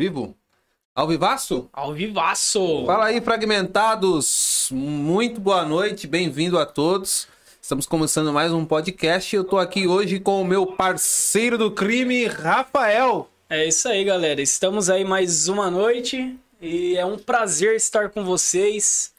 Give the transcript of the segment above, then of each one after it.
vivo? Ao vivaço? Ao vivaço! Fala aí, fragmentados! Muito boa noite, bem-vindo a todos. Estamos começando mais um podcast. Eu tô aqui hoje com o meu parceiro do crime, Rafael. É isso aí, galera. Estamos aí mais uma noite e é um prazer estar com vocês.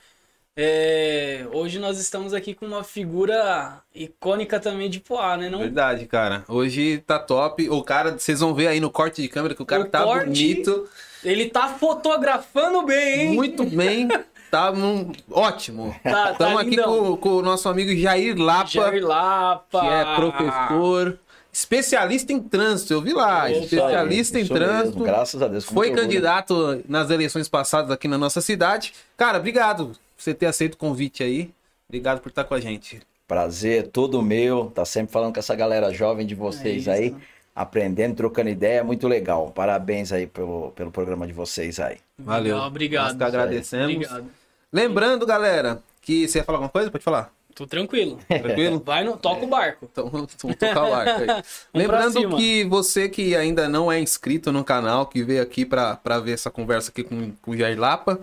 É, Hoje nós estamos aqui com uma figura icônica também de Poá, né? Não? Verdade, cara. Hoje tá top. O cara, vocês vão ver aí no corte de câmera que o cara O tá corte- bonito, Ele tá fotografando bem, hein? muito bem. Tá um- ótimo. Tá- tá Estamos aqui lindão. com, com o nosso amigo Jair Lapa. Jair Lapa. que é professor, especialista em trânsito. Eu vi lá, Isso aí, especialista em trânsito. mesmo, graças a Deus. Foi orgulho. candidato nas eleições passadas aqui na nossa cidade. Cara, obrigado você ter aceito o convite aí. Obrigado por estar com a gente. Prazer, todo meu. Tá sempre falando com essa galera jovem de vocês É aí, aprendendo, trocando ideia. Muito legal. Parabéns aí pelo, pelo programa de vocês aí. Valeu. Legal, obrigado. Nós que agradecemos. Obrigado. Lembrando, galera, que você ia falar alguma coisa? Pode falar. Tô tranquilo. Tranquilo? Vai no toca o barco. Então vamos tocar o arco aí. Lembrando que você que ainda não é inscrito no canal, que veio aqui pra pra ver essa conversa aqui com, com o Jair Lapa,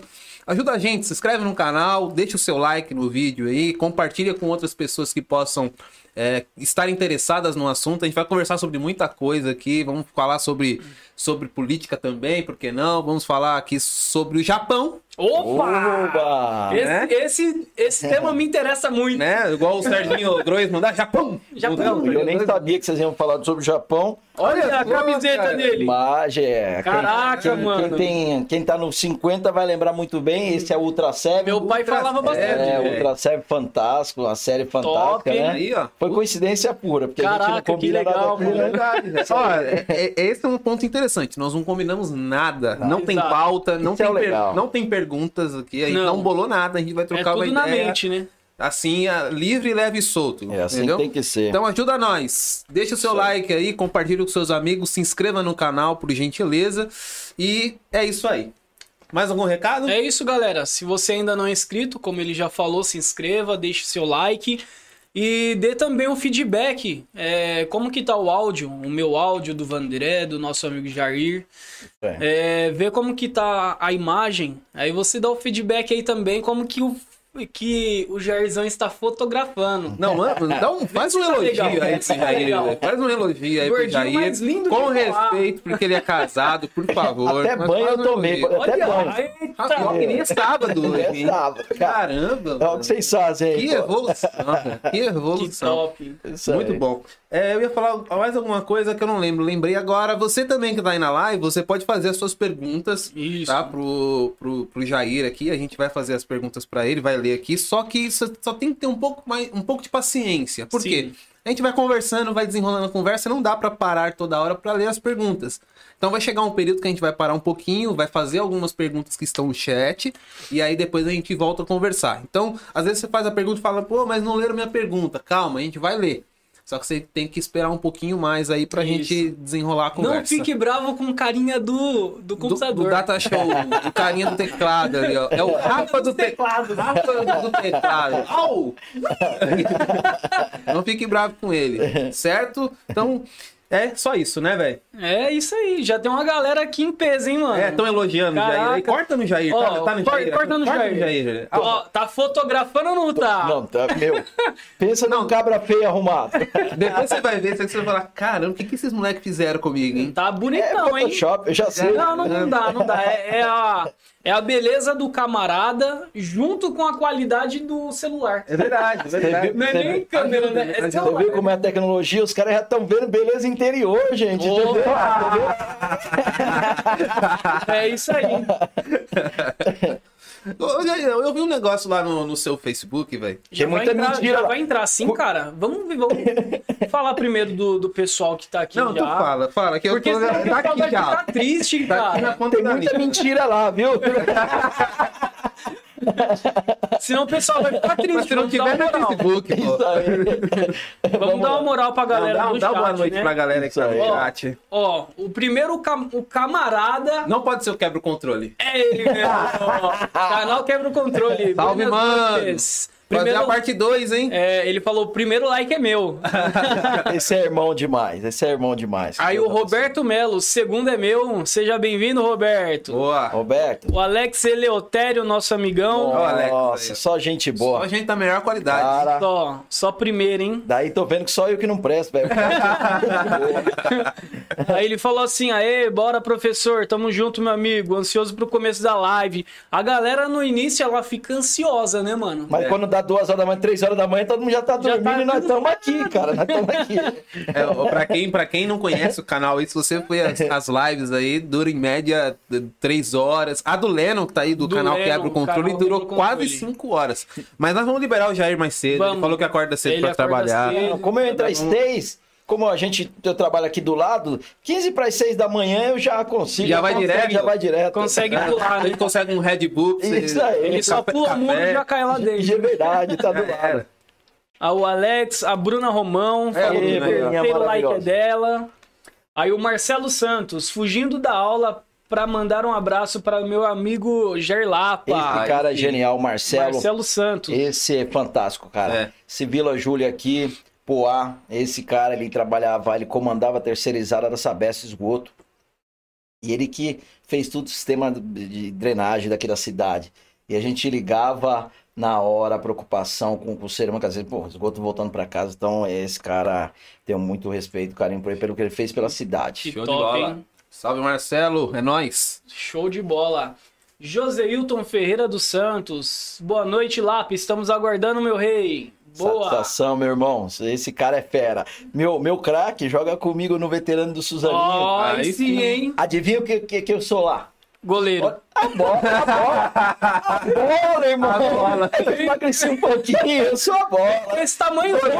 ajuda a gente, se inscreve no canal, deixa o seu like no vídeo aí, compartilha com outras pessoas que possam é, estar interessadas no assunto. A gente vai conversar sobre muita coisa aqui, vamos falar sobre, sobre política também, por que não? Vamos falar aqui sobre o Japão, Opa! Oba! Esse, né? esse, esse tema me interessa muito. né? Igual o Serginho Groisman da Japão. Japão. Eu nem sabia que vocês iam falar sobre o Japão. Olha a só, camiseta cara. dele. Mas é. quem- Caraca, quem, mano. Quem, tem, quem tá nos 50 vai lembrar muito bem. Esse é o Ultra Seven. Meu pai falava bastante. É. Ultra Seven Fantástico, a série fantástica, Top, né? Aí, ó. Foi coincidência pura, porque a gente Caraca, não que legal, nada aqui, né? Né? Ó, é- é- esse é um ponto interessante. Nós não combinamos nada. Não tem Exato. pauta, não é tem, per- legal. não tem perguntas aqui. A gente Não. não, bolou nada. A gente vai É trocar uma tudo na ideia. mente, né? Assim, a- livre, leve e solto. É assim entendeu? que tem que ser. Então ajuda nós. Deixa o seu Isso aí. like aí, compartilha com seus amigos, se inscreva no canal, por gentileza. E é isso aí. Mais algum recado? É isso, galera. Se você ainda não é inscrito, como ele já falou, se inscreva, deixe seu like e dê também um feedback. É, como que tá o áudio, o meu áudio do Vandré, do nosso amigo Jair. É, vê como que tá a imagem. Aí você dá o feedback aí também, como que o, que o Jairzão está fotografando. Não, mano, dá um, faz um Tá elogio legal, aí pro tá Jair. Faz um elogio aí pro Jair. mais lindo Com que respeito, porque ele é casado, por favor. Até banho eu tomei, elogio. até banho. Olha, Ah, ó, que nem sábado hoje, É hein? sábado, cara. Caramba, É o que vocês fazem aí. Que evolução. Que que evolução. top. Isso aí. Muito bom. É, eu ia falar mais alguma coisa que eu não lembro. Lembrei agora. Você também que tá aí na live, você pode fazer as suas perguntas, Isso. tá? Pro, pro, pro Jair aqui. A gente vai fazer as perguntas pra ele, vai ler aqui. Só que isso só tem que ter um pouco, mais, um pouco de paciência. Por Sim. quê? A gente vai conversando, vai desenrolando a conversa, não dá pra parar toda hora pra ler as perguntas. Então vai chegar um período que a gente vai parar um pouquinho, vai fazer algumas perguntas que estão no chat, e aí depois a gente volta a conversar. Então, às vezes você faz a pergunta e fala, pô, mas não leram minha pergunta. Calma, a gente vai ler. Só que você tem que esperar um pouquinho mais aí pra Isso. gente desenrolar a conversa. Não fique bravo com carinha do, do do, computador. do Data Show, o carinha do teclado ali, ó. É o Rafa do teclado. Rafa do teclado. Au! Não fique bravo com ele, certo? Então, é só isso, né, velho? É isso aí, já tem uma galera aqui em peso, hein, mano? É, estão elogiando o Jair. aí. Corta no Jair, Ó, tá, tá no cor- Jair. corta no Jair. Ah, Ó, tá fotografando ou não tá? Não, tá, meu. Pensa num cabra feio arrumado. Depois você vai ver, você vai falar, caramba, o que, que esses moleques fizeram comigo, hein? Tá É bonitão, hein? Photoshop, eu já sei. Não, não, não dá, não dá. É, é a, é a beleza do camarada junto com a qualidade do celular. É verdade, é verdade. Não é nem câmera, né? É Você vê como é a tecnologia, os caras já estão vendo beleza interior, gente. entendeu? É isso aí. Jair, Eu vi um negócio lá no, no seu Facebook, velho. Já Tem vai muita entrar, mentira já lá. vai entrar sim, cara. Vamos, vamos falar primeiro do, do pessoal que tá aqui Não, já. tu fala, fala, que eu Porque tô, senão o tá pessoal aqui já. triste, Tá aqui na cara. conta Tem muita mentira lá, viu? Senão o pessoal vai ficar triste. Mas se não vamos tiver no moral. Facebook, pô. Isso aí. Vamos dar uma moral pra galera Não, dá, do dá chat, boa noite né? pra galera que tá no chat. Ó, o primeiro cam- o camarada Não pode ser o quebra o controle. é ele mesmo. ó. Canal Quebra o Controle. Salve, Buenas mano. Noches. Fazer Primeiro- a parte 2, hein? É, ele falou: o primeiro like é meu. Esse é irmão demais, esse é irmão demais. Aí o Roberto Melo, o segundo é meu. Seja bem-vindo, Roberto. Boa. Roberto. O Alex Eleutério, nosso amigão. Nossa, aí. só gente Só boa. a gente da melhor qualidade. Cara, Só, só primeiro, hein? daí tô vendo que só eu que não presto, velho. Aí ele falou assim: aê, bora, professor, tamo junto, meu amigo. Ansioso pro começo da live. A galera no início ela fica ansiosa, né, mano? Mas quando dá duas horas da manhã, três horas da manhã, todo mundo já tá Já dormindo tá e nós estamos aqui, cara. Nós estamos aqui. É, pra, quem, pra quem não conhece o canal aí, se você foi as, as lives aí, dura em média três horas. A do Lennon, que tá aí, do, Do canal Lennon, Quebra o Controle, canal durou quase Controle. cinco horas. Mas nós vamos liberar o Jair mais cedo. Ele Vamos. falou que acorda cedo Ele pra acorda trabalhar. cedo. Como eu entro às seis, como a gente, eu trabalho aqui do lado, 15 para as 6 da manhã eu já consigo. Já vai consegue, direto? Já vai direto. Consegue A pular, né? gente consegue um Red Bull. Isso aí. Ele só café- pula o muro café. e já cai lá dentro. De verdade, tá do era. lado. Ah, o Alex, a Bruna Romão, É, falou o like é dela. Aí o Marcelo Santos, fugindo da aula pra mandar um abraço para meu amigo Gerlapa. Esse cara é genial, Marcelo. Marcelo Santos. Esse é fantástico, cara. É. Esse Vila Júlia aqui, Poá, esse cara, ele trabalhava, ele comandava a terceirizada da Sabesp Esgoto. E ele que fez todo o sistema de drenagem daqui da cidade. E a gente ligava na hora a preocupação com, com o ser humano, quer dizer, pô, esgoto voltando pra casa. Então, esse cara, tenho muito respeito, carinho por ele, pelo que ele fez pela cidade. Show Top, de bola. hein? Salve, Marcelo. É nóis. Show de bola. Joseilton Ferreira dos Santos. Boa noite, Lap. Estamos aguardando, meu rei. Boa. Satisfação, meu irmão. Esse cara é fera. Meu, meu craque joga comigo no veterano do Suzaninho. Ó, Aí sim. hein? Adivinha o que, que, que eu sou lá? Goleiro. A bola, a bola. A bola, irmão. A bola. Eu emagreci um pouquinho, eu sou a Com bola. esse tamanho todo.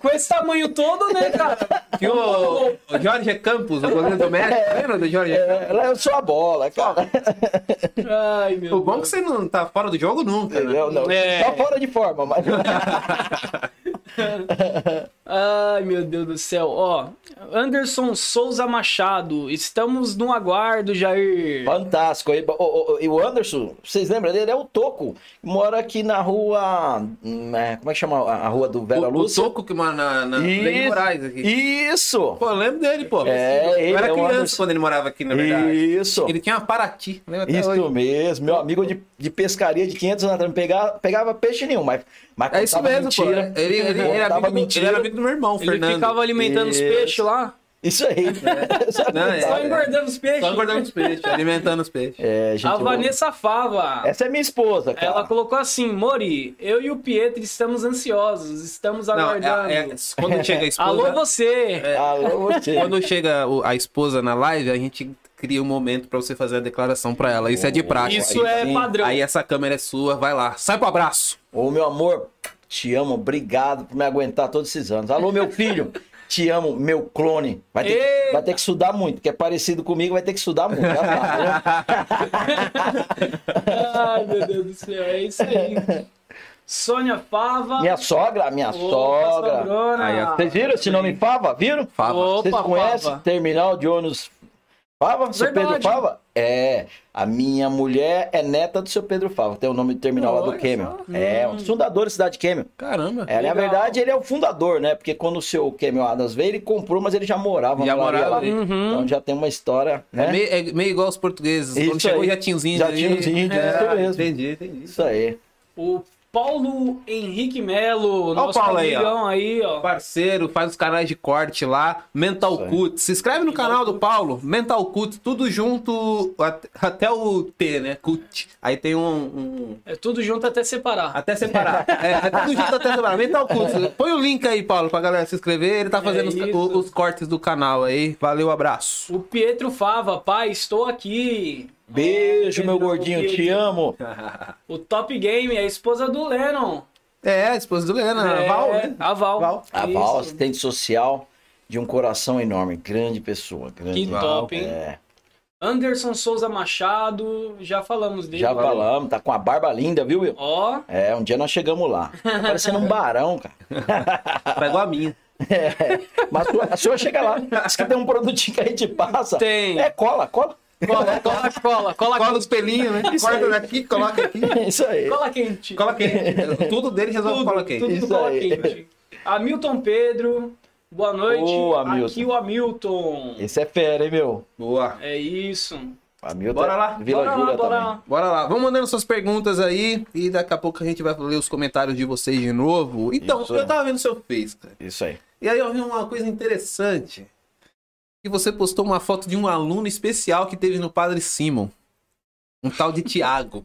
Com esse tamanho todo, né, cara? E o, Jorge Campos, o goleiro do México, lembra do Jorge Campos? É, eu sou a bola, cara. Ai, meu O bom é que você não tá fora do jogo nunca, né? Entendeu? Não, É. Só fora de forma, mas. Ai, meu Deus do céu. Ó, Anderson Souza Machado. Estamos no aguardo, Jair. Fantástico. E, o- o- E o Anderson, vocês lembram dele? É o Toco. Mora aqui na rua. hum, é, Como é que chama a rua do Vera O, o? Toco que mora na, na Lene Moraes aqui. Isso! Pô, eu lembro dele, pô. É, eu ele era é o criança Anderson. quando ele morava aqui, na verdade. Isso! Ele tinha uma Paraty, lembra Isso hoje. mesmo, meu amigo de, de pescaria de 500 anos atrás, não pegava, pegava peixe nenhum, mas, mas É isso mesmo, mentira, pô. Ele, ele, ele, era amigo do, ele era amigo do meu irmão, Ele Fernando. ficava alimentando os Isso. peixes lá. Isso aí. Não, é. Só engordando os peixes. Só guardando os peixes, alimentando os peixes. É, gente A boa. Vanessa Fava. Essa é minha esposa, cara. Ela colocou assim, Mori, eu e o Pietro estamos ansiosos, estamos Não, aguardando. é, é, quando chega a esposa... Alô você! Alô, você. Quando chega a esposa na live, a gente cria um momento pra você fazer a declaração pra ela. Isso é de prática. Isso aí é sim. padrão. Aí essa câmera é sua, vai lá. Sai pro abraço. Ô, meu amor, te amo, obrigado por me aguentar todos esses anos. Alô, meu filho, te amo, meu clone. Vai ter, Ei. vai ter que estudar muito, porque é parecido comigo, vai ter que estudar muito. Né? Ai, meu Deus do céu, é isso aí. Sônia Fava. Minha sogra, minha Opa, sogra. sogrona. Aí. Vocês viram esse nome Fava? Viram? Fava. Opa, Vocês conhecem Fava. Terminal de ônibus Fava? Seu Verdade. Pedro Fava? É. A minha mulher é neta do seu Pedro Fava. Tem o nome do terminal lá do só. É, um dos fundadores da cidade de Kêmio. Caramba. É, na Legal. verdade, ele é o fundador, né? Porque quando o seu Kêmio Adams veio, ele comprou, mas ele já morava Já na morava lá. ali. Uhum. Então já tem uma história, né? É, meio, é meio igual os portugueses. Isso Quando chegou aí. já tinha os índios. Já tinha os índios, É, isso mesmo. Entendi, entendi. Isso aí. O Paulo Henrique Melo, nosso Paulo aí, ó. amigão aí, ó. Parceiro, faz os canais de corte lá. Mental aí. Cut. Se inscreve no canal do Paulo. Mental Cut, tudo junto. at- Até o T, né? Cut. Aí tem um. um- É tudo junto até separar. até separar. É, é tudo junto até separar. Mental Cut. Põe o link aí, Paulo, pra galera se inscrever. Ele tá fazendo os, É isso. o- os cortes do canal aí. Valeu, abraço. O Pietro Fava, pai, estou aqui. Beijo, Ó, meu Pedrão, gordinho, te amo. O Top Game, a esposa do Lennon. É, a esposa do Leandro, a É, Val, né? A Val. Val. A Isso. Val, assistente social de um coração enorme. Grande pessoa. Grande. Que Val, top, hein? É, Anderson Souza Machado, já falamos dele. já falamos, tá com a barba linda, viu, Will? Ó, É, um dia nós chegamos lá. Tá parecendo um barão, cara. Tá igual a minha. É, mas a sua- a chega lá, diz que tem um produtinho que a gente passa. Tem. É cola, cola. Cola, cola, cola, cola, Cola os pelinhos, né? Corta daqui, coloca aqui. Isso aí. cola quente. Cola quente. Tudo dele resolve tudo, cola quente. tudo Isso cola aí. quente. Hamilton Pedro, boa noite. Hamilton. Aqui o Hamilton. Esse é fera, hein, meu? Boa. É isso. Hamilton Bora é lá. Vila bora Júlia lá, bora também. lá. Bora lá, vamos mandando suas perguntas aí e daqui a pouco a gente vai ler os comentários de vocês de novo. Então, Isso eu tava vendo seu Face, cara. Isso aí. E aí eu vi uma coisa interessante. Que você postou uma foto de um aluno especial que teve no Padre Simon. Um tal de Tiago.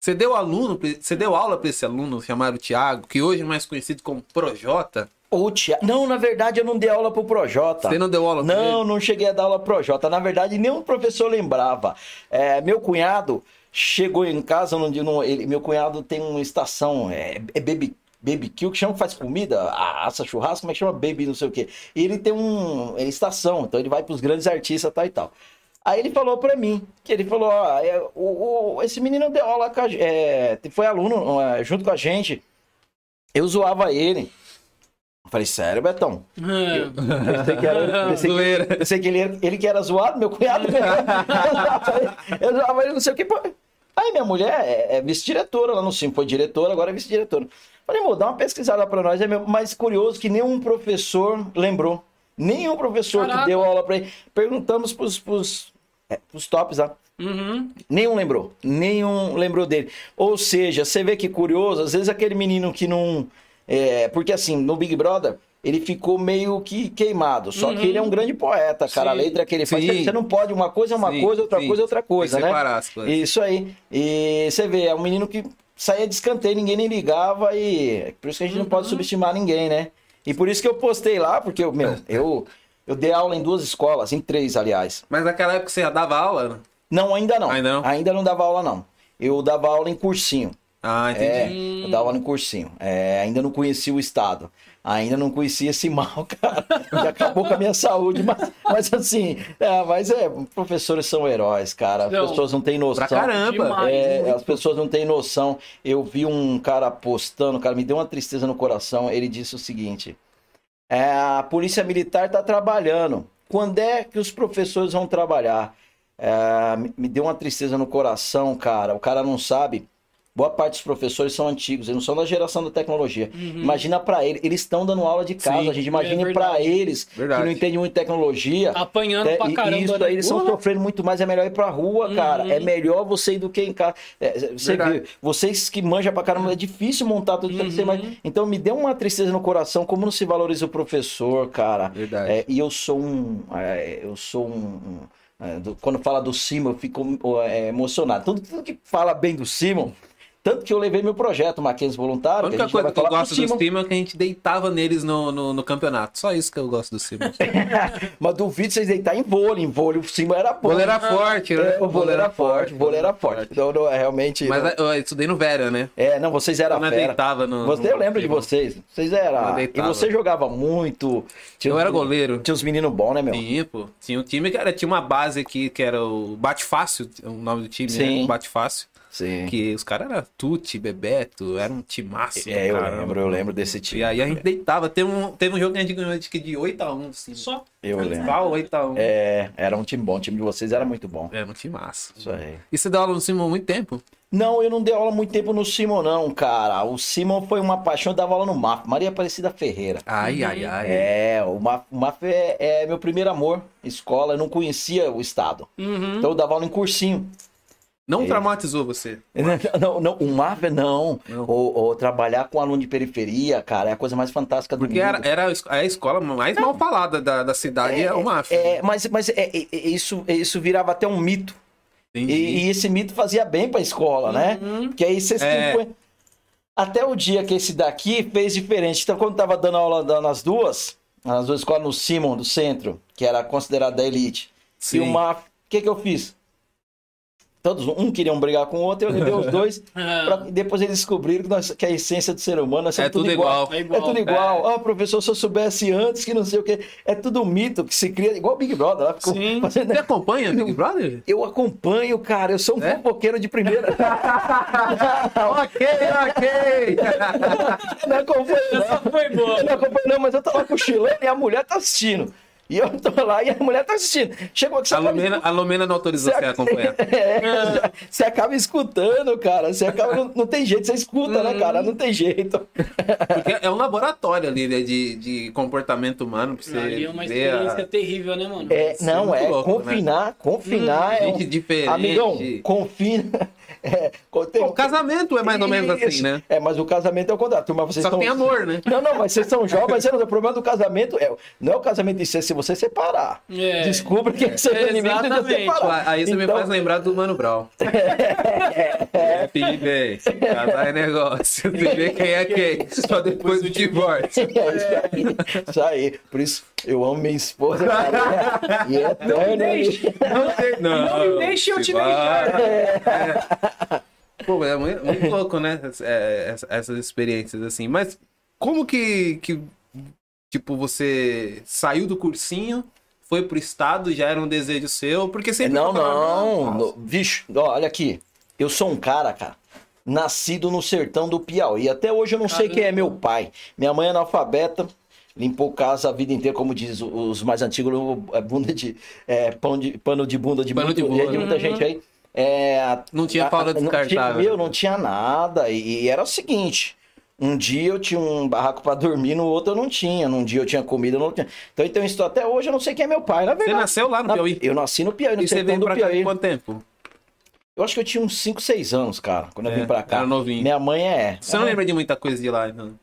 Você deu aluno, você deu aula para esse aluno chamado Tiago, que hoje é mais conhecido como Projota. O Tia... Não, na verdade eu não dei aula pro Projota. Você não deu aula pra Não, ele? não cheguei a dar aula pro Projota. Na verdade, nenhum professor lembrava. É, meu cunhado chegou em casa, num dia, num- ele- meu cunhado tem uma estação, é, é baby, baby que chama que faz comida, assa churrasco, como é que chama? Baby não sei o quê. E ele tem um é, estação, então ele vai pros grandes artistas tal e tal. Aí ele falou pra mim, que ele falou, ó, é, o, o- esse menino deu aula, com a é, foi aluno é, junto com a gente, eu zoava ele. Eu falei, sério, Betão? É. Pensei que era, pensei que, pensei que ele, era- ele que era zoado, meu cunhado. eu zoava ele, não sei o que. Aí minha mulher é, é vice-diretora lá no Sim, foi diretora, agora é vice-diretora. Falei, amor, dá uma pesquisada pra nós. É mais curioso que nenhum professor lembrou. Nenhum professor Caraca. que deu aula pra ele. Perguntamos pros, pros, é, pros tops lá. Uhum. Nenhum lembrou. Nenhum lembrou dele. Ou seja, você vê que curioso, às vezes aquele menino que não. é, porque assim, no Big Brother, ele ficou meio que queimado. Só que Uhum. ele é um grande poeta, cara. A Sim. letra que ele faz. Sim. Você não pode, uma coisa é uma Sim, coisa, outra coisa é outra coisa, que né? Isso aí. E você vê, é um menino que saía de escanteio, ninguém nem ligava e por isso que a gente não pode Uhum. subestimar ninguém, né? E por isso que eu postei lá, porque, eu, meu, eu, eu dei aula em duas escolas, em três, aliás. Mas naquela época você já dava aula? né? Não, ainda não. Ainda não? Ainda não dava aula, não. Eu dava aula em cursinho. Ah, entendi. É, eu dava aula em cursinho. É, ainda não conhecia o Estado. Ainda não conhecia esse mal, cara. Que acabou com a minha saúde. Mas, mas assim, é, mas é, professores são heróis, cara. As Não. pessoas não têm noção. Pra caramba. Demais. É, muito. as pessoas não têm noção. Eu vi um cara postando, cara, me deu uma tristeza no coração. Ele disse o seguinte: é, a polícia militar tá trabalhando. Quando é que os professores vão trabalhar? É, me deu uma tristeza no coração, cara. O cara não sabe. Boa parte dos professores são antigos, eles não são da geração da tecnologia. Imagina pra eles, eles estão dando aula de casa, Sim, gente. é Imagine verdade. pra eles Verdade. que não entendem muito tecnologia. Apanhando É, pra caramba. Isso né? eles estão sofrendo muito mais. É melhor ir pra rua, cara. Uhum. É melhor você ir do que em casa. É, você Verdade. vê, vocês que manjam pra caramba, é difícil montar tudo isso que você Uhum. mais. Então me deu uma tristeza no coração, como não se valoriza o professor, cara. Verdade. É, e eu sou um. é, eu sou um. um, é, do- quando fala do Simon, eu fico é, emocionado. Tudo, tudo que fala bem do Simon. Tanto que eu levei meu projeto, A Voluntário. única gente coisa vai que eu gosto do Simon é que a gente deitava neles no, no, no campeonato. Só isso que eu gosto do Simon. Mas duvido vocês deitar em vôlei. Em vôlei o Simon era O bom. vôlei era forte, né? É, o vôlei era forte, o vôlei era forte. Então, não, é, realmente. Mas não- eu estudei no Vera, né? É, não, vocês eram fera. deitava no- Você, no- eu lembro de vocês. Vocês eram. E você jogava muito. Tinha Eu uns- era goleiro. Tinha uns meninos bons, né, meu? Sim, pô. Tinha um time que era, tinha uma base aqui que era o Bate Fácil, o nome do time, Sim. né? Bate Fácil. Sim. Que os caras eram Tuti, Bebeto, era um timaço. do É, eu caramba. lembro, eu lembro desse time. E aí a gente deitava. Teve um, teve um jogo que a gente ganhou acho que de 8x1, assim. Só. Eu lembro. Só 8x1. É, era um time bom. O time de vocês era muito bom. Era um timaço. Isso aí. E você deu aula no Simon há muito tempo? Não, eu não dei aula muito tempo no Simon, não, cara. O Simon foi uma paixão, eu dava aula no MAF, Maria Aparecida Ferreira. Ai, ai, ai. É, o MAF, o MAF é, é meu primeiro amor, escola, eu não conhecia o estado. Uhum. Então eu dava aula em cursinho. Não É. traumatizou você? Não, não, o MAF não. Não. Ou, ou trabalhar com aluno de periferia, cara, é a coisa mais fantástica do Porque mundo. era, era a es- a escola mais mal falada da, da cidade, é, o MAF. É, mas mas é, é, é, isso, isso virava até um mito. Entendi. E, e esse mito fazia bem pra escola, né? Uhum. Porque aí vocês É. têm- Até o dia que esse daqui fez diferente. Então, quando tava dando aula nas duas, nas duas escolas no Simon, do centro, que era considerado da elite, Sim. e uma. O que, que eu fiz? Todos, um queriam brigar com o outro, eu levei os dois. É. pra- depois eles descobriram que, nós- que a essência do ser humano é, É tudo igual. É É igual. tudo igual. Ah, professor, se eu soubesse antes que não sei o que. É tudo um mito que se cria, igual o Big Brother. Lá ficou Sim. fazendo- Você acompanha Big Brother? Eu acompanho, cara. Eu sou um É? fofoqueiro de primeira. ok, ok. não acompanho, Essa não. foi boa. Não acompanho, não, mas eu tô lá cochilando e a mulher tá assistindo. E eu tô lá e a mulher tá assistindo. Chegou aqui, você A acaba Lumena, a Lumena não autorizou você a acompanhar. É, você acaba escutando, cara. Você acaba. Não, não tem jeito, você escuta, né, cara? Não tem jeito. Porque é um laboratório ali, né, de, de comportamento humano. Pra você Ali é uma ver a- experiência terrível, né, mano? É, Sim, não, é louco, confinar, confinar é um... Gente diferente. Amigão, confina. É, tem- O casamento é mais ou menos assim, né? É, mas o casamento é o contrário. Turma, vocês Só estão... tem amor, né? Não, não, mas vocês são jovens, mas o problema do casamento é, não é o casamento de ser se você separar. É. Descubra que você é inimigo de separar. Aí você me Então, faz lembrar do Mano Brown. É, Felipe, casar é negócio. Você vê quem é quem. Só depois do divórcio. É isso aí. Isso aí. Por isso, eu amo minha esposa. cara, e é eterno. deixe. Não sei. Não, me deixe eu se te vai. deixar. Pô, é muito, muito louco, né? É, essa- essas experiências assim. Mas como que, que, tipo, você saiu do cursinho, foi pro estado, já era um desejo seu? Porque sempre. Não, não. no- Bicho, ó, olha aqui. Eu sou um cara, cara, nascido no sertão do Piauí. Até hoje eu não sei quem é meu pai. Minha mãe é analfabeta. Limpou casa a vida inteira, como diz os mais antigos, é bunda de, é, pão de pano de bunda de, Pano muito, de bunda. de muita gente aí. É, Não tinha a- fralda a- não tinha- descartável. Meu, não tinha nada. E, e era o seguinte: um dia eu tinha um barraco pra dormir, no outro eu não tinha. Num dia eu tinha comida, no outro eu não tinha. Então, então isso até hoje eu não sei quem é meu pai, na Você verdade. nasceu lá no Na- Piauí? Eu nasci no Piauí, no E você veio do pra Piauí. há quanto tempo? Eu acho que eu tinha uns 5, 6 anos, cara, quando eu É, vim pra cá. era novinho. Minha mãe é. Você não lembra de muita coisa de lá, então?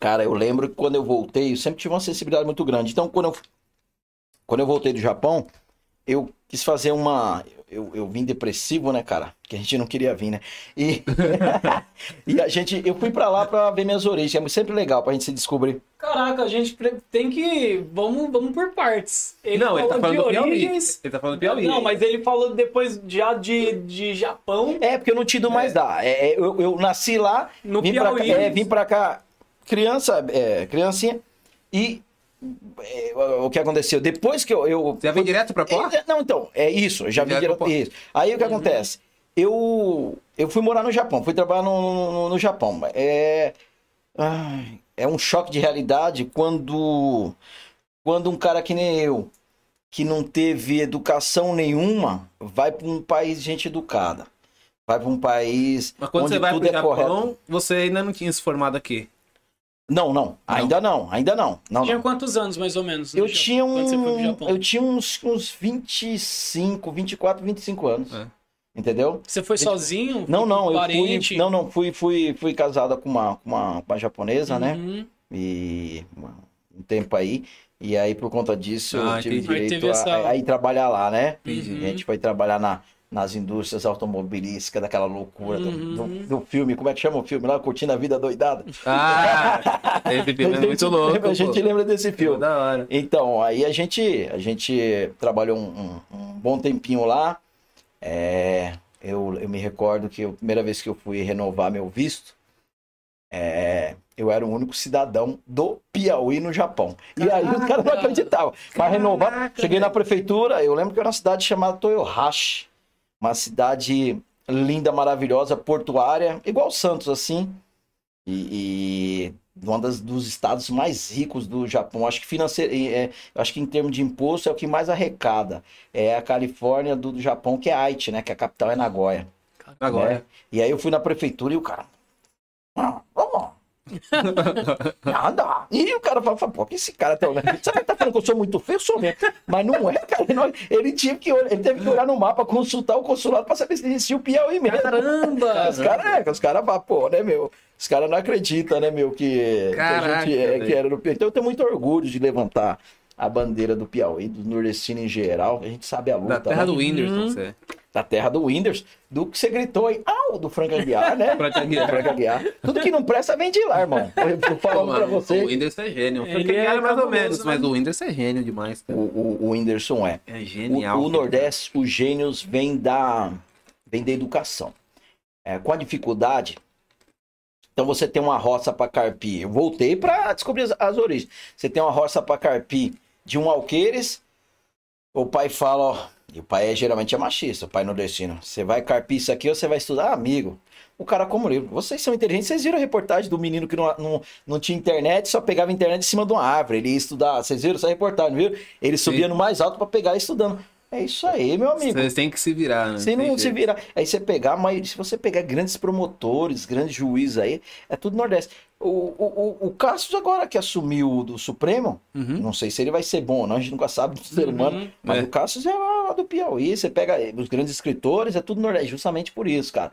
Cara, eu lembro que quando eu voltei, eu sempre tive uma sensibilidade muito grande. Então, quando eu, quando eu voltei do Japão, eu quis fazer uma. Eu, eu vim depressivo, né, cara? Que a gente não queria vir, né? E, e a gente. Eu fui pra lá pra ver minhas origens. É sempre legal pra gente se descobrir. Caraca, a gente tem que. Vamos, vamos por partes. Ele não, ele tá falou falando do de Piauí. origens. Ele tá falando do Piauí. Não, mas ele falou depois já de, de Japão. É, porque eu não te dou mais dar. É, é, eu, eu nasci lá, No vim, pra cá, Piauí. é, vim pra cá, criança, é, criancinha, e é, o que aconteceu? Depois que eu. eu Você já veio direto pra? É, não, então, é isso, eu já vim Direto pra- isso. Aí o que acontece? Eu, eu fui morar no Japão, fui trabalhar no, no, no Japão. É, ai, é um choque de realidade quando, quando um cara que nem eu, que não teve educação nenhuma, vai para um país de gente educada. Vai para um país Mas quando você vai tudo pro é Japão, correto. você ainda não tinha se formado aqui. Não, não, ainda não, ainda não. não, Tinha não. quantos anos, mais ou menos? no Eu Japão, tinha um, eu tinha uns, uns 25, 24, 25 anos. É. Entendeu? Você foi sozinho? Não, Foi não, eu parente? fui, não, não, fui, fui, fui casada com uma, com uma, com uma japonesa, né? Uhum. E uma- um tempo aí. E aí, por conta disso, Ah, eu tive entendi. Direito a, essa- a ir trabalhar lá, né? Entendi. A gente foi trabalhar na, nas indústrias automobilísticas, daquela loucura do, Uhum. do, do filme. Como é que chama o filme lá? Curtindo a Vida Doidada. Ah, esse filme é muito louco. lembra, a gente lembra desse filme. Da hora. Então, aí a gente, a gente trabalhou um, um- um bom tempinho lá. É, eu, eu me recordo que a primeira vez que eu fui renovar meu visto, é, eu era o único cidadão do Piauí no Japão. E aí os caras não acreditavam. Para renovar, cheguei na prefeitura, eu lembro que era uma cidade chamada Toyohashi. Uma cidade linda, maravilhosa, portuária, igual Santos, assim. E, e uma das, dos estados mais ricos do Japão. Acho que financeiro, é, acho que em termos de imposto é o que mais arrecada. É a Califórnia do, do Japão, que é Aichi, né? Que a capital é Nagoya. Agora. né? E aí eu fui na prefeitura e o cara. Ah. Nada. E o cara fala, pô, que esse cara tá olhando? Você tá falando que eu sou muito feio? Eu sou mesmo. Mas não é, cara. Não- Ele, tive que, ele teve que olhar no mapa, consultar o consulado pra saber se existia o Piauí mesmo. Caramba! Os caras, é, os caras, pô, né, meu? Os caras não acreditam, né, meu, que, que Caraca, a gente é, que era no Piauí. Então eu tenho muito orgulho de levantar a bandeira do Piauí, do nordestino em geral. A gente sabe a luta. Da terra né? do Whindersson, Uhum. você. Da terra do Whindersson, do que você gritou aí, au, do Frank Aguiar, né? Frank Aguiar. Frank Aguiar. Tudo que não presta vem de lá, irmão. Eu tô Pô, falando pra mano, você. O Whindersson é gênio. O Ele Frank Aguiar é é mais ou menos, né? mas o Whindersson é gênio demais, O, cara. o, o Whindersson é. É O, genial. o Nordeste, os gênios vêm da, vem da educação. É, com a dificuldade, então você tem uma roça para carpir. Eu voltei para descobrir as, as origens. Você tem uma roça para carpir de um alqueires, O pai fala, ó, e o pai é, geralmente é machista, o pai nordestino. Você vai carpir isso aqui ou você vai estudar? Ah, amigo, o cara como livro. Vocês são inteligentes, vocês viram a reportagem do menino que não, não, não tinha internet, só pegava internet em cima de uma árvore. Ele ia estudar, vocês viram essa reportagem, viu? Ele subia Sim. no mais alto para pegar estudando. É isso aí, meu amigo. Vocês têm que se virar, né? Você Tem não se jeito. vira. Aí você pegar, mas se você pegar grandes promotores, grandes juízes aí, é tudo Nordeste. O, o, o, Cassius agora que assumiu do Supremo, Uhum. não sei se ele vai ser bom ou não, a gente nunca sabe do ser humano, mas É. o Cassius é lá do Piauí, você pega os grandes escritores, é tudo Nordeste, justamente por isso, cara.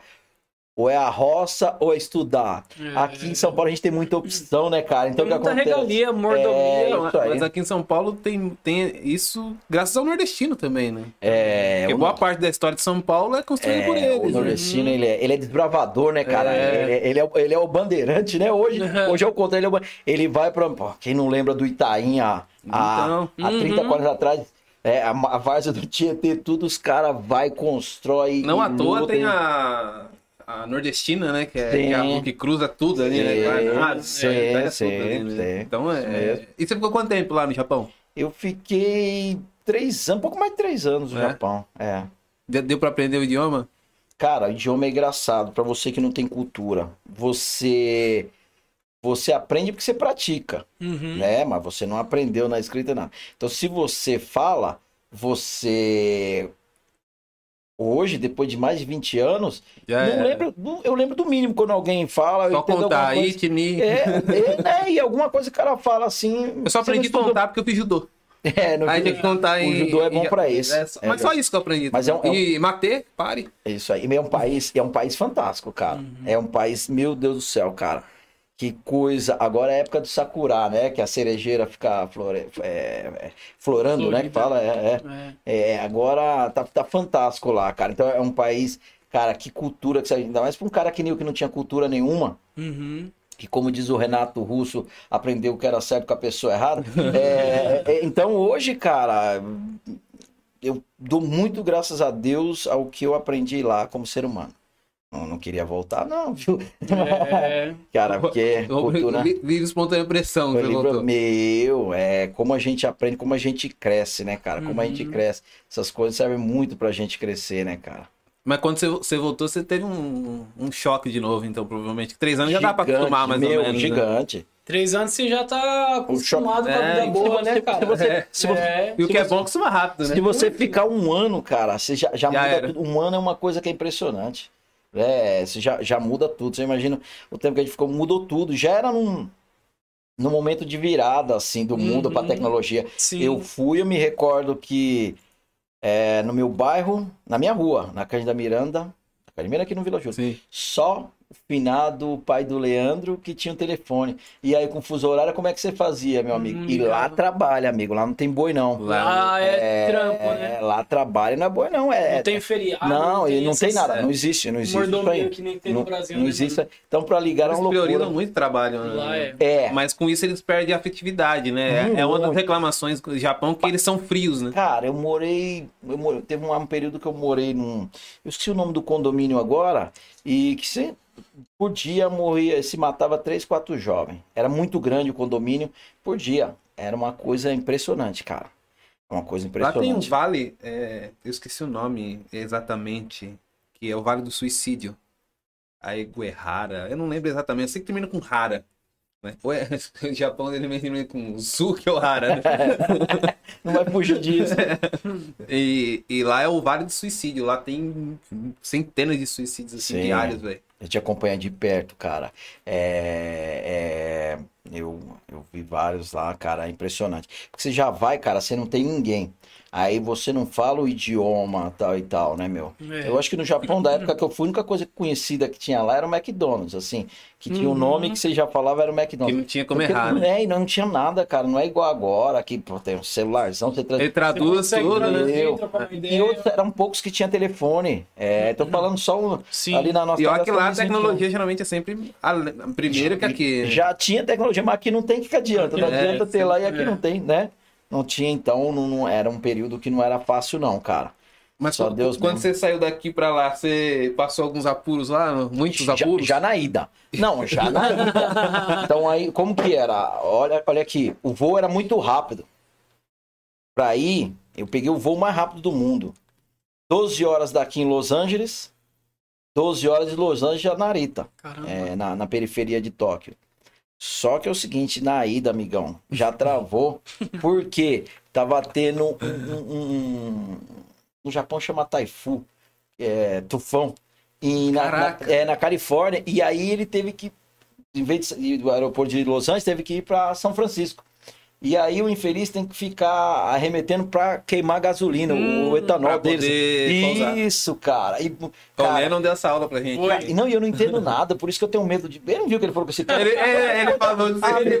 Ou é a roça ou é estudar. É. Aqui em São Paulo a gente tem muita opção, né, cara? Então Tem o que muita acontece? regalia, mordomia. É, mas aqui em São Paulo tem, tem isso graças ao nordestino também, né? É, Porque o- boa parte da história de São Paulo é construída É, por o eles. né? nordestino, ele, é, ele é desbravador, né, cara? É. Ele, ele é, o- ele é o bandeirante, né? Hoje, hoje é o contrário. Ele, é o ele vai pra... Pô, quem não lembra do Itaim há, há, Então. há 30, 40 anos atrás? É, a, a várzea do Tietê, tudo os caras vai, constrói... Não e à toa tem a, a nordestina, né? Que é, que, é a que cruza tudo ali, né? Sim, é, sim, tudo né? Então é. E você ficou quanto tempo lá no Japão? Eu fiquei três anos, um pouco mais de três anos no É? Japão. É. Deu pra aprender o idioma? Cara, o idioma é engraçado pra você que não tem cultura. Você... Você aprende porque você pratica. Uhum. né? Mas você não aprendeu na escrita nada. Então, se você fala, você hoje, depois de mais de 20 anos, não lembro, não- eu lembro do mínimo quando alguém fala, Só contar, alguma coisa. itni. É, é, né? E alguma coisa que o cara fala assim. Eu só não aprendi a contar porque eu fiz judô. É, no Aí tem que contar o em. judô é bom em- pra isso. é só- É mas só isso que eu aprendi. Mas é um- é um- E matê, pare. É Isso aí. É um país, é um país fantástico, cara. Uhum. É um país, meu Deus do céu, cara. Que coisa. Agora é a época do sakura, né? Que a cerejeira fica flore... é, é, florando, né? Que Florida. fala. É, é. É. É, agora tá, tá fantástico lá, cara. Então é um país, cara, que cultura que você ainda mais pra um cara que nem eu que não tinha cultura nenhuma, Uhum. que como diz o Renato Russo, aprendeu o que era certo com a pessoa errada. É, é, então hoje, cara, eu dou muito graças a Deus ao que eu aprendi lá como ser humano. Não, não queria voltar, não, viu? É. Cara, porque cultura. Vi- Vive espontânea pressão, Foi você livro meu, é como a gente aprende, como a gente cresce, né, cara? Como a gente Uhum. cresce. Essas coisas servem muito pra gente crescer, né, cara? Mas quando você, você voltou, você teve um, um choque de novo, então, provavelmente. Três anos já dá pra Gigante, acostumar mais meu, ou menos. né? gigante. Três anos você já tá acostumado com a É, vida boa, né, você- cara? se você- É. se você- É. E o Se que é você- bom é que vai rápido, né? Se você ficar um ano, cara, você já, já, Já muda era. tudo. Um ano é uma coisa que é impressionante. É, você já, já muda tudo. Você imagina o tempo que a gente ficou, mudou tudo. Já era num, num momento de virada, assim, do mundo Uhum. pra tecnologia. Sim. Eu fui, eu me recordo que é, no meu bairro, na minha rua, na Cândido Miranda, na Cândido Miranda aqui no Vila Júlia, Sim. só finado pai do Leandro que tinha um telefone. E aí, com fuso horário, como é que você fazia, meu amigo? Hum, e lá trabalha, amigo. Lá não tem boi, não. Lá é, trampo, É, né? Lá trabalha, não é boi, não. É, Não tem feriado. não, não tem essas- nada. Não existe, não existe. Mordomia que nem tem não, no Brasil, não né, existe. mano? Então, pra ligar Eles uma loucura. priorizam muito trabalho, né? Lá é. É, Mas com isso eles perdem a afetividade, né? É- É uma das reclamações do Japão que eles são frios, né? Cara, eu morei. Eu morei teve um, um período que eu morei num. Eu esqueci o nome do condomínio agora. E que você, por dia morria, se matava três, quatro jovens. Era muito grande o condomínio por dia. Era uma coisa impressionante, cara. Uma coisa Lá tem um impressionante. vale, é, eu esqueci o nome exatamente, que é o Vale do Suicídio. A Eguerrara, eu não lembro exatamente, eu sei que termina com Hara. Né? Ou é, o Japão ele termina com Zu, que é o Hara, né? Não vai fugir disso. E, e lá é o Vale do Suicídio, lá tem centenas de suicídios assim, Sim. diários, velho. Eu te acompanho de perto, cara. É, é, eu, eu vi vários lá, cara, é impressionante. Porque você já vai, cara, você não tem ninguém. Aí você não fala o idioma, tal e tal, né, meu? É. Eu acho que no Japão, da época que eu fui, a única coisa conhecida que tinha lá era o McDonald's, assim. Que tinha o Uhum. nome que você já falava era o Que McDonald's. não tinha como Porque errar, não né? é, e não tinha nada, cara. Não é igual agora, que pô, tem um celularzão, você traz... Ele traduz tudo, né? E outros eram poucos que tinham telefone. É, tô falando só um, Sim. ali na nossa E olha que lá a são 21. tecnologia geralmente é sempre a, primeira que aqui. Já tinha tecnologia, mas aqui não tem que adianta. Não É, adianta ter lá e aqui é. não tem, né? Não tinha, então, não, não- era um período que não era fácil, não, cara. Mas Só quando, Deus quando mesmo. você saiu daqui pra lá, você passou alguns apuros lá? Muitos Já, apuros? já na ida. Não, já na ida. Então aí, como que era? Olha, olha aqui, o voo era muito rápido. Pra ir, Eu peguei o voo mais rápido do mundo. 12 horas daqui em Los Angeles, 12 horas de Los Angeles a Narita, é, na, na periferia de Tóquio. Só que é o seguinte, na ida, amigão, já travou, porque tava tendo um, um- um- no Japão chama Taifu, é, tufão, e na, na- é, na Califórnia, e aí ele teve que, em vez de do aeroporto de Los Angeles, teve que ir para São Francisco. E aí o infeliz tem que ficar arremetendo para queimar gasolina, Hum, o etanol deles. Isso, cara. E, O cara, Lennon deu essa aula pra gente. Foi. e não, e eu não entendo nada, por isso que eu tenho medo de. Ele não viu que ele falou com esse cara. Ele, é, ele falou de não. dele.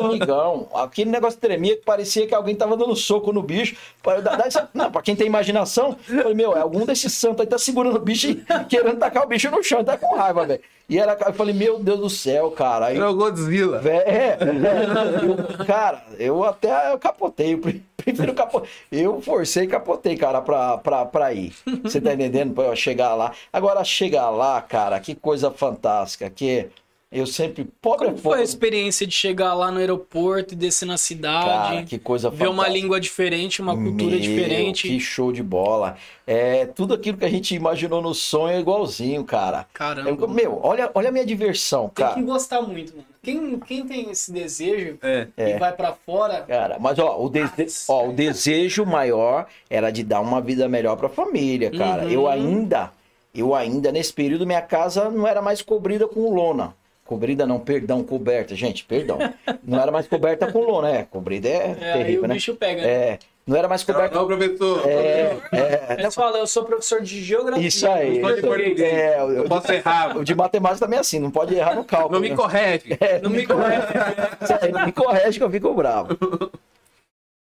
Amigão, aquele negócio tremia que parecia que alguém tava dando soco no bicho. Pra, dá- dá essa- não, pra quem tem imaginação, eu falei, meu, é algum desses santos aí tá segurando o bicho e querendo tacar o bicho no chão, tá com raiva, velho. E era, eu falei, meu Deus do céu, cara. Aí, é o Godzilla. Vé- É, eu- cara, eu até eu capotei, eu prefiro capotar. Eu forcei e capotei, cara, pra, pra, pra ir. Você tá entendendo? Pra eu chegar lá. Agora, chegar lá, cara, que coisa fantástica, que eu sempre... Pobre Como é foi a experiência de chegar lá no aeroporto e descer na cidade? Cara, que coisa Ver uma fantástica. língua diferente, uma cultura Meu, diferente. Que show de bola. É, tudo aquilo que a gente imaginou no sonho é igualzinho, cara. Caramba. Eu- meu, olha, olha a minha diversão, Tem cara. que gostar muito, mano. Quem, quem tem esse desejo É. e vai pra fora, Cara, mas ó o, dese- Nossa. ó, o desejo maior era de dar uma vida melhor pra família, cara. Uhum. Eu ainda, eu ainda, nesse período, minha casa não era mais cobrida com lona. Cobrida não, perdão, coberta. Gente, perdão. Não era mais coberta com lona, é. Cobrida é, é, aí terrível, o né? bicho pega. né? É, não era mais coberta. Não, professor. É, é, Eles falam, eu sou professor de geografia. Isso aí. Só de português. é, o- Eu o, posso errar. o de matemática também é assim, não pode errar no cálculo. Não me né? corrige. É, Não me corrige. Não me corrige que eu fico bravo.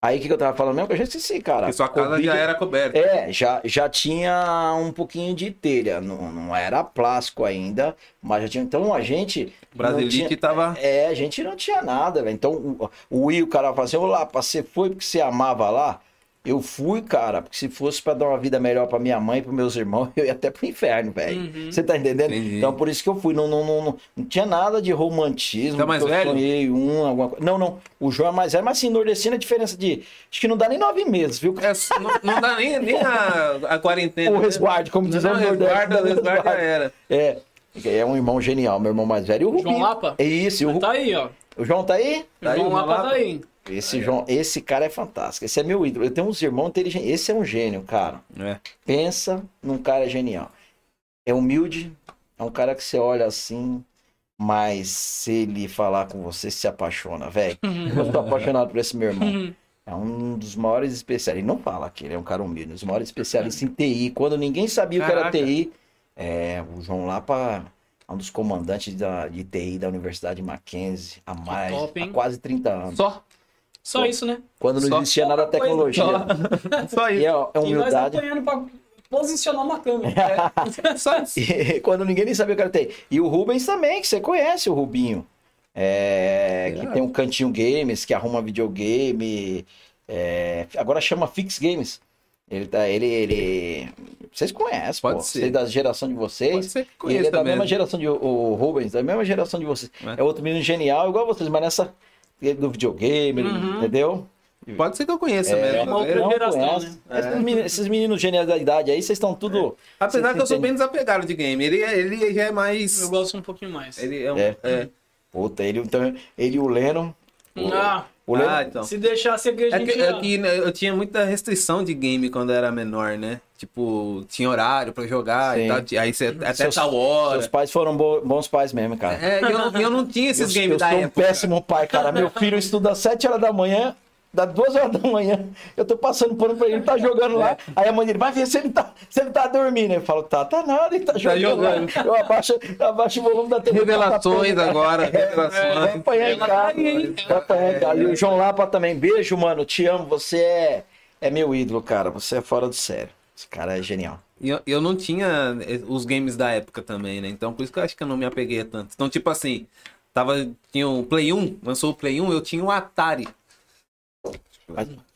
Aí o que, que eu tava falando mesmo? Que eu já esqueci, cara. Porque sua casa Covid- já era coberta. É, já, já tinha um pouquinho de telha. Não, não era plástico ainda, mas já tinha. Então a gente. O Brasilite não tinha- tava. É, a gente não tinha nada, velho. Então o, o Will, o cara fala assim: Olá, você foi porque você amava lá? Eu fui, cara, porque se fosse pra dar uma vida melhor pra minha mãe e pros meus irmãos, eu ia até pro inferno, velho. Uhum. Você tá entendendo? Entendi. Então por isso que eu fui. Não, não, não, não, não tinha nada de romantismo. Tá mais velho? sonhei um, alguma coisa. Não, não. O João é mais velho, mas assim, nordestino a diferença de. Acho que não dá nem nove meses, viu? É, não, não dá nem, nem a, a quarentena. O resguarde, como diz o Não, né? resguarda já era. É. É um irmão genial, meu irmão mais velho. E o João Rubinho. Lapa? É isso, e o, Ru- Tá aí, ó. o João tá aí? Tá aí, João o João Lapa Lapa? tá aí. Esse, João, esse cara é fantástico. Esse é meu ídolo. Eu tenho uns irmãos inteligentes. Esse é um gênio, cara. É. Pensa num cara genial. É humilde, é um cara que você olha assim, mas se ele falar com você, se apaixona, velho. Eu tô apaixonado por esse meu irmão. É um dos maiores especialistas. Ele não fala que ele é um cara humilde, um dos maiores especialistas em TI. Quando ninguém sabia o que era. TI, é, o João Lapa é um dos comandantes da, de TI da Universidade Mackenzie há mais top, há quase 30 anos. Só. Só isso, né? Quando não Só- existia nada coisa, tecnologia. Só E isso. é, é E nós humildade. apanhando pra posicionar uma câmera. É. Só isso. E quando ninguém nem sabia o que era TI. E o Rubens também, que você conhece o Rubinho. É, que tem um cantinho games, que arruma videogame. é, agora chama Fix Games. Ele tá, ele, ele. Vocês conhecem, Pode pô. ser. Sei da geração de vocês. Pode ser que E ele é conheça da mesma geração de o Rubens, da mesma geração de vocês. É. É, outro menino genial, igual vocês, mas nessa do videogame, Uhum. entendeu? Pode ser que eu conheça É, mesmo. uma outra Eu- geração, né? Esses, meninos, esses meninos da idade aí, vocês estão tudo. Apesar Vocês que eu sou bem desapegado de game. Ele, é- ele já é mais. Eu gosto um pouquinho mais. Ele é um. É. é. Puta, ele, então, ele e o Lennon. O, Ah, Ah, então. se deixasse aqui a É gente... que, é que, né, eu tinha muita restrição de game quando era menor, né? Tipo, tinha horário pra jogar Sim. e tal. Aí você até Seus- tal hora. Seus pais foram bo- bons pais mesmo, cara. É, eu, não- eu não tinha esses eu, games eu da sou um péssimo pai, cara. Meu filho estuda às 7 horas da manhã, dá 2 horas da manhã. Eu tô passando pano pra ele, ele tá jogando lá. Aí a mãe dele, vai ver se ele tá, se ele tá dormindo. Eu falo, tá, tá nada, ele tá jogando. jogando. lá. Eu abaixo, eu abaixo o volume da TV. Revelações tá agora. Vai Revelações. apanhar em casa. tá? Vai apanhar em casa. E o João Lapa também. Beijo, mano. Te amo. Você é, é meu ídolo, cara. Você é fora do sério. Esse cara é genial. E eu, eu não tinha eh, os games da época também, né? Então por isso que eu acho que eu não me apeguei tanto. Então, tipo assim, tava, tinha o Play 1, lançou o Play 1, eu tinha o Atari.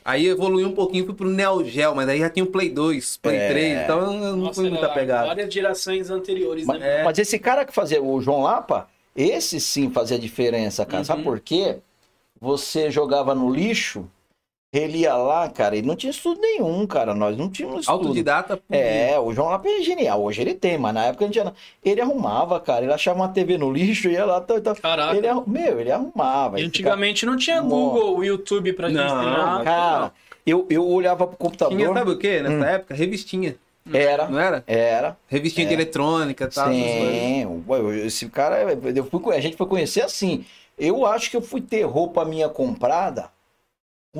Aí evoluiu um pouquinho, fui pro Neo Geo, mas aí já tinha o Play 2, Play É. 3, então eu não Nossa, fui muito era apegado. Várias gerações anteriores, Mas, né? Mas esse cara que fazia, o João Lapa, esse sim fazia diferença, cara. Sabe Uhum. por quê? Você jogava no lixo Ele ia lá, cara, ele não tinha estudo nenhum, cara. Nós não tínhamos estudo. Autodidata. É, o João Lapa é genial. Hoje ele tem, mas na época não tinha. não. Ele arrumava, cara. Ele achava uma TV no lixo, ia lá. Tá, tá. Caraca. Ele, arru- meu, ele arrumava. E Ele antigamente não tinha. Google, YouTube pra gente Não, ensinar. ficava- Cara, eu, eu olhava pro computador. Tinha, sabe o quê? Nessa Hum. época? Revistinha. Era, Não era? era. Revistinha de eletrônica e tal. Sim, esse cara, eu fui, a gente foi conhecer assim. Eu acho que eu fui ter roupa minha comprada com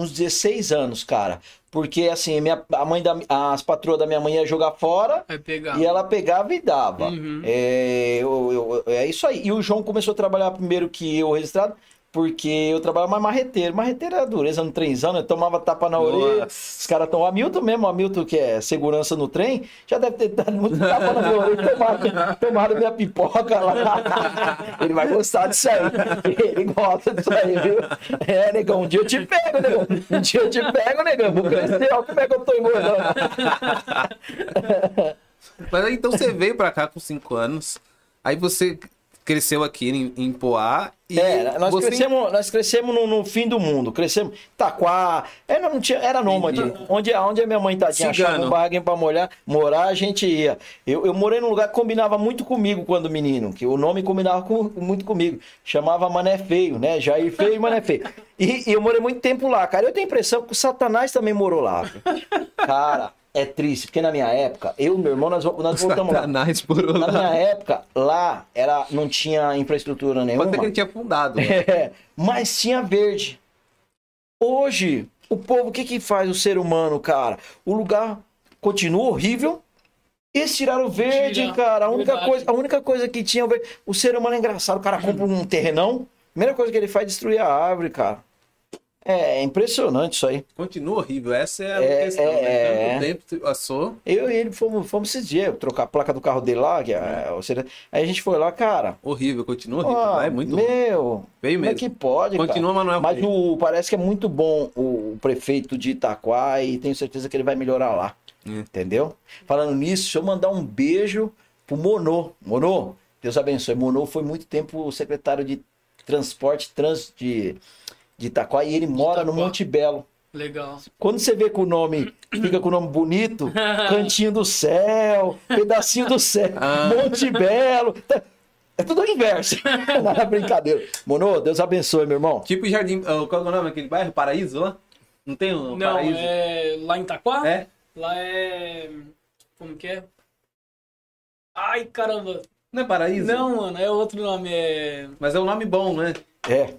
uns 16 anos, cara. Porque assim, minha, a mãe da, as patroas da minha mãe ia jogar fora e ela pegava e dava. Uhum. É, eu- eu- é isso aí. E o João começou a trabalhar primeiro que eu registrado, porque eu trabalhava mais marreteiro. Marreteiro era dureza no trenzão, né? Tomava tapa na orelha. Os caras estão. O Hamilton mesmo, o Hamilton que é segurança no trem, já deve ter dado muito tapa na minha orelha, tomado, tomado minha pipoca lá. Ele vai gostar disso aí. Ele gosta disso aí, viu? É, negão, um dia eu te pego, negão. Um dia eu te pego, negão. Vou crescer, olha como é que eu tô engordando. Mas aí, então você veio pra cá com 5 anos. Aí você cresceu aqui em, em Poá. E É, nós você... crescemos, nós crescemos no, no fim do mundo. Crescemos. Taquá. Era, não tinha, era nômade. Onde, onde a minha mãe tadinha achava Cigano. um barraguinho pra molhar, morar, a gente ia. Eu, eu morei num lugar que combinava muito comigo quando menino, que o nome combinava com- muito comigo. Chamava Mané Feio, né? Jair Feio e Mané Feio. E, e eu morei muito tempo lá, cara. Eu tenho a impressão que o Satanás também morou lá. Cara, é triste, porque na minha época, eu e meu irmão, nós, nós voltamos lá. Na lá. minha época, lá era, não tinha infraestrutura nenhuma. Pode ser que ele tinha fundado. É, mas tinha verde. Hoje, o povo, o que que faz o ser humano, cara? O lugar continua horrível. Eles tiraram o verde, Tira, cara. A única, verdade. coisa, a única coisa que tinha o verde. O ser humano é engraçado. O cara compra um terrenão. A primeira coisa que ele faz é destruir a árvore, cara. É, é impressionante isso aí. Continua horrível. Essa é a É, questão. é, né? é. Tanto tempo passou. Eu e ele fomos, fomos esses dias trocar a placa do carro dele lá. Que é, ou seja, aí a gente foi lá, cara. Horrível, continua horrível. ó, Lá é muito meu, Feio como é mesmo. que pode, cara? Continua, mas não é Mas o, parece que é muito bom o, o prefeito de Itaquá e tenho certeza que ele vai melhorar lá. É. Entendeu? Falando nisso, deixa eu mandar um beijo pro Monô. Monô, Deus abençoe. Monô foi muito tempo o secretário de transporte trans de, de Itaquá e ele mora no. Monte Belo. Legal. Quando você vê com o nome, fica com o nome bonito, Cantinho do Céu, Pedacinho do Céu, Ah. Monte Belo. tá- É tudo o inverso. Não é brincadeira. Monô, Deus abençoe, meu irmão. Tipo Jardim. ah, Qual é o nome daquele bairro? Paraíso lá? Não tem um Não, paraíso? é lá em Itaquá? É? Lá é. Como que é? Ai, caramba. Não é paraíso? Não, mano, é outro nome. É. Mas é um nome bom, né? É.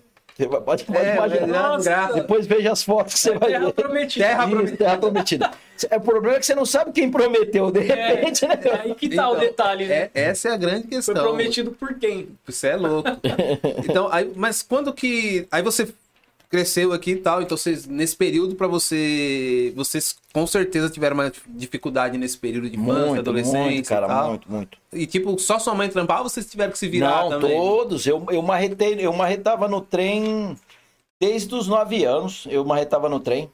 Vai- Pode, pode É, imaginar. mas é Nossa. graça. Depois veja as fotos que você vai Terra ver. Prometida. Terra Isso, Prometida. terra prometida. É, o problema é que você não sabe quem prometeu, de repente, né? É aí que tá o Então, detalhe, né? É, essa é a grande Foi questão. prometido por quem? Você é louco. então, aí, mas quando que. Aí você cresceu aqui e tal, então vocês, nesse período pra você. Vocês com certeza tiveram uma dificuldade nesse período de infância, Muito, adolescência muito, e cara, tal. muito, muito. E tipo, só sua mãe trampava ou vocês tiveram que se virar Não, também? todos. Eu, eu, marretei, eu marretava no trem desde os nove anos. Eu marretava no trem.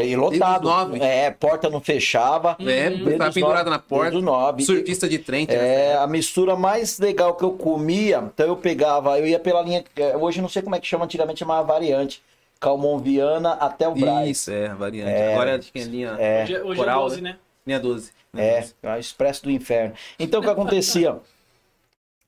Trem lotado. os nove? É, porta não fechava. É, Desde tá nove- na porta. nove. Surfista de trem. É, era- a mistura mais legal que eu comia, então eu pegava, eu ia pela linha, é, hoje eu não sei como é que chama, antigamente chamava variante, Calmon Viana até o Braz. Isso, é, a variante. É. Agora acho que é linha, É. Hoje, é- hoje Coral, é 12, né? linha 12. É, é o expresso do inferno. Então o que acontecia?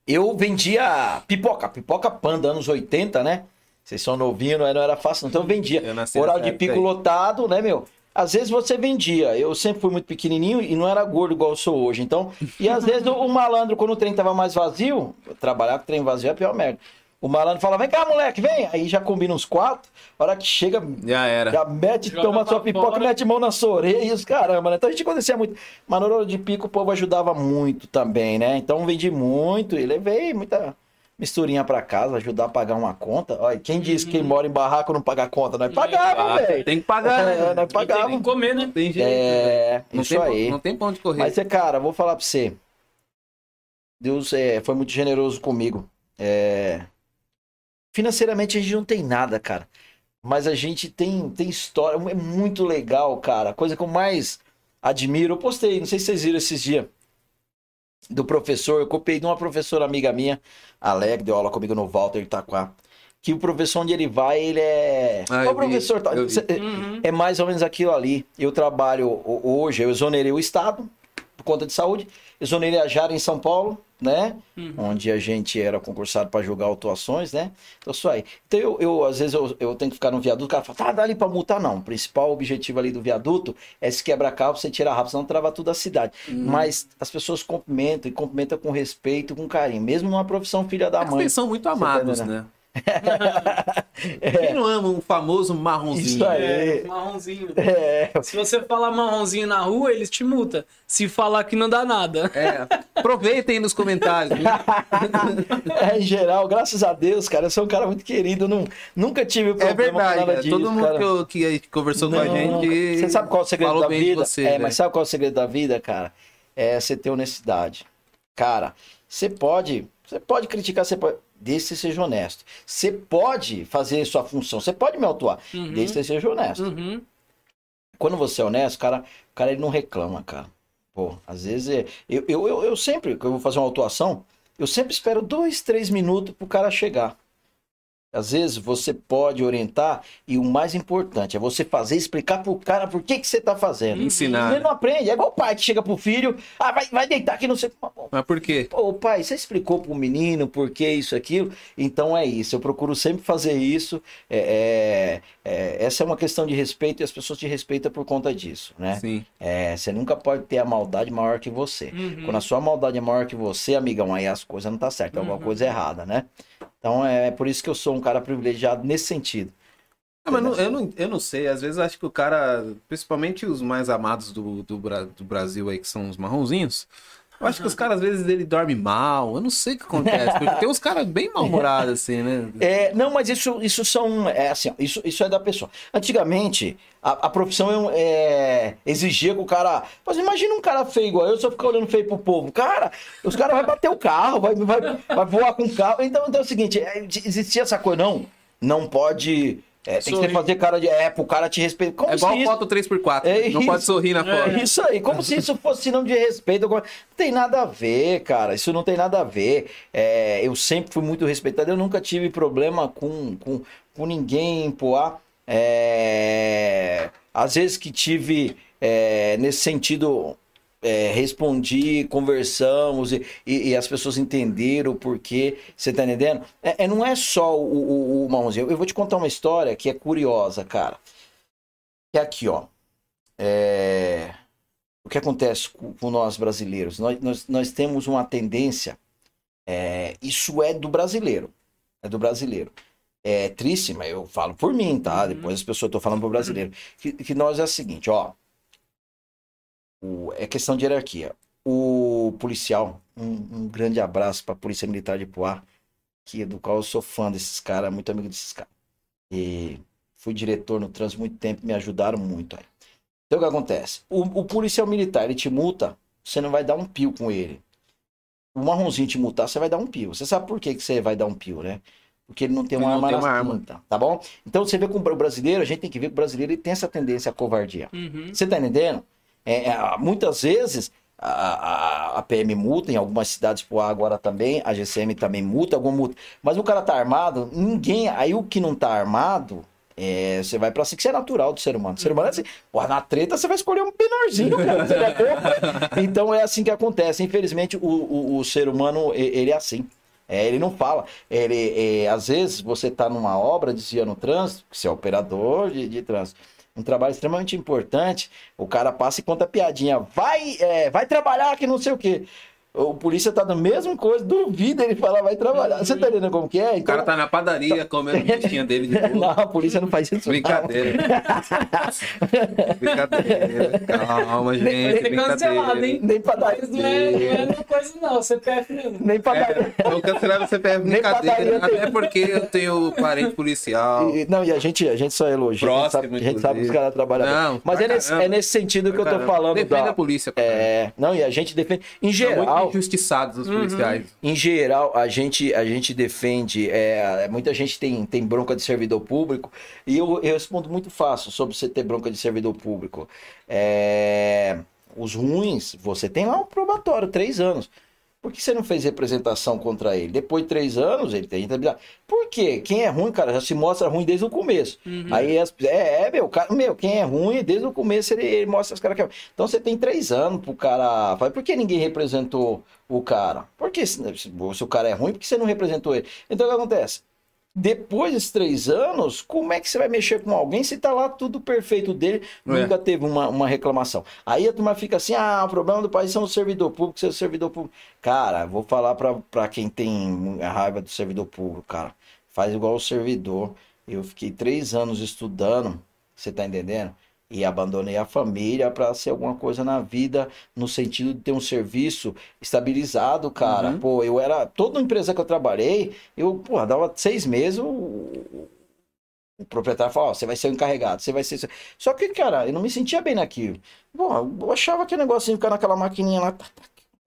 Eu vendia pipoca, pipoca panda, anos 80, né? Vocês são novinhos, não era- não era fácil, não. então eu vendia. Eu nessa de pico aí. lotado, né, meu? Às vezes você vendia. Eu sempre fui muito pequenininho e não era gordo igual eu sou hoje. Então, e às vezes o, o malandro, quando o trem tava mais vazio, trabalhar com trem vazio é a pior merda. O malandro fala: vem cá, moleque, vem. Aí já combina uns quatro. A hora que chega, Já era. já mete, Joga toma sua pipoca, fora. mete mão na sua orelha e os caramba, né? Então a gente acontecia muito. Mas na hora de pico o povo ajudava muito também, né? Então vendi muito e levei muita misturinha pra casa, ajudar a pagar uma conta. Olha, quem disse que quem mora em barraco não paga conta? Nós pagava, Ah, velho. tem que pagar, É, né? nós tem que comer, né? Tem jeito. É, não isso tem, aí. Não tem pra onde correr. Mas, é, cara, vou falar pra você. Deus é, foi muito generoso comigo. É, Financeiramente a gente não tem nada, cara. Mas a gente tem, tem história. É muito legal, cara. A coisa que eu mais admiro. Eu postei, não sei se vocês viram esses dias. Do professor. Eu copiei de uma professora amiga minha, Alegre, deu aula comigo no Walter Itaquá. que o professor onde ele vai, ele é. Ah, o professor vi, tá- vi. cê- Uhum. é mais ou menos aquilo ali. Eu trabalho ho- hoje, eu exonerei o Estado por conta de saúde, exonerei a Jara em São Paulo, né? Uhum. Onde a gente era concursado para julgar autuações, né? Então, isso aí. Então, eu, eu, às vezes, eu, eu tenho que ficar no viaduto, o cara fala, tá, dá ali para multar, não. O principal objetivo ali do viaduto é se quebrar carro, você tirar rápido, senão trava tudo a cidade. Uhum. Mas as pessoas cumprimentam e cumprimentam com respeito, com carinho, mesmo numa profissão filha da É mãe. Vocês são muito tá amados, entendendo? né? Quem não ama um famoso marronzinho? Isso aí. É, marronzinho. É, Se você falar marronzinho na rua, eles te multam. Se falar que não dá nada. É, aproveitem nos comentários. É, em geral, graças a Deus, cara, eu sou um cara muito querido, não, nunca tive É problema com verdade, nada né? disso, todo mundo cara. que, eu- que conversou com a Não, gente. Você sabe qual é o segredo falou da bem de vida? você, é, né? mas sabe qual é o segredo da vida, cara? É você ter honestidade. Cara, você pode, você pode criticar, você pode, desde que você seja honesto. Você pode fazer sua função, você pode me autuar, Uhum. desde que você seja honesto. Uhum. Quando você é honesto, o cara, o cara ele não reclama, cara. Pô, às vezes é, eu, eu, eu, eu sempre, que eu vou fazer uma autuação, eu sempre espero dois, três minutos pro cara chegar. Às vezes você pode orientar e o mais importante é você fazer, explicar pro cara por que, que você tá fazendo. Ensinar. Ele não aprende. É igual o pai que chega pro filho, ah, vai, vai deitar aqui, não sei. Mas por quê? Pô, pai, você explicou pro menino por que isso, aquilo? Então é isso. Eu procuro sempre fazer isso. É, é, é, essa é uma questão de respeito e as pessoas te respeitam por conta disso, né? Sim. É, você nunca pode ter a maldade maior que você. Uhum. Quando a sua maldade é maior que você, amigão, aí as coisas não tá certo, alguma Uhum. coisa errada, né? Então é por isso que eu sou um cara privilegiado nesse sentido. Ah, mas não- eu, não, eu não sei, às vezes acho que o cara, principalmente os mais amados do, do, do Brasil aí, que são os marronzinhos, eu acho que os caras, às vezes, ele dorme mal, eu não sei o que acontece, porque tem uns caras bem mal-humorados, assim, né? É, não, mas isso, isso são. É assim, isso, isso é da pessoa. Antigamente, a, a profissão é, exigia que o cara. Mas imagina um cara feio igual eu, só ficar olhando feio pro povo. Cara, os caras vão bater o carro, vai, vai, vai voar com o carro. Então, então é o seguinte: é, existia essa coisa, não. Não pode. É, tem que fazer cara de. É, pro cara te respeitar. Como É igual se isso- foto 3x4, É não isso. pode sorrir na foto. É isso aí, como se isso fosse sinal de respeito. Não tem nada a ver, cara. Isso não tem nada a ver. É, eu sempre fui muito respeitado. Eu nunca tive problema com, com, com ninguém em Poá. É, às vezes que tive é, nesse sentido. É, respondi, conversamos e, e- e as pessoas entenderam o porquê. Você tá entendendo? É, é, não é só o, o, o. Eu vou te contar uma história que é curiosa, cara. Que é aqui, ó. É, O que acontece com, com nós brasileiros? Nós, nós, nós temos uma tendência. é, isso é do brasileiro. É do brasileiro. É triste, mas eu falo por mim, tá? Uhum. Depois as pessoas estão falando pro brasileiro. Que, que nós é o seguinte, ó. O- é questão de hierarquia. O policial, um, um grande abraço para a Polícia Militar de Poá, que, do qual eu sou fã desses caras, muito amigo desses caras. E fui diretor no trânsito muito tempo, me ajudaram muito aí. Então o que acontece? O, o policial militar, ele te multa, você não vai dar um pio com ele. O marronzinho te multar, você vai dar um pio. Você sabe por que, que você vai dar um pio, né? Porque ele não tem Ele uma não arma tem na uma arma. cinta, tá bom? Então você vê com o brasileiro, a gente tem que ver que o brasileiro ele tem essa tendência à covardia. Uhum. Você tá entendendo? É, é, muitas vezes a, a, a PM multa, em algumas cidades por agora também, a GCM também multa, alguma multa. Mas o cara tá armado, ninguém. Aí o que não tá armado, é, você vai pra cima, que isso é natural do ser humano. O ser humano é assim, porra, na treta você vai escolher um menorzinho, cara. Você então é assim que acontece. Infelizmente, o, o, o ser humano, ele é assim. É, ele não fala. Ele, é, às vezes você tá numa obra desviando o trânsito, que você é operador de, de trânsito. Um trabalho extremamente importante. O cara passa e conta piadinha. Vai, é, vai trabalhar que não sei o quê. O polícia tá na mesma coisa, duvida ele falar vai trabalhar. Você tá entendendo como que é? O cara tá na padaria comendo a dele de boa. Não, a polícia não faz isso. não. Brincadeira. brincadeira. Calma, gente. Ele é cancelado, hein? Nem padaria. Mas não é, não é coisa, não. CPF mesmo. Nem padaria. É, eu cancelava o CPF Nem brincadeira. Até porque eu tenho parente policial. E- não, e a gente, a gente só elogia. a gente Próximo, sabe, a gente sabe que os caras trabalham. Não, Mas é nesse, é nesse sentido que eu tô Caramba. falando. Defende da- a polícia. É, não, e a gente defende. Em São muito geral, injustiçados os policiais. em geral, a gente, a gente defende. é, muita gente tem, tem bronca de servidor público. E eu, eu respondo muito fácil sobre você ter bronca de servidor público. É, os ruins, você tem lá um probatório, três anos. Por que você não fez representação contra ele? Depois de três anos, ele tem rentabilidade. Por quê? Quem é ruim, cara, já se mostra ruim desde o começo. Uhum. Aí, as, é, é, meu, cara, meu, quem é ruim, desde o começo ele, ele mostra as caras que é- Então você tem três anos pro cara. Fala, Por que ninguém representou o cara? Por que se, se o cara é ruim, por que você não representou ele? Então o que acontece? Depois desses três anos, como é que você vai mexer com alguém se tá lá tudo perfeito dele, É. nunca teve uma, uma reclamação? Aí a turma fica assim: ah, o problema do país são o servidor público, ser servidor público. Cara, vou falar pra quem tem a raiva do servidor público, cara. Faz igual o servidor. Eu fiquei três anos estudando, você tá entendendo? E abandonei a família para ser alguma coisa na vida, no sentido de ter um serviço estabilizado, cara. Uhum. Pô, eu era. Toda empresa que eu trabalhei, eu, porra, dava seis meses, o, o proprietário falava, ó, você vai ser o encarregado, você vai ser. Só que, cara, eu não me sentia bem naquilo. Pô, eu achava que o negocinho ficar naquela maquininha lá.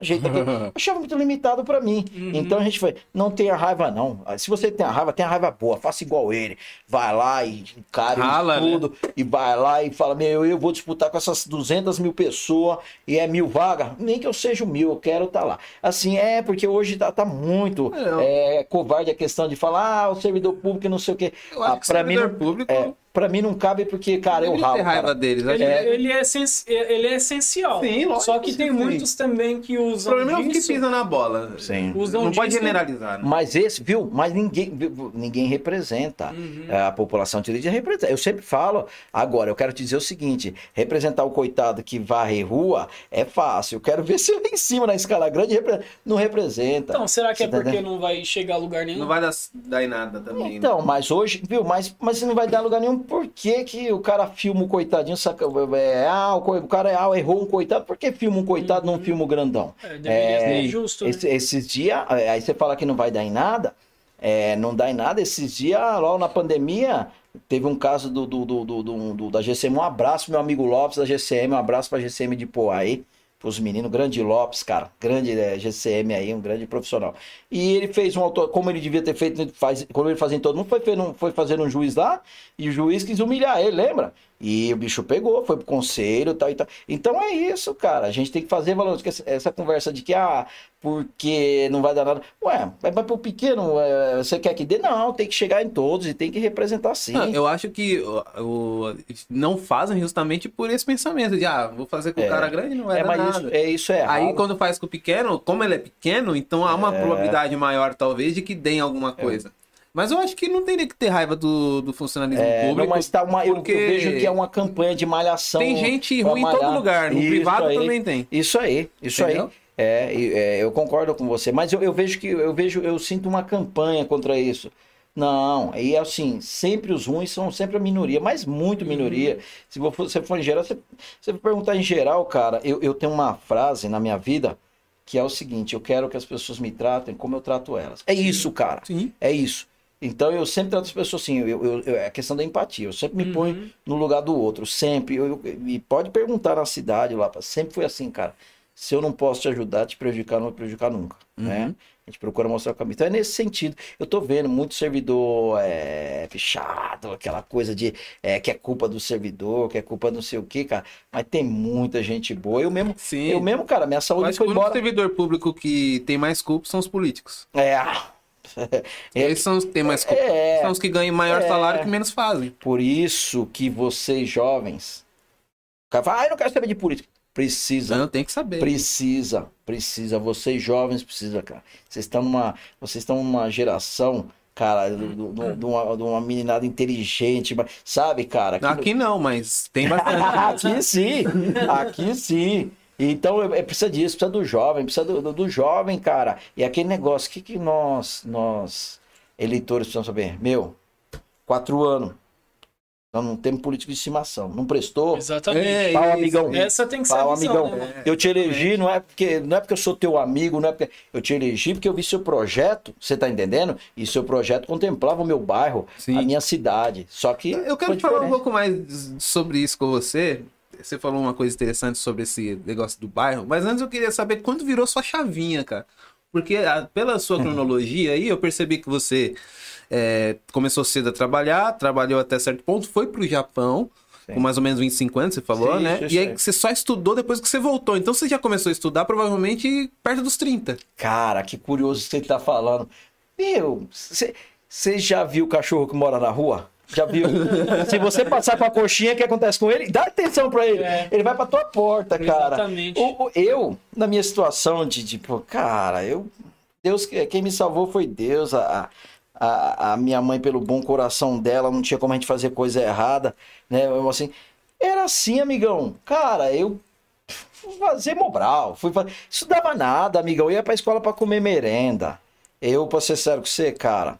Tá, tá, Jeito aqui, eu achava muito limitado pra mim. Uhum. Então a gente foi, não tenha raiva não. Se você tem a raiva, tenha raiva boa, faça igual ele. Vai lá e cara Rala, né? tudo e vai lá e fala, meu, eu vou disputar com essas 200 mil pessoas e é mil vagas, nem que eu seja mil, eu quero estar lá. Assim, é, porque hoje tá, tá muito É, é, covarde a questão de falar, ah, o servidor público e não sei o quê. Eu acho Ah, que pra mim, servidor não, público é, pra mim não cabe porque, cara, eu ralo. raiva cara. deles. Ele, É. ele é, essenci- ele é essencial. Sim, lógico Só que tem sim. muitos também que O usam problema é os que disso. pisam na bola. Sim. Usam Não pode disso- generalizar, né? Mas esse, viu? Mas ninguém, ninguém representa. Uhum. A população de líder representa. Eu sempre falo, agora, eu quero te dizer o seguinte: representar o coitado que varre rua é fácil. Eu quero ver se lá em cima, na escala grande, não representa. Então, será que Você é tá porque entendendo? não vai chegar a lugar nenhum? Não vai dar, dar em nada também. né? Então, mas hoje, viu? Mas, mas não vai dar lugar nenhum. Por que, que o cara filma o coitadinho? Saca, é, ah, o, cara ah, errou um coitado. Por que filma um coitado e não filma o grandão? É, É, justo, né? Esse- esses dias, aí você fala que não vai dar em nada, é, não dá em nada. Esses dias, logo na pandemia, teve um caso do, do, do, do- da GCM. Um abraço, meu amigo Lopes da GCM, um abraço pra GCM de Poá aí, pros meninos, grande Lopes, cara, grande é, GCM aí, um grande profissional. E ele fez um autor, como ele devia ter feito, faz, como ele fazia em todo mundo, foi, fazendo- foi fazendo um juiz lá, e o juiz quis humilhar ele, lembra? E o bicho pegou, foi pro conselho tal e tal. Então é isso, cara. A gente tem que fazer valor. Essa- conversa de que, ah, porque não vai dar nada. Ué, vai pro pequeno, é, você quer que dê? Não, tem que chegar em todos e tem que representar sim. Não, eu acho que o, não fazem justamente por esse pensamento de, ah, vou fazer com É. o cara grande não vai é, dar nada. isso é, isso é errado. Aí quando faz com o pequeno, como ele é pequeno, então há uma É. probabilidade maior, talvez, de que deem alguma coisa. Mas eu acho que não teria que ter raiva do, do funcionalismo É, público. não, mas tá uma, eu, eu porque vejo que é uma campanha de malhação. Tem gente ruim em todo malhar. lugar. No Isso privado aí. também tem. Isso aí, isso Entendeu? aí. É, é, eu concordo com você, mas eu, eu vejo que eu vejo, eu sinto uma campanha contra isso. Não, e assim, sempre os ruins são sempre a minoria, mas muito minoria. Se vo- você for em geral, você, você perguntar em geral, cara, eu, eu tenho uma frase na minha vida que é o seguinte: eu quero que as pessoas me tratem como eu trato elas. É isso, cara. Sim. É isso. Então eu sempre trato as pessoas assim, eu, eu- eu- é a questão da empatia. Eu sempre me Uhum. ponho no lugar do outro, sempre. Eu, e pode perguntar na cidade lá, sempre foi assim, cara. Se eu não posso te ajudar, te prejudicar, não vou prejudicar nunca, né? A gente procura mostrar o caminho. Então é nesse sentido. Eu tô vendo muito servidor é, fechado, aquela coisa de é, que é culpa do servidor, que é culpa não sei o que, cara. Mas tem muita gente boa. Eu mesmo, Sim. eu mesmo, cara, minha saúde que foi o embora. servidor público que tem mais culpa são os políticos. É, Eles são os culpa. É. São os que ganham maior É. salário que menos fazem. Por isso que vocês jovens. Cara fala, ah, eu não quero saber de política. Precisa. Então tem que saber. Precisa, precisa. Vocês jovens precisa, cara. Vocês estão numa, vocês estão numa geração, cara, de uma, uma meninada inteligente, sabe, cara? Aquilo- Aqui não, mas tem bastante. aqui sim, aqui sim. Então é, é- precisa disso, precisa do jovem, precisa do, do- do jovem, cara. E aquele negócio, o que, que nós, nós, eleitores, precisamos saber? Meu, quatro anos. Nós não temos político de estimação. Não prestou? Exatamente. É, Pau, isso. amigão. Essa tem que ser visão, amigão. né? Eu te elegi, não é porque não é porque eu sou teu amigo, não é porque eu te elegi porque eu vi seu projeto, você tá entendendo? E seu projeto contemplava o meu bairro, Sim. a minha cidade. Só que Eu quero falar um pouco mais sobre isso com você. Você falou uma coisa interessante sobre esse negócio do bairro, mas antes eu queria saber quando virou sua chavinha, cara. Porque ah, pela sua Uhum. cronologia aí, eu percebi que você é, começou cedo a trabalhar, trabalhou até certo ponto, foi pro Japão, Sim. com mais ou menos 25 anos, você falou, Sim, né? isso, e aí você só estudou depois que você voltou. Então você já começou a estudar provavelmente perto dos 30. Cara, que curioso você tá falando. Meu, você já viu o cachorro que mora na rua? Já viu? Se você passar com a coxinha, o que acontece com ele? Dá atenção pra ele. É. Ele vai pra tua porta, cara. Exatamente. O- o- eu, na minha situação de, tipo, cara, eu. Deus, quem me salvou foi Deus. A, a, a minha mãe, pelo bom coração dela, não tinha como a gente fazer coisa errada, né? Eu, assim, era assim, amigão. Cara, eu fui fazer Mobral, fui fazer... Estudava nada, amigão. Eu ia pra escola pra comer merenda. Eu, pra ser sério com você, cara,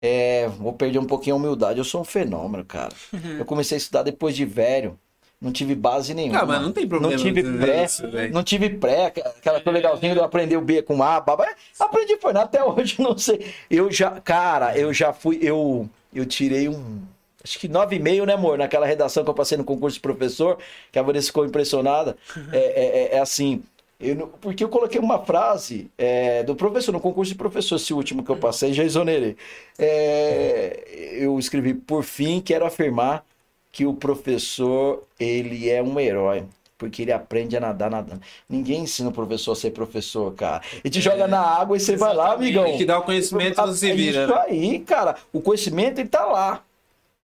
é, vou perder um pouquinho a humildade. Eu sou um fenômeno, cara. Eu comecei a estudar depois de velho. Não tive base nenhuma. Ah, mas não tem problema Não tive pré, isso, velho. não tive pré, aquela coisa legalzinha de eu aprender o B com A, babá. Aprendi foi até hoje, não sei. Eu já, cara, eu já fui, eu, eu tirei um, acho que 9,5, né, amor? Naquela redação que eu passei no concurso de professor, que a Vanessa ficou impressionada. É, é, é- é assim, eu porque eu coloquei uma frase é, do professor, no concurso de professor, esse último que eu passei, já exonerei. É, eu escrevi, por fim, quero afirmar que o professor, ele é um herói. Porque ele aprende a nadar nadando. Ninguém ensina o professor a ser professor, cara. Ele te joga na água e você vai lá, amigão. Ele te dá o conhecimento e você se É vira, Isso né? aí, cara. O conhecimento, ele tá lá.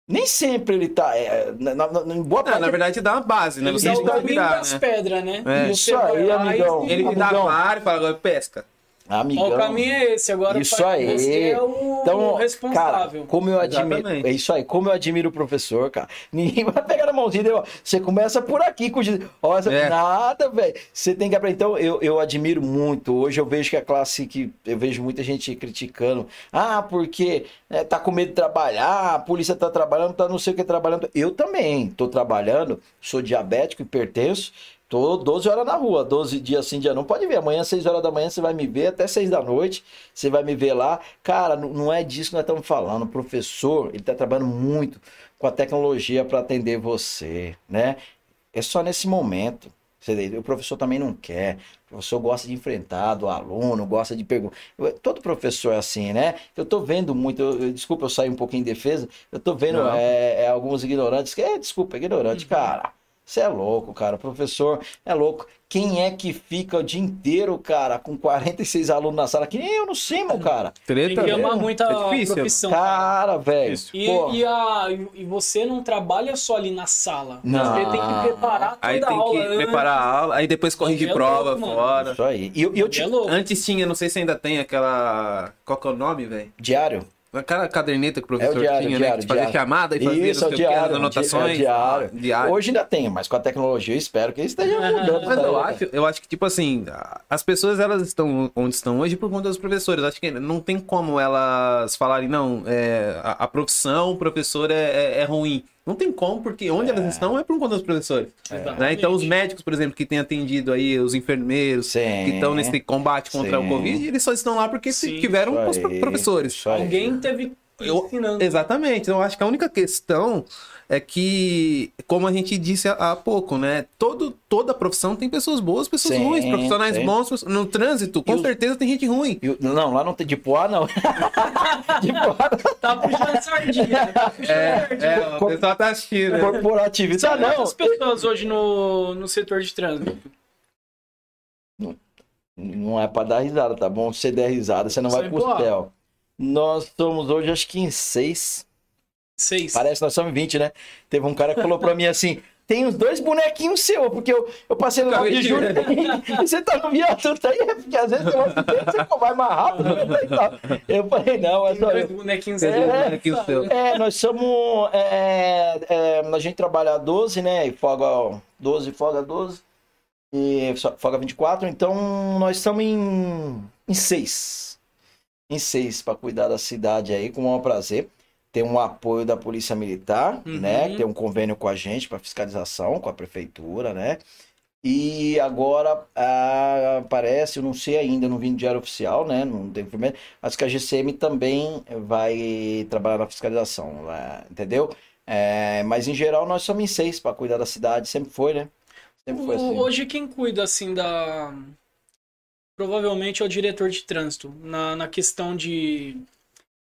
Nem sempre ele tá. É, na, na, na- boa Ah, parte, na verdade dá uma base, né? Ele Você dá o que caminho virar, das né? pedras, né? É. Isso aí, amigão. Ele te dá a vara e fala, agora pesca. Amigão. O caminho é esse, agora Isso aí. você é o Então, responsável. cara, como eu admiro. Exatamente. É isso aí, como eu admiro o professor, cara. Ninguém vai pegar na mãozinha dele, ó. Você começa por aqui com. Ó, essa- É. Nada, velho. Você tem que aprender. Então, eu, eu admiro muito. Hoje eu vejo que a classe que. Eu vejo muita gente criticando. Ah, porque é, tá com medo de trabalhar, a polícia tá trabalhando, tá não sei o que trabalhando. Eu também tô trabalhando, sou diabético, hipertenso. Tô 12 horas na rua, 12 dias sim, dia não. Pode ver, amanhã, 6 horas da manhã, você vai me ver, até 6 da noite, você vai me ver lá. Cara, não- é disso que nós estamos falando. O professor, ele tá trabalhando muito com a tecnologia para atender você, né? É só nesse momento. O professor também não quer. O professor gosta de enfrentar do aluno, gosta de perguntar. Todo professor é assim, né? Eu tô vendo muito, eu- eu- desculpa eu sair um pouquinho em defesa, eu tô vendo é, é, alguns ignorantes que, é, desculpa, ignorante, cara. Você é louco, cara. O professor é louco. Quem é que fica o dia inteiro, cara, com 46 alunos na sala? Que nem eu no Simo, cara. Treta, Tem que amar muito a É difícil. profissão. Cara, velho. E, e, a, e você não trabalha só ali na sala. Não. Você tem que preparar toda Aí a tem aula que preparar a aula, aí depois corrige É prova louco, mano. fora. Isso aí. E eu, e eu te... É louco. Antes tinha, não sei se ainda tem aquela. Qual que é o nome, velho? Diário. Aquela caderneta que o É o professor diário, tinha, diário, né? Que fazia diário. chamada e fazia Isso, é as diário. anotações. É o diário. Diário. Hoje ainda tem, mas com a tecnologia eu espero que isso esteja mudando. Mas isso eu acho, eu acho que, tipo assim, as pessoas elas estão onde estão hoje por conta dos professores. Acho que não tem como elas falarem, não, é, a, a profissão, o professor é, é, é ruim. Não tem como, porque onde elas estão é por conta dos professores. Né? Então, os médicos, por exemplo, que têm atendido aí, os enfermeiros, Sim. que estão nesse combate contra Sim. o Covid, eles só estão lá porque Sim. tiveram os professores. Alguém teve Eu- ensinando. Exatamente. Então, eu acho que a única questão é que, como a gente disse há, pouco, né? Todo, toda profissão tem pessoas boas, pessoas Sim, ruins, profissionais sim. bons. No trânsito, com E certeza tem gente ruim. E o- não, lá não tem de poá, não. de poá, Tá puxando sardinha. Tá puxando sardinha. É, o pessoal tá assistindo. né? corporativista. Ah, não. Quantas pessoas hoje no, no setor de trânsito? Não é pra dar risada, tá bom? Se você der risada, você não Só vai pro céu. Nós somos hoje, acho que em seis. Seis. Parece que nós somos 20, né? Teve um cara que falou pra mim assim: tem uns dois bonequinhos seus, porque eu, eu passei no 9 de julho e você tá no viaduto aí, é porque às vezes você vai mais rápido. né. Eu falei: não, é só Dois bonequinhos É, ali. aqui o seu. É, nós somos. É, é, a gente trabalha 12, né? E folga 12, folga 12. E folga 24. Então nós estamos em, em seis. Em seis para cuidar da cidade aí, com o maior prazer. Tem um apoio da Polícia Militar, Uhum. né? Tem um convênio com a gente para fiscalização, com a prefeitura, né? E agora ah, parece, eu não sei ainda, não vi no diário oficial, né? Não tem primeiro. Acho que a GCM também vai trabalhar na fiscalização, entendeu? É, mas em geral nós somos em seis para cuidar da cidade, sempre foi, né? Sempre foi assim. Hoje quem cuida assim da. Provavelmente é o diretor de trânsito. Na, na questão de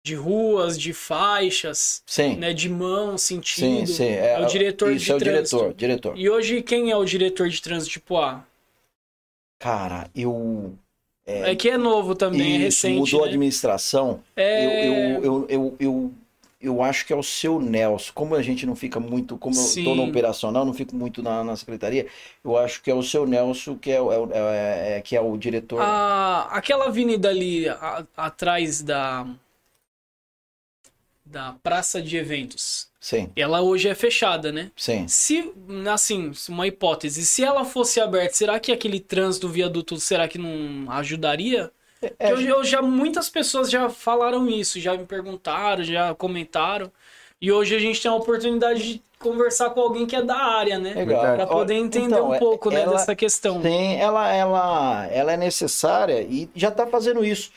de ruas, de faixas, Sim. né, de mão, Sim, sentido. sim. É, o diretor Isso de é o trânsito. diretor, diretor. E hoje quem é o diretor de trânsito tipo A? Cara, eu. É, que é novo também, é isso, recente. mudou a né? administração. É... Eu, eu, eu, eu, eu, eu acho que é o seu Nelson. Como a gente não fica muito. Como eu Sim. tô no operacional, não fico muito na, na secretaria. Eu acho que é o seu Nelson que é, o- é, é- é- que é o diretor. A- aquela avenida ali a- atrás da da praça de eventos, Sim, ela hoje é fechada, né? sim. Se, assim, uma hipótese, se ela fosse aberta, será que aquele trânsito do viaduto, será que não ajudaria? É, Porque eu, eu já, muitas pessoas já falaram isso, já me perguntaram, já comentaram. E hoje a gente tem a oportunidade de conversar com alguém que é da área, né? Pra poder entender então, um é- pouco, né, ela- dessa questão. Sim, ela, ela, ela é necessária e já está fazendo isso.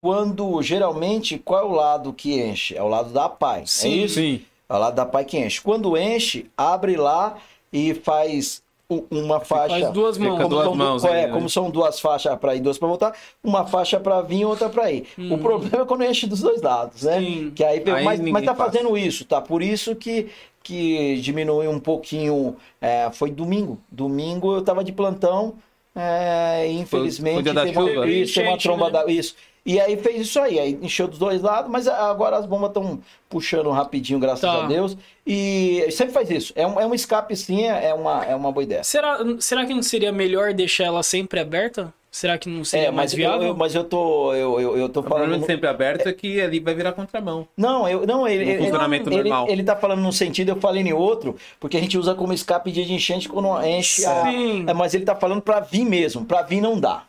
Quando geralmente, qual é o lado que enche? É o lado da PAI. Sim. É isso? Sim. É o lado da PAI que enche. Quando enche, abre lá e faz uma faixa. Faz duas mãos. Como, duas são, du- mãos é, ali, né? como são duas faixas para ir, duas para voltar, uma faixa para vir e outra para ir. O Uhum. problema é quando enche dos dois lados, né? Sim. Que aí, Aí mas, mas tá passa. fazendo isso, tá? Por isso que, que diminuiu um pouquinho. é, foi domingo. Domingo eu tava de plantão. é, e infelizmente foi da teve chuva? isso, teve uma tromba né? da, isso. E aí fez isso aí, aí encheu dos dois lados, mas agora as bombas estão puxando rapidinho, graças Tá. a Deus. E sempre faz isso. É um, é um escape sim, é uma, é uma boa ideia. Será, será que não seria melhor deixar ela sempre aberta? Será que não seria É, mais mas viável? eu, mas eu tô, eu, eu, eu tô O problema falando. de sempre aberto é que ali vai virar contramão. Não, eu, não, ele, No ele, funcionamento ele, normal. ele tá falando num sentido, eu falei em outro, porque a gente usa como escape de enchente quando enche a. Sim. É, mas ele tá falando pra vir mesmo, pra vir não dá.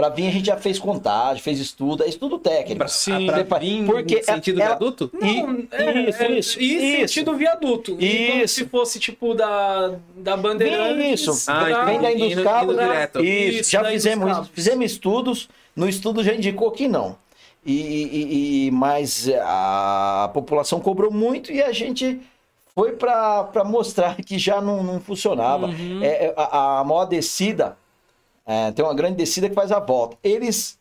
Pra vir a gente já fez contagem, fez estudo, é estudo técnico. Pra, Sim. pra Você faz- vir porque no sentido ela- viaduto? Não, E- isso, isso, E isso. sentido viaduto. Como Isso. se fosse tipo da, da Bandeirantes. Isso, Ah, pra- vem daí dos indo cabos. né? direto. Isso, Isso, já fizemos, fizemos estudos, no estudo já indicou que não. E, e- e- mas a população cobrou muito e a gente foi para mostrar que já não, não funcionava. Uhum. É, é, a, a maior descida, é, tem uma grande descida que faz a volta. Eles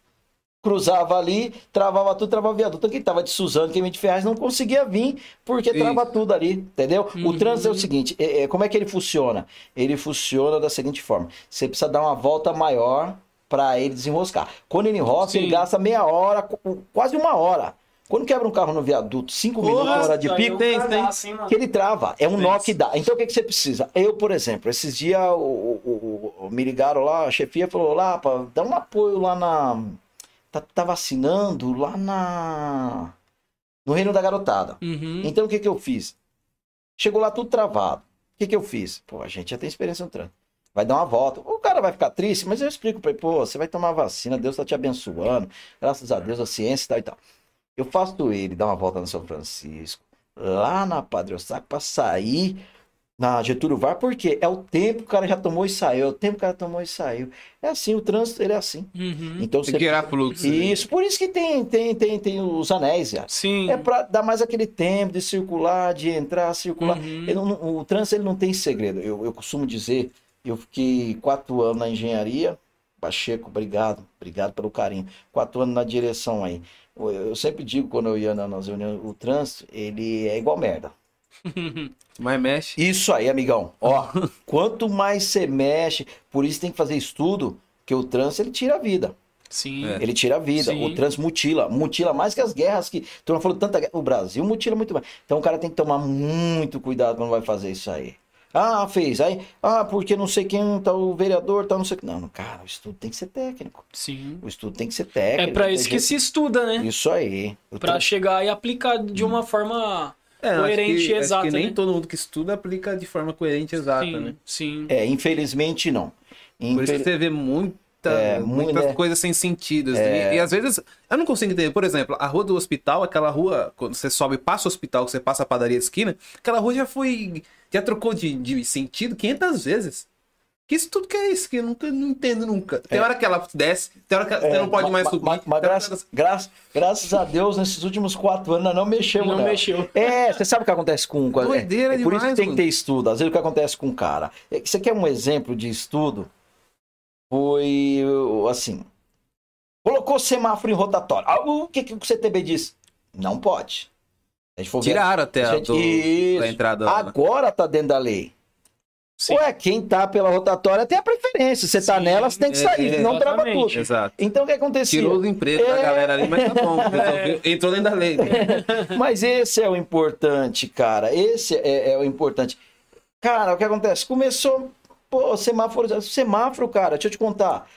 cruzava ali, travava tudo, travava o viaduto. Então, quem tava de Suzano, quem vinha de Ferraz, não conseguia vir, porque Isso. trava tudo ali, entendeu? O Uhum. trânsito é o seguinte, é- é, como é que ele funciona? Ele funciona da seguinte forma, você precisa dar uma volta maior para ele desenroscar. Quando ele enrosca, Sim. ele gasta meia hora, qu- quase uma hora. Quando quebra um carro no viaduto, cinco minutos, hora de pico, tem, tem. assim, que ele trava. É um nó que dá. Então o que, que você precisa? Eu, por exemplo, esses dias o, o- o- me ligaram lá, a chefia falou: lá, pá, dá um apoio lá na. Tá, tá vacinando lá na. No Reino da Garotada. Uhum. Então o que, que eu fiz? Chegou lá tudo travado. O que, que eu fiz? Pô, a gente já tem experiência no trânsito. Vai dar uma volta. O cara vai ficar triste, mas eu explico pra ele, pô, você vai tomar vacina, Deus tá te abençoando. Graças a Deus, a ciência e tal e tal. Eu faço ele dar uma volta no São Francisco, lá na Padre Eustáquio, pra sair na Getúlio Vargas, porque é o tempo que o cara já tomou e saiu, é o tempo que o cara tomou e saiu. É assim, o trânsito, ele é assim. Uhum. Então Tem você... que gerar fluxo. né? Isso, por isso que tem, tem, tem, tem os anéis, já. Sim. É pra dar mais aquele tempo de circular, de entrar, circular. Uhum. Não- o trânsito ele não tem segredo. Eu, eu costumo dizer, eu fiquei quatro anos na engenharia. Pacheco, obrigado, obrigado pelo carinho. Quatro anos na direção aí. Eu, sempre digo quando eu ia na- nas reuniões, o trânsito, ele é igual merda. Mas mexe. Isso aí, amigão. Ó, quanto mais você mexe, por isso tem que fazer estudo, que o trânsito ele tira a vida. Sim. É. Ele tira a vida. Sim. O trânsito mutila. Mutila mais que as guerras que. Tu não falou tanta guerra. O Brasil mutila muito mais. Então o cara tem que tomar muito cuidado quando vai fazer isso aí. Ah, fez. Aí, ah, porque não sei quem tá o vereador, tá não sei. Não, não, cara, o estudo tem que ser técnico. Sim. O estudo tem que ser É técnico. pra não isso que jeito. se estuda, né? Isso aí. Pra trânsito- chegar e aplicar de uma forma É, acho coerente que- e exata, Acho que nem né? todo mundo que estuda aplica de forma coerente e exata, sim, né? sim. É, infelizmente não. Por isso Infel- que você vê muita, É, muitas né? coisas sem sentido. assim. E, e às vezes, eu não consigo entender. Por exemplo, a rua do hospital, aquela rua, quando você sobe, passa o hospital, que você passa a padaria esquina, aquela rua já foi. Já trocou de, de sentido 500 vezes. Que isso tudo que é isso? Que eu nunca não entendo nunca. Tem hora que ela desce, tem hora que você É, não pode ma- mais ma- subir. ma- Mas, que graças, graças, graças a Deus, nesses últimos quatro anos, nós não mexemos. Não nela. mexeu. É, você sabe o que acontece com. Doideira é, é por isso que demais, tem que ter estudo. Às vezes o que acontece com o cara. É, Você quer um exemplo de estudo? Foi assim. Colocou semáforo em rotatório. Ah, o que, que o CTB disse? Não pode. A gente for ver- Tiraram até a, Gente, do, da entrada. né? Agora tá dentro da lei. Sim. Ué, quem tá pela rotatória tem a preferência. Você tá Sim, nela, você tem que é, sair, é, senão trava tudo. Exato. Então o que acontecia? Tirou os empregos da É. galera ali, mas tá bom. resolveu. Entrou dentro da lei. Mas esse é o importante, cara. Esse é, é o importante. Cara, o que acontece? Começou, pô, semáforo, semáforo, cara, deixa eu te contar.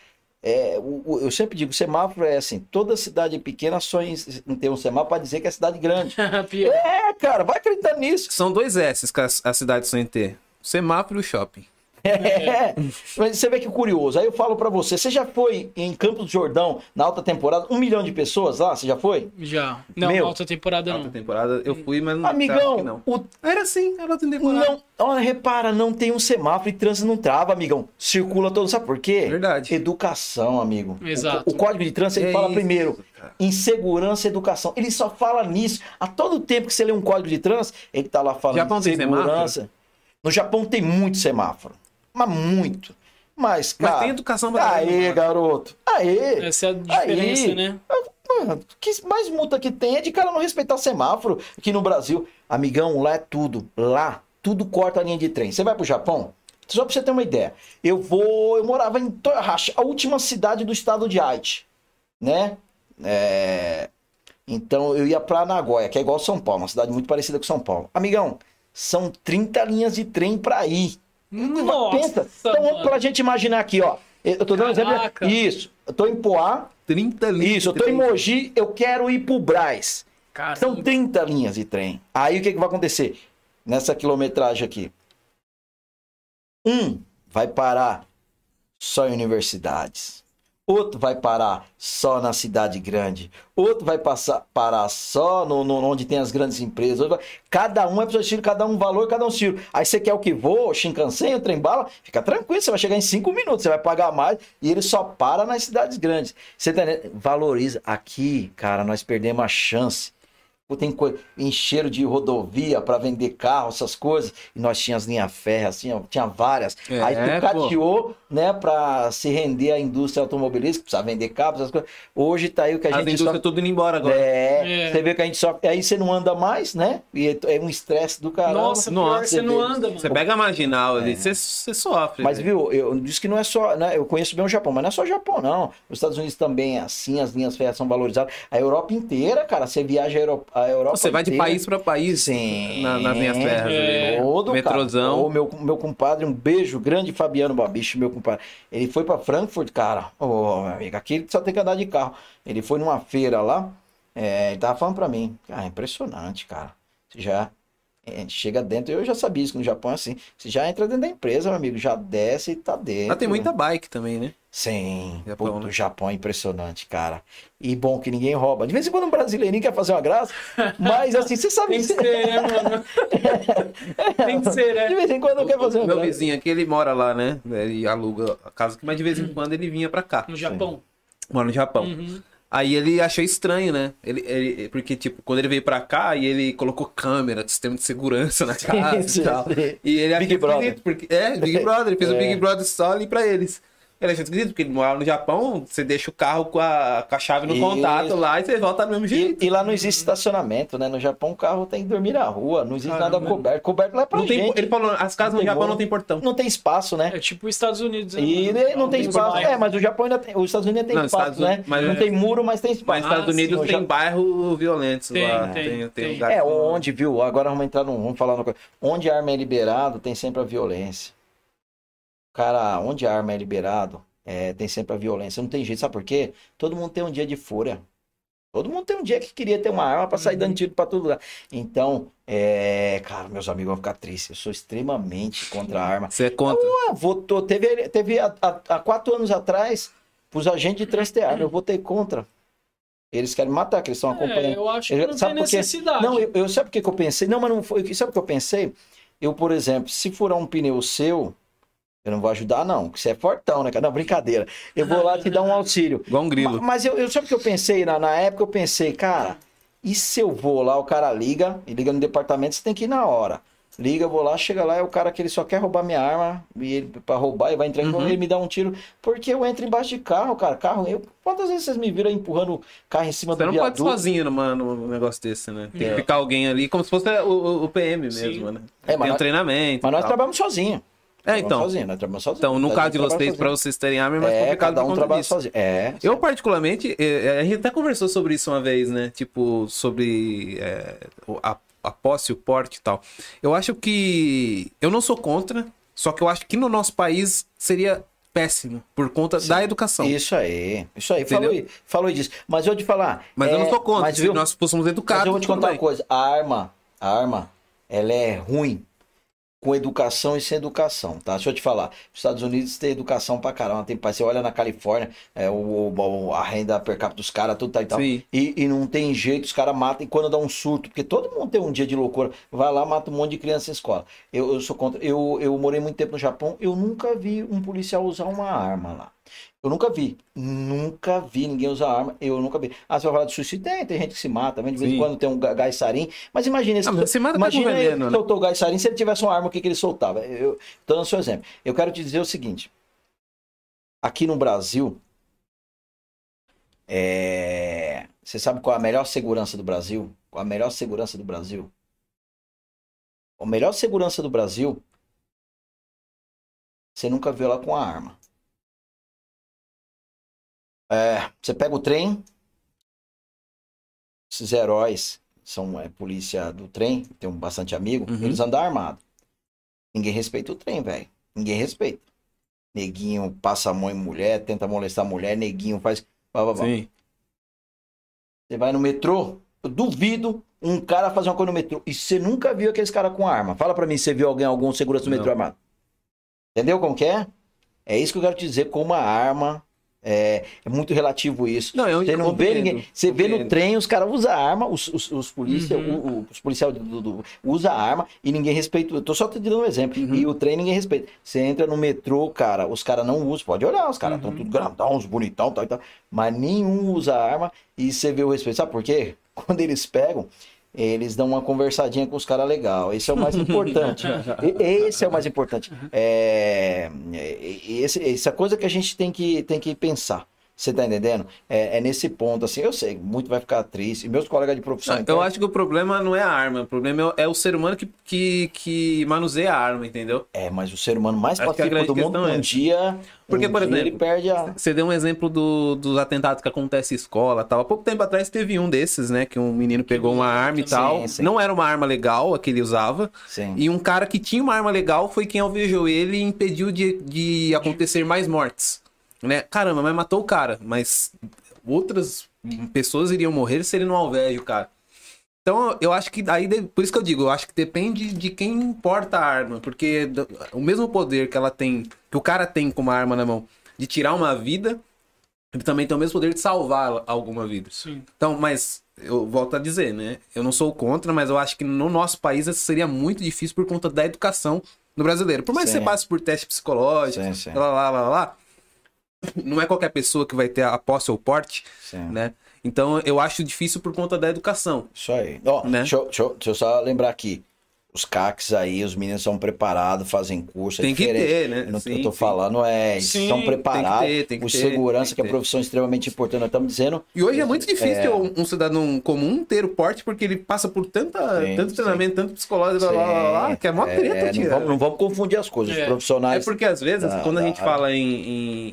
É, o- o- eu sempre digo, semáforo é assim, toda cidade pequena só em, em ter um semáforo para dizer que é cidade grande. Pior. É, cara, vai acreditar nisso. São dois S que a, a cidade só ter. O semáforo e o shopping. É. Mas você vê que curioso. Aí eu falo pra você, você já foi em Campos do Jordão na alta temporada? Um milhão de pessoas lá? Você já foi? Já. Não, Meu. na alta temporada Alta não. temporada eu fui, mas não Amigão, não. o Era assim, era alta temporada. Não, olha, repara, não tem um semáforo e trânsito não trava, amigão. Circula todo, sabe por quê? Verdade. Educação, amigo. O- Exato. O, Código de Trânsito ele É fala isso, primeiro cara. em segurança e educação. Ele só fala nisso. A todo tempo que você lê um Código de Trânsito, ele tá lá falando Japão segurança. No Japão tem muito semáforo, mas muito. Mas, Mas cara, tem educação pra Aê, garoto. Aê. Essa é a diferença, Aí. né? Mano, que mais multa que tem é de cara não respeitar semáforo aqui no Brasil. Amigão, lá é tudo. Lá, tudo corta a linha de trem. Você vai pro Japão? Só pra você ter uma ideia. Eu vou. Eu morava em Toyohashi, a última cidade do estado de Aichi. Né? É, Então eu ia pra Nagoya, que é igual São Paulo, uma cidade muito parecida com São Paulo. Amigão, são 30 linhas de trem pra ir. Nossa, Pensa. Então, mano. pra gente imaginar aqui, ó. Eu tô dando um exemplo. Isso. Eu tô em Poá, 30 litros. isso, eu tô em Mogi, eu quero ir pro Braz. Cara, São 30 linhas de trem. Aí o que, que vai acontecer? Nessa quilometragem aqui. Um vai parar só em universidades. Outro vai parar só na cidade grande. Outro vai passar, parar só no, no- onde tem as grandes empresas. Vai- Cada um é estilo, cada um valor, cada um estilo. Aí você quer o que voa, o Shinkansen, o trem bala, fica tranquilo, você vai chegar em cinco minutos, você vai pagar mais e ele só para nas cidades grandes. Você tá? Valoriza. Aqui, cara, nós perdemos a chance. Tem coisa, encheram de rodovia para vender carro, essas coisas. E nós tínhamos linha férrea, assim, tinha várias. É, Aí pô. cateou, né, para se render à indústria automobilística, precisava vender carros, essas coisas. Hoje tá aí o que a As gente indústrias só... tudo indo embora agora. É, É. você vê que a gente só. Aí você não anda mais, né? E é um estresse do caramba. Nossa, Nossa, pior, você não vê. anda, mano. Você pega a marginal ali, você, você sofre. É. Mas né? viu, eu disse que não é só, né? Eu conheço bem o Japão, mas não é só o Japão, não. Os Estados Unidos também é assim, as linhas férreas são valorizadas. A Europa inteira, cara, você viaja a Europa, a Europa Você vai de inteira. país pra país Sim. na- nas linhas férreas É. ali. Todo Metrozão. O meu, meu compadre, um beijo grande, Fabiano Babicho, meu compadre. Ele foi pra Frankfurt, cara. Meu amigo, aqui só tem que andar de carro. Ele foi numa feira lá, é, ele tava falando pra mim. Cara, impressionante, cara. Você é, chega dentro, eu já sabia isso que no Japão é assim. Você já entra dentro da empresa, meu amigo, já desce e tá dentro. Lá tem muita bike também, né? Sim, Japão, Japão, né? o Japão é impressionante, cara. E bom que ninguém rouba. De vez em quando um brasileirinho quer fazer uma graça, mas assim, você sabe Tem que ser, né, mano? Tem que ser, De né? vez em quando quer fazer uma Meu graça. vizinho aqui, ele mora lá, né? Ele aluga a casa aqui, mas de vez em quando ele vinha pra cá. No Japão. Mora no Japão. Uhum. Aí ele achou estranho, né? Ele, ele- porque, tipo, quando ele veio pra cá e ele colocou câmera, sistema de segurança na casa Sim, e tal. sim. E ele Big Brother. Porque, é, Big Brother. Ele fez o É. Big Brother só ali pra eles. Ele achou esquisito, porque ele no Japão, você deixa o carro com a, com a chave no Isso. contato lá e você volta do mesmo E, jeito. e lá não existe estacionamento, né? No Japão o carro tem que dormir na rua, não existe Caramba. nada coberto. Coberto lá é pra Não tem, gente. ele falou, as casas Não no tem Japão não tem portão. Não tem espaço, né? É tipo os Estados Unidos. né, E mano? não, não tem os espaço. É, mas o Japão ainda tem. Os Estados Unidos ainda tem Não, espaço, Estados né? Mas- não tem muro, mas tem espaço. Mas nos Estados Ah, Unidos sim, tem o Ja- bairros violentos Tem, lá. tem, Tem, tem, tem. É, onde, viu? Agora vamos entrar num. Vamos falar uma coisa. Onde a arma é liberado, tem sempre a violência. Cara, onde a arma é liberado, é, tem sempre a violência. Não tem jeito, sabe por quê? Todo mundo tem um dia de fúria. Todo mundo tem um dia que queria ter uma arma pra sair dando tiro pra todo lugar. Então, é. Cara, meus amigos vão ficar tristes. Eu sou extremamente contra a arma. Você é contra. Ah, votou, teve, teve há, quatro anos atrás, pros agentes de trânsito. Eu votei contra. Eles querem matar, que eles estão acompanhando. É, eu acho que não sabe tem por quê? necessidade. Não, eu, eu sabe o que, que eu pensei? Não, mas não foi. Sabe o que eu pensei? Eu, por exemplo, se furar um pneu seu, eu não vou ajudar, não, porque você é fortão, né, cara? Não, brincadeira. Eu vou lá te dar um auxílio. Igual um grilo. Ma- Mas eu, eu sabe o que eu pensei? Na, na época eu pensei, cara, e se eu vou lá, o cara liga, e liga no departamento, você tem que ir na hora. Liga, eu vou lá, chega lá, é o cara que ele só quer roubar minha arma, e ele pra roubar, e vai entrar em Uhum. ele me dá um tiro, porque eu entro embaixo de carro, cara, carro, eu, quantas vezes vocês me viram empurrando carro em cima Você do não pode viaduto? sozinho numa, num negócio desse, né? Tem É. que ficar alguém ali, como se fosse o, o- o PM Sim. mesmo, né? É, mas Tem um nós- treinamento. Mas nós trabalhamos sozinho. É, então. Sozinho, trabalhamos sozinho. Então, no caso de vocês, pra vocês terem arma, é mais É, complicado cada um trabalha disso. sozinho. É, Eu, particularmente, eh, a gente até conversou sobre isso uma vez, né? Tipo, sobre o- a, a posse, o porte e tal. Eu acho que. Eu não sou contra, só que eu acho que no nosso país seria péssimo por conta da educação. Isso aí, isso aí, Entendeu? falou, aí, falou aí disso. Mas eu vou te falar. Mas eu é, não sou contra, Mas, se viu, nós fôssemos mas educados. eu vou te contar uma coisa. A arma, a arma, ela é ruim com educação e sem educação, tá? Deixa eu te falar. Os Estados Unidos tem educação pra caramba. Tem, você olha na Califórnia, é, o, o- a renda per capita dos caras, tudo tá e tal. E, e não tem jeito, os caras matam e quando dá um surto, porque todo mundo tem um dia de loucura, vai lá, mata um monte de criança em escola. Eu, eu sou contra. Eu, eu morei muito tempo no Japão, eu nunca vi um policial usar uma arma lá. Eu nunca vi. Nunca vi ninguém usar arma. Eu nunca vi. Ah, você vai falar de suicídio? Tem, tem gente que se mata também. De vez em quando tem um gás sarin. Mas imagina esse. Ah, mas se mata tá com imagina ele veneno, né? soltou o gás sarin. Se ele tivesse uma arma, o que, que ele soltava? Eu tô dando seu exemplo. Eu quero te dizer o seguinte. Aqui no Brasil. É... Você sabe qual é a melhor segurança do Brasil? Qual a melhor segurança do Brasil? A melhor segurança do Brasil. Você nunca viu ela com a arma. É, você pega o trem. Esses heróis são é, polícia do trem, tem um bastante amigo. Uhum. Eles andam armados. Ninguém respeita o trem, velho. Ninguém respeita. Neguinho passa a mão em mulher, tenta molestar a mulher, neguinho faz. Blá, blá, blá. Sim. Você vai no metrô, eu duvido um cara fazer uma coisa no metrô. E você nunca viu aqueles cara com arma. Fala pra mim se você viu alguém, algum segurança no metrô armado. Entendeu como que é? É isso que eu quero te dizer com uma arma. É, é muito relativo isso. Não, eu Você não vê ninguém. Você vê no trem, os caras usam arma, os, os, os polícia, Uhum. o- os policiais do, do- usa arma e ninguém respeita. Eu tô só te dando um exemplo. Uhum. E o trem ninguém respeita. Você entra no metrô, cara, os caras não usam. Pode olhar, os caras estão Uhum. tudo grandão, uns bonitão, tal e tal. Mas nenhum usa arma e você vê o respeito. Sabe por quê? Quando eles pegam, eles dão uma conversadinha com os caras legal. Esse é o mais importante. Esse é o mais importante. É- esse- essa coisa que a gente tem que, tem que pensar. Você tá entendendo? É, é nesse ponto, assim, eu sei, muito vai ficar triste. E meus colegas de profissão. Não, então, eu acho que o problema não é a arma, o problema é o, é o ser humano que, que, que manuseia a arma, entendeu? É, mas o ser humano mais Acho pacífico do mundo, é um dia. Porque, um por exemplo, ele perde a. Você deu um exemplo do- dos atentados que acontecem em escola tal. Há pouco tempo atrás teve um desses, né? Que um menino pegou uma arma e Sim, tal. sim. Não era uma arma legal a que ele usava. Sim. E um cara que tinha uma arma legal foi quem alvejou ele e impediu de, de acontecer mais mortes. Né? Caramba, mas matou o cara. Mas outras pessoas iriam morrer se ele não alveja o cara. Então, eu acho que aí, por isso que eu digo, eu acho que depende de quem porta a arma, porque o mesmo poder que ela tem, que o cara tem com uma arma na mão, de tirar uma vida, ele também tem o mesmo poder de salvar alguma vida. Sim. Então, mas eu volto a dizer, né? Eu não sou contra, mas eu acho que no nosso país isso seria muito difícil por conta da educação do brasileiro. Por mais que Sim. você passe por teste psicológico, Sim, sim. lá, lá, lá, lá, não é qualquer pessoa que vai ter a posse ou porte, sim. né? Então eu acho difícil por conta da educação. Isso aí. Ó, Né? deixa, deixa deixa eu só lembrar aqui. Os CACs aí, os meninos são preparados, fazem curso. é Tem que ter, né? Não, Sim, eu tô sim. falando, é, Sim, são tem que preparados. ter, tem que o ter, segurança, que é que uma ter. profissão extremamente importante. Nós estamos dizendo. E hoje é muito difícil É. um, um cidadão comum ter o porte porque ele passa por tanta, Sim, tanto treinamento, tanto psicológico, lá, lá, lá, lá, que é mó É, treta, não, vamos, não vamos confundir as coisas. Os É. É profissionais. porque às vezes, da- quando a gente fala em, em-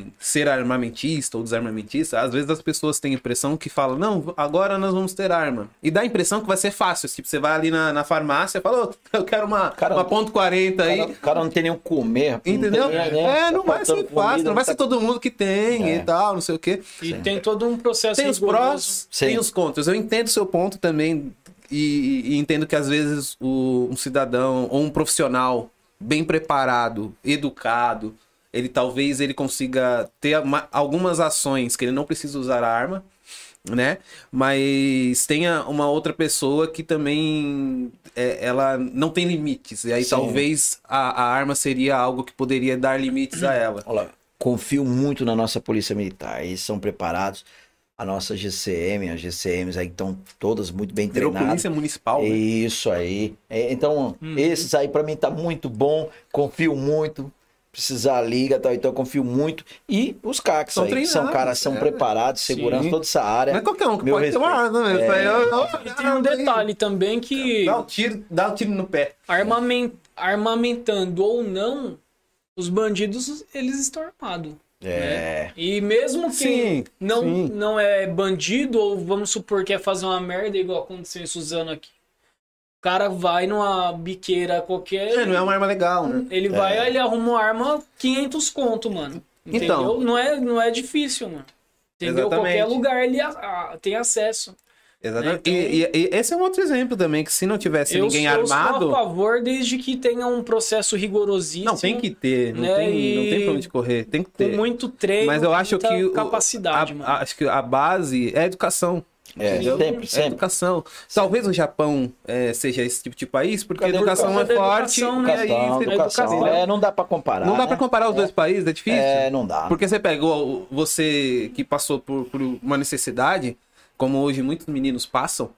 em ser armamentista ou desarmamentista, às vezes as pessoas têm a impressão que falam, não, agora nós vamos ter arma. E dá a impressão que vai ser fácil. Tipo, você vai ali na, na farmácia e fala, "Ô, eu quero uma, Cara, uma ponto 40 aí. O cara não tem nem o comer. Entendeu? tem, né? É, Tá não vai faltando ser fácil, comida, não vai tá- ser todo mundo que tem É. e tal, não sei o quê. E tem todo um processo Tem os prós, Sim. tem os contras. Eu entendo o seu ponto também e, e entendo que às vezes o- um cidadão ou um profissional bem preparado, educado, ele talvez ele consiga ter uma- algumas ações que ele não precisa usar a arma, né? Mas tenha uma outra pessoa que também é, ela não tem limites. E aí Sim. talvez a, a arma seria algo que poderia dar limites a ela. Olha lá, confio muito na nossa polícia militar. Eles são preparados. a nossa GCM, as GCMs aí estão todas muito bem Virou treinadas. polícia municipal. né? Isso aí. É, então, Uhum. esses aí pra mim tá muito bom, confio muito. Precisar liga, tal, então eu confio muito. E os CACs São aí, que são treinados, caras, são é. preparados, segurança, Sim. toda essa área. Não é qualquer um que Meu pode ter uma respeito. arma, né? É. eu- eu- E tem um detalhe também que Dá um tiro, dá um tiro no pé. armamen- armamentando ou não, os bandidos eles estão armados. É. E mesmo que Sim, não, sim. não é bandido, ou vamos supor que é fazer uma merda, igual aconteceu em Suzano aqui. O cara vai numa biqueira qualquer. É, não é uma arma legal, né? Ele vai, ele arruma uma arma 500 conto, mano. Entendeu? Então. Não, é, não é difícil, mano. Entendeu? Exatamente. Qualquer lugar ele a- a- tem acesso. Exatamente. Então- E, e- e esse é um outro exemplo também, que se não tivesse eu, ninguém eu armado. sou a favor desde que tenha um processo rigorosíssimo. Não, tem que ter, não, né, tem, não e- tem pra onde correr, tem que Com ter. muito treino, Mas eu acho muita que capacidade, a- mano. acho que a base é a educação. É, entendeu? sempre, É sempre. educação. Talvez o Japão é, seja esse tipo de país, porque a a educação é educação? forte. Educação, e né? Educação, educação. educação. É, não dá pra comparar. Não dá né? pra comparar os dois países, é difícil. É, não dá. Porque você pegou, você que passou por, por uma necessidade, como hoje muitos meninos passam,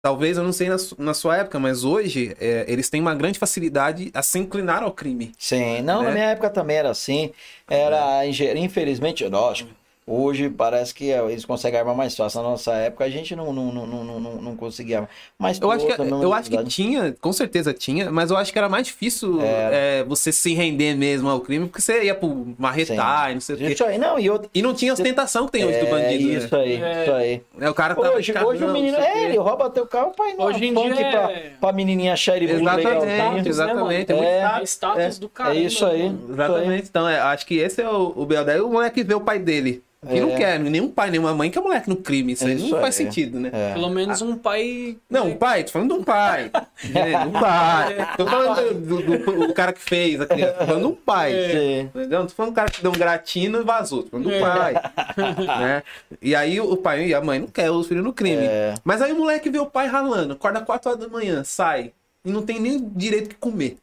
talvez, eu não sei na, na sua época, mas hoje é, eles têm uma grande facilidade a se inclinar ao crime. Sim, não, né? na minha época também era assim. Era, engen- infelizmente, lógico. Hoje parece que é, eles conseguem armar mais fácil. Na nossa época a gente não, não, não, não, não, não conseguia. Mas Eu acho, que, outra mesma eu acho que tinha, com certeza tinha, mas eu acho que era mais difícil Era. é, você se render mesmo ao crime, porque você ia pro marretar e não sei o quê. Aí, não, e outra. E não tinha ostentação que tem hoje do É, bandido. né? isso aí, É. isso aí. É, o cara tá Hoje, hoje o menino, é, ele rouba teu carro pra ir no Hoje em dia pra, é- pra menininha achar ele Exatamente, legalzinho. exatamente. Né? É, É, É status do cara. é isso aí. Exatamente. Então, é, acho que esse é o, o Bel. Daí o moleque vê o pai dele. Que É. não quer, nenhum pai, nenhuma mãe quer moleque no crime. Isso aí Isso não faz aí. sentido, né? É. Pelo menos um pai. Não, um pai, tô falando de um pai. Gente, um pai. Tô falando do, do- do- do cara que fez a criança. Tô falando de um pai. Entendeu? Não tô falando do cara que deu um gratino e vazou. Tô falando do É. pai. né? E aí o pai e a mãe não querem os filhos no crime. É. Mas aí o moleque vê o pai ralando, acorda 4 horas da manhã, sai. E não tem nem direito que comer.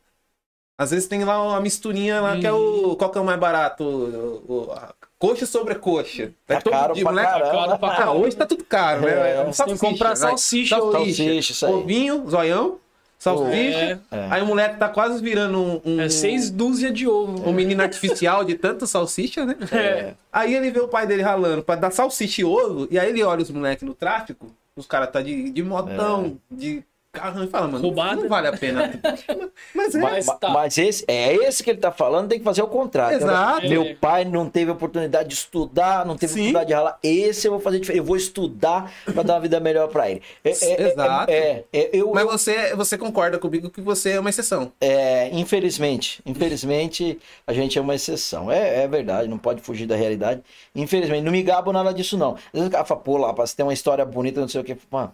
Às vezes tem lá uma misturinha lá que é o. Qual que é o mais barato? O, o- a coxa sobre coxa. Tá caro pra caramba. Caro pra Ah, hoje tá tudo caro, né? É, É, tem que comprar salsicha hoje. Salsicha, isso aí. Ovinho, zoião, salsicha. É. É. Aí o moleque tá quase virando um, um, É seis dúzias de ovo. um menino artificial de tanta salsicha, né? É. Aí ele vê o pai dele ralando pra dar salsicha e ovo, e aí ele olha os moleques no tráfico, os caras tá de, de motão, de carro, e fala, mano, Roubada. não vale a pena. Mas é. Mas Ma- tá. Mas esse, é esse que ele tá falando, tem que fazer o contrário. Exato. Meu É. pai não teve oportunidade de estudar, não teve Sim. oportunidade de ralar. Esse eu vou fazer diferente. Eu vou estudar pra dar uma vida melhor pra ele. É, é, é, Exato. É, é, eu, Mas você, você concorda comigo que você é uma exceção. é, infelizmente, infelizmente, a gente é uma exceção. É, é verdade, não pode fugir da realidade. Infelizmente, não me gabo nada disso, não. Às vezes o cara fala, pô, lá, você tem uma história bonita, não sei o que. Mano,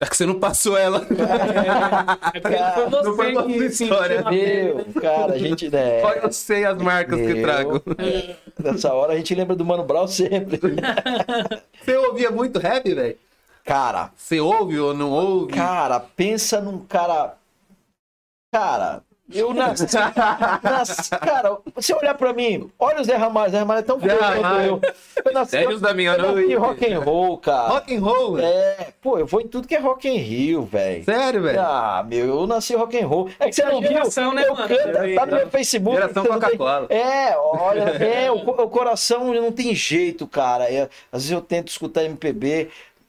É que você não passou ela. É porque foi Não foi você uma que história. meu, cara, a gente. É, Só eu sei as marcas que Meu. trago. nessa hora a gente lembra do Mano Brown sempre. Você ouvia muito rap, velho? Cara, Você ouve ou não ouve? Cara, pensa num cara. Cara, eu nasci. nasci- cara, você olhar pra mim, olha o Zé Ramalho, Zé Ramalho é tão feio quanto eu. Eu nasci, Sérios da minha eu nasci noite. rock and roll, cara. Rock and roll, velho. É, pô, eu vou em tudo que é rock and Rio, velho. Sério, velho. Ah, meu, eu nasci rock and roll. É que você não viu? Geração, né, eu mano? canto, tá no meu Facebook. Geração não tem- Coca-Cola. É, olha, é, o, o coração não tem jeito, cara. É, às vezes eu tento escutar MPB.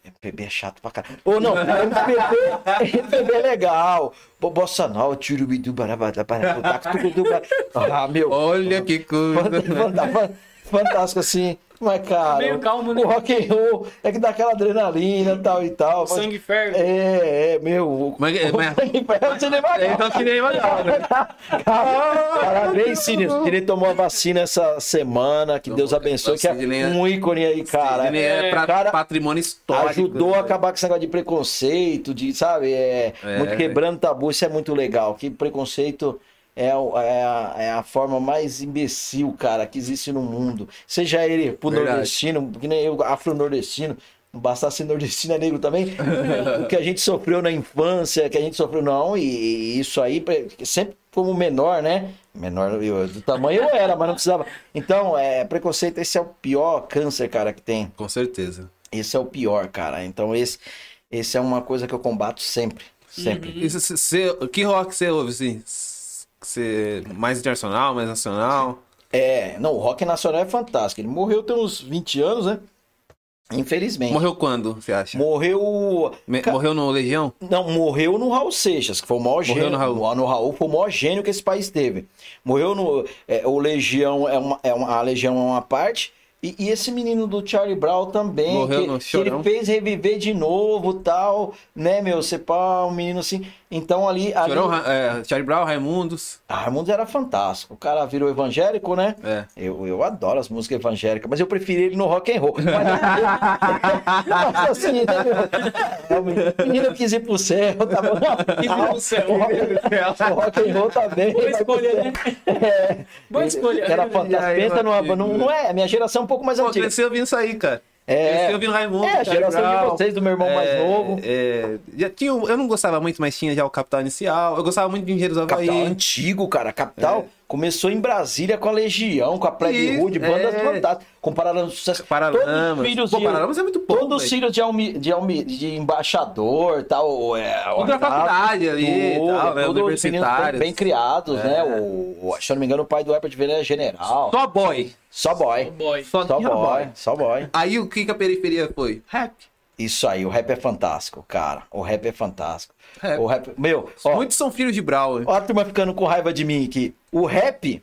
MPB é chato pra caralho. Ou não, MPB, MPB é legal. Bo- Bossa nova, tirubidu, barabada, barabada, tucudu, bar- Ah, meu. Olha que coisa. Fantástico assim. Mas, cara, Meio calmo, né? o rock and roll é que dá aquela adrenalina tal e tal. mas- Sangue ferve. é, é, meu. Mas- mas- É o cinema É, então que né? Parabéns. O Cine tomou a vacina essa semana. Que Deus abençoe. Que é Sidney é- um ícone aí, cara. Ele é, pra- cara, patrimônio histórico. Ajudou a né? acabar com esse negócio de preconceito, de, sabe? É, É, muito quebrando tabu. Isso é muito legal. Que preconceito é, é a, é a forma mais imbecil, cara, que existe no mundo. Seja ele pro Verdade. nordestino, que nem eu, afro-nordestino. Não bastasse ser nordestino, é negro também. o que a gente sofreu na infância, que a gente sofreu, não. E, e isso aí, pre- sempre como menor, né? Menor eu, do tamanho eu era, mas não precisava. Então, é, preconceito, esse é o pior câncer, cara, que tem. Com certeza. Esse é o pior, cara. Então esse, esse é uma coisa que eu combato sempre. Sempre. Cê- cê- que rock você ouve, assim? Você mais internacional, mais nacional? É, não, o rock nacional é fantástico. Ele morreu tem uns 20 anos, né? Infelizmente. Morreu quando, você acha? Morreu. Me- Morreu no Legião? Não, morreu no Raul Seixas, que foi o maior Morreu gênio. no Raul. No Raul foi o maior gênio que esse país teve. Morreu no. é, o Legião é uma, é uma. A Legião é uma parte. E, e esse menino do Charlie Brown também, Morreu que, no que ele fez reviver de novo tal, né, meu? Você pá, um menino assim. Então ali. ali Chorão, é, Charlie Brown, Raimundos. ah, Raimundo era fantástico. O cara virou evangélico, né? É. Eu, eu adoro as músicas evangélicas, mas eu preferi ele no rock and roll. Mas, mas assim, né, meu? O menino quis ir pro céu, tá bom? Quis ir pro céu. O rock, o rock and roll tá bem. Boa escolha, né? É. Boa escolha. Era E fantástico. Pensa numa, não, não é, a minha geração é pouco mais Pô, antiga. cresci ouvindo isso aí, cara. É. Cresci ouvindo Raimundo, É, a geração de Brown. vocês, do meu irmão mais É, novo. é, já tinha, eu não gostava muito, mas tinha já o Capital Inicial. Eu gostava muito de Engenheiros do Havaí. Capital antigo, cara. Capital começou em Brasília com a Legião, com a Plebe É. Isso, Hood, bandas é. fantásticas. Comparado no sucesso. Paralamas. Todos os filhos Pô, de- Paralamas é muito bom, Todos os filhos de, almi, de, almi, de embaixador, tal. É, Tudo da faculdade ali e tudo, tal, né? tudo os meninos bem, Universitários. bem criados, É. né? O, o- se eu não me engano, o pai do Herbert Viana é general. Só boy. Só boy. Boy. Só, Só tinha boy. Só boy. Aí o que, que a periferia foi? Rap. Isso aí, o rap é fantástico, cara. O rap é fantástico. O rap. Meu, ó, Muitos são filhos de Brown. Ó a turma ficando com raiva de mim aqui. O rap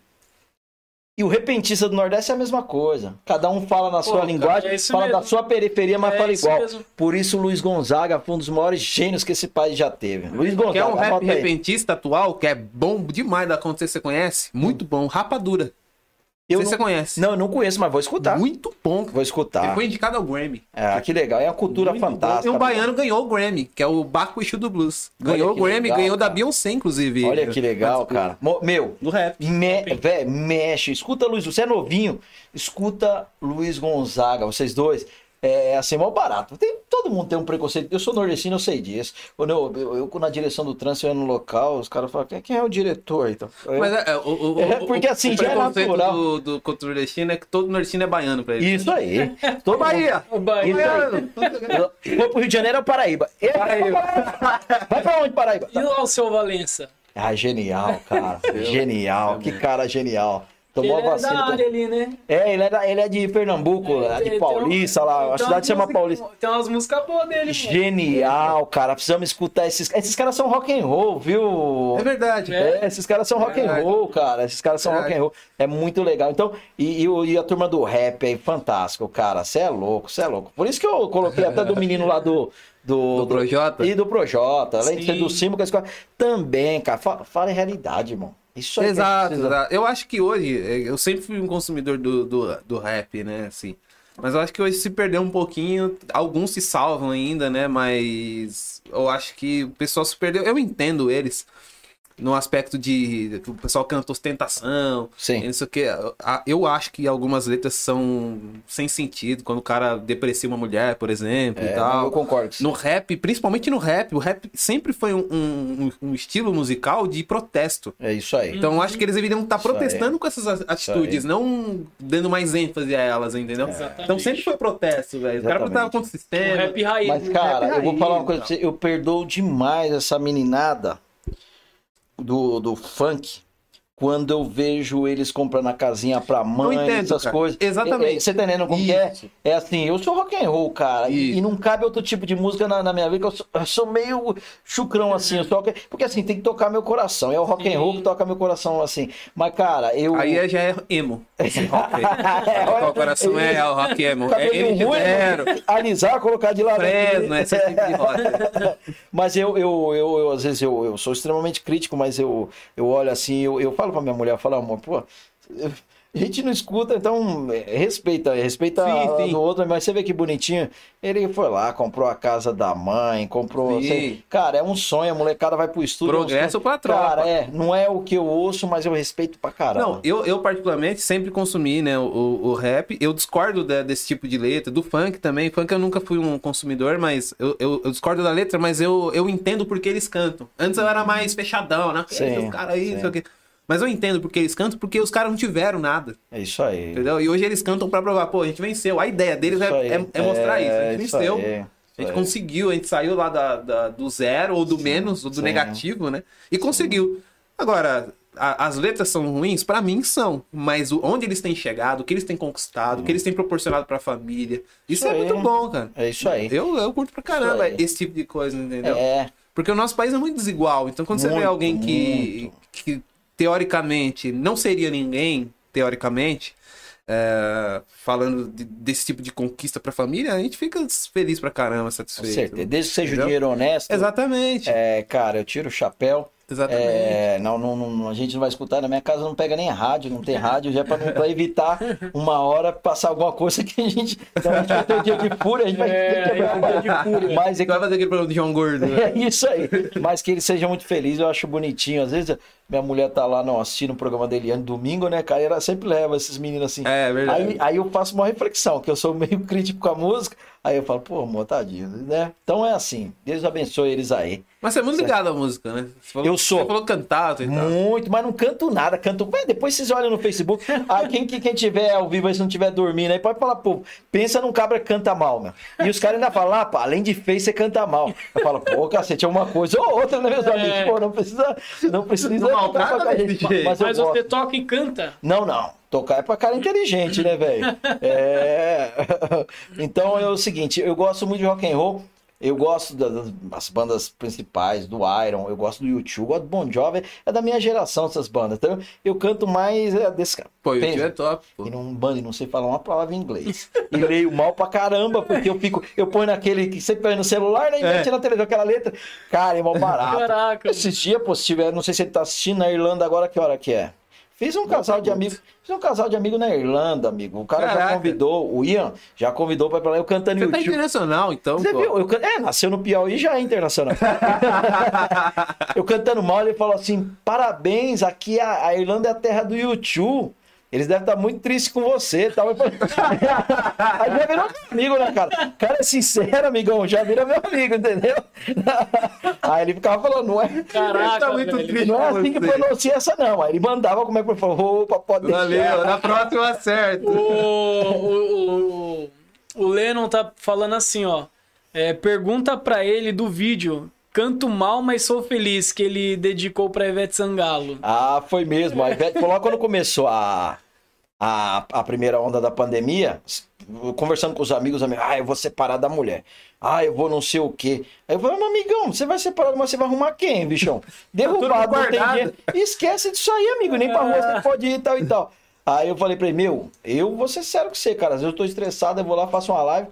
e o repentista do Nordeste é a mesma coisa. Cada um fala na sua cara, linguagem, é fala mesmo. da sua periferia, mas É fala igual. mesmo. Por isso o Luiz Gonzaga foi um dos maiores gênios que esse país já teve. Luiz Gonzaga, Quer um rap repentista atual, que é bom demais da acontecer, você conhece? Muito bom. Rapadura. Eu Não sei se não, você conhece. não, eu não conheço, mas vou escutar. Muito bom. Vou escutar. Ele foi indicado ao Grammy. É, que legal. É uma cultura Muito bom. fantástica. E um baiano ganhou o Grammy, que é o Baco Exu do Blues. Ganhou o Grammy, legal, ganhou da cara. Beyoncé, inclusive. Olha que legal, cara. Meu, Do rap. Me, vé, mexe, escuta Luiz, você é novinho, escuta Luiz Gonzaga, vocês dois. É assim, mó barato. Tem, todo mundo tem um preconceito. Eu sou nordestino, eu sei disso. Quando eu, eu, eu na direção do trânsito, eu ia no local, os caras falam, quem, é o diretor? Então, Mas é, é, o, o, É, o- porque assim, o já é preconceito natural. do, do contra o nordestino é que todo nordestino é baiano pra ele. Isso aí. Todo Bahia! O Bahia. Vou pro Rio de Janeiro ou Paraíba? Eu- Vai pra onde, Paraíba? E lá o seu Valença? Ah, genial, cara. Genial. Que cara genial. Ele Tomou a é da vacina. área ali, né? É, ele é, da- ele é de Pernambuco, lá Tem- de Paulista, lá. A tem cidade umas chama músicas- Paulista. Tem umas músicas boas dele, mano. Genial, cara. Precisamos escutar esses. Esses caras são rock and roll, viu? É verdade. É. É, esses caras são rock and roll, cara. Esses caras são rock and roll. É muito legal. Então, e, e o- e a turma do rap aí, fantástico, cara. Você é louco, você é louco. Por isso que eu coloquei até do menino lá do. Do, Do Projota? E do Projota. Além de ser do Simba, que a escola. Também, cara. Fala, fala em realidade, irmão. Isso aí Exato, precisa. exato. Eu acho que hoje, eh, eu sempre fui um consumidor do, do, do rap, né, assim. Mas eu acho que hoje se perdeu um pouquinho, alguns se salvam ainda, né, mas eu acho que o pessoal se perdeu, eu entendo eles, no aspecto de, o pessoal canta ostentação, Sim. e não sei o que, eu acho que algumas letras são sem sentido, quando o cara deprecia uma mulher, por exemplo, e É, tal. eu concordo isso. No rap, principalmente no rap, o rap sempre foi um, um, um estilo musical de protesto. É isso aí. Então eu acho que eles deveriam estar Isso aí. protestando com essas atitudes, não dando mais ênfase a elas, entendeu? Exatamente. Então sempre foi protesto, velho. Os caras Exatamente. protestavam contra o O sistema. rap raiz. Mas, cara, rap eu vou falar uma raiz, coisa pra você. Eu perdoo demais essa meninada do, do funk quando eu vejo eles comprando a casinha pra mãe, entendo, essas cara. coisas. Exatamente. É, é, Você tá entendendo como que é? É assim, eu sou rock and roll, cara. E, e não cabe outro tipo de música na, na minha vida, que eu sou, eu sou meio chucrão assim. Eu sou, rock- porque assim, tem que tocar meu coração. É o rock and roll que toca meu coração assim. Mas, cara, eu. Aí é- já é emo. Esse rock. Qual o coração é, o rock emo. É Cabelo ruim, NX0, alisar, colocar de lado. Fresno, esse tipo de rock. Mas eu, eu, eu, eu, às vezes, eu, eu sou extremamente crítico, mas eu, eu olho assim, eu, eu falo pra minha mulher, eu falo, amor, pô, a gente não escuta, então é, respeita, respeita Sim, a sim. do outro, mas você vê que bonitinho. Ele foi lá, comprou a casa da mãe, comprou. Sim. sei- cara, é um sonho, a molecada vai pro estúdio. é Progresso pra tropa. Cara, é, não é o que eu ouço, mas eu respeito pra caramba. Não, eu, eu particularmente sempre consumi, né, o, o rap. Eu discordo da- desse tipo de letra, do funk também. Funk eu nunca fui um consumidor, mas eu, eu, eu discordo da letra, mas eu, eu entendo porque eles cantam. Antes eu era mais fechadão, né? Sim, caras aí, não sei o quê. Mas eu entendo porque eles cantam, porque os caras não tiveram nada. É isso aí. Entendeu? E hoje eles cantam pra provar, pô, a gente venceu. A ideia deles é, é- é mostrar isso. A gente isso venceu. aí, A gente aí. conseguiu, a gente saiu lá da, da- do zero, ou do menos, ou do sim. negativo, né? E conseguiu. Agora, a- as letras são ruins? Pra mim são. Mas o- onde eles têm chegado, o que eles têm conquistado, o que eles têm proporcionado pra família. Isso, Isso é aí. muito bom, cara. É isso aí. Eu, eu curto pra caramba esse tipo de coisa, entendeu? É, Porque o nosso país é muito desigual. Então, quando você vê Muito, alguém que, que teoricamente não seria ninguém, teoricamente, é, falando de- desse tipo de conquista pra família, a gente fica feliz pra caramba, com satisfeito. certeza. Desde que seja o Entendeu? dinheiro honesto. Exatamente. É, cara, eu tiro o chapéu. Exatamente. É, não, não, não- a gente não vai escutar. Na minha casa não pega nem rádio, não tem rádio, já é pra evitar uma hora passar alguma coisa que a gente. Então a gente vai ter um dia de fúria, a gente vai É, ter que quebrar um dia de fúria. Mas é Você vai fazer aquele programa de João Gordo. né? É isso aí. Mas que ele seja muito feliz, eu acho bonitinho. Às vezes minha mulher tá lá não, assistindo o programa dele ano domingo, né, cara? E ela sempre leva esses meninos assim. É, verdade. Aí, aí eu faço uma reflexão, que eu sou meio crítico com a música. Aí eu falo, pô, amor, tadinho, né? Então é assim. Deus abençoe eles aí. Mas você é muito ligado à música, né? Você falou- Eu sou. Você falou cantado e tal. Muito, mas não canto nada. Canto. Ué, depois vocês olham no Facebook. Aí quem, quem, quem tiver ao vivo aí, se não tiver dormindo aí, pode falar, pô, pensa num cabra que canta mal, meu. E os caras ainda falam, ah, pá, além de feio, você canta mal. Eu falo, pô, cacete, é uma coisa ou outra, né, meus amigos? Pô, não precisa. Não precisa. Não maltrata gente. Mas, Mas você toca e canta. Não, não. Tocar é pra cara inteligente, né, velho? É. Então é o seguinte, eu gosto muito de rock and roll. Eu gosto das, das bandas principais, do Iron, eu gosto do YouTube, gosto do Bon Jovi, é da minha geração essas bandas. Então eu canto mais é, desse cara. Pô, tio é top, pô. e não bando, e não sei falar uma palavra em inglês. E leio mal pra caramba, porque eu fico, eu ponho naquele que sempre põe no celular, né? E É. mete na televisão aquela letra. Cara, é mal barato. Caraca. Esses dias, pô, se tiver, não sei se ele tá assistindo na Irlanda agora, que hora que é? Fiz um casal de amigos, fiz um casal de amigo na Irlanda, amigo. O cara já Caraca. convidou, o Ian já convidou pra ir pra lá, eu cantando Você tá internacional, então, Você pô. viu? Eu é, nasceu no Piauí já é internacional. eu cantando mal, ele falou assim: parabéns, aqui a, a Irlanda é a terra do YouTube. Eles devem estar muito tristes com você tal. Eu falei, Aí já virou meu amigo, né, cara? O cara é sincero, amigão, já vira meu amigo, entendeu? Aí ele ficava falando, não é, Caraca, tá muito velho. triste. não é assim que pronuncia essa, não. Aí ele mandava como é que falou, opa, pode deixar. Valeu, na próxima acerta. O, o, o, o Lennon tá falando assim, ó. É, pergunta pra ele do vídeo. Canto mal, mas sou feliz, que ele dedicou pra Ivete Sangalo. Ah, foi mesmo. A Ivete falou quando começou a, a, a primeira onda da pandemia, conversando com os amigos, amigos, ah, eu vou separar da mulher. Ah, eu vou não sei o quê. Aí eu falei, meu amigão, você vai separar, mas você vai arrumar quem, bichão? Derrubado, não tem dinheiro. Esquece disso aí, amigo, nem pra rua você pode ir e tal e tal. Aí eu falei pra ele, meu, eu vou ser sério com você, cara. Às vezes eu tô estressado, eu vou lá, faço uma live.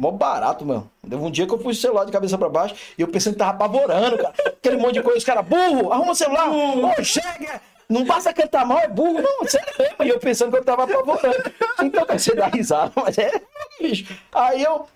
Mó barato, mano. Teve um dia que eu fui o celular de cabeça pra baixo e eu pensando que tava apavorando, cara. Aquele monte de coisa, os caras, burro, arruma o celular, ô, chega! Não basta cantar mal, é burro. Não, sério mesmo. E eu pensando que eu tava apavorando. Então, você dá risada, mas é, bicho. Aí eu,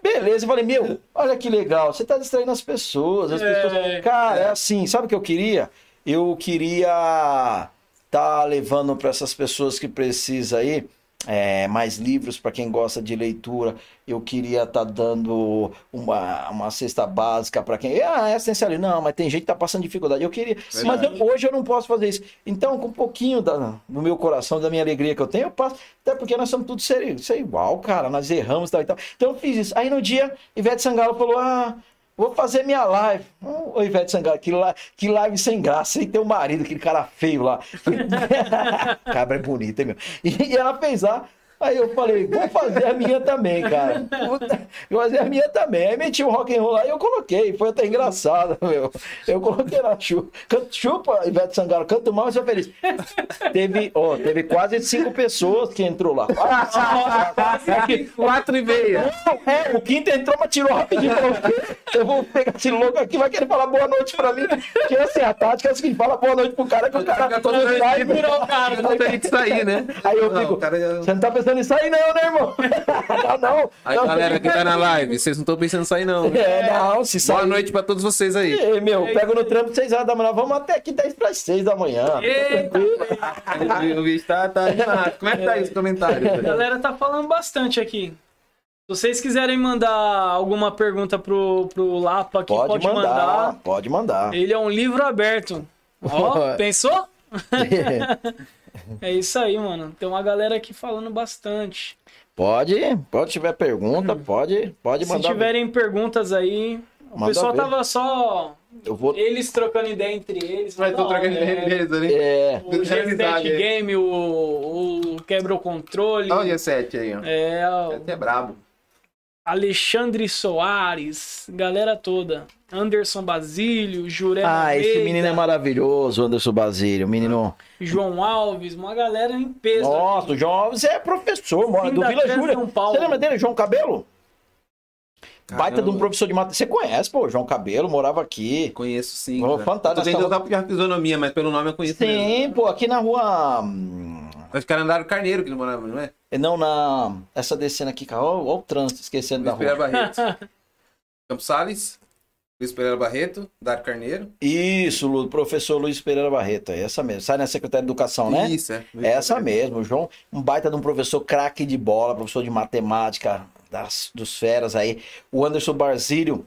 beleza, eu falei, meu, olha que legal, você tá distraindo as pessoas, as É, pessoas. Cara, é assim, sabe o que eu queria? Eu queria tá levando para essas pessoas que precisam aí é, mais livros para quem gosta de leitura. Eu queria estar dando uma, uma cesta básica para quem. Ah, é essencial. Não, mas tem gente que tá passando dificuldade. Eu queria. Mas eu- hoje eu não posso fazer isso. Então, com um pouquinho da, do meu coração, da minha alegria que eu tenho, eu passo. Até porque nós somos tudo ser, ser igual, cara. Nós erramos e tal e tal. Então eu fiz isso. Aí no dia, Ivete Sangalo falou: Ah. Vou fazer minha live. Ô, Ivete Sangalo, que, que live sem graça, sem ter o marido, aquele cara feio lá. Cabra é bonita, hein, meu? E, e ela fez lá. Aí eu falei, vou fazer a minha também, cara. Puta, Vou fazer a minha também. Aí meti o rock and roll lá e eu coloquei. Foi até engraçado, meu. Eu coloquei lá, chupa, Canto- chupa Ivete Sangalo, canto mal, mas sou feliz. Teve, ó, teve quase cinco pessoas que entrou lá. Quatro e meia. É, o quinto entrou, mas tirou rapidinho. Eu vou pegar esse louco aqui, vai querer falar boa noite pra mim. Que assim, a tática é a seguinte, fala boa noite pro cara, que o cara Fica todo sai, Virou o cara. Não tem que sair, né? Aí eu Não, fico, o cara já- você não tá pensando em sair não, né, irmão? não, não. Aí, não, galera que tá na live, vocês não estão pensando em sair, não. É, não, se sai... Boa noite pra todos vocês aí. Ei, meu, pego no trampo 6 horas da manhã, vamos até aqui 10 para 6 da manhã. Eita, O bicho tá, tá animado. Como é que tá aí os comentários? a galera tá falando bastante aqui. Se vocês quiserem mandar alguma pergunta pro, pro Lapa aqui, Pode, pode, mandar, mandar. pode mandar. Ele é um livro aberto. Ó, pensou? É isso aí, mano. Tem uma galera aqui falando bastante. pode, pode tiver pergunta, pode, pode Se mandar. tiverem perguntas aí, o Manda pessoal ver. tava só Eu vou. eles trocando ideia entre eles. Vai tô trocando é. ideia deles ali. É, O Deixa eu G7 avisar aí. Game, o, o Quebra o Controle. Olha o G7 aí, ó. É, o G7 é brabo. Alexandre Soares, galera toda. Anderson Basílio, Juré ah, esse Almeida, menino é maravilhoso, Anderson Basílio. Menino. João Alves, uma galera em peso. Nossa, aqui. o João Alves é professor, mora do Vila Júlia. Você lembra dele, João Cabelo? Baita de um Caramba. professor de matemática. Você conhece, pô, João Cabelo, morava aqui. Conheço sim. Fantástico. Eu tô tentando usar a fisionomia, mas pelo nome eu conheço mesmo. Sim, pô, aqui na rua. hum, Acho que era Andário Carneiro que ele morava, não é? Não, na. Essa descendo aqui, cara. Olha o trânsito, esquecendo da Luiz Pereira rua. Barreto. Campos Salles, Luiz Pereira Barreto, Dário Carneiro. Isso, Lu, professor Luiz Pereira Barreto, é essa mesmo. Sai na Secretaria de Educação, né? Isso, é. Luiz Essa Pereira. mesmo, João, um baita de um professor craque de bola, professor de matemática das, dos feras aí. O Anderson Barzílio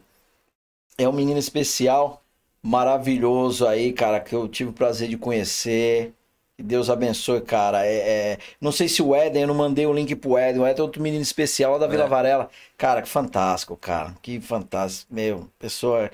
é um menino especial, maravilhoso aí, cara, que eu tive o prazer de conhecer. Que Deus abençoe, cara. É, é- Não sei se o Éden, eu não mandei o link pro Éden. O Éden é outro menino especial lá da Vila É. Varela. Cara, que fantástico, cara. Que fantástico. Meu, pessoa.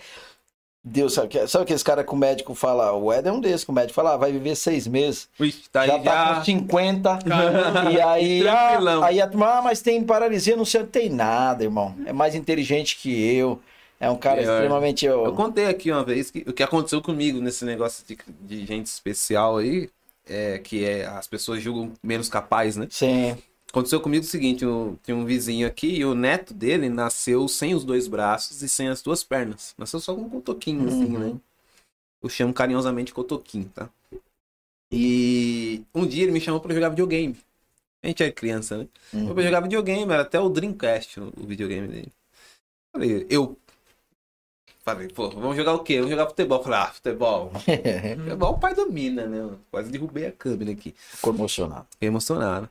Deus, sabe, que- sabe aqueles caras que o médico fala? O Éden é um desses que o médico fala, ah, vai viver seis meses Ixi, tá aí já já. tá com 50. E aí, ah, aí a turma, ah, mas tem paralisia, não sei, não tem nada, irmão. É mais inteligente que eu. É um cara Pior. extremamente. Eu Eu... contei aqui uma vez que, o que aconteceu comigo nesse negócio de, de gente especial aí, é que é, as pessoas julgam menos capaz, né? Sim. Aconteceu comigo o seguinte, eu tinha um vizinho aqui e o neto dele nasceu sem os dois braços e sem as duas pernas. Nasceu só com um cotoquinho, assim, Uhum. né? Eu chamo carinhosamente cotoquinho, tá? E um dia ele me chamou pra jogar videogame. A gente era criança, né? Uhum. Eu jogava videogame, era até o Dreamcast, o o videogame dele. Falei, eu. Falei, pô, vamos jogar o quê? Vamos jogar futebol. Falei, ah, futebol. futebol o pai domina, né? Quase derrubei a câmera aqui. Ficou emocionado. Fiquei emocionado.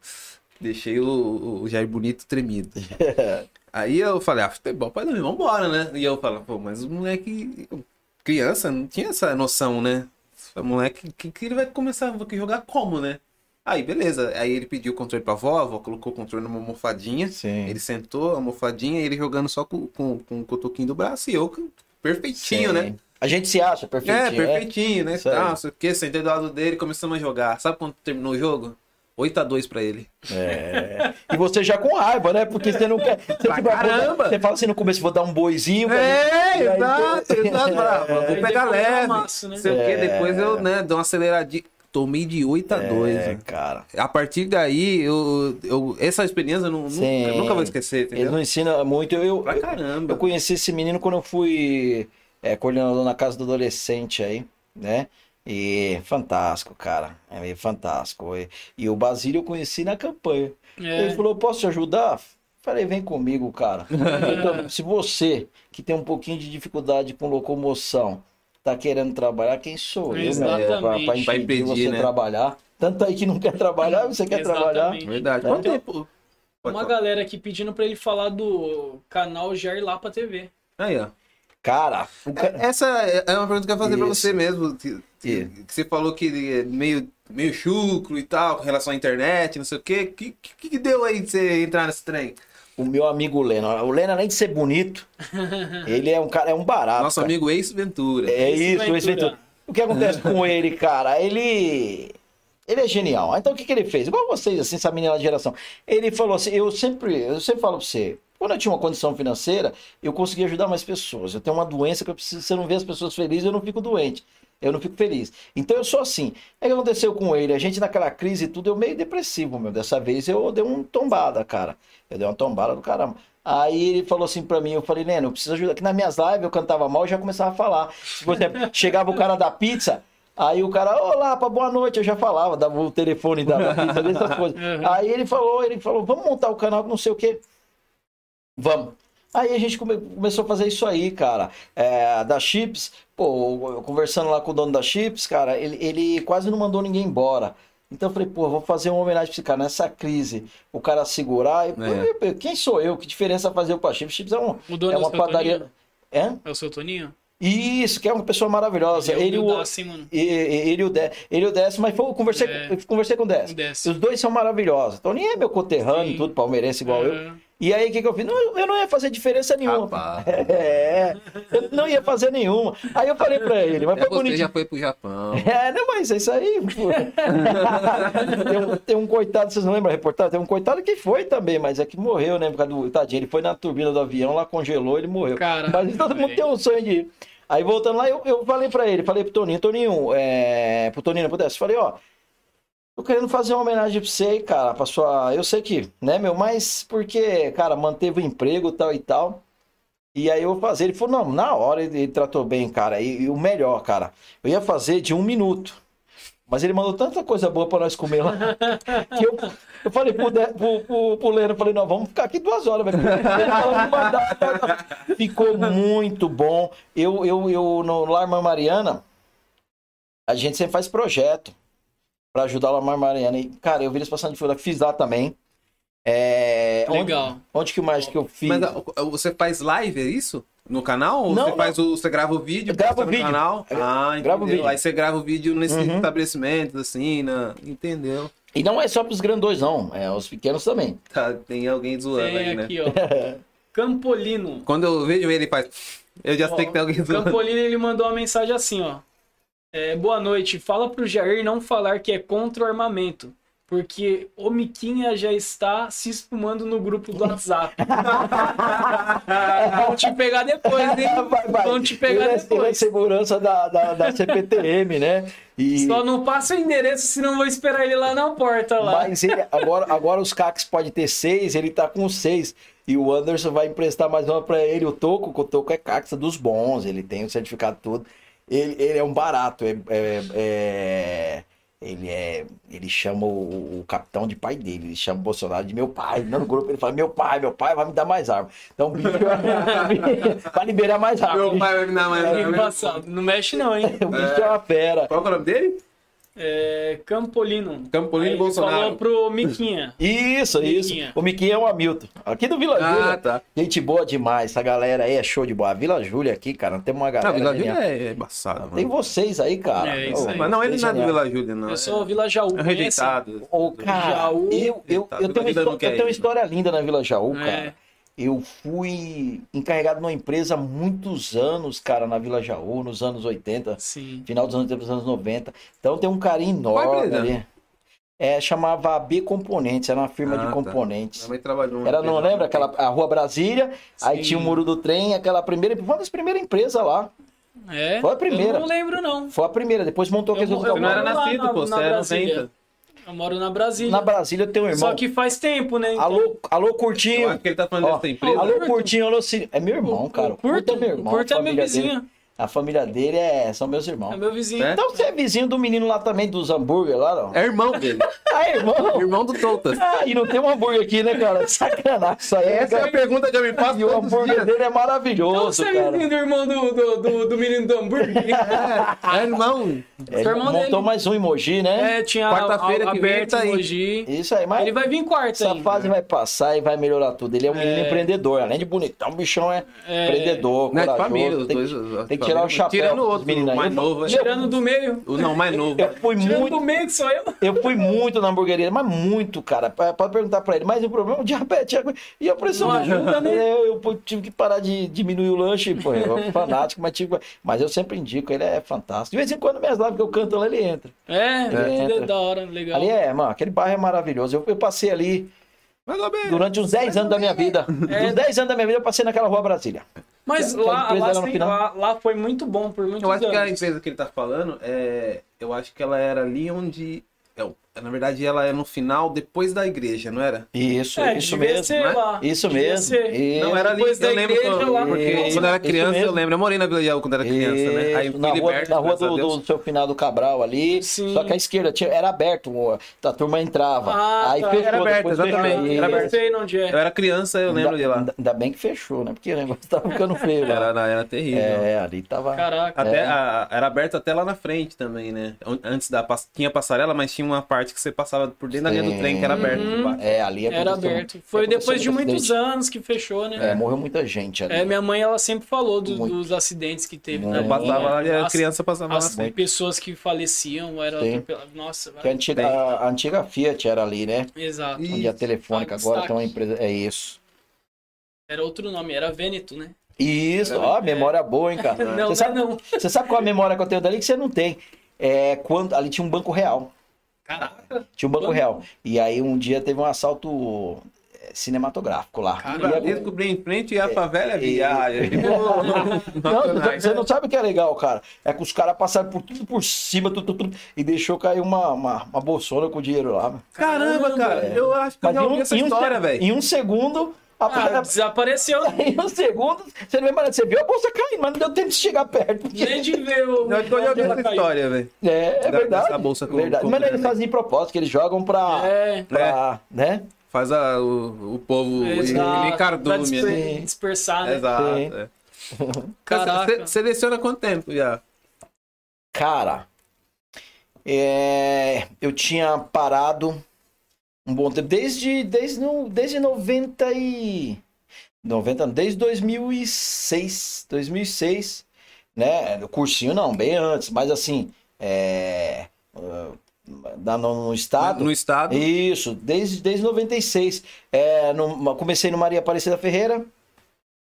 Deixei o, o, Jair Bonito tremido. Aí eu falei, ah, futebol, pai domina, vambora, né? E eu falo, pô, mas o moleque. Criança não tinha essa noção, né? O moleque, que, que ele vai começar a jogar como, né? Aí, beleza. Aí ele pediu o controle pra avó, a avó colocou o controle numa almofadinha. Sim. Ele sentou, a almofadinha, ele jogando só com, com, com o cotoquinho do braço e eu perfeitinho, Sim. né? A gente se acha perfeitinho. é, perfeitinho, né? Isso aí. Tá, não sei o que, sentei do lado dele, começamos a jogar. Sabe quando terminou o jogo? 8x2 pra ele. É. E você já com raiva, né? Porque você não quer. Você, Pra caramba! você fala assim no começo, vou dar um boizinho. É, aí- exato, exato. Fala, Vou pegar é leve. amasso, né? Não sei o que, É. depois eu, né, dou uma aceleradinha. Tomei de 8 a 2 É, né? cara. A partir daí, eu, eu, essa experiência eu não, Sim. nunca, nunca vou esquecer, Ele entendeu? não ensina muito. Eu, eu, Pra caramba. Eu conheci esse menino quando eu fui é, coordenador na casa do adolescente aí, né? E fantástico, cara. É fantástico. E, e o Basílio eu conheci na campanha. É. Ele falou: Posso te ajudar? Falei: Vem comigo, cara. Então, se você, que tem um pouquinho de dificuldade com locomoção, tá querendo trabalhar, quem sou eu? Exatamente. Pra, pra Pra impedir impedir, você né? trabalhar. Tanto aí que não quer trabalhar, você quer trabalhar. Exatamente. Verdade. É. Quanto tempo? Pode Uma falar. galera aqui pedindo pra ele falar do canal Jair Lapa TV. Aí, ó. Cara, o ca- Essa é é uma pergunta que eu ia fazer pra Isso. você mesmo. Que, que- você falou que é meio, meio chucro e tal, com relação à internet, não sei o quê. O que, que, que deu aí de você entrar nesse trem? o meu amigo Leno, o Leno, além de ser bonito, ele é um cara, é um barato. Nosso cara. amigo Ace Ventura. É isso, Ventura. esse Ventura. O que acontece com ele, cara? Ele. Ele é genial. Então o que, que ele fez? Igual vocês, assim, essa menina de geração. Ele falou assim: eu sempre, eu sempre falo pra você, quando eu tinha uma condição financeira, eu conseguia ajudar mais pessoas. Eu tenho uma doença que eu preciso, se eu não ver as pessoas felizes, eu não fico doente. Eu não fico feliz. Então eu sou assim. Aí o que aconteceu com ele? A gente naquela crise e tudo, eu meio depressivo, meu. Dessa vez eu dei uma tombada, cara. Eu dei uma tombada do caramba. Aí ele falou assim pra mim, eu falei, Neno, eu preciso ajudar. Que nas minhas lives eu cantava mal, eu já começava a falar. Se, Por exemplo, chegava o cara da pizza, aí o cara, olá, pá, boa noite, eu já falava, dava o telefone da, da pizza, dessas coisas. Uhum. Aí ele falou, ele falou, vamos montar o canal, não sei o quê. Vamos. Aí a gente come- começou a fazer isso aí, cara. É, da Chips, pô, eu conversando lá com o dono da Chips, cara, ele, ele quase não mandou ninguém embora. Então eu falei, pô, vou fazer uma homenagem pra esse cara nessa crise. O cara segurar. E, É. eu- quem sou eu? Que diferença fazer o pra Chips? Chips é, um, O dono é é o uma seu padaria. Toninho? É? É o seu Toninho? Isso, que é uma pessoa maravilhosa. Ele, Ele, é o, mano. e- e- ele, e o ele e o Décio, mas foi, eu conversei, É. eu conversei com o. O Décio. Os dois são maravilhosos. Toninho é meu conterrâneo, Sim. tudo, palmeirense igual eu. E aí, o que, que eu fiz? Não, eu não ia fazer diferença nenhuma. Rapaz. É, eu não ia fazer nenhuma. Aí eu falei pra ele, mas Até foi você bonitinho. já foi pro Japão. É, não, mas isso aí. pô. tem, um, tem um coitado, vocês não lembram a reportagem? Tem um coitado que foi também, mas é que morreu, né? Por causa do. Tadinho, ele foi na turbina do avião, lá congelou, ele morreu. Caramba, mas todo mundo tem um sonho de ir. Aí voltando lá, eu, eu falei pra ele, falei pro Toninho, Toninho, é, pro Toninho, pudesse, falei, ó. Tô querendo fazer uma homenagem pra você, aí, cara, pra sua. Eu sei que, né, meu, mas porque, cara, manteve o emprego tal e tal. E aí eu vou fazer. Ele falou, não, na hora ele, ele tratou bem, cara. E, e o melhor, cara, eu ia fazer de um minuto. Mas ele mandou tanta coisa boa pra nós comer lá. Que eu, eu falei pro, De- pro, pro, pro eu falei, não, vamos ficar aqui duas horas. velho. Ficou muito bom. Eu, eu, eu no Lar Mariana, a gente sempre faz projeto pra ajudar o Lar Mariana. E, cara, eu vi eles passando de fila, fiz lá também. É, onde- Legal. Onde, que mais que eu fiz? Mas você faz live, é isso? No canal? Ou Não, você não. faz o. Você grava o vídeo, Gravo posta o vídeo. no canal? Ah, Gravo o vídeo. Aí você grava o vídeo nesses Uhum. estabelecimentos, assim, na... entendeu? E não é só pros grandões, não. É os pequenos também. Tá, tem alguém zoando Tem aí, né? aqui, ó. Campolino. Quando eu vejo ele, ele faz. Eu já sei que tem alguém zoando. Campolino, ele mandou uma mensagem assim, ó. É, boa noite. Fala pro Jair não falar que é contra o armamento. Porque o Miquinha já está se espumando no grupo do WhatsApp. Vão te pegar depois, hein? Vai, vai. Vão te pegar ele, é, ele é depois. segurança da, da, da CPTM, né? E, Só não passa o endereço, senão vou esperar ele lá na porta lá. mas ele, agora, agora os CACs podem ter seis, ele tá com seis. E o Anderson vai emprestar mais uma pra ele. O Toco, o Toco é caxa dos bons, ele tem o certificado todo. Ele, ele é um barato. É, é- é- ele é. Ele chama o, o capitão de pai dele. Ele chama o Bolsonaro de meu pai. No grupo ele fala: Meu pai, meu pai vai me dar mais arma. Então o bicho vai liberar mais arma. Meu pai vai me dar mais. Embaçado. Não mexe não, hein? O bicho é uma fera. Qual é o nome dele? É, Campolino. Campolino Aí ele Bolsonaro. Falou pro Miquinha. Isso, isso. Miquinha. O Miquinha é o Hamilton. Aqui do Vila Ah, Júlia. tá. Gente boa demais. Essa galera aí é show de boa. A Vila Júlia aqui, cara, tem uma Não, galera. Vila genial. Júlia é embaçado, mano. Tem vocês aí, cara. É, isso aí. Mas não, ele não é do. Vila Júlia, não. Eu sou Vila Jaú. É rejeitado. Ô, cara, Jaú. eu, eu, eu, Vila tenho, uma Júlia não histó- quer eu tenho uma história linda na Vila Jaú, É. cara. Eu fui encarregado numa empresa há muitos anos, cara, na Vila Jaú, nos anos 80, Sim. final dos anos 80, dos anos 90. Então tem um carinho enorme ali. É, chamava B Componentes, era uma firma Ah, de tá. componentes. Minha mãe trabalhou Era, não lembra? Aquela, a Rua Brasília, aí Sim. tinha o Muro do Trem, aquela primeira, foi uma das primeiras empresas lá. É? Foi a primeira. Eu não lembro, não. Foi a primeira, depois montou Eu- aqueles outros eu não era nascido, na- pô, você era Brasília. 90. Eu moro na Brasília. Na Brasília eu tenho um irmão. Só que faz tempo, né? então. Alô, alô, Eu Curtinho. acho que ele tá falando Ó, dessa empresa. Alô, Curto. Curtinho, alô, Ciro. É meu irmão, O- cara. O Curto, é meu irmão. Curto é meu família vizinho. dele- a família dele é, são meus irmãos. É meu vizinho. É? Então você é vizinho do menino lá também, dos hambúrguer lá, não? É irmão dele. Ah, irmão? irmão do Toutas. Ah, e não tem um hambúrguer aqui, né, cara? Sacanagem. Isso aí, Essa é cara. a pergunta que eu me faço E o hambúrguer dias. dele é Então maravilhoso, você é cara. vizinho do irmão do, do, do, do menino do hambúrguer? É, é irmão. Ele irmão montou dele. mais um emoji, né? É, tinha Quarta-feira a- a- que vem aberto tá aí. emoji. Isso aí, mas Ele vai vir quarta essa ainda. fase vai passar e vai melhorar tudo. Ele é um menino É. empreendedor. Além de bonitão, o bichão é, É. empreendedor, Né, família, os tem, dois. que- os- tem que família. Tirar o chapéu Tirando o outro, meninos aí. mais novo. é. Tirando do meio. O não, mais novo. Eu fui Tirando muito do meio que sou eu. Eu fui muito na hamburgueria, mas muito, cara. Pode perguntar pra ele, mas o problema é o diabetes é- e a pressão. Não ajuda, né? Eu, eu, tive que parar de diminuir o lanche, pô. Eu sou fanático, mas, tive, mas eu sempre indico, ele é fantástico. De vez em quando, minhas lives que eu canto lá, ele entra. É, É. é. da hora, legal. Ali é, mano, aquele bairro é maravilhoso. Eu, eu passei ali. Durante uns 10 anos da minha vida. É. Uns 10 anos da minha vida, eu passei naquela rua Brasília. Mas lá, lá, sim, lá, lá foi muito bom por muitos Eu acho que a anos. empresa que ele tá falando, é, eu acho que ela era ali onde. é, na verdade, ela é no final, depois da igreja, não era? Isso, É, isso mesmo. ser né? Isso mesmo. Isso. Não, era ali. depois da Eu lembro igreja quando, lá. porque Isso, quando eu era isso criança, eu lembro. Eu morei na Vila quando era criança, né? Aí na rua, liberto, na rua graças a do, Deus. do seu finado Cabral ali. Sim. Só que a esquerda tinha- era aberto, a turma entrava. Ah, aí tá. fechou, Era aberto, exatamente, era Eu aberto. sei onde é. Eu era criança, eu lembro de ainda, lá. ainda- bem que fechou, né? Porque o negócio tava ficando feio. lá. Era, era terrível. É, ali tava. Caraca. Até, É. a- era aberto até lá na frente também, né? An- Antes da. Tinha passarela, mas tinha uma parte parte que você passava por dentro da linha do Sim. trem, que era aberto. Uhum. É, ali Era aconteceu- aberto. Foi aconteceu depois de muito muitos acidente. anos que fechou, né? É, morreu muita gente ali. É, minha mãe, ela sempre falou do- dos acidentes que teve Muito. na Eu passava lá e a As- criança passava As lá. pessoas que faleciam eram Sim. atropeladas. Nossa, Que a, antiga, a, a antiga Fiat era ali, né? exato. Onde a telefônica Ah, agora tem uma empresa. É isso. Era outro nome, era Vêneto, né? Isso, ó, memória boa, hein, cara. Não, você, sabe, não. você sabe qual é a memória que eu tenho dali que você não tem? É quando ali tinha um banco real. Caraca. Tinha um banco real. E aí um dia teve um assalto é, cinematográfico lá. Cara, O E Bradesco bem em frente e a favela é viagem. Não, você não sabe o que é legal, cara. É que os caras passaram por tudo por cima, tudo, tudo, tudo, e deixou cair uma, uma, uma bolsona com dinheiro lá. Caramba, cara, É. eu acho que eu Mas já em ouvi um, essa um história, velho. Em um segundo, Ah, desapareceu. em um segundo, você não lembra, você viu a bolsa caindo, mas não deu tempo de chegar perto. porque- Nem de ver o. Que eu ela essa história, velho. É, é Da- verdade. bolsa com- verdade. com Mas eles fazem propósito, que eles jogam pra. É. pra né? Faz a- o, o povo Exato. nem Pra cardume, disper- né? dispersar, né? Exato. É. Caraca. Você seleciona quanto tempo já? Cara, é, eu tinha parado um bom tempo, desde, desde, no- desde 90 e... 90, não, desde 2006, 2006, né? Cursinho não, bem antes, mas assim, é, ah, no, no estado... No estado? Isso, desde, desde 96. É, no- comecei no Maria Aparecida Ferreira.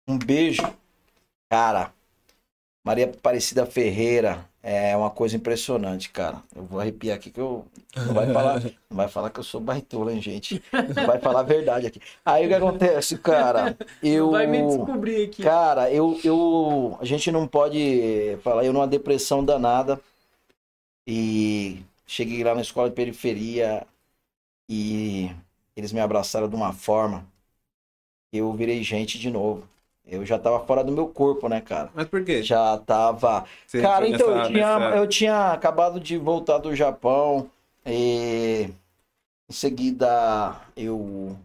Um beijo. Cara, Maria Aparecida Ferreira é uma coisa impressionante, cara. Eu vou arrepiar aqui que eu. Não vai falar, não vai falar que eu sou baitola, hein, gente? Não vai falar a verdade aqui. Aí o que acontece, cara? Eu. Vai me descobrir aqui. Cara, eu, eu. A gente não pode falar, eu numa depressão danada. E cheguei lá na escola de periferia e eles me abraçaram de uma forma que eu virei gente de novo. Eu já tava fora do meu corpo, né, cara? Mas por quê? Já tava. Você Cara, então, eu tinha, nessa- eu tinha acabado de voltar do Japão e em seguida eu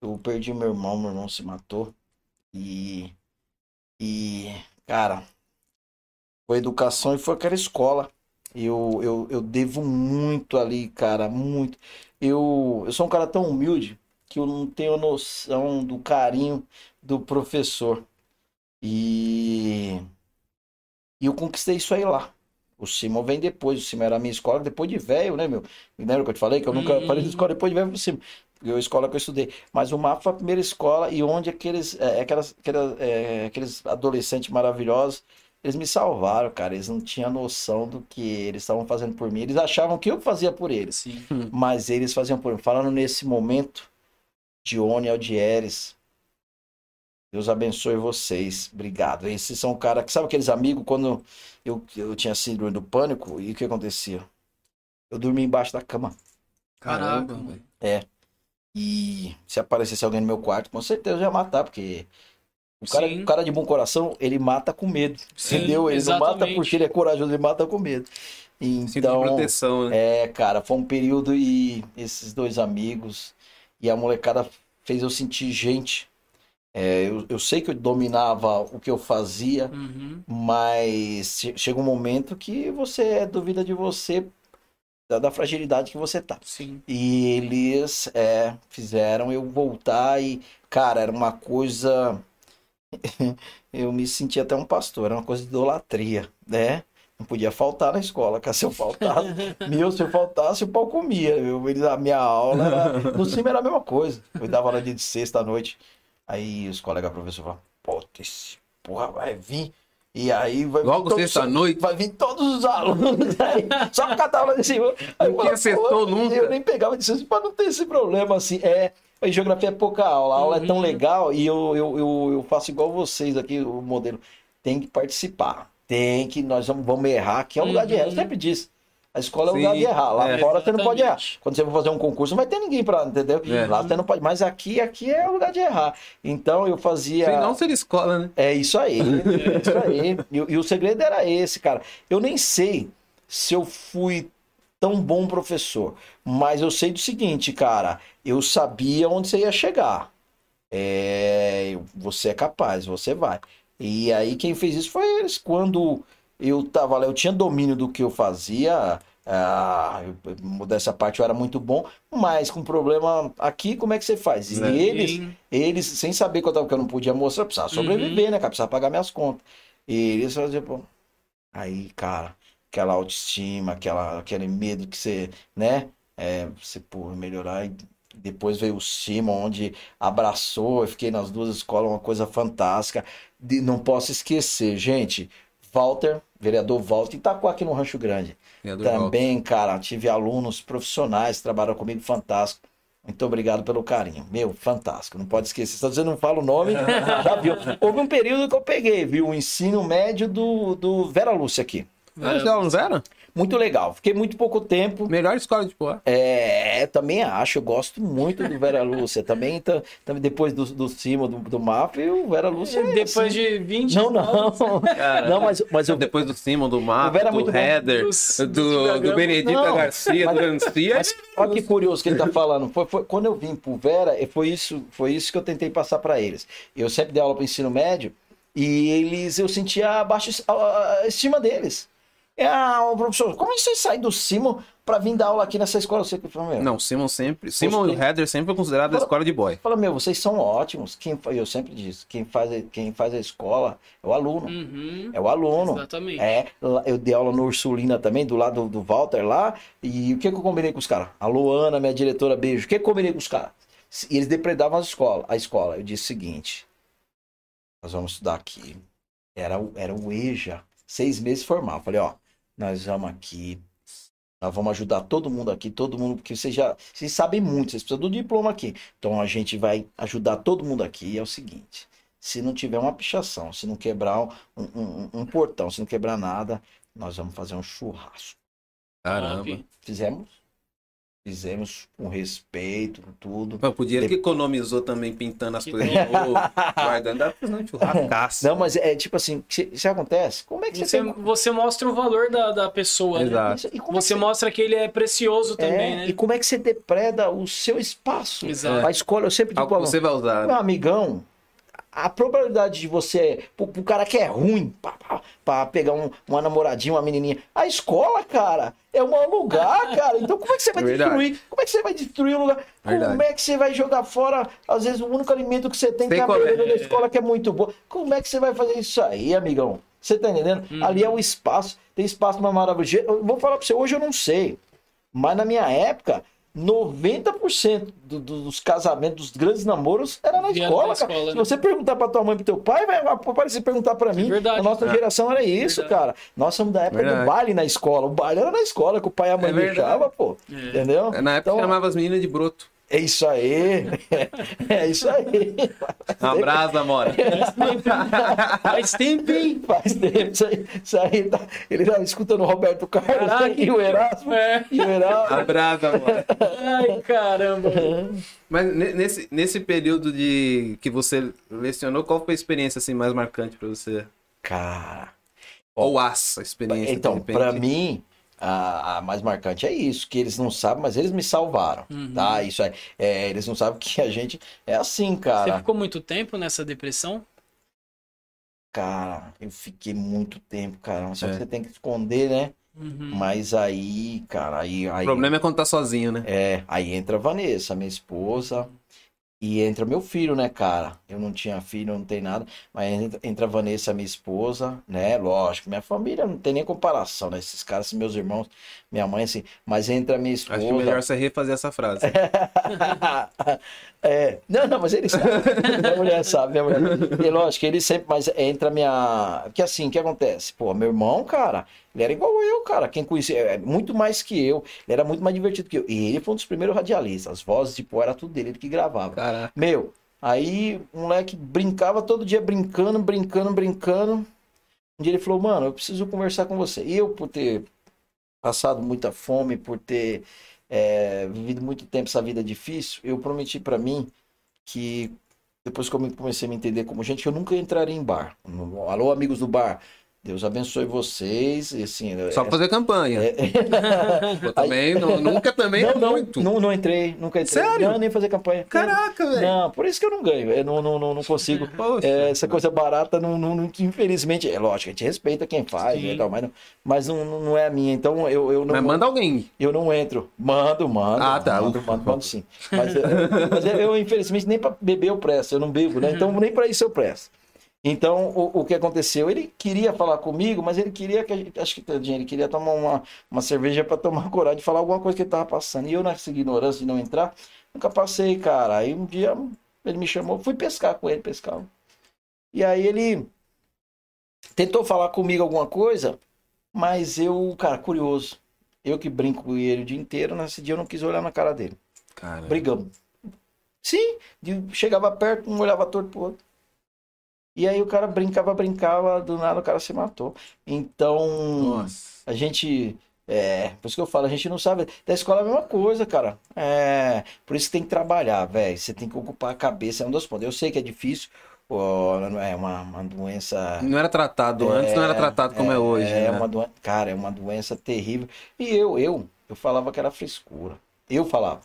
eu perdi meu irmão, meu irmão se matou e e cara, foi educação e foi aquela escola. Eu, eu, eu devo muito ali, cara, muito. Eu, eu sou um cara tão humilde que eu não tenho noção do carinho do professor. E, e eu conquistei isso aí lá. O Simon vem depois. O Simon era a minha escola depois de velho, né, meu? Lembra que eu te falei que eu nunca Uhum. falei de escola depois de velho pro Simon. Porque a escola que eu estudei. Mas o MAP foi a primeira escola e onde aqueles, é, aquelas, aquelas, é, aqueles adolescentes maravilhosos, eles me salvaram, cara. Eles não tinham noção do que eles estavam fazendo por mim. Eles achavam que eu fazia por eles. Sim. Mas eles faziam por mim. Falando nesse momento, Dione Aldieres, Deus abençoe vocês. Obrigado. Esses são caras que, sabe aqueles amigos, quando eu, eu tinha síndrome do pânico, e o que acontecia? Eu dormia embaixo da cama. Caraca, Caramba, velho. E se aparecesse alguém no meu quarto, com certeza eu ia matar, porque o cara, o cara de bom coração, ele mata com medo. Sim, entendeu? Ele não mata exatamente. porque ele é corajoso, ele mata com medo. Cinto de Então, proteção, né? é, cara, foi um período e esses dois amigos e a molecada fez eu sentir gente. É, eu, eu sei que eu dominava o que eu fazia, Uhum. mas che- chega um momento que você duvida de você, da, da fragilidade que você tá. Sim. E eles é, fizeram eu voltar e, cara, era uma coisa. eu me sentia até um pastor, era uma coisa de idolatria, né? Não podia faltar na escola, cara. Se eu faltasse, meu, se eu faltasse, o pau comia. Eu, a minha aula era. No cima era a mesma coisa. Eu dava aula de sexta à noite. Aí os colegas professores falavam, pô, esse porra vai vir. E aí vai vir Logo todos- sexta-noite. Vai vir todos os alunos aí, só por catar aula de cima. Aí eu Não falava, tinha "Pô, sextou nunca." Eu nem pegava de sexta pra não ter esse problema assim. É, a geografia é pouca aula, a aula é tão Uhum. legal e eu, eu, eu, eu faço igual vocês aqui, o modelo. Tem que participar. Tem que, nós vamos, vamos errar, que é um lugar de errar. Eu Uhum. sempre disse. A escola é um Sim, lugar de errar. Lá é. fora você não pode errar. Quando você for fazer um concurso, não vai ter ninguém pra, entendeu? É. Lá você não pode. Mas aqui, aqui é o lugar de errar. Então eu fazia. Se não seria escola, né? É isso aí, é isso aí. E, e o segredo era esse, cara. Eu nem sei se eu fui tão bom professor, mas eu sei do seguinte, cara. Eu sabia onde você ia chegar. É, você é capaz, você vai. E aí quem fez isso foi eles. Quando eu tava lá, eu tinha domínio do que eu fazia. Ah, modéstia à parte, eu era muito bom, mas com problema aqui, como é que você faz? E É. eles, eles, sem saber que eu, tava, que eu não podia mostrar, eu precisava sobreviver, né, cara? Precisava pagar minhas contas. E eles faziam, pô. Aí, cara, aquela autoestima, aquela, aquele medo que você, né? É, você, pô, melhorar. E depois veio o Simon, onde abraçou, eu fiquei nas duas escolas, uma coisa fantástica. De- não posso esquecer, gente. Walter, vereador Walter, Itaquá aqui no Rancho Grande. Vereador Walter. Também, cara, tive alunos profissionais que trabalharam comigo, fantástico. Muito obrigado pelo carinho. Meu, fantástico. Não pode esquecer. Se você não fala o nome, já viu. Houve um período que eu peguei, viu? O ensino médio do, do Vera Lúcia aqui. Ah, já não era? Muito legal. Fiquei muito pouco tempo. Melhor escola de Poá. É, também acho. Eu gosto muito do Vera Lúcia. Também, tá- também depois do, do Cima, do, do MAP, o Vera Lúcia. é Depois assim. de 20 Não, não. Não, mas, mas eu. Depois do Simon, do Vera é do muito. Header, do, do Não, Garcia, mas- do Garcia. Mas olha que curioso que ele tá falando. Foi, foi- quando eu vim pro Vera, e foi isso, foi isso que eu tentei passar para eles. Eu sempre dei aula para ensino médio e eles, eu sentia a baixa estima deles. É, ah, o professor, como é que você sai do Simon para vir dar aula aqui nessa escola? Eu sempre falei, meu, Não, Simon sempre. Simon e. Header sempre foi considerado a escola de boy. fala, meu, vocês são ótimos. Quem, eu sempre disse, quem faz, quem faz a escola é o aluno. Uhum. É o aluno. Exatamente. É, eu dei aula no Ursulina também, do lado do Walter lá. E o que, que eu combinei com os caras? A Luana, minha diretora, beijo. O que, que eu combinei com os caras? E eles depredavam a escola. A escola. Eu disse o seguinte: nós vamos estudar aqui. Era, o- era o EJA. Seis meses formal. Falei, ó, nós vamos aqui. Nós vamos ajudar todo mundo aqui, todo mundo, porque vocês já vocês sabem muito, vocês precisam do diploma aqui. Então a gente vai ajudar todo mundo aqui. E é o seguinte: se não tiver uma pichação, se não quebrar um, um- um portão, se não quebrar nada, nós vamos fazer um churrasco. Caramba. Fizemos, fizemos com respeito, com tudo. Pô, o dinheiro que economizou também pintando as coisas de novo, guardando, dá pra fazer churrascaço. Não, mas é tipo assim, se, se acontece, como é que você, Você, tem... você mostra o valor da, da pessoa, né? Exato. E como é que Você mostra que ele é precioso É, também, né? E como é que você depreda o seu espaço? Exato. A escola, eu sempre digo Algo você vai usar. meu amigão, a probabilidade de você, pro, pro cara que é ruim, pra pegar um- uma namoradinha, uma menininha, a escola, cara, é um mau lugar, cara. Então como é que você vai Verdade. destruir? Como é que você vai destruir o lugar? Verdade. Como é que você vai jogar fora, às vezes, o único alimento que você tem que Tem é a merenda da escola que é muito boa? Como é que você vai fazer isso aí, amigão? Você tá entendendo? Uhum. Ali é o espaço, tem espaço mais maravilhoso. Eu vou falar pra você, hoje eu não sei. Mas na minha época, 90% do- do- dos casamentos, dos grandes namoros, era na escola, na cara. escola, Se né? você perguntar pra tua mãe e pro teu pai, vai parecer perguntar pra mim. verdade. a nossa É. geração era isso, Verdade. cara. Nós somos da época Verdade. do baile na escola. O baile era na escola, que o pai e a mãe É deixavam, pô. É. Entendeu? Na época Então, chamava as meninas de broto. É isso aí. É isso aí. Um abraço, amora. Faz tempo, hein? Faz tempo. Isso aí, isso aí tá- ele tá escutando o Roberto Carlos Caraca. e o Erasmo. É. E o Erasmo. Abraço, amora. Ai, caramba. Mas ne- nesse, nesse período de que você lecionou, qual foi a experiência assim, mais marcante pra você? Cara. Ou assa experiência? Então, pra mim, a, a mais marcante é isso, que eles não sabem, mas eles me salvaram, Uhum. tá? Isso aí. É, eles não sabem que a gente é assim, Você cara. ficou muito tempo nessa depressão? Cara, eu fiquei muito tempo, cara. Só É. que você tem que esconder, né? Uhum. Mas aí, cara, aí, O aí, problema é quando tá sozinho, né? é, aí entra a Vanessa, minha esposa, e entra meu filho, né, cara? Eu não tinha filho, não tem nada, mas entra, a Vanessa, minha esposa, né? Lógico, minha família não tem nem comparação, né? Esses caras, meus irmãos, minha mãe, assim, mas entra a minha esposa. Acho que melhor você refazer essa frase. é, não, não, mas ele sabe. minha mulher sabe, minha mulher. E lógico, ele sempre, mas entra a minha. Porque assim, o que acontece? Pô, meu irmão, cara, ele era igual eu, cara. Quem conhecia, é muito mais que eu. Ele era muito mais divertido que eu. E ele foi um dos primeiros radialistas. As vozes, tipo, era tudo dele, ele que gravava. Caraca. Meu, aí o moleque brincava todo dia, brincando, brincando, brincando. Um dia ele falou, mano, eu preciso conversar com você. E eu, por ter passado muita fome, por ter é, vivido muito tempo essa vida difícil, eu prometi pra mim que depois que eu me- comecei a me entender como gente, eu nunca entraria em bar. Alô, amigos do bar. Deus abençoe vocês. E, assim, Só é- fazer campanha. é- Eu também, não- nunca também não, é não, muito. não, não entrei, nunca entrei. Sério? Não, nem fazer campanha. Caraca, velho. Não, por isso que eu não ganho. Eu não, não, não, não consigo. Poxa. É, essa coisa barata, não, não, infelizmente, é lógico, a gente respeita quem faz, Sim. né, tal, mas, não, mas não, não- é a minha. Então eu, eu não. Mas manda alguém. Eu não entro. Mando, mando. Ah, tá. Mando, mando, mando sim. Mas, eu- mas eu, eu, infelizmente, nem para beber eu presto. Eu não bebo, né? Então, nem para isso eu presto. Então, o, o que aconteceu? Ele queria falar comigo, mas ele queria que a gente. Acho que tadinho, ele queria tomar uma, uma cerveja para tomar coragem de falar alguma coisa que ele tava passando. E eu, nessa ignorância de não entrar, nunca passei, cara. Aí um dia ele me chamou, fui pescar com ele, pescar. E aí ele tentou falar comigo alguma coisa, mas eu, cara, curioso. Eu que brinco com ele o dia inteiro, nesse dia eu não quis olhar na cara dele. Cara. Brigamos. Sim, de- chegava perto, um olhava torto pro outro. E aí o cara brincava, brincava, do nada o cara se matou. Então, Nossa. a gente. É, por isso que eu falo, a gente não sabe. Da escola é a mesma coisa, cara. É, por isso que tem que trabalhar, velho. Você tem que ocupar a cabeça, é um dos pontos. Eu sei que é difícil, não é uma, uma doença. Não era tratado, antes não era tratado como é, hoje. É né? uma doença, cara, é uma doença terrível. E eu, eu, eu falava que era frescura. Eu falava.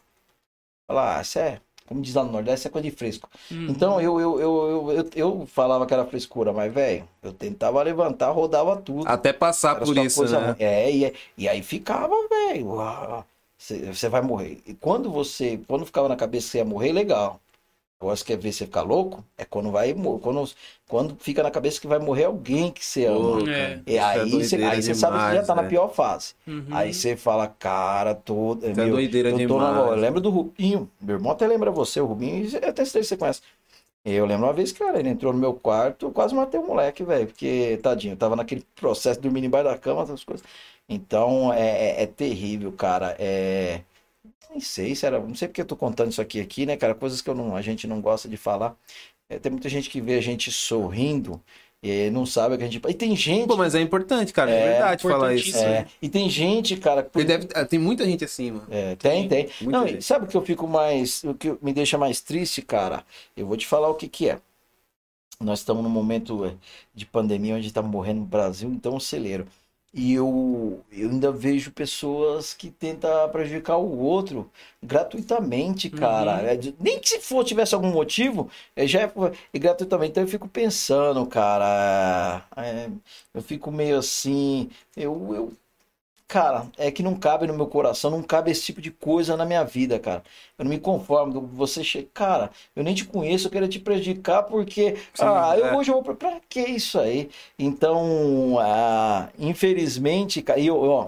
Falava, ah, isso é, como diz lá no Nordeste, é coisa de fresco. Uhum. Então eu, eu, eu, eu, eu, eu falava que era frescura, mas, velho, eu tentava levantar, rodava tudo. Até passar Era por isso, coisa né? É, e, e aí ficava, velho. Você você vai morrer. E quando você, quando ficava na cabeça que você ia morrer, legal. Agora você quer ver você ficar louco? É quando vai quando Quando fica na cabeça que vai morrer alguém que você ama. Pô, É. E é aí você, aí você sabe que já tá na né? pior fase. Uhum. Aí você fala, cara, todo. Isso é doideira eu, tô na- demais. eu lembro do Rubinho. Meu irmão até lembra você, o Rubinho. e Eu até sei se você conhece. Eu lembro uma vez, cara, ele entrou no meu quarto, eu quase matei o moleque, velho. Porque, tadinho, eu tava naquele processo de dormir embaixo da cama, essas coisas. Então, é, é- é terrível, cara. É. Nem sei se era. Não sei porque eu tô contando isso aqui, aqui, né, cara? Coisas que eu não, a gente não gosta de falar. É, tem muita gente que vê a gente sorrindo e não sabe o que a gente. E tem gente. Pô, mas é importante, cara. É, É, verdade falar isso. importantíssimo. é, e tem gente, cara. Porque deve- tem muita gente assim, mano. É, tem, tem. Muita Não, gente. sabe o que eu fico mais. O que me deixa mais triste, cara? Eu vou te falar o que que é. Nós estamos num momento eh, de pandemia onde está morrendo no Brasil, então um celeiro. E eu, eu ainda vejo pessoas que tentam prejudicar o outro gratuitamente, cara. Uhum. É nem que se for tivesse algum motivo, é, já é, é gratuitamente. Então eu fico pensando, cara. é, eu fico meio assim. Eu, eu, Cara, é que não cabe no meu coração, não cabe esse tipo de coisa na minha vida, cara. Eu não me conformo. Você chega, cara, eu nem te conheço, eu quero te prejudicar porque, Sim, ah, eu é. hoje eu vou pra, pra que isso aí? Então, ah, infelizmente, cara, e eu, ó,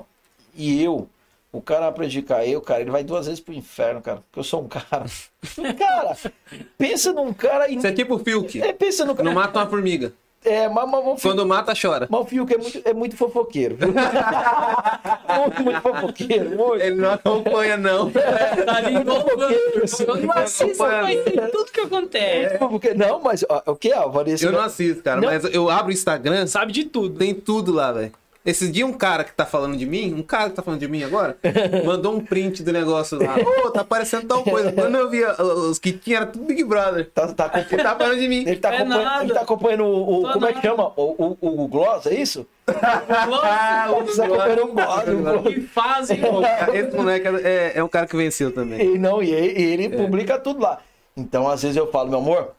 e eu, o cara prejudicar eu, cara, ele vai duas vezes pro inferno, cara, porque eu sou um cara. cara, pensa num cara e Isso é tipo o Fiuk. é, pensa no cara. Não mata uma formiga. É, mas, mas, mas, Quando mata, chora. mas o Fiuk é muito, é muito fofoqueiro. viu? muito, muito fofoqueiro. Muito. Ele não acompanha, não. Tá ali igual fofoqueiro, assim. Eu não assisto, mas tem tudo que acontece. Porque, não, mas ó, o que é, Vanessa? Eu não assisto, cara, Não. mas eu abro o Instagram, Sabe de tudo. tem tudo lá, velho. Esse dia um cara que tá falando de mim, um cara que tá falando de mim agora, mandou um print do negócio lá. Ô, tá aparecendo tal coisa. Quando eu via os que tinha, era tudo Big Brother. Tá, tá Ele tá falando de mim. Ele tá, É acompanhando, nada. ele tá acompanhando o. o- como é que chama? O, o, o Gloss, é isso? Ele acompanhando o Gloss. o Gloss. que fazem. Esse moleque é, é um cara que venceu também. E não, e ele, e ele É. publica tudo lá. Então, às vezes eu falo, meu amor,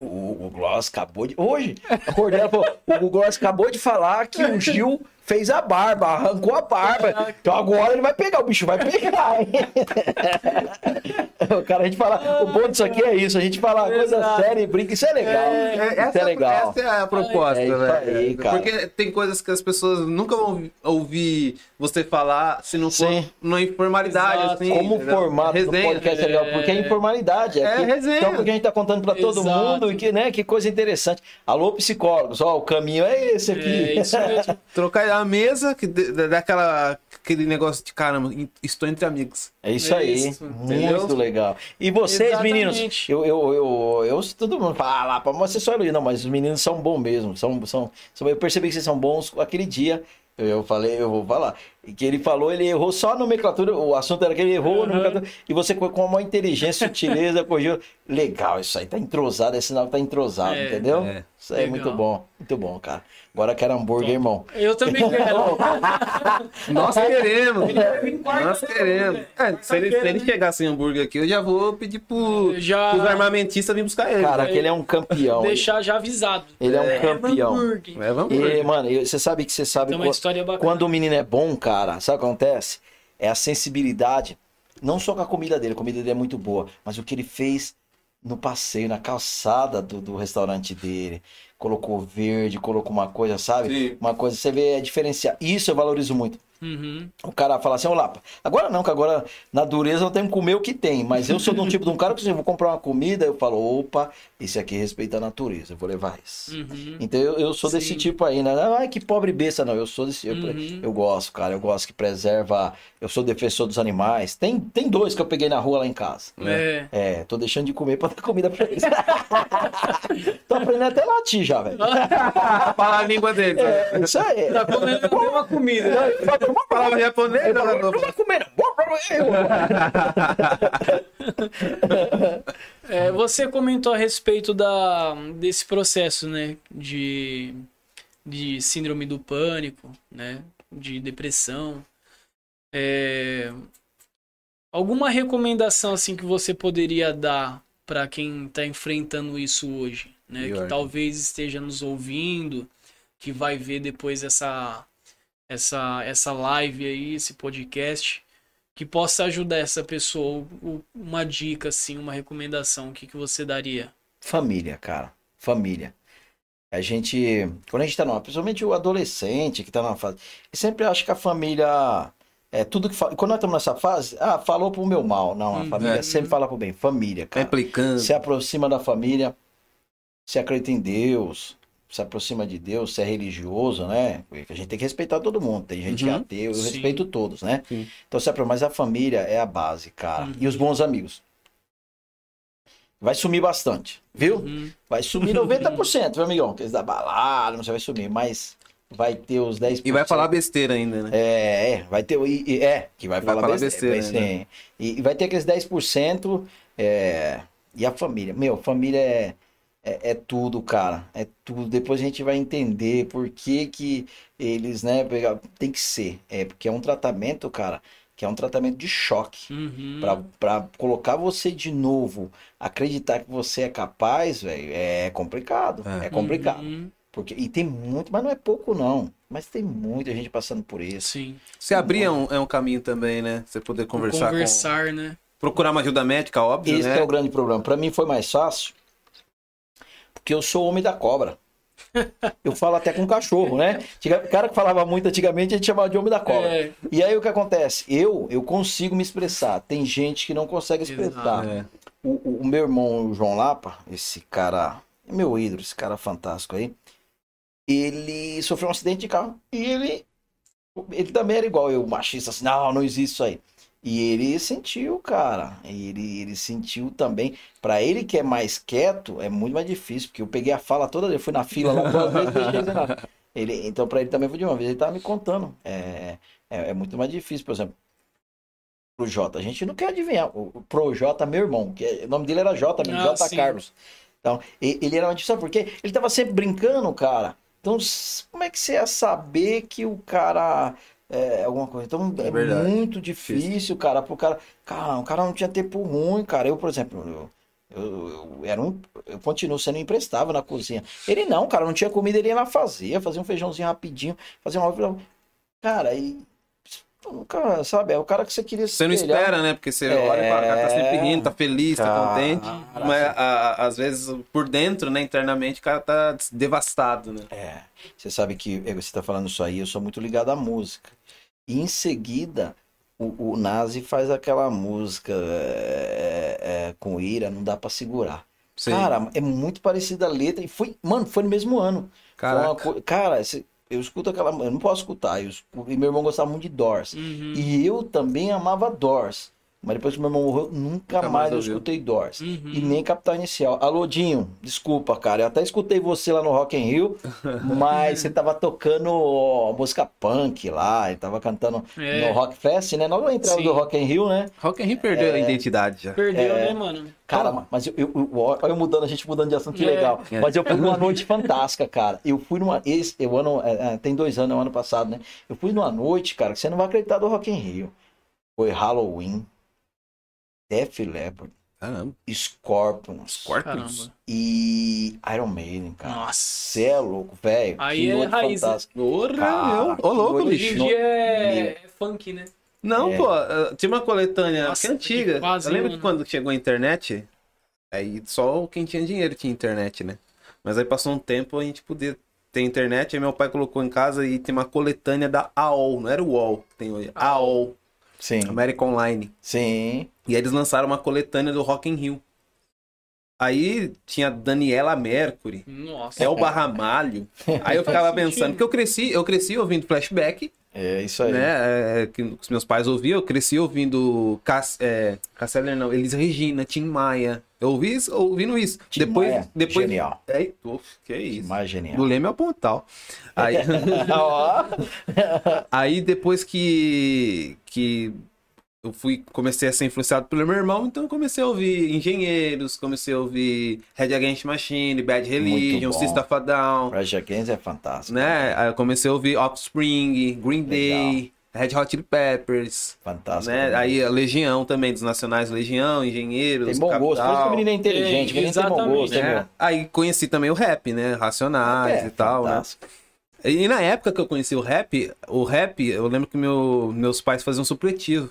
o, o Gloss acabou de. Hoje, acordei ela falou: o Gloss acabou de falar que o Gil fez a barba, arrancou a barba. Então agora ele vai pegar, o bicho vai pegar, hein? o cara, a gente fala, o bom disso aqui é isso, a gente fala coisa séria e brinca, isso é legal. É, isso essa, é legal. essa é a proposta, É isso velho. aí. Porque tem coisas que as pessoas nunca vão ouvi- ouvir você falar se não for Sim. numa informalidade, Exato. assim. Como entendeu? formato do podcast é legal, porque é informalidade. É que- resenha. Então, porque a gente tá contando pra todo Exato. mundo e que, né, que coisa interessante. Alô, psicólogos, ó, o caminho é esse aqui. É isso mesmo. Trocar a mesa, que dê- dê- dá aquela, aquele negócio de caramba, estou entre amigos. É isso aí, isso, muito entendeu? legal. E vocês, Exatamente. meninos, eu, eu, eu, eu, todo mundo fala, ah, pra você só. Não, mas os meninos são bons mesmo. São, são, eu percebi que vocês são bons aquele dia. Eu falei, eu vou falar. Que ele falou, ele errou só a nomenclatura, o assunto era que ele errou a nomenclatura, e você com uma inteligência, sutileza, corrigiu. Legal, isso aí tá entrosado, é sinal tá entrosado, É, entendeu? é. Isso aí é Legal. muito bom, muito bom, cara. Agora quero hambúrguer, irmão. Eu também quero. Nós queremos. Nós né, queremos. É, se, ele, se ele chegar sem hambúrguer aqui, eu já vou pedir pro, Já- pros armamentistas vir buscar ele. Cara, né? aquele é um campeão. Deixar já avisado. Ele é um É, campeão. hambúrguer. É, vamos E, mano, você sabe que você sabe bacana. quando o menino é bom, cara, sabe o que acontece? É a sensibilidade, não só com a comida dele, a comida dele é muito boa, mas o que ele fez no passeio, na calçada do, do restaurante dele. Colocou verde, colocou uma coisa, sabe? Sim. Uma coisa, você vê, é diferenciar. Isso eu valorizo muito. Uhum. O cara fala assim, ô Lapa, agora não, que agora na dureza eu tenho que comer o que tem, mas eu sou de um tipo de um cara que se eu vou comprar uma comida, eu falo, opa, esse aqui respeita a natureza, eu vou levar isso. Uhum. Então eu, eu sou desse Sim. tipo aí, né? Ai, que pobre besta, não. Eu sou desse. eu- Uhum. Eu, gosto, cara. Eu gosto que preserva. Eu sou defensor dos animais. Tem, tem dois que eu peguei na rua lá em casa. É. É, tô deixando de comer pra dar comida pra eles. tô aprendendo até latir já, velho. Falar a língua dele. É, isso aí. Tá comendo a mesma comida. Não vai comer, É, você comentou a respeito da, desse processo, né? De, de síndrome do pânico, né? De depressão. É, alguma recomendação assim que você poderia dar para quem está enfrentando isso hoje, né? Que talvez esteja nos ouvindo, que vai ver depois essa essa essa live aí, esse podcast, que possa ajudar essa pessoa. Uma dica assim, uma recomendação, o que que você daria? Família, cara. Família. A gente, quando a gente tá numa, principalmente o adolescente que tá numa fase, eu sempre acho que a família é tudo que fala. Quando nós estamos nessa fase, ah, falou pro meu mal. Não, a Uhum. família É. sempre fala pro bem. Família, cara. implicando. Se aproxima da família, se acredita em Deus, se aproxima de Deus, se é religioso, né? A gente tem que respeitar todo mundo. Tem gente que é Uhum. ateu, eu Sim. respeito todos, né? Sim. Então, se aproxima, mas a família é a base, cara. Uhum. E os bons amigos. Vai sumir bastante, viu? Hum, Vai sumir 90%, viu, amigão? Aqueles da balada, sei, vai sumir, mas vai ter os 10%. E vai falar besteira ainda, né? É, é, vai ter. e- É, que vai, Vai falar, falar besteira. besteira, vai ser- E, e vai ter aqueles 10%. É, e a família. Meu, família é, é, é tudo, cara. É tudo. Depois a gente vai entender por que, que eles, né, tem que ser. É, porque é um tratamento, cara, que é um tratamento de choque. uhum. Pra, pra colocar você de novo, acreditar que você é capaz, velho, é complicado. É. É, complicado. Uhum, Porque, e tem muito, mas não é pouco, não. Mas tem muita gente passando por isso. Sim. Se abrir é um, é um caminho também, né? Você poder conversar, Conversar, né? com... Procurar uma ajuda médica, óbvio, Esse né? é o grande problema. Pra mim foi mais fácil, porque eu sou homem da cobra. Eu falo até com cachorro, né? O cara que falava muito antigamente, a gente chamava de homem da cobra. É, E aí o que acontece? Eu, eu consigo me expressar. Tem gente que não consegue expressar. É. O, o- meu irmão, o João Lapa, esse cara, meu ídolo, esse cara fantástico aí, ele sofreu um acidente de carro e ele, ele também era igual eu, machista, assim, não, não existe isso aí. E ele sentiu, cara, ele, ele sentiu também. Pra ele que é mais quieto, é muito mais difícil, porque eu peguei a fala toda, eu fui na fila lá duas vezes, não deixei dizer nada. Ele, então pra ele também foi de uma vez, ele tava me contando. É, é, é muito mais difícil, por exemplo, pro Jota. A gente não quer adivinhar. O Pro Jota, meu irmão, que é- o nome dele era Jota, mesmo, Ah, Jota sim. Carlos. Então, ele era uma sabe por quê? Ele tava sempre brincando, cara. Então, como é que você ia saber que o cara é alguma coisa? Então, é, verdade. muito difícil, cara, pro cara. Cara, o cara não tinha tempo ruim, cara. Eu, por exemplo, eu, eu, eu era um, eu continuo sendo imprestável na cozinha. Ele não, cara, não tinha comida, ele ia lá fazer, fazia um feijãozinho rapidinho, fazia uma. Cara, e. Cara, sabe, é o cara que você queria Você não espelhar. espera, né? Porque você É. olha e fala, cara, tá sempre rindo, tá feliz, tá Cara, contente. Mas a- a- às vezes, por dentro, né, internamente, o cara tá devastado, né? É, você sabe que eh, você tá falando isso aí, eu sou muito ligado à música. E em seguida, o, o Nazi faz aquela música é, é, com ira, não dá pra segurar. Sim. Cara, é muito parecida a letra e foi, mano, foi no mesmo ano. Foi uma Caraca. co- cara, esse- eu escuto aquela, eu não posso escutar. Eu e meu irmão gostava muito de Doors. uhum. E eu também amava Doors. Mas depois que meu irmão morreu, nunca, Nunca mais, mais eu ouviu. escutei Doors. Uhum. E nem Capital Inicial. Alô, Dinho, desculpa, cara. Eu até escutei você lá no Rock in Rio, mas você tava tocando ó, música punk lá, e tava cantando É. no Rock Fest, né? Na entrada Sim. do Rock in Rio, né? Rock and Rio perdeu a identidade já. Perdeu, É. né, mano? Cara, mas eu, eu, eu- olha eu mudando, a gente mudando de assunto, que É. legal. É. Mas eu fui numa noite fantástica, cara. Eu fui numa. Esse, eu ano, é, é, tem dois anos, é o ano passado, né? Eu fui numa noite, cara, que você não vai acreditar do Rock in Rio. Foi Halloween, Def Leppard, Caramba. Scorpions Scorpions. Caramba. e Iron Maiden, cara. Nossa. Você é louco, velho. Aí Que é raiz. Porra, Ô, louco, noite Hoje em bicho. dia é, é funk, né? Não, É. pô, eh, tinha uma coletânea Nossa, que é antiga. que eu lembro que quando chegou a internet, aí só quem tinha dinheiro tinha internet, né? Mas aí passou um tempo a gente podia ter internet, aí meu pai colocou em casa e tem uma coletânea da AOL, não era o UOL que tem hoje, AOL, Sim, American Online. sim. E aí eles lançaram uma coletânea do Rock in Rio. Aí tinha Daniela Mercury, Nossa. Elba Ramalho. Aí eu ficava pensando, porque eu cresci, eu cresci ouvindo flashback, É isso aí. né? é, que os meus pais ouviam, eu cresci ouvindo Cass, é, Casseller, não, Elis Regina, Tim Maia. Eu ouvi isso, ouvindo isso. Tim depois, Maia, depois. genial. É, uf, que isso. Mais Do genial. Leme ao Pontal. Aí, Ó. aí depois que, que eu fui, comecei a ser influenciado pelo meu irmão, então eu comecei a ouvir Engenheiros, comecei a ouvir Red Against Machine, Bad Religion, a Down. Rage Against é fantástico. né? Aí eu comecei a ouvir Offspring, Green Day, Red Hot Chili Peppers, Fantástico. né? Aí a Legião também, dos Nacionais Legião, Engenheiros, Tem bom gosto. Por isso que o Capital, menino é inteligente. O menino tem bom Exatamente. gosto, hein, né? Aí conheci também o rap, né? Racionais É, e tal, né? fantástico. E na época que eu conheci o rap, o rap, eu lembro que meu, meus pais faziam supletivo.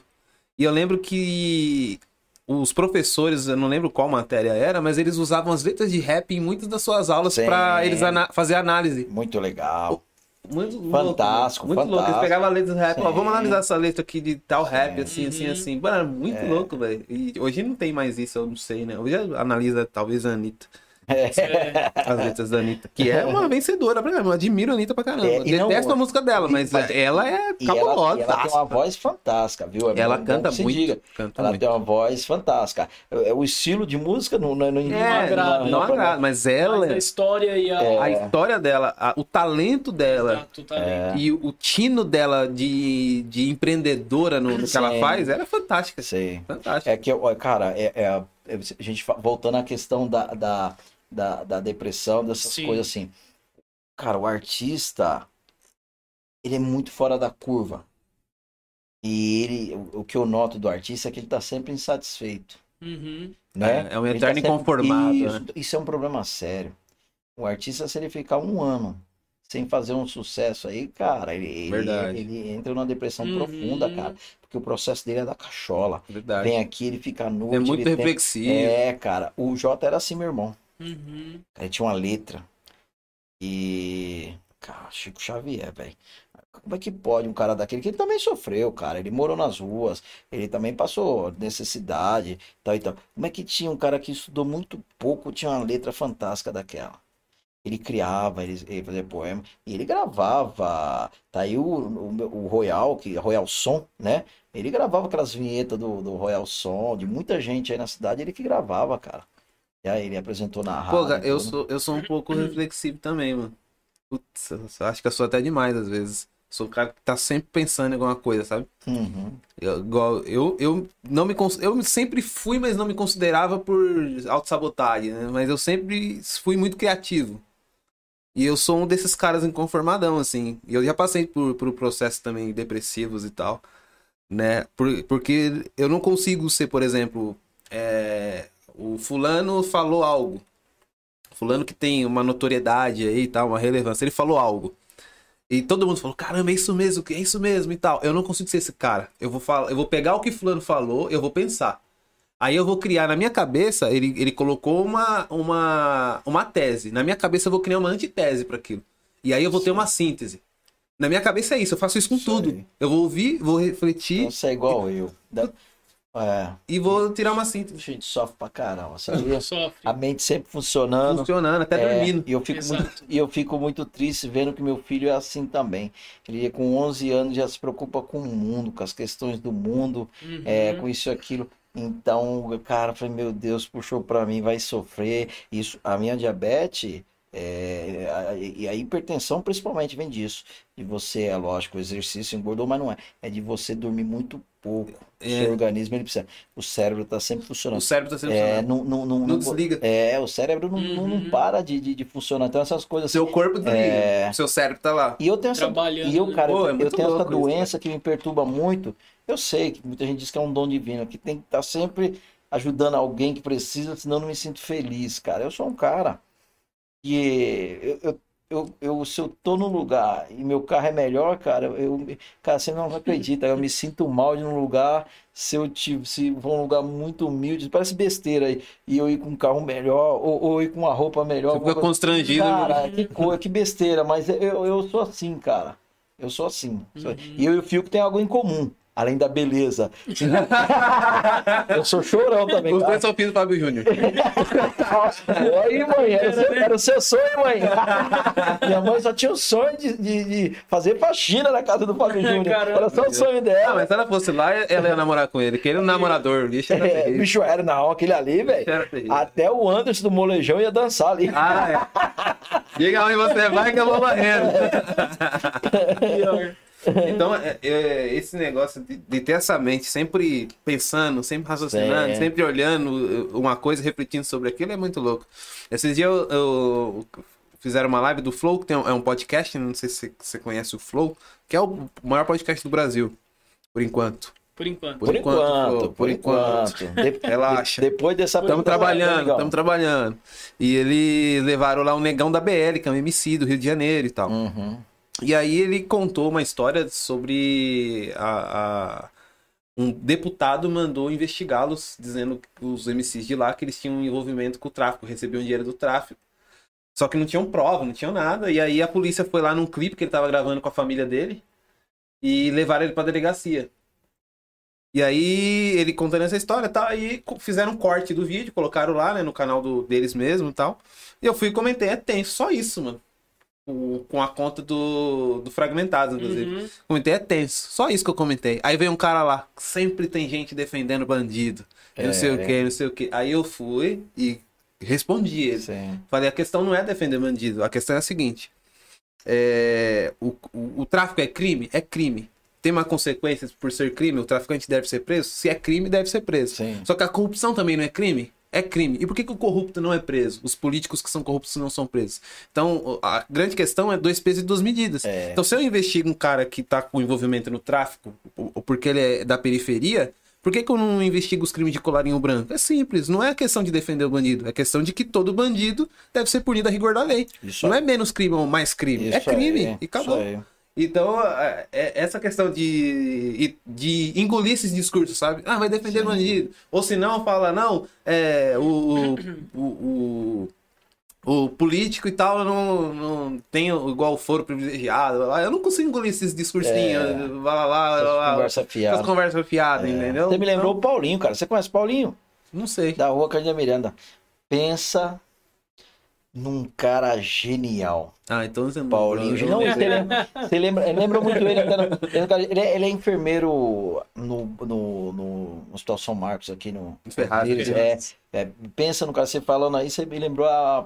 E eu lembro que os professores, eu não lembro qual matéria era, mas eles usavam as letras de rap em muitas das suas aulas para eles ana- fazer análise. Muito legal. Muito Fantástico, louco, muito louco. Eles fantástico. pegavam a letra do rap, ó, vamos analisar essa letra aqui de tal rap, assim, assim, Uhum. assim. Mano, muito É. louco, velho. E hoje não tem mais isso, eu não sei, né? Hoje analisa talvez a Anitta, É. as letras da Anitta, que é uma vencedora, pra caramba. Eu admiro a Anitta pra caramba. É, e não- Detesto a música dela, mas Mas- ela é ela, cabulosa. e ela tem uma voz fantástica, viu? É Ela bom canta muito. diga. Canta Ela muito. tem uma voz fantástica. É, O estilo de música não, não, não, É, agrada, não, não não- agrada, mas Mas ela, a história e a. É. a história dela, a- o talento dela Exato, tá ali. e o, o tino dela de, de empreendedora no, no que ela Sim. faz, ela é fantástica. Sei. Fantástica. É que, cara, é, é- é- a gente voltando à questão da, da, da, da depressão, dessas Sim. coisas assim. Cara, o artista, ele é muito fora da curva. E ele, o, o que eu noto do artista é que ele tá sempre insatisfeito. Uhum. Né? É, é um eterno sempre- inconformado, Isso, né? isso é um problema sério. O artista, se ele ficar um ano sem fazer um sucesso aí, cara, ele, ele, ele entra numa depressão Uhum. profunda, cara. Porque o processo dele é da cachola. Verdade. Vem aqui, ele fica noite. É muito ele tem- reflexivo. É, cara. O Jota era assim, meu irmão. Uhum. Ele tinha uma letra. E. Cara, Chico Xavier, velho. Como é que pode um cara daquele que ele também sofreu, cara? Ele morou nas ruas, ele também passou necessidade, tal e tal. Como é que tinha um cara que estudou muito pouco, tinha uma letra fantástica daquela? Ele criava, ele, ele fazia poema, e ele gravava. Tá aí o, o, o Royal, que Royal Som, né? Ele gravava aquelas vinhetas do, do Royal Som, de muita gente aí na cidade, ele que gravava, cara. E aí ele apresentou na rádio. Pô, cara, eu tudo. sou, eu sou um pouco reflexivo também, mano. Putz, acho que eu sou até demais às vezes. Sou o cara que tá sempre pensando em alguma coisa, sabe? Uhum. Eu, igual, eu, eu não me eu sempre fui, mas não me considerava por autossabotagem, né? Mas eu sempre fui muito criativo. E eu sou um desses caras inconformadão, assim. E eu já passei por, por processos também depressivos e tal, né? Por, porque eu não consigo ser, por exemplo, é, o fulano falou algo. Fulano que tem uma notoriedade aí e tal, uma relevância, ele falou algo. E todo mundo falou, caramba, é isso mesmo, é isso mesmo e tal. Eu não consigo ser esse cara. Eu vou falar, eu vou pegar o que fulano falou, eu vou pensar. Aí eu vou criar na minha cabeça, ele, ele colocou uma, uma, uma tese. Na minha cabeça eu vou criar uma antitese para aquilo. E aí eu vou ter uma síntese. Na minha cabeça é isso, eu faço isso com tudo. Eu vou ouvir, vou refletir. Então você é igual eu. Da- É. e vou tirar uma síntese. A gente sofre pra caramba. Sabe? Sofre. A mente sempre funcionando. Funcionando, até É, dormindo. E eu, fico Exato. muito, e eu fico muito triste vendo que meu filho é assim também. Ele com 11 anos já se preocupa com o mundo, com as questões do mundo, Uhum. é, com isso e aquilo. Então, cara, eu falei, meu Deus, puxou pra mim, vai sofrer. Isso, a minha diabetes é, a- e a hipertensão principalmente vem disso. De você, é lógico, o exercício engordou, mas não é. É de você dormir muito pouco. O É. seu organismo, ele precisa. O cérebro tá sempre funcionando. O cérebro tá sempre É, funcionando. não, não, não, Não desliga. é, o cérebro não, não, não Uhum. para de, de, de funcionar. Então, essas coisas. Seu corpo desliga. É. O seu cérebro tá lá. E eu tenho essa, e eu, cara, Pô, é eu, eu tenho essa louco isso, doença que me perturba muito. Eu sei que muita gente diz que é um dom divino, que tem que estar sempre ajudando alguém que precisa, senão eu não me sinto feliz, cara. Eu sou um cara que eu, eu, eu, eu- se eu tô num lugar e meu carro é melhor, cara, eu, cara, você não acredita, eu me sinto mal de um lugar, se eu tive, se for um lugar muito humilde, parece besteira aí, e eu ir com um carro melhor, ou, ou ir com uma roupa melhor. Você fica coisa- constrangido. Cara, que coisa, que besteira, mas eu, eu sou assim, cara. Eu sou assim. Uhum. E eu e o Fiuk tem algo em comum, além da beleza. eu sou chorão também, Os cara. dois são filhos do Fábio Júnior. Oi, mãe, era o, seu, era o seu sonho, mãe. Minha mãe só tinha o sonho de, de, de fazer faxina na casa do Fábio Júnior. Caramba. Era só o sonho Ah, dela. mas se ela fosse lá, ela ia namorar com ele. Que ele é um namorador. Bicho era É, bicho era não, aquele ali, velho. Até o Anderson do Molejão ia dançar ali. Ah, é. Diga onde você vai que eu vou varrendo. Então, é, é, esse negócio de, de ter essa mente sempre pensando, sempre raciocinando, Sim. sempre olhando uh, uma coisa, refletindo sobre aquilo, é muito louco. Esses dias eu, eu fizeram uma live do Flow, que tem um, é um podcast, não sei se você conhece o Flow, que é o maior podcast do Brasil, por enquanto. Por enquanto. Por Por enquanto, enquanto, Flo, por por enquanto. De- Relaxa. de- depois dessa Estamos pergunta, trabalhando, estamos trabalhando. E eles levaram lá um negão da BL, que é um MC do Rio de Janeiro e tal. Uhum. E aí ele contou uma história sobre a, a- um deputado mandou investigá-los, dizendo que os MCs de lá que eles tinham envolvimento com o tráfico, recebiam dinheiro do tráfico. Só que não tinham prova, não tinham nada. E aí a polícia foi lá num clipe que ele tava gravando com a família dele e levaram ele pra delegacia. E aí ele contando essa história, tá? Aí co- fizeram um corte do vídeo, colocaram lá, né, no canal do, deles mesmo e tal. E eu fui e comentei, é tenso, só isso, mano. Com a conta do, do Fragmentado, inclusive. Uhum. Comentei, é tenso. Só isso que eu comentei. Aí veio um cara lá, sempre tem gente defendendo bandido. e não sei o É. que, não sei o que. Aí eu fui e respondi ele. Sim. Falei, a questão não é defender bandido. A questão é a seguinte. é, o, o, o tráfico é crime? É crime. Tem uma consequência por ser crime? O traficante deve ser preso? Se é crime, deve ser preso. Sim. Só que a corrupção também não é crime? É crime. E por que, que o corrupto não é preso? Os políticos que são corruptos não são presos. Então, a grande questão é dois pesos e duas medidas. É. Então, se eu investigo um cara que tá com envolvimento no tráfico, ou porque ele é da periferia, por que, que eu não investigo os crimes de colarinho branco? É simples, não é questão de defender o bandido, é questão de que todo bandido deve ser punido a rigor da lei. Isso não aí. é menos crime ou mais crime, é Isso crime. aí, e acabou. Então, é- é- essa questão de, de engolir esses discursos, sabe? Ah, vai defender bandido. Ou se não, fala, não, é, o, o, o, o político e tal não, não tem igual foro privilegiado. blá, blá. Eu não consigo engolir esses discursinhos. É. Blá, blá, blá, Conversa fiada. Essas conversas fiadas, entendeu? Você me lembrou o Paulinho, cara. Você conhece o Paulinho? Então, não sei. Da rua Cardia Miranda. Pensa num cara genial. Ah, então você não Paulinho. Não, sei. você lembra, você lembra, lembra muito ele. até no- Ele é, ele é enfermeiro no, no, no, no Hospital São Marcos, aqui no. Ferraz, Ferraz. é, é, pensa no cara, você falando aí, você me lembrou a,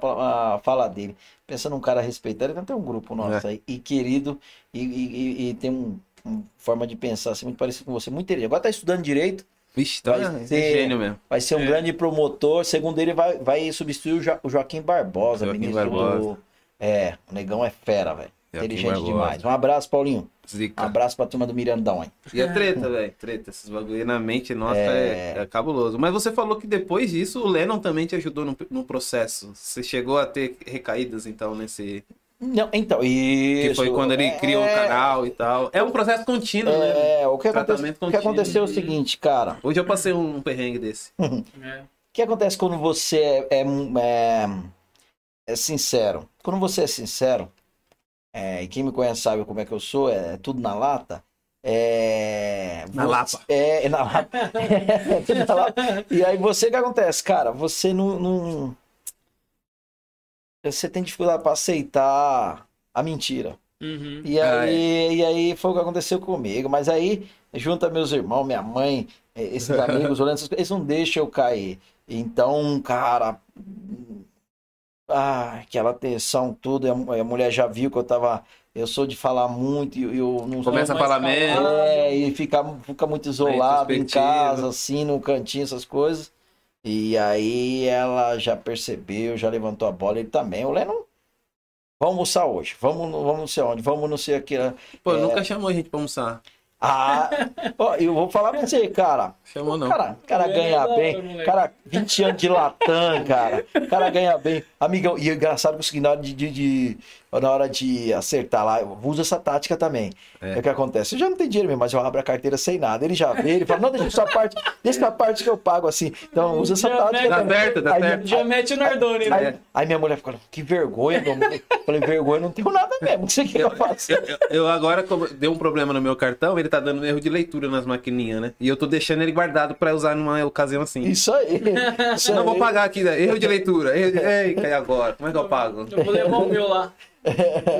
a fala dele. Pensa num cara respeitado, ele tem um grupo nosso É. aí, e querido, e, e- e- e tem um, uma forma de pensar assim, muito parecido com você, muito inteligente. Agora tá estudando direito, Vixe, então Vai é, ser- é gênio mesmo. vai ser um É. grande promotor. Segundo ele, vai, vai substituir o, Jo- o Joaquim Barbosa, Joaquim ministro Barbosa. do. É, o negão é fera, velho. Inteligente Barbosa. demais. Um abraço, Paulinho. Um Zica. abraço pra turma do Mirandão, hein? E é treta, velho. Treta. Esses bagulho na mente, nossa, é... é cabuloso. Mas você falou que depois disso o Lennon também te ajudou no, no processo. Você chegou a ter recaídas, então, nesse. Não, então, isso. Que foi quando ele é, criou o canal e tal. É um processo contínuo, né? É, o que, acontece, Tratamento o que contínuo. aconteceu é o seguinte, cara. Hoje eu passei um perrengue desse. É. O que acontece quando você é, é, é- é sincero? Quando você é sincero, é, e quem me conhece sabe como é que eu sou, é tudo na lata. É, Na você- Lapa. É, é na Lapa. É, tudo na Lapa. E aí você, o que acontece? Cara, você não, não- Você tem dificuldade para aceitar a mentira. Uhum. E Ah, aí, e aí foi o que aconteceu comigo. Mas aí, junta meus irmãos, minha mãe, eh, esses amigos, olhando essas coisas, eles não deixam eu cair. Então, cara. Ah, aquela tensão, tudo. e A, a mulher já viu que eu tava. Eu sou de falar muito e eu não Começa a falar menos. é, e fica, fica muito isolado em casa, assim, no cantinho, essas coisas. E aí ela já percebeu, já levantou a bola, ele também. O Leno, vamos almoçar hoje, vamos, vamos não sei onde, vamos não sei aqui. Pô, É. nunca chamou a gente pra almoçar. Ah, ó, eu vou falar pra você, cara. Chamou não. Cara, cara ganha é da bem. moleque. Cara, 20 anos de Latam, cara. Cara ganha bem. Amigão, e é engraçado que o seguinte, na hora de, de- de- na hora de acertar lá, eu uso essa tática também. É. É. o que acontece? Eu já não tenho dinheiro mesmo, mas eu abro a carteira sem nada. Ele já vê, ele fala, não, deixa essa parte, deixa essa parte que eu pago assim. Então, usa essa Já tática. mete- Tá também. certo, tá Aí, certo. Já mete o Nardone, né? Aí, aí minha mulher ficou, que vergonha, meu amor. Eu Falei, vergonha, eu não tenho nada mesmo. O que você quer que eu faça? Eu, eu- eu agora, como deu um problema no meu cartão, ele tá dando erro de leitura nas maquininhas, né? E eu tô deixando ele guardado pra usar numa ocasião assim. Isso aí. Isso Eu não vou aí. pagar aqui, né? erro de leitura. Erro de... Ei, cai agora. Como é que eu pago? Eu vou levar o meu lá.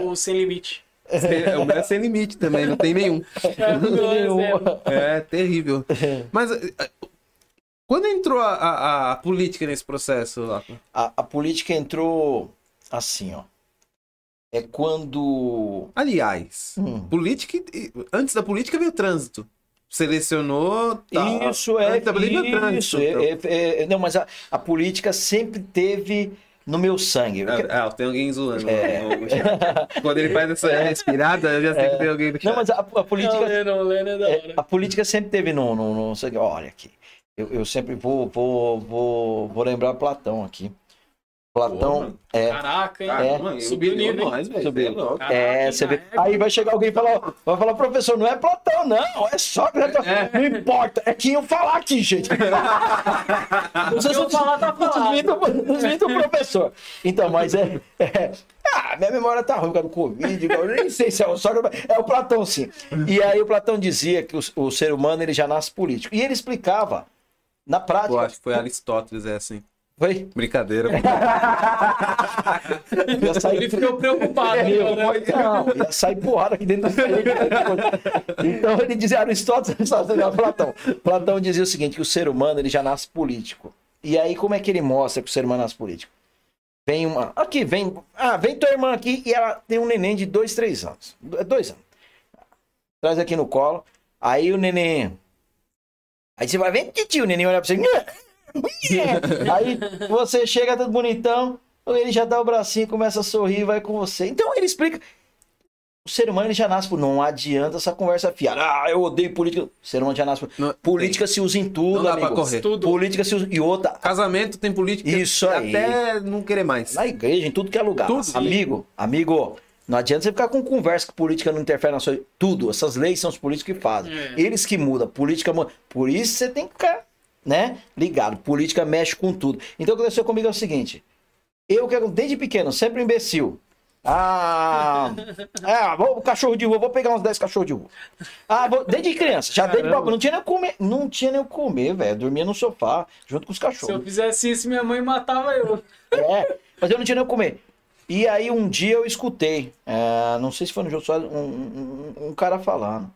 O sem limite. O meu é sem limite também, não tem nenhum. É, é. É terrível. Mas eh, quando entrou a, a- a política nesse processo? A, a política entrou assim, ó. É quando. Aliás, Hum. política. Antes da política veio o trânsito. Selecionou. tá. Isso é. Antes da política veio o trânsito. Isso, é, é- é- não, mas a, a política sempre teve no meu sangue. Ah, tem alguém zoando. É. Quando ele faz essa respirada, eu já sei que tem alguém no chat. Não, mas a, a Não, política. Leno, o Leno é da é, hora. a política sempre teve no, no, no sangue. Olha aqui. Eu, eu sempre vou, vou, vou, vou lembrar Platão aqui. Platão. é, Caraca, hein? É. mano, Subiu nível, nós, velho. Subiu. É. Caraca, É, você vê. Aí vai chegar alguém e falar, vai falar, professor, não é Platão, não, é Sócrates. Não importa, é quem eu falar aqui, gente. Não sei Se eu falar, tá falado. Desminta o professor. Então, mas é, é- Ah, minha memória tá ruim causa do Covid, eu nem sei se é o Sócrates, é o Platão, sim. E aí o Platão dizia que o, o ser humano ele já nasce político. E ele explicava, na prática. acho que foi Aristóteles, é assim. Foi? Brincadeira. Ia sair- Ele ficou preocupado. É, né? Não, ia sair porrada aqui dentro do Então ele dizia, Aristóteles, Platão. Platão dizia o seguinte, que o ser humano ele já nasce político. E aí como é que ele mostra que o ser humano nasce político? Vem uma... Aqui, vem... Ah, vem tua irmã aqui e ela tem um neném de dois, três anos. Do- Dois anos. Traz aqui no colo. Aí o neném... Aí você vai, vem tio, o neném olha pra você... Aí você chega todo bonitão, ele já dá o bracinho, começa a sorrir, vai com você. Então ele explica. O ser humano ele já nasce por. Não adianta essa conversa fiada. Ah, eu odeio política. O ser humano já nasce por. Não- política se usa em tudo, Não dá amigo. pra correr. Tudo. Política se usa. E outra, Casamento tem política Isso aí. até não querer mais. na igreja, em tudo que é lugar. Tudo. Amigo, amigo, não adianta você ficar com conversa que política não interfere na sua. Tudo. Essas leis são os políticos que fazem. É. Eles que mudam. Política muda. Por isso você tem que ficar, né? Ligado. Política mexe com tudo. Então o que aconteceu comigo é o seguinte. Eu que desde pequeno, sempre imbecil. Ah, é, vou, cachorro de rua, vou pegar uns 10 cachorros de rua. Ah, vou, desde criança, já desde Caramba. não tinha nem comer, não tinha nem comer, velho. Dormia no sofá, junto com os Se eu cachorros. fizesse isso, minha mãe matava eu. É, mas eu não tinha nem comer. E aí um dia eu escutei, é, não sei se foi no Soares, um, um- um cara falando.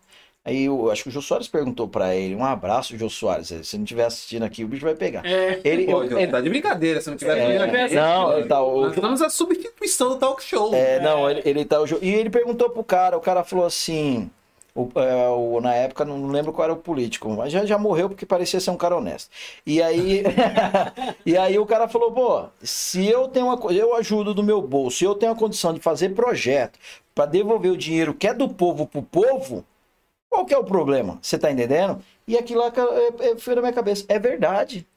Aí eu acho que o Jô Soares perguntou pra ele, um abraço, Jô Soares, se não estiver assistindo aqui, o bicho vai pegar. É. Ele, Pô, eu- ele- tá de brincadeira, se não tiver É, dinheiro. não, ele tá, o- Nós estamos a substituição do talk show. É, não, ele, ele tá. o E ele perguntou pro cara, o cara falou assim. o- é, o- na época, não lembro qual era o político, mas já, já morreu porque parecia ser um cara honesto. E aí, e aí o cara falou: pô, se eu tenho uma coisa, eu ajudo do meu bolso, se eu tenho a condição de fazer projeto para devolver o dinheiro que é do povo pro povo, qual que é o problema? Você tá entendendo? E aquilo lá é, é, foi na minha cabeça. É verdade.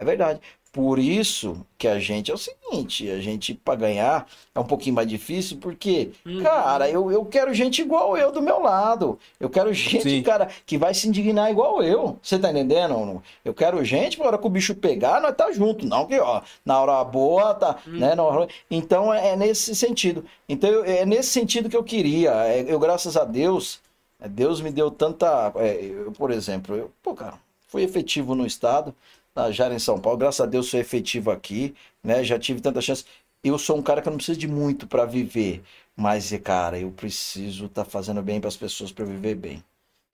É verdade. Por isso que a gente é o seguinte, a gente para ganhar é um pouquinho mais difícil, porque, Uhum. cara, eu, eu quero gente igual eu do meu lado. Eu quero gente, Sim. cara, que vai se indignar igual eu. Você tá entendendo? Eu quero gente, na hora que o bicho pegar, nós tá junto. Não que, ó, na hora boa, tá, né? Na hora... Então é, é nesse sentido. Então é nesse sentido que eu queria. É, Eu, graças a Deus, Deus me deu tanta. é, eu, por exemplo, eu, pô, cara, fui efetivo no estado, na Jara em São Paulo, graças a Deus sou efetivo aqui, né? Já tive tanta chance. Eu sou um cara que não preciso de muito para viver, mas, cara, eu preciso estar fazendo bem para as pessoas para viver bem.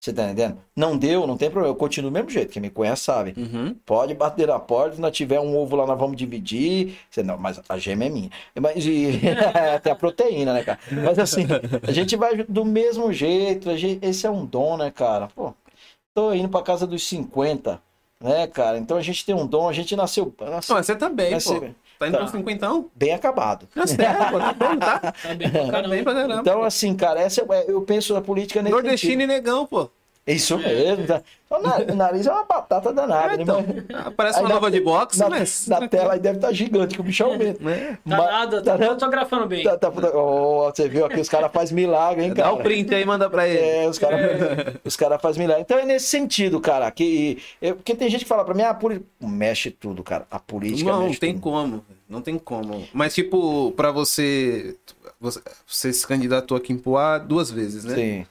Você tá entendendo? Não deu, não tem problema, eu continuo do mesmo jeito, quem me conhece sabe. Uhum. Pode bater a porta, se não tiver um ovo lá, nós vamos dividir. Você, não, mas a gema é minha. Mas, e, tem a proteína, né, cara? Mas assim, a gente vai do mesmo jeito. a gente- esse é um dom, né, cara? Pô, tô indo pra casa dos 50, né, cara? Então a gente tem um dom, a gente nasceu, nasceu Não, você tá bem, Nasceu- pô. Tá indo Tá. pro cinquentão? bem acabado. Tá certo, pô. Tá bem, tá? Tá bem pra Tá caramba. bem pra caramba. Então, assim, cara, essa é- eu penso na política nesse Nordestino sentido. e negão, pô. É Isso mesmo. Tá? O na- o nariz é uma batata danada, É, né? então, Mas- parece uma nova de boxe, na, mas. na tela aí deve estar gigante, que o bichão é mesmo. É. Tá Mas- nada, tá tá- fotografando bem. Tá- tá- Ó, você viu aqui, os caras fazem milagre, hein, Dá cara? o print aí e manda pra ele. É, os caras os cara fazem milagre. Então é nesse sentido, cara. Que, é, porque tem gente que fala pra mim, ah, a política. Mexe tudo, cara. A política Não, mexe tem tudo. como. Não tem como. Mas, tipo, pra você. Você, você se candidatou aqui em Poá duas vezes, né? Sim.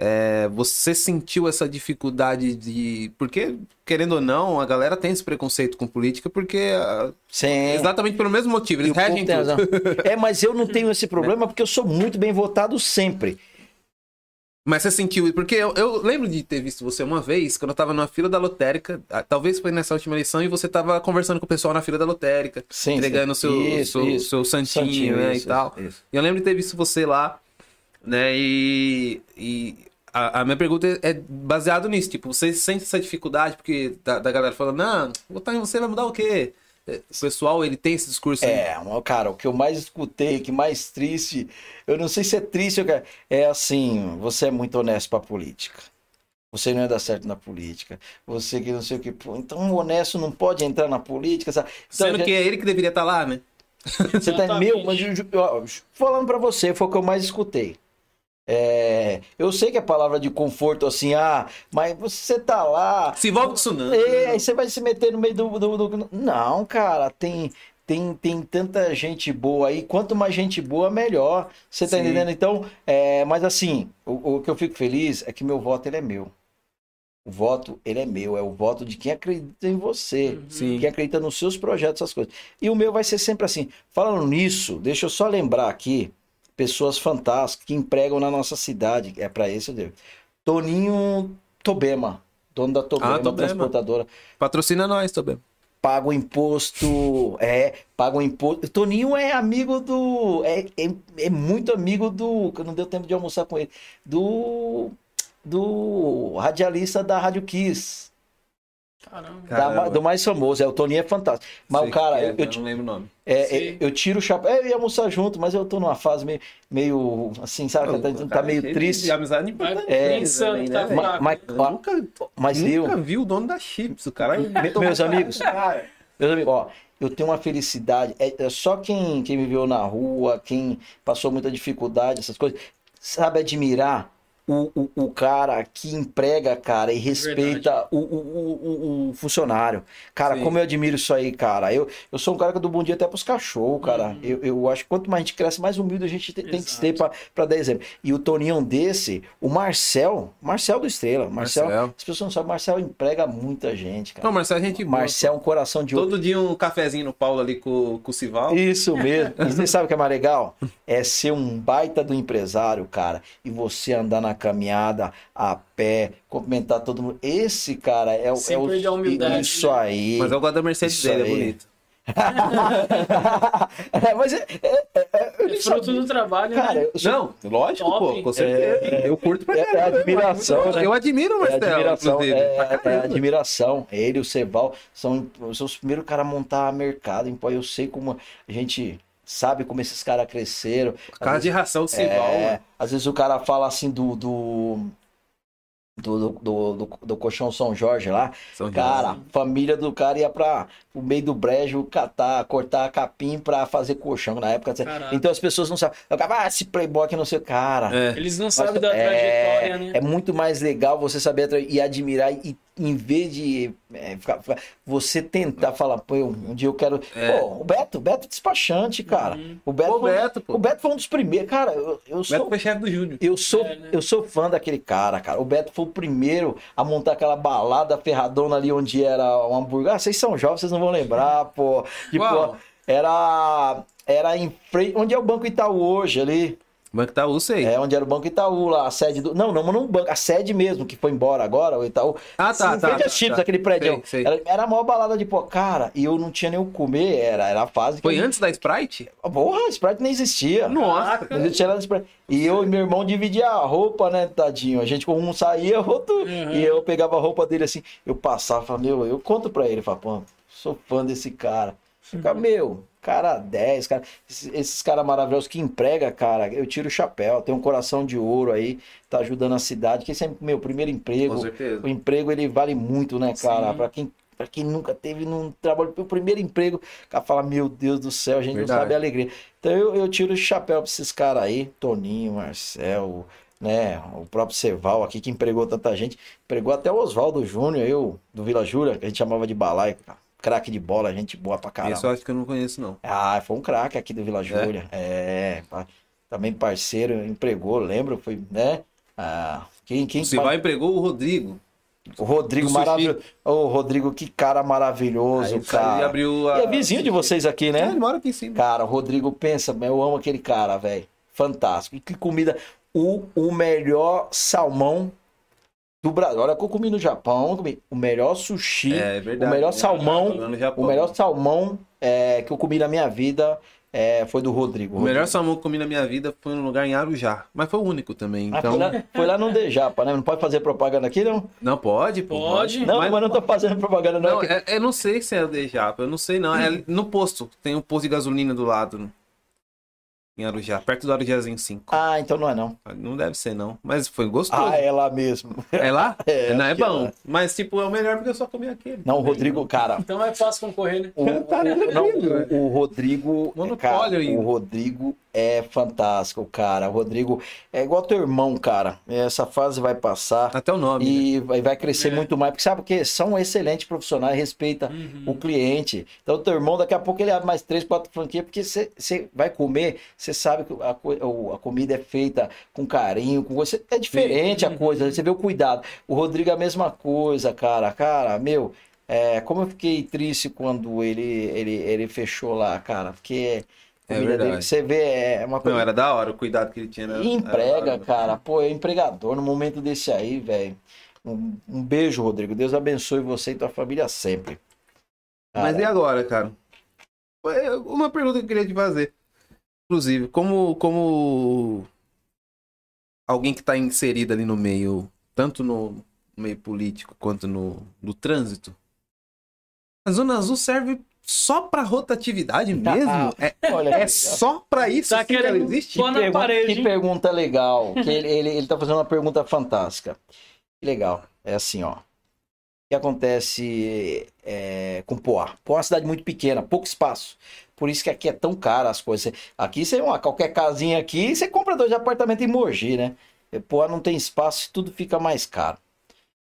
É, você sentiu essa dificuldade de. Porque, querendo ou não, a galera tem esse preconceito com política, porque. ah, Sim. Exatamente pelo mesmo motivo. Eles regem. É, mas eu não tenho esse problema porque eu sou muito bem votado sempre. Mas você sentiu. Porque eu, eu lembro de ter visto você uma vez, quando eu tava numa fila da lotérica. ah, Talvez foi nessa última eleição, e você tava conversando com o pessoal na fila da lotérica. Sim, entregando sim. seu, Isso, seu, isso. seu santinho, né? isso, e tal. E eu lembro de ter visto você lá, né? E, e a, a minha pergunta é baseado nisso. Tipo, você sente essa dificuldade porque da, da galera falando, não, votar em você vai mudar o quê? É, O pessoal, ele tem esse discurso aí. É, mas, cara, o que eu mais escutei, que mais triste, eu não sei se é triste, ou que é- é assim, você é muito honesto pra política. Você não ia dar certo na política. Você que não sei o que. pô, Então, o honesto não pode entrar na política. Sabe? Então, Sendo já- que é ele que deveria estar lá, né? Você tá meu, mas ó, falando pra você, foi o que eu mais escutei. É, eu sei que é palavra de conforto assim, ah, mas você tá lá. Se envolve com isso não. É, aí você vai se meter no meio do, do- do- Não, cara, tem, tem, tem tanta gente boa aí. Quanto mais gente boa, melhor. Você tá Sim. entendendo? Então, é, mas assim, o, o que eu fico feliz é que meu voto ele é meu. O voto, ele é meu, é o voto de quem acredita em você Sim. quem acredita nos seus projetos, essas coisas. E o meu vai ser sempre assim. Falando nisso, deixa eu só lembrar aqui pessoas fantásticas que empregam na nossa cidade. É para isso eu devo. Toninho Tobema, dono da Tobema, Ah, Tobema. transportadora, Patrocina nós também. paga o imposto, é, paga o imposto. Toninho é amigo do, é, é, é muito amigo do, que não deu tempo de almoçar com ele, do do radialista da Rádio Kiss. Caramba. Do mais famoso, é o Toninho é fantástico. Mas Sei o cara, é, eu, eu, não lembro o nome. É, é, eu tiro o chapéu. É, eu ia almoçar junto, mas eu tô numa fase meio, meio assim, sabe? Pô, tá, o tá cara meio cheio triste. De amizade. É, tá né, Ma- fraco. mas, Eu nunca, mas viu, nunca vi o dono da Chips, o cara. Me- meus amigos, meus amigos, ó, eu tenho uma felicidade. É, é só quem, quem viveu na rua, quem passou muita dificuldade, essas coisas, sabe admirar o, o, o cara que emprega, cara, e respeita o, o, o, funcionário. Cara, Sim. como eu admiro isso aí, cara. Eu, eu sou um cara que eu dou bom dia até pros cachorros, cara. Uhum. Eu, eu acho que quanto mais a gente cresce, mais humilde a gente tem, tem que ser pra, pra dar exemplo. E o Toninho é desse, o Marcel, Marcel do Estrela. Marcel, Marcel. as pessoas não sabem, Marcel emprega muita gente, cara. Não, Marcelo, a gente boa. Marcel é um coração de ouro. Todo dia um cafezinho no Paulo ali com, com o Sival. Isso mesmo. E você sabe o que é mais legal? É ser um baita do empresário, cara, e você andar na caminhada a pé, cumprimentar todo mundo. Esse, cara, é, Sem é o. perder a humildade, Isso né? aí. Mas eu gosto da Mercedes Isso dele, é bonito. É, mas é, é- é- é- É fruto sabia. do trabalho, Cara, né? eu sou- Não, lógico, Top. pô, com certeza. eu curto pra é- é caramba. admiração, né? Eu admiro o É Marcelo, admiração, é, pra é caramba. admiração. Ele e o Ceval são, são os primeiros caras a montar mercado. Eu sei como a gente sabe como esses caras cresceram. Às Casa de ração Sival, É, mano. às vezes o cara fala assim do do, do, do, do, do colchão São Jorge lá. São Cara, a família do cara ia pra o meio do brejo catar, cortar capim pra fazer colchão na época. Caraca. Então as pessoas não sabem. Eu ah, esse playboy que não sei. Cara, É. Eles não mas sabem da é, trajetória, né? é muito mais legal você saber e admirar e, em vez de é, ficar- ficar- você tentar falar, pô, eu- um dia eu quero. É. Pô, o Beto, o Beto é despachante, cara. O Beto, Pô, foi- Beto, pô. o Beto foi um dos primeiros. Cara, eu, eu O sou. Beto foi chefe do Júnior. Eu sou, É, né? eu sou fã daquele cara, cara. O Beto foi o primeiro a montar aquela balada ferradona ali onde era um hambúrguer. Ah, vocês são jovens, vocês não vão lembrar, pô. Tipo, era. Era em frente. Onde é o Banco Itaú hoje ali? Banco Itaú, sei. É, onde era o Banco Itaú lá, a sede do. Não, não, não o banco, a sede mesmo, que foi embora agora, o Itaú. Ah, tá, Em tá, frente tá, Chips, tá. aquele prédio. Sei, sei. Era, era a maior balada de pô, cara, e eu não tinha nem o que comer, era, era a fase que. Foi eu- antes da Sprite? Porra, Sprite nem existia. Nossa. Não existia nada Sprite. E eu e meu irmão dividia a roupa, né, tadinho? A gente, um saía, outro. Uhum. E eu pegava a roupa dele assim, eu passava, falava, meu, eu conto pra ele, falava, pô, sou fã desse cara. Fica, meu, cara 10, cara. Esses, esses caras maravilhosos que emprega, cara, eu tiro o chapéu, tem um coração de ouro aí, tá ajudando a cidade, que esse é meu primeiro emprego. Com certeza. O emprego ele vale muito, né, cara? Pra quem, pra quem nunca teve num trabalho, o primeiro emprego, o cara fala, meu Deus do céu, a gente Verdade. não sabe a alegria. Então eu, eu tiro o chapéu pra esses caras aí, Toninho, Marcel, né? O próprio Ceval aqui que empregou tanta gente. Empregou até o Oswaldo Júnior, eu, do Vila Júlia, que a gente chamava de balaio, cara. Craque de bola, gente boa pra caramba. Esse eu acho que eu não conheço, não. Ah, foi um craque aqui do Vila Júlia. É, pa- também parceiro, empregou, lembro, foi, né? Ah, quem, quem O Sival empregou o Rodrigo. o Rodrigo maravilhoso. Ô, Rodrigo, que cara maravilhoso, Aí cara. ele abriu a... E é vizinho de vocês aqui, É, né? ele mora aqui em cima. Cara, o Rodrigo, pensa, eu amo aquele cara, velho. Fantástico. E que comida. O, o melhor salmão do Brasil. Olha que eu comi no Japão, comi o melhor sushi, É, é verdade. o melhor É, salmão, no o melhor salmão é, que eu comi na minha vida é, foi do Rodrigo. O melhor salmão que eu comi na minha vida foi num lugar em Arujá. Mas foi o único também. Ah, Então. foi, lá, foi lá no Dejapa, né? Não pode fazer propaganda aqui, não? Não pode, pô. Pode. Não, Mas- mas, não tô fazendo propaganda, não. Não, é- eu não sei se é o Dejapa, eu não sei não. É no posto. Tem um posto de gasolina do lado. Em Arujá, perto do Arujazinho 5. Ah, então não é não. Não deve ser, não. Mas foi gostoso. Ah, é lá mesmo. É lá? É, não, é acho que é bom. lá. Mas, tipo, é o melhor porque eu só comi aquele. Não, o Rodrigo, cara, Então é fácil concorrer, né? O, Tá o- tranquilo, não, o, o Rodrigo. Monopólio cara, ainda. o Rodrigo é fantástico, cara. O Rodrigo é igual teu irmão, cara. Essa fase vai passar Até o nome. né? e vai, vai crescer É. muito mais, porque sabe porque são excelentes profissionais, respeita o cliente. Então, teu irmão, daqui a pouco ele abre mais três, quatro franquias, porque você vai comer, você sabe que a, o- a comida é feita com carinho, com você. É diferente a coisa, você vê o cuidado. O Rodrigo é a mesma coisa, cara. Cara, meu. É, como eu fiquei triste quando ele, ele, ele fechou lá, cara, porque É verdade. você vê, é uma coisa. Não, era da hora o cuidado que ele tinha. Né? E emprega, cara. Pô, é empregador no momento desse aí, velho. Um, um beijo, Rodrigo. Deus abençoe você e tua família sempre. Mas Cara, e agora, cara? Foi Uma pergunta que eu queria te fazer. Inclusive, como, como alguém que está inserido ali no meio, tanto no meio político quanto no, no trânsito, a Zona Azul serve só para rotatividade mesmo? É, olha é que- só para isso Tá que ela existe? na pergunta- parede, que pergunta legal. Que ele, ele, ele tá fazendo uma pergunta fantástica. Que legal. É assim, ó. O que acontece é, com Poá? Poá é uma cidade muito pequena, pouco espaço. Por isso que aqui é tão caro as coisas. Aqui você uma qualquer casinha aqui, você compra dois apartamentos em Mogi, né? Poá não tem espaço e tudo fica mais caro.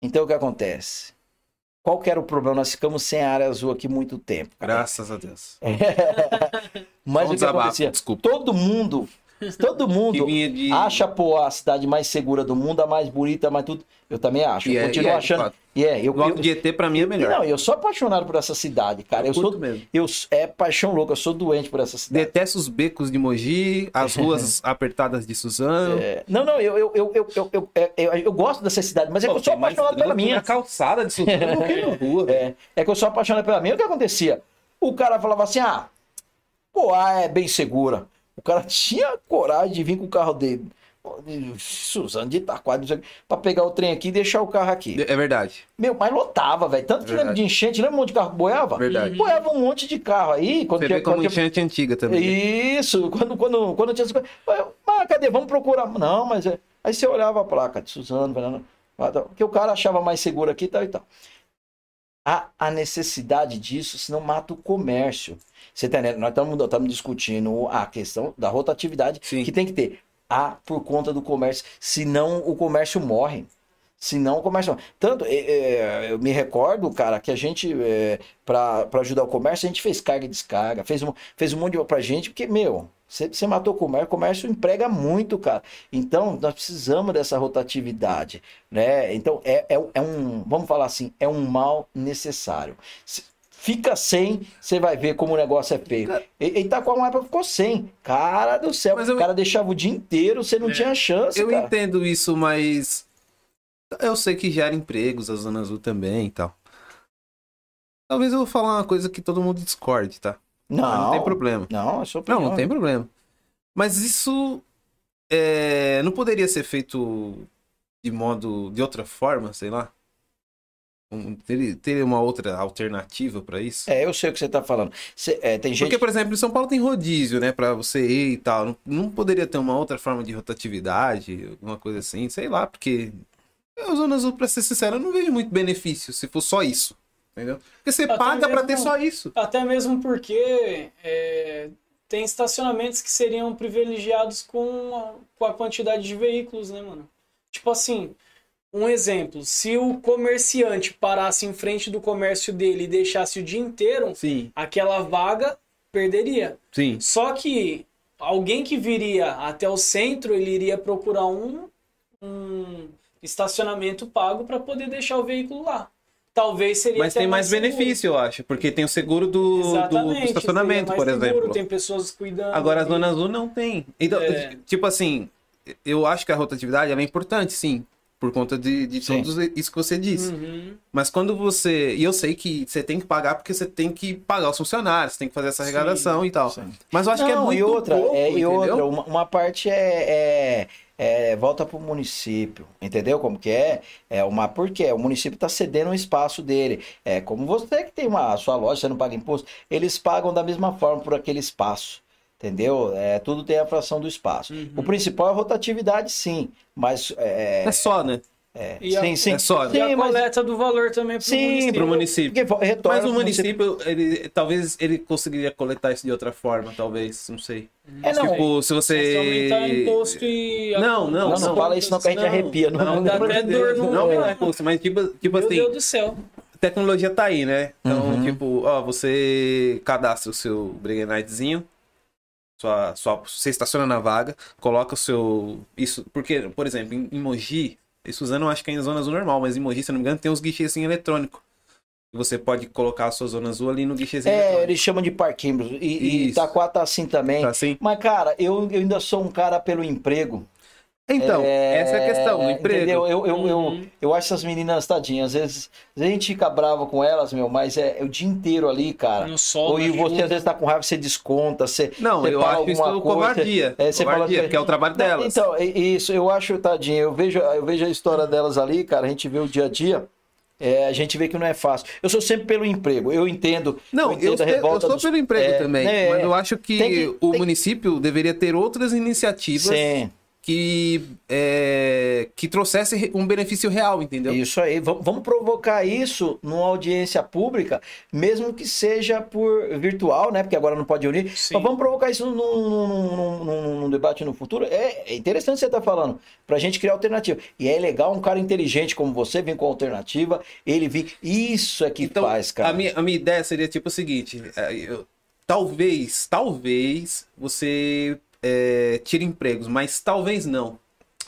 Então o que acontece? Qual que era o problema? Nós ficamos sem área azul aqui muito tempo. cara. Graças a Deus. Mas um o que acontecia? desculpa. Todo mundo, Todo mundo de... acha, Poá a cidade mais segura do mundo, a mais bonita, a mais tudo. Eu também acho. Eu é, continuo é, achando. E é, eu, eu, de ET pra mim é melhor. Não, eu sou apaixonado por essa cidade, cara. Eu, eu sou mesmo. Eu, é paixão louca, eu sou doente por essa cidade. Detesto os becos de Mogi, as ruas apertadas de Suzano. É. Não, não, eu, eu, eu, eu, eu, eu, é, eu gosto dessa cidade, mas é Pô, que eu sou apaixonado pela minha. Na calçada de Suzano, rua. É. é que eu sou apaixonado pela minha. O que acontecia? O cara falava assim: ah, Poá é bem segura. O cara tinha coragem de vir com o carro dele. Suzano de Itaquá, pra pegar o trem aqui e deixar o carro aqui. É verdade. Meu, mas lotava, velho. Tanto que lembra Verdade. de enchente, lembra um monte de carro que boiava? Verdade. Boiava um monte de carro aí. Quando Você tinha, vê como quando tinha- enchente antiga também. né? Isso, quando, quando, quando tinha Mas cadê? Vamos procurar. Não, mas é. Aí você olhava a placa de Suzano, Fernando, que o cara achava mais seguro aqui e tal e tal. Há a necessidade disso, senão mata o comércio. Você tá entendendo? Nós estamos discutindo a questão da rotatividade Sim. que tem que ter. Há por conta do comércio, senão o comércio morre. Senão o comércio. Tanto, é, é, eu me recordo, cara, que a gente, é, para ajudar o comércio, a gente fez carga e descarga, fez um, fez um monte de pra gente, porque, meu, você, você matou o comércio, o comércio emprega muito, cara. Então, nós precisamos dessa rotatividade, né? Então, é, é, é um, vamos falar assim, é um mal necessário. Se- Fica sem, você vai ver como o negócio é feio. E Itacoamuipa ficou sem. Cara do céu, Mas eu- o cara deixava o dia inteiro, você não É. tinha chance, Eu cara. entendo isso, mas eu sei que gera empregos a Zona Azul também e tal. Talvez eu vou falar uma coisa que todo mundo discorde, tá? Não, Mas não tem problema. Não, é sua Não, não tem problema. Mas isso é, não poderia ser feito de modo, de outra forma, sei lá? Um- Teria, teria uma outra alternativa pra isso? É, eu sei o que você tá falando. Cê- é, tem gente. Porque, por exemplo, em São Paulo tem rodízio, né? Pra você ir e tal. Não, não poderia ter uma outra forma de rotatividade, alguma coisa assim, sei lá, porque a Zona Azul, pra ser sincero, eu não vejo muito benefício se for só isso. Entendeu? Porque você Até paga pra mesmo- ter só isso. Até mesmo porque é, tem estacionamentos que seriam privilegiados com a, com a quantidade de veículos, né, mano? Tipo assim, um exemplo, se o comerciante parasse em frente do comércio dele e deixasse o dia inteiro, Sim, aquela vaga perderia. sim. Só que alguém que viria até o centro, ele iria procurar um, um estacionamento pago para poder deixar o veículo lá. Talvez seria Mas tem mais seguro. benefício, eu acho, porque tem o seguro do, do- do, estacionamento, por mais seguro, exemplo. Tem pessoas cuidando. Agora a. Zona Azul não tem. Então, É. tipo assim, eu acho que a rotatividade é importante, sim. Por conta de, de Sim. tudo isso que você disse. Uhum. Mas quando você. E eu sei que você tem que pagar porque você tem que pagar os funcionários, você tem que fazer essa arrecadação e tal. Sim. Mas eu acho que é Não, muito e outra, pouco, é, e outra uma, uma parte é, é, é volta para o município, entendeu? Como que é? É uma porque o município está cedendo um espaço dele. É como você que tem uma a sua loja, você não paga imposto, eles pagam da mesma forma por aquele espaço. Entendeu? É, tudo tem a fração do espaço. Uhum. O principal é a rotatividade, sim. Mas é, É só, né? é, E a- sim, sim. é só, né? E a Sim, mas- coleta do valor também pro Sim, município. Pro município. porque Mas o pro município, ele, talvez ele conseguiria coletar isso de outra forma, talvez, não sei. É, não, tipo, se aumentar você. imposto e... Não, não, não, não, fala isso não que a gente Não, arrepia. Não, Não, dá pelo até dor no- Não, É. impulso, mas tipo, tipo Meu assim, Deus do céu. tecnologia tá aí, né? Então, Uhum. tipo, ó, você cadastra o seu Breguenitezinho, sua, sua, você estaciona na vaga, coloca o seu. Isso, porque, por exemplo, em, em Mogi, isso usando eu acho que é em zona azul normal, mas em Mogi, se não me engano, tem uns guichês assim eletrônicos. Você pode colocar a sua zona azul ali no guichêzinho É, eletrônico. eles chamam de parquímetros. E, e Isso. Itaquá tá assim também. Tá assim? Mas, cara, eu, eu ainda sou um cara pelo emprego. Então, essa é a questão, o emprego. Entendeu? Eu, eu, eu, Uhum. eu acho essas meninas tadinhas. Às vezes, às vezes a gente fica bravo com elas, meu, mas é, é o dia inteiro ali, cara. No sol, Ou e você chuva. às vezes tá com raiva, você desconta, você. Não, você eu fala acho isso coisa, covardia. é, você fala covardia, que- porque é o trabalho Não, delas. Então, é- isso, eu acho, tadinho, eu vejo, eu vejo a história delas ali, cara, a gente vê o dia a dia. é, a gente vê que não é fácil. Eu sou sempre pelo emprego. Eu entendo. Não, entendo eu, a eu revolta sou dos- pelo emprego é, também, né, mas é. eu acho que, que- o tem- município deveria ter outras iniciativas Sim, que, é, que trouxesse um benefício real, entendeu? isso aí. Vamos, vamos provocar isso numa audiência pública, mesmo que seja por virtual, né? Porque agora não pode unir. Sim. Mas vamos provocar isso num, num- num- num- debate no futuro. É, é interessante você estar falando, pra gente criar alternativa. E é legal um cara inteligente como você vir com alternativa, ele vir. Isso é que Então, faz, cara. a minha, a minha ideia seria tipo o seguinte: é, eu- talvez, talvez você é, tire empregos, mas talvez não.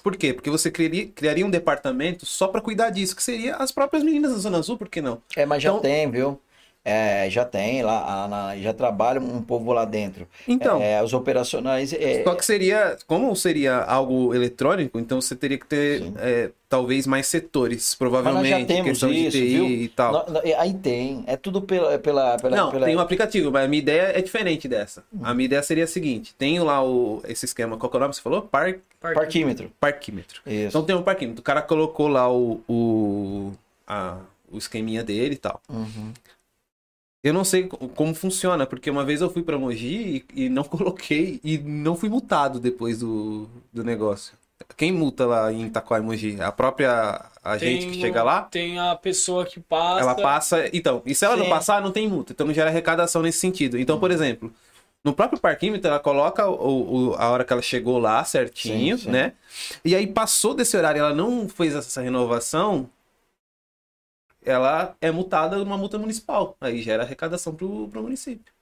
Por quê? Porque você criaria, criaria um departamento só pra cuidar disso, que seria as próprias meninas da Zona Azul, por que não? É, mas já Então- tem, viu? É, já tem lá, na- já trabalha um povo lá dentro. Então, É, os operacionais. É, Só que seria, como seria algo eletrônico, então você teria que ter é, talvez mais setores, mas nós provavelmente, já temos questão isso, de TI viu? e tal. Nó- nó- aí tem. É tudo pela. pela, pela Não, pela- tem um aplicativo, mas a minha ideia é diferente dessa. A minha ideia seria a seguinte: tenho lá o, esse esquema, qual que é o nome você falou? Par, Parquímetro. parquímetro. Isso. Então tem um parquímetro. O cara colocou lá o, o, a- o esqueminha dele e tal. Uhum. Eu não sei co- como funciona, porque uma vez eu fui pra Mogi e, e não coloquei e não fui multado depois do, do negócio. Quem multa lá em Itaquá e Mogi? A própria que Tem chega o- lá? Tem a pessoa que passa. Ela passa. Então, e se ela não Sim. passar, não tem multa. Então não gera arrecadação nesse sentido. Então, por exemplo, No próprio parquímetro, ela coloca o, o- a hora que ela chegou lá certinho, Sim, sim. né? E aí passou desse horário, ela não fez essa renovação, ela é multada numa multa municipal. Aí gera arrecadação pro, pro município.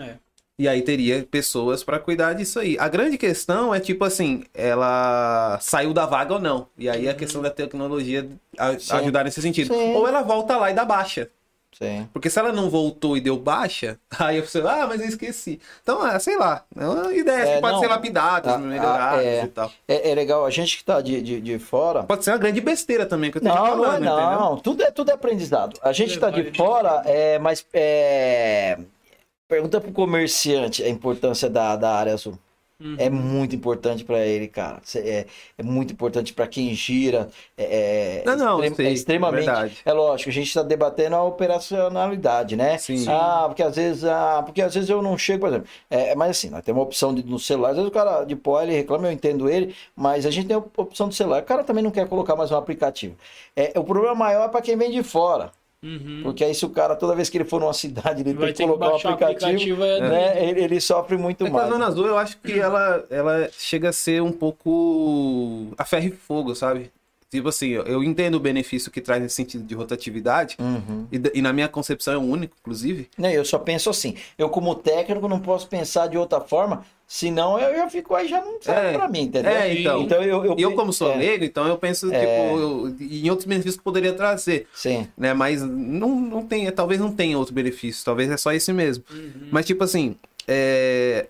É. E aí teria pessoas para cuidar disso aí. A grande questão é tipo assim, ela saiu da vaga ou não. E aí a questão da tecnologia a- ajudar nesse sentido. Sim. Ou ela volta lá e dá baixa. Sim. Porque se ela não voltou e deu baixa, aí você, ah, mas eu esqueci. Então, ah, sei lá, é uma ideia É, que pode não. ser lapidada, Ah, melhoradas ah, é. e tal. É, é legal, a gente que tá de, de, de fora. Pode ser uma grande besteira também que eu esteja Não, não é falando, não. Tudo é, tudo é aprendizado. A gente tá de fora, é, mas é, pergunta pro comerciante a importância da, da área azul. Uhum. É muito importante para ele, cara. É, é muito importante para quem gira. É, é Não, não, extrem- sei, é extremamente. verdade. É lógico, a gente está debatendo a operacionalidade, né? Sim. Ah, porque às vezes, ah, porque às vezes eu não chego, por exemplo. É, mas assim, nós temos uma opção de, no celular. Às vezes o cara de pó ele reclama, eu entendo ele, mas a gente tem a opção do celular. O cara também não quer colocar mais um aplicativo. É, o problema maior é para quem vem de fora. Uhum. Porque aí se o cara, toda vez que ele for numa cidade, ele Vai tem que que colocar um o aplicativo, aplicativo, é né? Ele, ele sofre muito É que a mais. Zona Azul, eu acho que ela, ela chega a ser um pouco a ferro e fogo, sabe? Tipo assim, eu- entendo o benefício que traz nesse sentido de rotatividade, Uhum. e, e na minha concepção é o único, inclusive. Não, eu só penso assim. Eu, como técnico, não posso pensar de outra forma, senão eu, eu fico aí já não serve É. pra mim, entendeu? É, então. Então eu, eu, E eu, como sou é, leigo, então eu penso, É. tipo, eu- em outros benefícios que poderia trazer. Sim. né? Mas não, não tem, talvez não tenha outro benefício, talvez é só esse mesmo. Uhum. Mas tipo assim, é,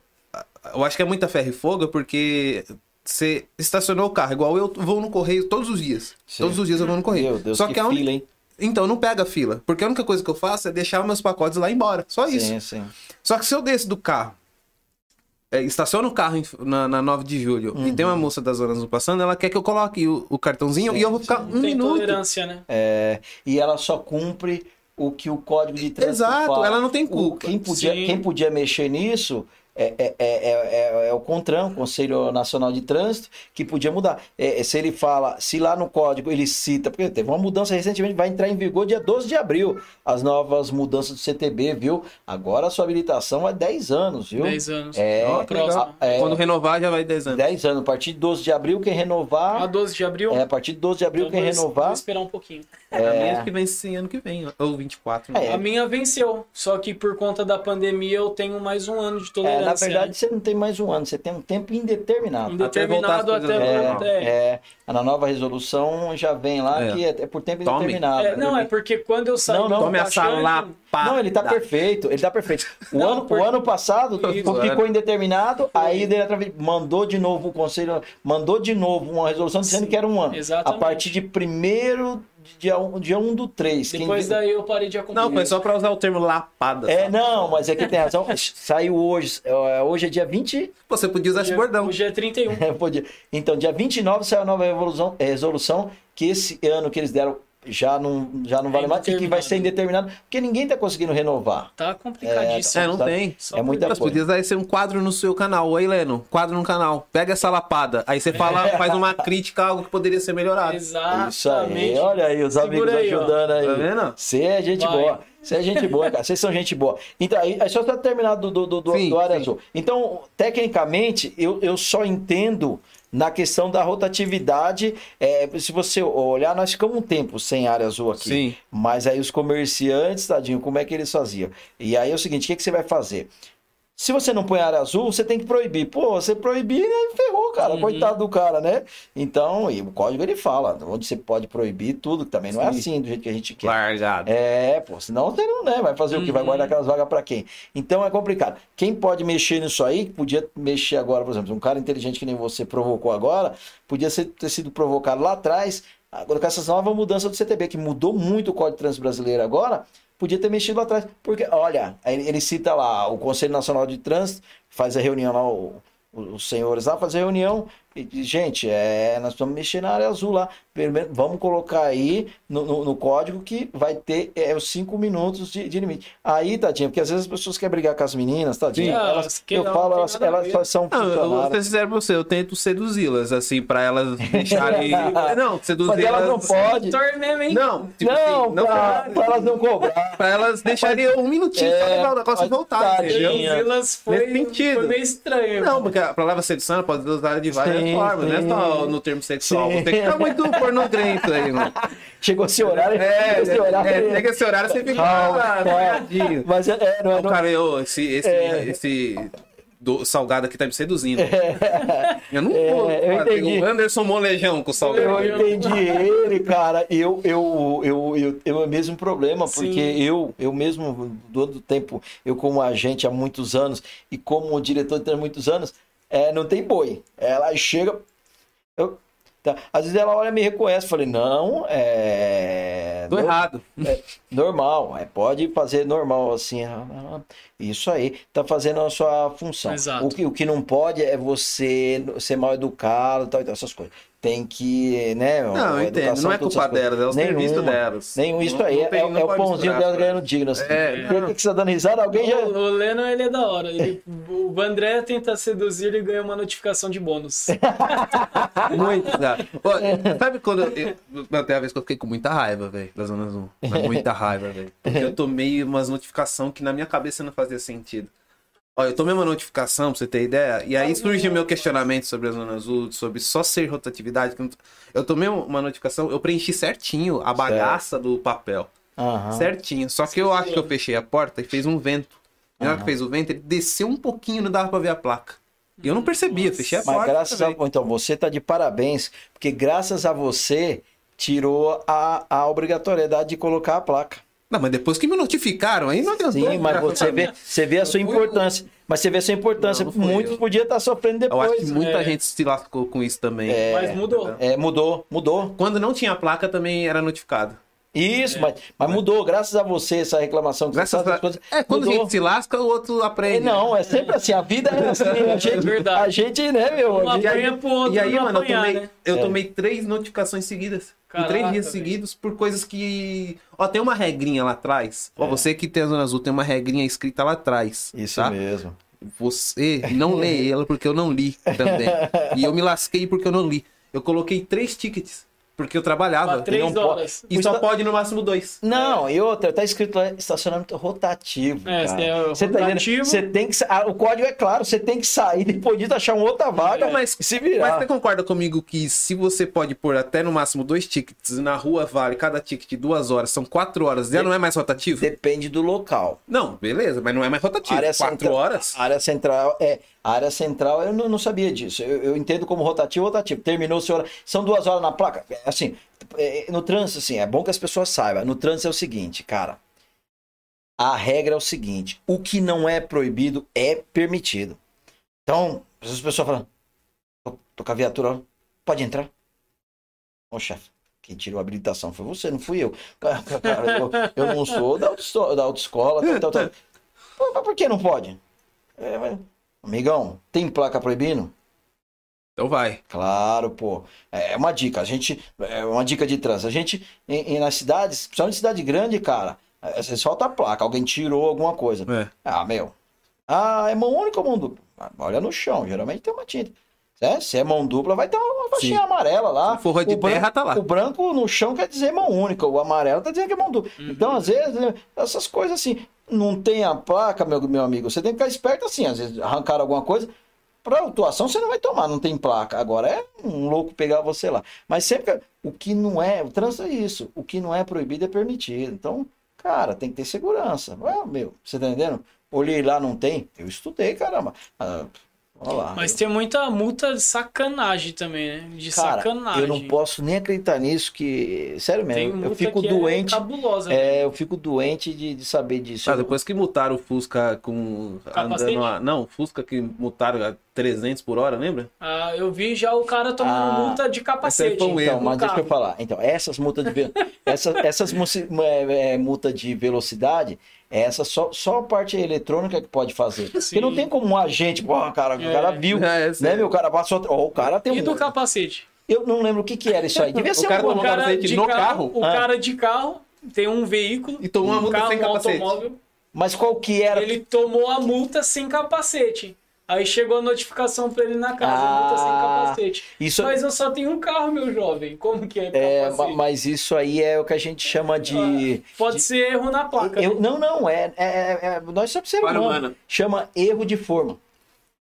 eu acho que é muita ferro e fogo porque você estacionou o carro, igual eu vou no correio todos os dias. Sim. Todos os dias eu vou no correio. Meu Deus, só que, que, a fila, hein? então não pega fila, porque a única coisa que eu faço é deixar meus pacotes lá embora, só isso. Sim, sim. Só que se eu desço do carro, é, estaciono o carro em- na, na 9 de julho e tem uma moça da Zona Azul passando, ela quer que eu coloque o, o cartãozinho Sim, e eu vou ficar sim. um Tem minuto. tolerância, né? É, e ela só cumpre o que o código de trânsito Exato, fala. ela não tem O- culpa. Quem podia, Sim. quem podia mexer nisso é, é, é, é, é o CONTRAN, Conselho Nacional de Trânsito, que podia mudar. É, se ele fala, se lá no código ele cita, porque teve uma mudança recentemente, vai entrar em vigor dia 12 de abril, as novas mudanças do CTB, viu? Agora a sua habilitação é 10 anos, viu? 10 anos. É, é, Quando renovar já vai 10 anos. 10 anos. A partir de 12 de abril, quem renovar. A 12 de abril? É, a partir de 12 de abril, Então, quem vou- renovar. Vou esperar um pouquinho. A minha É, que vence ano que vem, ou 24. né? É. A minha venceu, só que por conta da pandemia eu tenho mais um ano de é, tolerância. Na verdade, você não tem mais um ano, você tem um tempo indeterminado. indeterminado até voltar até, coisas É, até- é, na nova resolução já vem lá É. que é, é por tempo Tome. indeterminado. É, não, é porque quando eu saí Não, não, do Tome essa. Não, ele tá perfeito, ele tá perfeito. O, Não, ano, porque- o ano passado Isso. ficou indeterminado, aí mandou de novo o conselho, mandou de novo uma resolução dizendo Sim, que era um ano. exatamente. A partir de primeiro dia 1 um, dia um do 3. Depois daí eu parei de acompanhar. Não, foi só pra usar o termo lapada. É, só. não, mas é que tem razão. Saiu hoje. é, Hoje é dia 20. Você podia usar esse Hoje é- bordão. Hoje é 31. É, podia. Então, dia 29 saiu a nova resolução, é, resolução que esse ano que eles deram já não, já não É vale mais que vai ser indeterminado, porque ninguém tá conseguindo renovar. Tá complicadíssimo. É, não Sabe? tem. Só É muita Mas coisa. podia ser um quadro no seu canal. Oi, Leno, quadro no canal. Pega essa lapada. Aí você fala, faz uma crítica a algo que poderia ser melhorado. Isso Exatamente. aí, olha aí, os Segura amigos aí, ó. ajudando aí. Tá vendo? Você é gente Vai. boa. Você é gente boa, cara. Vocês são gente boa. Então, aí, só está terminado do, do, do, Sim, do área sim. azul. Então, tecnicamente, eu, eu só entendo na questão da rotatividade. é, se você olhar, nós ficamos um tempo sem área azul aqui. Sim. Mas aí os comerciantes, tadinho, como é que eles faziam? E aí é o seguinte, o que, que você vai fazer? Se você não põe área azul, você tem que proibir. Pô, você proibir, né? ferrou, cara. Uhum. Coitado do cara, né? Então, e o código ele fala onde você pode proibir tudo, que também não é Sim. assim do jeito que a gente quer. Largado. É, pô, senão você não né, vai fazer o que? Vai Uhum. guardar aquelas vagas pra quem? Então é complicado. Quem pode mexer nisso aí, podia mexer agora, por exemplo, um cara inteligente que nem você provocou agora, podia ser- ter sido provocado lá atrás, agora com essas novas mudanças do CTB, que mudou muito o Código Trânsito Brasileiro agora, podia ter mexido lá atrás. Porque, olha, ele cita lá, o Conselho Nacional de Trânsito faz a reunião lá, os senhores lá fazem a reunião, e gente, é, nós estamos mexendo na área azul lá. Primeiro, Vamos colocar aí no, no- no código que vai ter é, os cinco minutos de, de limite. Aí, tadinha, porque às vezes as pessoas querem brigar com as meninas, tadinha. Sim, elas, que eu não falo, elas, elas são Não, eu vou ser sincero pra você, eu tento seduzi-las, assim, pra elas deixarem. não, Mas elas não seduzi-las. podem. Não, tipo Não, assim, não pra, pra elas não cobrar. pra elas deixarem um minutinho pra É, levar o negócio voltar? Silas foi, foi meio estranho. Não, porque a palavra sedução ela pode ser usada de várias Sim, formas, não é sim. só no termo sexual. Sim. Você tem que ficar muito pornogrento aí, mano. Chegou esse horário. É, esse horário. é, chega esse horário você fica Calma, ah, calma. tadinho. Mas é, é, não é. O Não, cara, eu, esse, esse, É. esse do salgado aqui tá me seduzindo. Eu não É, vou eu fazer entendi. o Anderson Molejão com o salgado. Eu entendi ele, cara. Eu, eu, eu, eu, eu é o mesmo problema, porque Sim. eu, eu mesmo, todo tempo, eu como agente há muitos anos e como diretor de há muitos anos, é, não tem boi. Ela chega. Eu, tá. Às vezes ela olha e me reconhece. Falei, não, é. Tô no- errado. é normal, é, pode fazer normal assim. ah, ah, Isso aí, tá fazendo a sua função. Exato. O que, o que não pode é você ser mal educado, tal, tal, essas coisas. Tem que, né? Não, a eu entendo. educação, Não é culpa delas, é o serviço delas. Nenhum, isso Não- aí. não é, tem- é- é o pãozinho delas ganhando dignas. É, Por que, que você tá dando risada? Alguém já. O, o Leno, ele é da hora. Ele, o André tenta seduzir e ganha uma notificação de bônus. Muito, cara. Ó, sabe quando eu, eu, não, tem uma vez que eu fiquei com muita raiva, velho, da Zona Azul. Mas muita raiva, velho. Porque eu tomei umas notificações que na minha cabeça não fazia sentido. Ó, eu tomei uma notificação, pra você ter ideia, e aí surge o meu questionamento sobre a Zona Azul, sobre só ser rotatividade. Eu tomei uma notificação, eu preenchi certinho a bagaça do papel. Aham. Certinho. Só que eu acho que eu fechei a porta e fez um vento. E na hora que fez o vento, ele desceu um pouquinho, não dava pra ver a placa. E eu não percebia, fechei a Mas porta. graças a. também. Então, você tá de parabéns, porque graças a você tirou a, a obrigatoriedade de colocar a placa. Não, mas depois que me notificaram, aí não adiantou. Sim, mas você vê, você vê a sua Eu importância. Mas você vê a sua importância. Não, não Muitos eu. podiam estar sofrendo Eu depois. acho que muita É. gente se lascou com isso também. Mas mudou. É, mudou, mudou. Quando não tinha placa, também era notificado. Isso, mas, mas mudou, graças a você, essa reclamação que Graças você faz a... coisas. É, quando a mudou. gente se lasca, o outro É, aprende. Não, é sempre assim, a vida é assim. A gente, verdade. a gente né, meu? Um a gente- apanha pro outro E aí, não mano, eu apanhar, tomei, né? eu É. tomei três notificações seguidas. Caraca, três dias seguidos por coisas que. Ó, tem uma regrinha lá atrás. Ó, É. você que tem a Zona Azul, tem uma regrinha escrita lá atrás. Isso tá? mesmo. Você não lê ela porque eu não li também. e eu me lasquei porque eu não li. Eu coloquei três tickets. Porque eu trabalhava. Três não pode- horas. E só pode no máximo dois. Não, e outra, tá escrito lá estacionamento rotativo. É, cara. é Você tá rotativo- entendendo? Você tem que. ah, O código é claro, você tem que sair depois disso, achar uma outra vaga Mas- e se Mas virar. você concorda comigo que se você pode pôr até no máximo dois tickets, na rua vale cada ticket duas horas, são quatro horas, já não é mais rotativo? Depende do local. Não, beleza, mas não é mais rotativo. área quatro central, horas? A área central é. A área central, eu não, não sabia disso. Eu, eu entendo como rotativo, rotativo. Terminou sua hora. São duas horas na placa. É, Assim, é, no trânsito, assim, é bom que as pessoas saibam. No trânsito é o seguinte, cara. A regra é o seguinte: o que não é proibido é permitido. Então, as pessoas falam, tô, tô com a viatura, pode entrar. Ô, chefe, quem tirou a habilitação foi você, não fui eu. Cara, eu, eu não sou da autoescola, da autoescola tal, tal, tal. Mas por que não pode? É, mas- Amigão, tem placa proibindo? Então vai. Claro, pô. É uma dica. A gente. É uma dica de trânsito. A gente, em, em- nas cidades, principalmente cidade grande, cara, é, você solta a placa, alguém tirou alguma coisa. É. Ah, meu. Ah, é mão única ou mão dupla? Ah, Olha no chão, geralmente tem uma tinta. É, se é mão dupla, vai ter uma faixinha Sim. amarela lá. Se for de O branco- terra, tá lá. O branco no chão quer dizer mão única, o amarelo tá dizendo que é mão dupla. Uhum. Então, às vezes, né, essas coisas assim, não tem a placa, meu, meu amigo, você tem que ficar esperto assim, às vezes arrancaram alguma coisa. Pra autuação você não vai tomar, não tem placa. Agora é um louco pegar você lá. Mas sempre que- o que não é, o trânsito é isso. O que não é proibido é permitido. Então, cara, tem que ter segurança. Ué, meu, você tá entendendo? Olhei lá, não tem. Eu estudei, caramba. Ah, lá. Mas tem muita multa de sacanagem também, né? De Cara, sacanagem. eu não posso nem acreditar nisso que. Sério Tem mesmo, multa eu fico que doente. É cabulosa. né? É, eu fico doente de, de saber disso. Ah, depois que multaram o Fusca com. Capacete? Andando a... Não, o Fusca que multaram, 300 por hora, lembra? Ah, eu vi já o cara tomando Ah, multa de capacete. foi um Então, erro. mas deixa eu falar. Então, essas multas de essas, essas é, é, multas de velocidade, essa só, só a parte eletrônica que pode fazer. Porque não tem como um agente, pô, cara, o É. cara viu, É, né, sério. meu? O cara passou. Ó, o cara tem E um. do capacete? Eu não lembro o que que era isso aí. Devia O ser cara um tomou O cara capacete de no carro, carro? o Ah. cara de carro tem um veículo E tomou uma um multa carro, sem um capacete. automóvel. Mas qual que era? Ele tomou a multa sem capacete. Aí chegou a notificação pra ele na casa, Ah, multa sem capacete. isso- Mas eu só tenho um carro, meu jovem. Como que é É, capacete? mas isso aí é o que a gente chama de. Pode ser erro na placa. Eu- né? não, não, é, é, é- Nós somos ser Falha humano. humana. Chama erro de forma.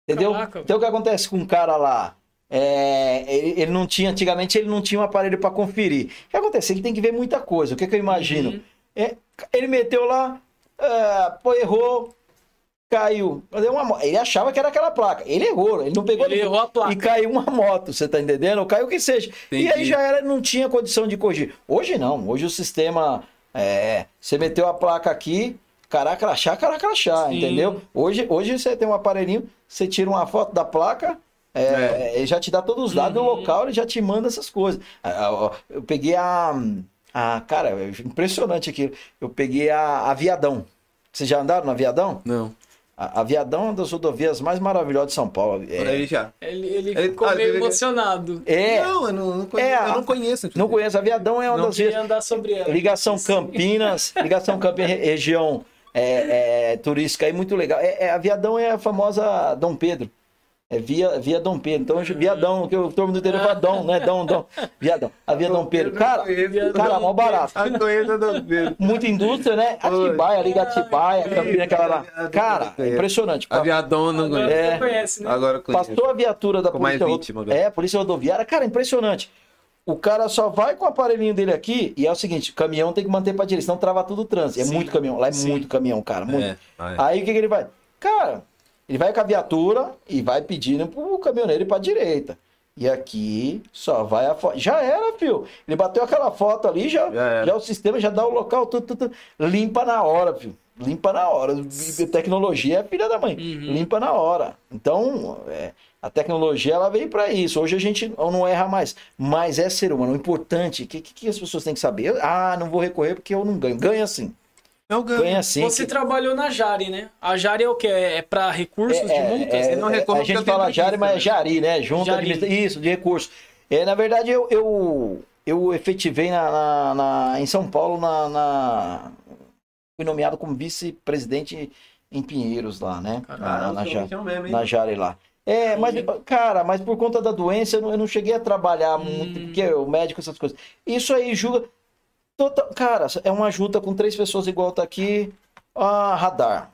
Entendeu? Caraca. Então o que acontece com um cara lá? É, ele, ele não tinha, antigamente ele não tinha um aparelho para conferir. O que acontece? Ele tem que ver muita coisa. O que, que eu imagino? Uhum. É, ele meteu lá, é, pô, errou, caiu. Deu uma Ele achava que era aquela placa. Ele errou, ele não pegou Ele errou a placa. e caiu uma moto, você tá entendendo? Ou caiu o que seja. E Entendi. aí já era, não tinha condição de corrigir. Hoje não, hoje o sistema é, você meteu a placa aqui, caracrachá, caracrachá, Sim. entendeu? Hoje, hoje você tem um aparelhinho, você tira uma foto da placa, é, ele já te dá todos os dados do Uhum. local, ele já te manda essas coisas. Eu peguei a. a cara, é impressionante aquilo. Eu peguei a Aviadão. Vocês já andaram no Aviadão? Não. A Aviadão é uma das rodovias mais maravilhosas de São Paulo. Por É, aí já. Ele, ele Ele- ficou ah, meio ele- emocionado. é, Não, eu não, não conheço. É, eu não conheço. não conheço. Aviadão é uma Não das vias. Andar sobre ela. Ligação Campinas, ligação Campinas, re- região é, é, turística aí, muito legal. É, é, Aviadão é a famosa Dom Pedro. É via, via Dom Pedro. Então, viadão, que o turno do interior fala Dom, né? Dom, Dom. Viadão. A via Dom Pedro. Cara, cara, mó barato. A conheço Dom Pedro. Muita indústria, né? Atibaia, Liga Atibaia, Campinas, aquela lá. Cara, é impressionante. Aviadão não Agora conheço. É. você conhece, né? Agora conheço. Passou a viatura da Com mais polícia, vítima é, polícia rodoviária, cara, impressionante. O cara só vai com o aparelhinho dele aqui e é o seguinte, caminhão tem que manter pra direita, senão trava tudo o trânsito. É Sim, muito caminhão, lá é sim. muito caminhão, cara, muito. É, ah, é. Aí o que, que ele vai? Cara, ele vai com a viatura e vai pedindo pro caminhoneiro ir pra direita. E aqui só vai a foto. Já era, filho. Ele bateu aquela foto ali, já, Já já o sistema já dá o local, tudo, tudo, tudo. limpa na hora, filho. Limpa na hora. Tecnologia é filha da mãe. Uhum. Limpa na hora. Então, é, a tecnologia ela veio para isso. Hoje a gente não erra mais. Mas é ser humano. O importante, o que, que, as pessoas têm que saber? Ah, não vou recorrer porque eu não ganho. Ganha sim. Eu ganho. Ganha sim. Você que- trabalhou na Jari, né? A Jari é o quê? É pra recursos de multas? é, Você não é, recorre a gente fala Jari, mas é né? Jari, né? Junta Jari. administra- Isso, de recurso. É, na verdade, eu, eu, eu efetivei na, na- na- em São Paulo, na, na- fui nomeado como vice-presidente em Pinheiros lá, né? Ah, na, na, eu Jari, mesmo, hein? na Jari lá. É, mas, cara, mas por conta da doença, eu não, eu não cheguei a trabalhar muito, Hum. porque o médico, essas coisas. Isso aí julga. Total, cara, é uma junta com três pessoas igual tá aqui. Ah, radar.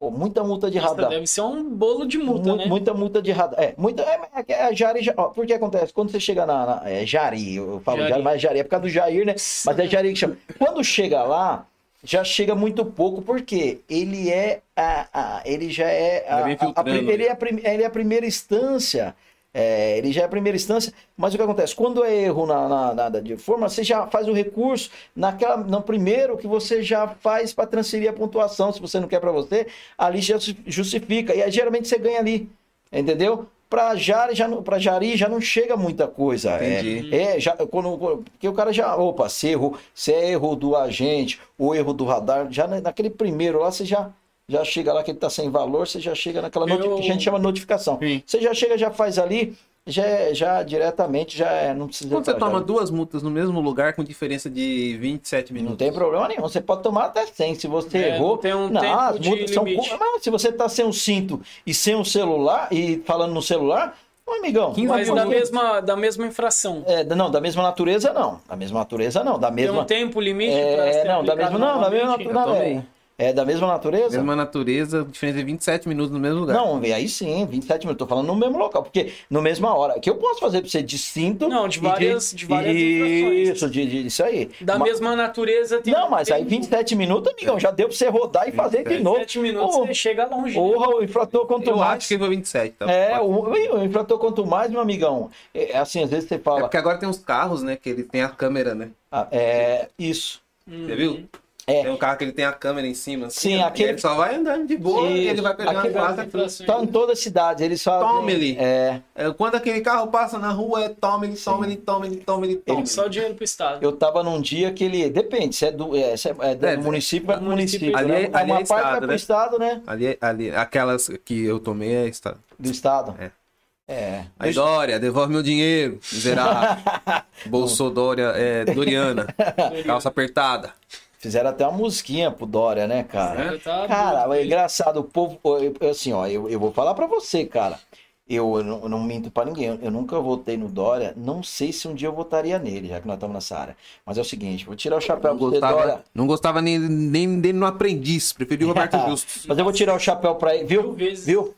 Pô, muita multa de radar. Deve ser um bolo de multa, Mu- né? Muita multa de radar. É, muita, é, é, é Jari. ó, Por que acontece? Quando você chega na. na- é Jari, eu falo Jari. Jari. mas Jari é por causa do Jair, né? Mas é Jari que chama. Quando chega lá, já chega muito pouco, porque ele é. A, a- ele já é. A, vem a- a ele, é a ele é a primeira instância. É, ele já é a primeira instância, mas o que acontece? Quando é erro na, na, na- de forma, você já faz o recurso naquela, no primeiro que você já faz para transferir a pontuação. Se você não quer para você, ali já se justifica. E aí geralmente você ganha ali. Entendeu? Para Jari, já, não- pra Jari já não chega muita coisa. É- Entendi. É, já, quando, porque o cara já, opa, se erro, se é erro do agente, ou erro do radar, já na- naquele primeiro lá você já, já chega lá que ele tá sem valor, você já chega naquela Eu- que a gente chama notificação. Sim. Você já chega, já faz ali, já, é- já diretamente, já é, não precisa. Quando você já- toma duas multas no mesmo lugar com diferença de 27 minutos. não tem problema nenhum. Você pode tomar até 100. Se você É, errou. não tem um não, tempo as de multas são. Mas se você tá sem o cinto e sem o celular, e falando no celular, ô amigão. 15 Mas da mesma, da mesma infração. É, não, da mesma natureza não. Da mesma natureza não. Da Tem mesma. um tempo limite É, ser não, da mesma, não, da mesma natureza. É, da mesma natureza? Mesma natureza, diferença de 27 minutos no mesmo lugar. Não, aí sim, 27 minutos. Tô falando no mesmo local, porque no mesma hora. Que eu posso fazer pra você de cinto. Não, de várias- de várias infrações. Isso, de, de, isso aí. Da Ma- mesma natureza tem Não, mas aí tempo. 27 minutos, amigão, já deu pra você rodar e fazer de novo. 27 minutos você chega longe. né? Porra, o infrator quanto Eu mais. acho que foi 27. Tá? É, o, o infrator quanto mais, meu amigão. É assim, às vezes você É fala. porque agora tem uns carros, né, que ele tem a câmera, né? ah, É, isso. Uhum. Você viu? É. Tem um carro que ele tem a câmera em cima. assim, Sim, aquele- ele só vai andando de boa e ele vai pegando aquele- a placa. infrações. Tá em toda a cidade, eles fazem. Tome ele. É. É, Quando aquele carro passa na rua, é tome ele, tome ele, tome ele, tome ele, tome ele. Só dinheiro pro Estado. Eu tava num dia que ele. Depende, se é do, é, se é, é do É, município, vai do pro município. município. né? Ali é- ali Uma é parte vai estado, pro né? estado, né? Ali, ali, aquelas que eu tomei é estado. Do estado. É. É. Aí, Dória, devolve meu dinheiro, miserável. Bolsodória, é, Doriana. Calça apertada. Fizeram até uma musiquinha pro Dória, né, cara? É, tá Cara, é engraçado, o povo. Assim, ó, eu, eu vou falar pra você, cara. Eu, eu não, eu não minto pra ninguém. Eu nunca votei no Dória. Não sei se um dia eu votaria nele, já que nós estamos nessa área. Mas é o seguinte, vou tirar o chapéu Não pra você, Dória. gostava, não gostava nem, nem dele no aprendiz. Preferi o Roberto Justus. Mas eu vou tirar o chapéu pra ele, viu? Viu?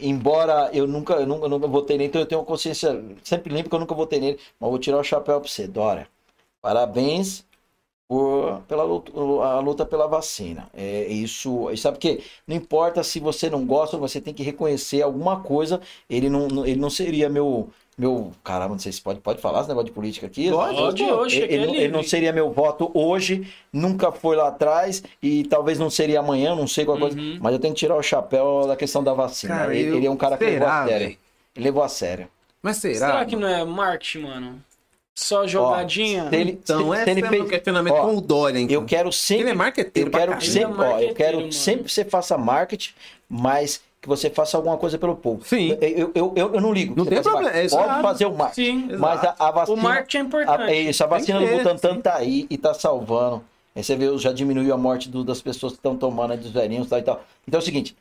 Embora eu nunca, eu nunca, eu nunca votei nele, então eu tenho uma consciência sempre limpa que eu nunca votei nele. Mas eu vou tirar o chapéu pra você, Dória. Parabéns por, pela luta, a luta pela vacina. É isso. E sabe que não importa se você não gosta, você tem que reconhecer alguma coisa. Ele não, ele não seria meu. Meu, caramba, não sei se pode, pode falar esse negócio de política aqui. Pode, Pode, hoje, Ele, ele não- ele não livre. seria meu voto hoje, nunca foi lá atrás e talvez não seria amanhã, não sei qual coisa. Uhum. Mas eu tenho que tirar o chapéu da questão da vacina. Cara, ele, eu- ele é um cara que levou a sério. Ele levou a sério. Mas será? Será que não é marketing, mano? Só jogadinha? Então, se, esse se ele é meu questionamento ó, com o Dória, então. eu quero sempre Ele é marqueteiro eu quero sempre, Ele é ó, eu quero mano. sempre que você faça marketing, mas que você faça alguma coisa pelo povo. Sim. Eu, eu, eu, eu não ligo. Não tem problema, é Pode fazer o marketing. Sim, Mas a, a vacina. O marketing é importante. A, é isso, a vacina Tem do Butantan tá aí e tá salvando. Aí você vê, já diminuiu a morte do- das pessoas que estão tomando, aí dos velhinhos tal e tal. Então é o seguinte,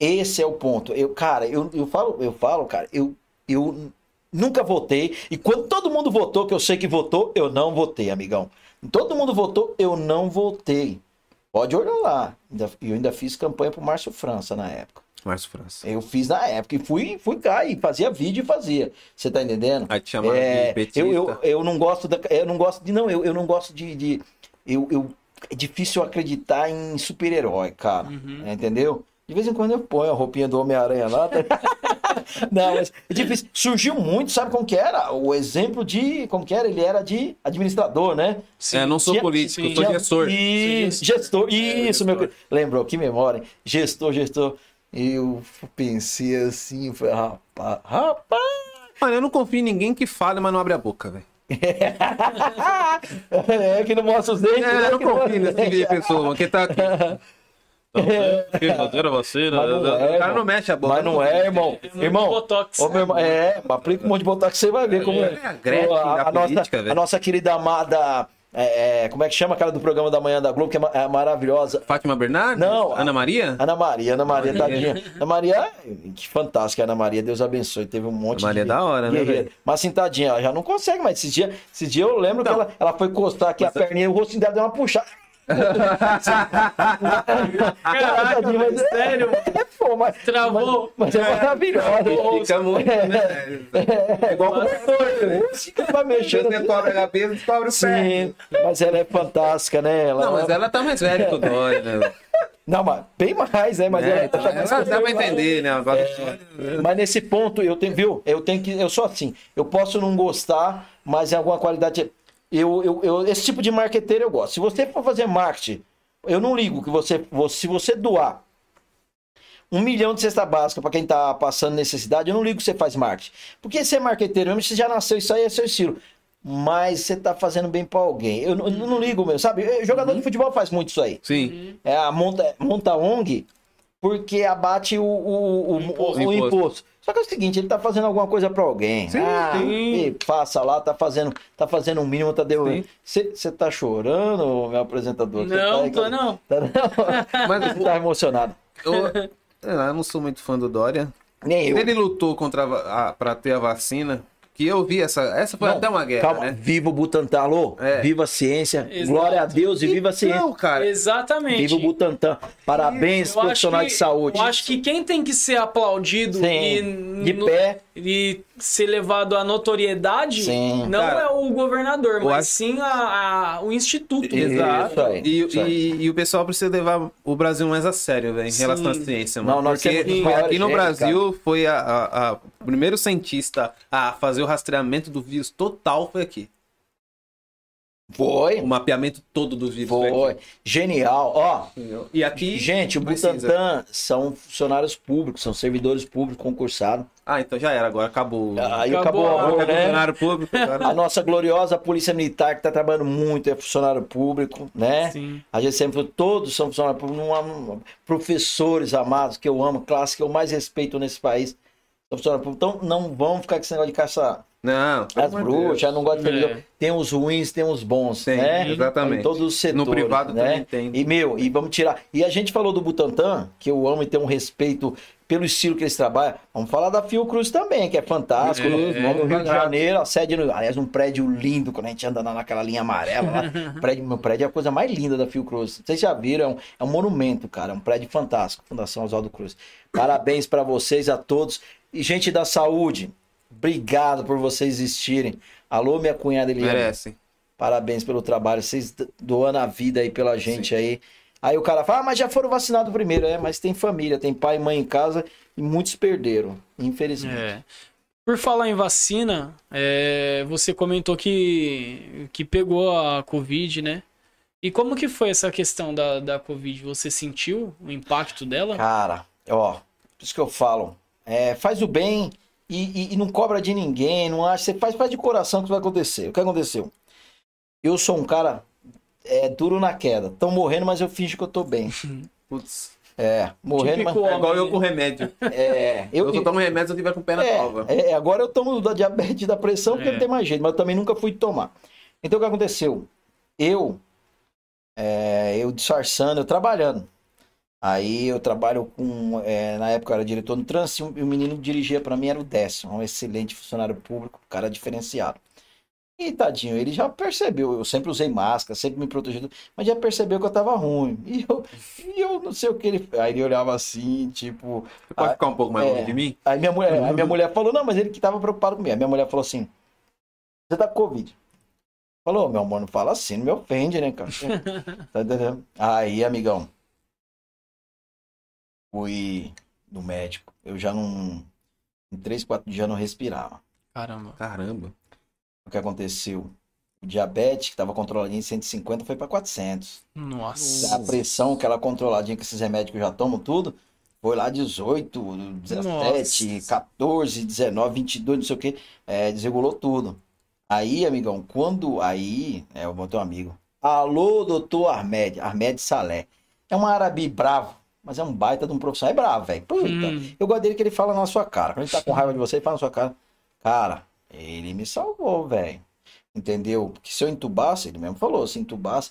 esse é o ponto. Eu, cara, eu, eu falo, eu falo, cara, eu, eu nunca votei. E quando todo mundo votou, que eu sei que votou, eu não votei, amigão. Todo mundo votou, eu não votei. Pode olhar lá. Ainda- Eu ainda fiz campanha pro Márcio França na época. Márcio França. Eu fiz na época e fui, fui cá e fazia vídeo e fazia. Você tá entendendo? Aí te chamaram É, de petista. eu, eu, eu não gosto da, eu não gosto de não, eu, eu não gosto de, de eu, eu é difícil acreditar em super-herói, cara. Uhum. Entendeu? De vez em quando eu ponho a roupinha do Homem-Aranha lá. tá? não, mas é difícil. Surgiu muito, sabe como que era? O exemplo de, como que era? Ele era de administrador, né? Sim. É, não sou Tinha- político, sim. sou gestor. Isso, gestor. Isso, meu gestor. querido. Lembrou, que memória. Gestor, gestor. Eu pensei assim, falei, rapaz, rapaz. Mano, eu não confio em ninguém que fale, mas não abre a boca, velho. É, que não mostra os dentes, É, né? eu não confio nesse tipo de pessoa, que tá aqui. Era você, Mas não é, o cara não mexe a boca. Mas não é, irmão. Irmão, botox. ô, irmão, é, aplica um monte de botox você vai ver como é. É a Gretchen a, da a nossa, política, a nossa querida amada, é, é, como é que chama aquela do programa da manhã da Globo, que é, ma- é maravilhosa. Fátima Bernardes? Não, Ana Maria? Ana Maria, Ana Maria, Maria. tadinha. Ana Maria, que fantástica, Ana Maria, Deus abençoe. Teve um monte Ana Maria de. é da hora, né, velho? Mas assim, tadinha, ela já não consegue mais. Esses dias, esses dias eu lembro Não. que ela, ela foi encostar aqui a perninha e o rostinho dela deu uma puxada. Caraca, mas é- sério, mano. É, pô, mas, Travou. Mas, mas é maravilhosa. Fica muito, né? É igual o motor, né? Fica vai mexendo. Você cobra a cabeça, descobre o pé. Sim, mas ela é fantástica, né? Ela, Não, mas ela tá mais velha que o Dória, né? Não, mas bem mais, né? Mas É, ela, então, tá mais ela dá pra entender, né? Mas nesse ponto, eu tenho, viu? Eu tenho que. Eu sou assim. Eu posso não gostar, mas em alguma qualidade. Eu, eu, eu- esse tipo de marqueteiro eu gosto. Se você for fazer marketing, eu não ligo que você. Se você doar um milhão de cesta básica para quem tá passando necessidade, eu não ligo que você faz marketing. Porque você é marqueteiro mesmo, você já nasceu, isso aí é seu estilo. Mas você tá fazendo bem para alguém. Eu, não- eu não ligo mesmo, sabe? Eu- Jogador de futebol faz muito isso aí. Sim. É a monta, monta ONG porque abate o, o, o, o- imposto. o Imposto. Só que é o seguinte, ele tá fazendo alguma coisa para alguém. Sim, ah, sim. e passa lá, tá fazendo, tá fazendo o mínimo, tá devolvendo. Você tá chorando, meu apresentador? Não, tá, tô não. Tá, não. Mas Você tá emocionado. eu, eu não sou muito fã do Dória. Nem eu. Ele lutou contra a, va- a, pra ter a vacina. Que eu vi essa. Essa foi Não, até uma guerra, Calma, né? viva o Butantan, alô? É. Viva a ciência, Exato. glória a Deus e viva a ciência. Não, cara. Viva Exatamente. o Butantan. Parabéns, profissionais que- de saúde. Eu acho que quem tem que ser aplaudido Sim, e, de no- pé. e ser levado à notoriedade Sim. não Cara, é o governador, mas acho- sim a, a- o instituto. Exato. Isso aí, e, isso aí. e, e o pessoal precisa levar o Brasil mais a sério, velho, em Sim. relação à ciência, mano. Não, Porque foi aqui no Brasil foi a, a- a- o primeiro cientista a fazer o rastreamento do vírus total foi aqui. Foi. O mapeamento todo do vírus. Foi. Genial. Ó? E aqui. gente, o precisa. Butantan são funcionários públicos, são servidores públicos concursados. Ah, então já era, agora acabou. Aí Acabou acabou, a né? funcionário público. Agora... A nossa gloriosa Polícia Militar, que está trabalhando muito, é funcionário público, né? Sim. A gente sempre falou, todos são funcionários públicos, não professores amados que eu amo, classe que eu mais respeito nesse país. São funcionários públicos. Então não vamos ficar com esse negócio de caçar Não, as de bruxas, não gosto de É. servidor. Tem os ruins, tem os bons, Tem, né? exatamente. Em todos os setores. No privado né? também tem. E, meu, e vamos tirar. E a gente falou do Butantan, que eu amo e tenho um respeito pelo estilo que eles trabalham. Vamos falar da Fiocruz também, que é fantástico. no, É, no Rio de é. Janeiro, a sede, no, aliás, um prédio lindo, quando a gente anda lá naquela linha amarela lá. O prédio, meu prédio é a coisa mais linda da Fiocruz. Vocês já viram, é um, é um monumento, cara. É um prédio fantástico. Fundação Oswaldo Cruz. Parabéns para vocês, a todos. E gente da saúde, obrigado por vocês existirem. Alô, minha cunhada Eliane. Merece. Parabéns pelo trabalho. Vocês doando a vida aí pela gente aí. Aí o cara fala, ah, mas já foram vacinados primeiro. É, mas tem família, tem pai e mãe em casa e muitos perderam, infelizmente. É. Por falar em vacina, é, você comentou que, que pegou a Covid, né? E como que foi essa questão da, da Covid? Você sentiu o impacto dela? Cara, ó, por isso que eu falo. é, faz o bem e, e- e não cobra de ninguém, não acha. Você faz, faz de coração que isso vai acontecer. O que aconteceu? Eu sou um cara é, duro na queda. Estão morrendo, mas eu finjo que eu tô bem. Putz. É, morrendo, Típico mas. É igual eu com remédio. É, Eu, eu, só tomo remédio se eu tiver com pena É, calva. é, agora eu tomo da diabetes e da pressão porque É. não tem mais jeito, mas eu também nunca fui tomar. Então o que aconteceu? Eu, é, eu disfarçando, eu trabalhando. Aí eu trabalho com, é, na época eu era diretor no trânsito e o menino que dirigia para mim era o Décio, um excelente funcionário público, cara diferenciado. E tadinho, ele já percebeu, eu sempre usei máscara, sempre me protegi, mas já percebeu que eu tava ruim. E eu, e eu não sei o que ele. Aí ele olhava assim, tipo, Você pode ficar um pouco mais é. longe de mim? Aí minha mulher, aí minha mulher falou, não, mas ele que tava preocupado comigo. Aí minha mulher falou assim: Você tá com Covid? Falou, meu amor, não fala assim, não me ofende, né, cara? Tá? Aí, amigão, fui no médico. Eu já não. Em três, quatro dias eu não respirava. Caramba. Caramba. O que aconteceu? O diabetes, que tava controladinho em 150, foi para 400. Nossa. A pressão, aquela controladinha que esses remédios que eu já tomo tudo, foi lá 18, 17, Nossa. 14, 19, 22, não sei o que, é, desregulou tudo. Aí, amigão, quando aí, é, eu botei um amigo, alô, doutor Armed, Armed Salé, é um árabe bravo, mas é um baita de um profissional, é bravo, velho, puta, Hum. eu gosto dele que ele fala na sua cara, quando ele tá com raiva de você, ele fala na sua cara, cara, ele me salvou, velho, entendeu? Porque se eu entubasse, ele mesmo falou, se entubasse,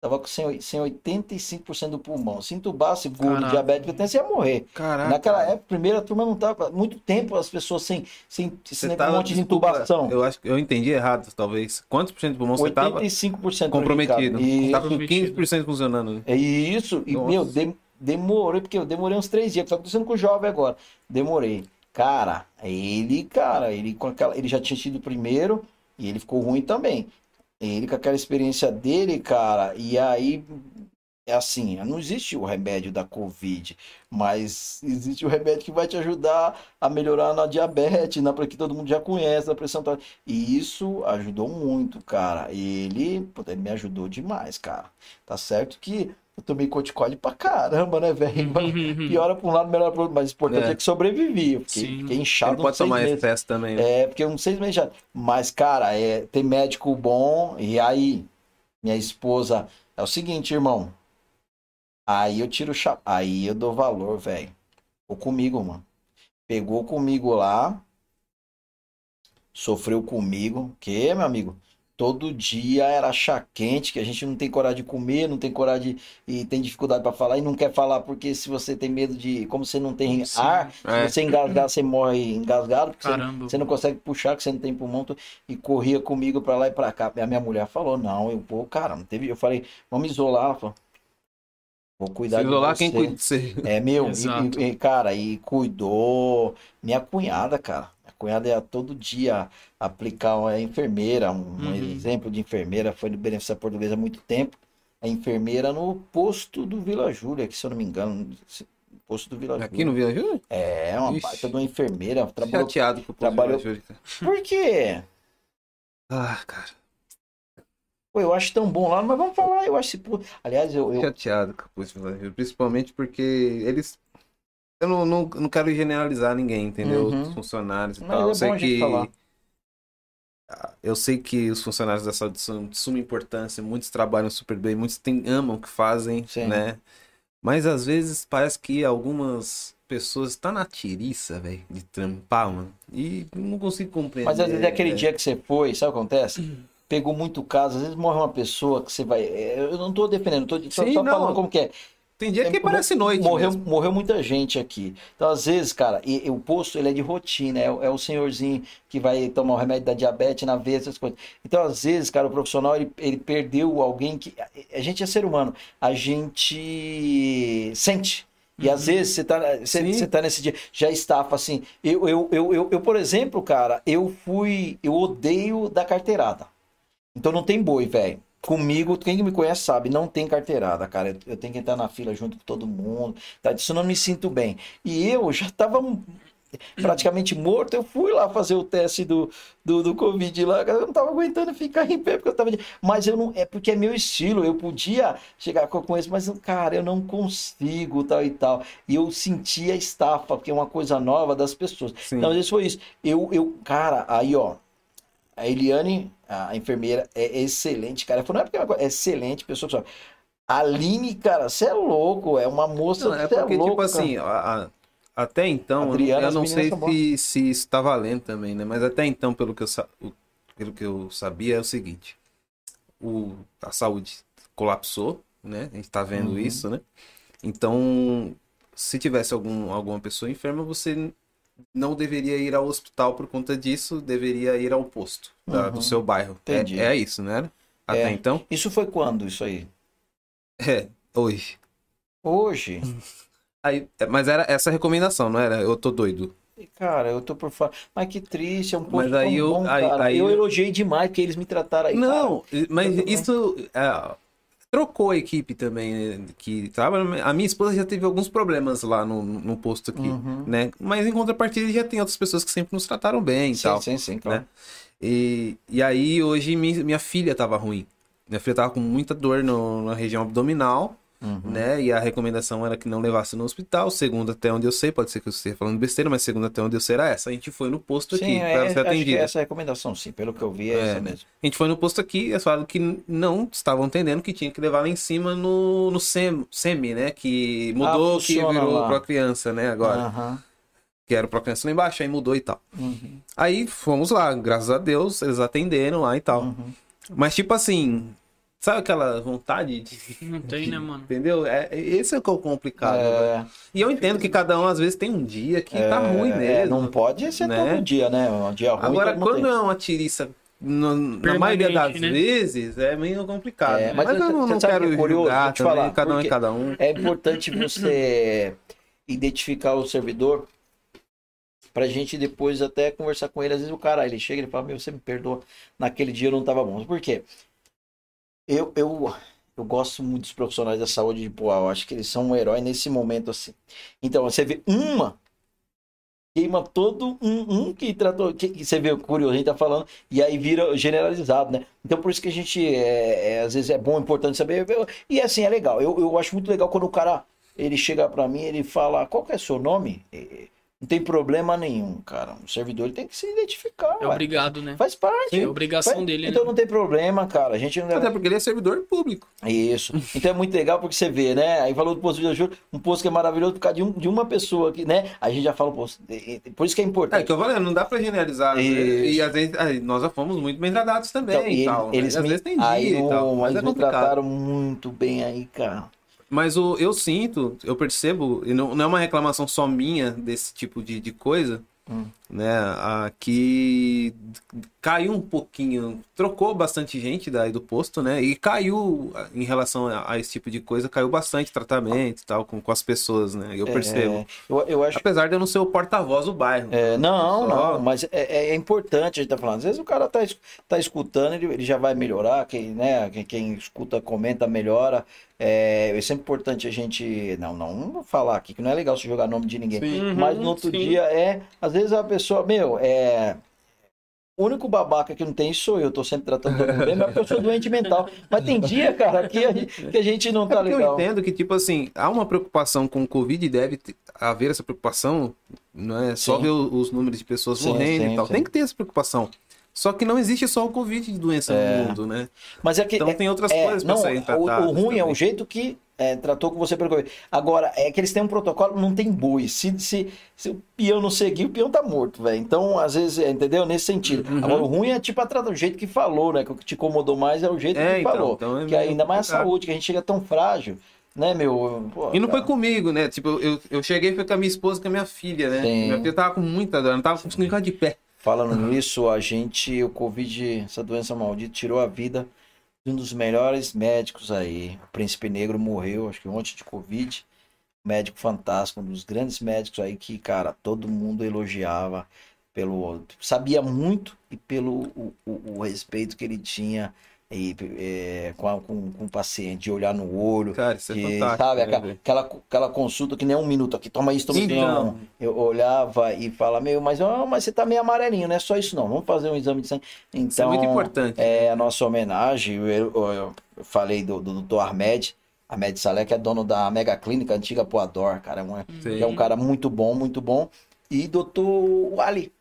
tava com 100 185% do pulmão, se entubasse Caraca. diabético, você ia morrer. Caraca. Naquela época, primeira turma não tava. Muito tempo as pessoas sem, sem negócio, tava, um monte de desculpa, intubação. Eu acho que eu entendi errado, talvez. Quantos por cento do pulmão você tava 85% comprometido? E, Tava com Comprometido. 15% funcionando. né? é isso. E, Nossa. meu, de- demorei, porque eu demorei uns três dias. que Tá acontecendo com o jovem agora. Demorei. Cara, ele, cara, ele com aquela. Ele já tinha tido o primeiro e ele ficou ruim também. Ele com aquela experiência dele, cara, e aí. É assim, não existe o remédio da Covid, mas existe o remédio que vai te ajudar a melhorar na diabetes, na que todo mundo já conhece, na pressão. tal. E isso ajudou muito, cara. Ele, ele me ajudou demais, cara. Tá certo que eu tomei corticóide pra caramba, né, velho? Piora pra um lado, melhor pro outro, mas o importante é, É. que sobrevivi. Eu fiquei, Sim. fiquei inchado não pode tomar meses. excesso também, né? É, porque uns seis meses já. Mas, cara, é, tem médico bom. E aí, minha esposa. É o seguinte, irmão. Aí eu tiro o chapéu. Aí eu dou valor, velho. Ficou comigo, mano. Pegou comigo lá. Sofreu comigo. Que, meu amigo? Todo dia era chá quente, que a gente não tem coragem de comer, não tem coragem de, e tem dificuldade pra falar e não quer falar porque se você tem medo de, como você não tem Sim. ar, É. se você engasgar, você morre engasgado, porque você Caramba. você não consegue puxar, que você não tem pulmão. E corria comigo pra lá e pra cá. A minha mulher falou, não, eu vou, cara, não teve. Eu falei, vamos isolar. Falou, vou cuidar Se isolar, quem cuida de você? É, meu, Exato. e, e, cara, e cuidou. Minha cunhada, cara. Cunhada ia todo dia aplicar uma enfermeira, um, um Uhum. exemplo de enfermeira, foi no Beneficência Portuguesa há muito tempo. A enfermeira no posto do Vila Júlia, que se eu não me engano, posto do Vila Júlia. Aqui no Vila Júlia? É, uma Ixi. baita de uma enfermeira. Trabalhou... Chateado com o trabalhou- Vila Júlia, cara. Por quê? Ah, cara. Pô, eu acho tão bom lá, mas vamos falar, eu acho. Aliás, eu. eu... Chateado com a Polícia Civil, principalmente porque eles. Eu não, não, não quero generalizar ninguém, entendeu? Uhum. Os funcionários e Mas tal. é eu sei que. falar. Eu sei que os funcionários da saúde são de suma importância, muitos trabalham super bem, muitos têm, amam o que fazem, Sim. né? Mas às vezes parece que algumas pessoas estão na tiriça, velho, de trampar, mano. E não consigo compreender. Mas às vezes é aquele né? dia que você foi, sabe o que acontece? Pegou muito caso, às vezes morre uma pessoa que você vai. é, Eu não tô defendendo, tô só, Sim, só não. falando como que é. Tem dia que É, parece noite. Morreu, mesmo. morreu muita gente aqui. Então, às vezes, cara, e, e o posto ele é de rotina, é, o- é o senhorzinho que vai tomar o remédio da diabetes na veia, essas coisas. Então, às vezes, cara, o profissional ele, ele perdeu alguém que. A gente é ser humano, a gente sente. E às vezes você tá, você, você tá nesse dia, já estafa assim. Eu, eu, eu, eu, eu, por exemplo, cara, eu fui. Eu odeio da carteirada. Então não tem boi, velho. Comigo, quem me conhece sabe, não tem carteirada, cara. Eu, tenho que entrar na fila junto com todo mundo. Tá? Disso eu não me sinto bem. E eu já tava praticamente morto. Eu fui lá fazer o teste do, do, do Covid lá. Eu não tava aguentando ficar em pé porque eu tava. Mas eu não. É porque é meu estilo. Eu podia chegar com isso, mas, cara, eu não consigo, tal e tal. E eu senti a estafa, porque é uma coisa nova das pessoas. Sim. Então, às vezes foi isso. Eu, eu, cara, aí, ó. A Eliane, a enfermeira, é excelente, cara. Foi não é porque é coisa- é excelente, pessoa que sabe. A Aline, cara, você é louco, é uma moça Não, é você porque, louco, tipo assim, a- a- até então, eu não- Adriana, eu não sei se, se isso tá valendo também, né? Mas até então, pelo que eu, pelo que eu sabia, é o seguinte: o, a saúde colapsou, né? A gente tá vendo Uhum. isso, né? Então, se tivesse algum, alguma pessoa enferma, você não deveria ir ao hospital por conta disso, deveria ir ao posto da- Uhum. do seu bairro. Entendi. É, é isso, né? Até É. então? Isso foi quando, isso aí? É, hoje. Hoje? Aí, é, mas era essa a recomendação, não era? Eu tô doido. Cara, eu tô por fora. Mas que triste, é um posto Mas aí eu- bom, aí- cara. aí eu elogiei demais porque eles me trataram aí. Não, mas eu tô- isso é, trocou a equipe também né, que trabalha. A minha esposa já teve alguns problemas lá no, no posto aqui, Uhum. né? Mas em contrapartida já tem outras pessoas que sempre nos trataram bem e Sim, tal. sim, sim, claro. né? E, e aí hoje minha, minha filha tava ruim. Minha filha tava com muita dor no- na região abdominal, Uhum. né? E a recomendação era que não levasse no hospital. Segundo, até onde eu sei, pode ser que eu esteja falando besteira, mas segundo até onde eu sei era essa. A gente foi no posto aqui Sim, para é, ela ser que é essa recomendação, sim. Pelo que eu vi, é, É. essa mesmo. A gente foi no posto aqui e eles falaram que não estavam entendendo que tinha que levar lá em cima no, no SEM, SEMI, né? Que mudou, Ah, que virou pra criança, né? Agora. Aham. Que era pra criança lá embaixo, aí mudou e tal. Uhum. Aí fomos lá, graças a Deus, eles atenderam lá e tal. Uhum. Mas tipo assim, sabe aquela vontade de. Não tem, né, mano? Entendeu? É, esse é o que é o complicado. É, E eu entendo que cada um às vezes tem um dia que tá ruim é, mesmo. não pode ser né? todo dia, né? Um dia ruim. Agora, quando tem. é uma tiriça, no- na maioria das né? vezes, é meio complicado. É, mas mas, você- eu não, você não sabe quero que é curioso? julgar te também, falar, cada um é porque- cada um. É importante você identificar o servidor pra gente depois até conversar com ele. Às vezes o cara, ele chega e ele fala, meu, você me perdoa, naquele dia eu não tava bom. Por quê? Eu, eu, eu gosto muito dos profissionais da saúde de Poá. Eu acho que eles são um herói nesse momento, assim. Então, você vê uma queima todo um, um que tratou, que, que você vê o curioso, a gente tá falando, e aí vira generalizado, né? Então por isso que a gente, é, é, às vezes é bom, importante saber, e assim, é legal, eu, eu acho muito legal quando o cara, ele chega pra mim, ele fala, qual que é seu nome? É, Não tem problema nenhum, cara, o servidor ele tem que se identificar, É ué. obrigado, né? faz parte. É obrigação Faz- dele, Então né? não tem problema, cara, a gente não Até porque ele é servidor público. isso. Então é muito legal porque você vê, né? Aí falou do posto de ajuda, um posto que é maravilhoso por causa de, um- de uma pessoa aqui, né? A gente já fala, pô, e- e- por isso que é É importante. que eu falei, não dá pra generalizar. né? Isso. E às vezes nós já fomos muito bem tratados também Então, e e tal. eles né? Às me, vezes tem dia aí, e tal. Mas eles é me complicado. trataram muito bem aí, cara. Mas o, eu sinto, eu percebo, e não, não é uma reclamação só minha desse tipo de, de coisa, Hum. Né? A, que caiu um pouquinho, trocou bastante gente daí do posto, né? E caiu em relação a, a esse tipo de coisa, caiu bastante tratamento e tal com, com as pessoas, né? Eu percebo. É, eu, eu acho Apesar de eu não ser o porta-voz do bairro. É, não, Só- não, mas é, é importante a gente tá falando. Às vezes o cara tá, tá escutando, ele, ele já vai melhorar, quem, né, quem, quem escuta, comenta, melhora. É, é sempre importante a gente. Não, não, não vou falar aqui, que não é legal se jogar nome de ninguém. Sim. Uhum, Mas no outro sim. dia é. Às vezes a pessoa, meu, é. O único babaca que não tem sou eu, tô sempre tratando todo mundo bem, mas é porque eu sou doente mental. Mas tem dia, cara, que a gente, que a gente não É tá porque eu legal. entendo que, tipo assim, há uma preocupação com o Covid e deve haver essa preocupação, não é só Sim. ver o- os números de pessoas Sim, morrendo sim, e tal. Tem que ter essa preocupação. Só que não existe só o Covid de doença É. no mundo, né? Mas é que. Então é- tem outras é, coisas não, serem o, tratadas. o ruim é também. o jeito que é, tratou com você pelo Covid. Agora, é que eles têm um protocolo, não tem boi. Se, se, se o peão não seguir, o peão tá morto, velho. Então, às vezes, é, entendeu? Nesse sentido. Uhum. Agora, o ruim é tipo a trata- o jeito que falou, né? Que o que te incomodou mais é o jeito É, que então, falou. então é que ainda mais a saúde, que a gente chega tão frágil, né, meu? Pô, E não foi cara. comigo, né? Tipo, eu, eu cheguei foi com a minha esposa e com a minha filha, né? Sim. Minha filha tava com muita dor, não tava conseguindo ficar de pé. Falando nisso, a gente, o Covid, essa doença maldita, tirou a vida um dos melhores médicos aí. O Príncipe Negro morreu, acho que ontem de Covid. Médico fantástico, um dos grandes médicos aí que, cara, todo mundo elogiava pelo. Sabia muito e pelo o, o- o respeito que ele tinha e, é, com, a- com, com o paciente, de olhar no olho. Cara, isso é que, fantástico. sabe, né, aquela, aquela, aquela consulta que nem um minuto aqui, toma isso, toma isso. Então. Não, eu olhava e falava, meu, mas, ó, mas você tá meio amarelinho, não é só isso não, vamos fazer um exame de sangue. Então, Isso é muito importante. é a nossa homenagem, eu, eu- eu falei do, do Dr. Ahmed, Ahmed Saleh, que é dono da Mega Clínica, antiga Poador, cara, é um, é um cara muito bom, muito bom. E Dr. Ali,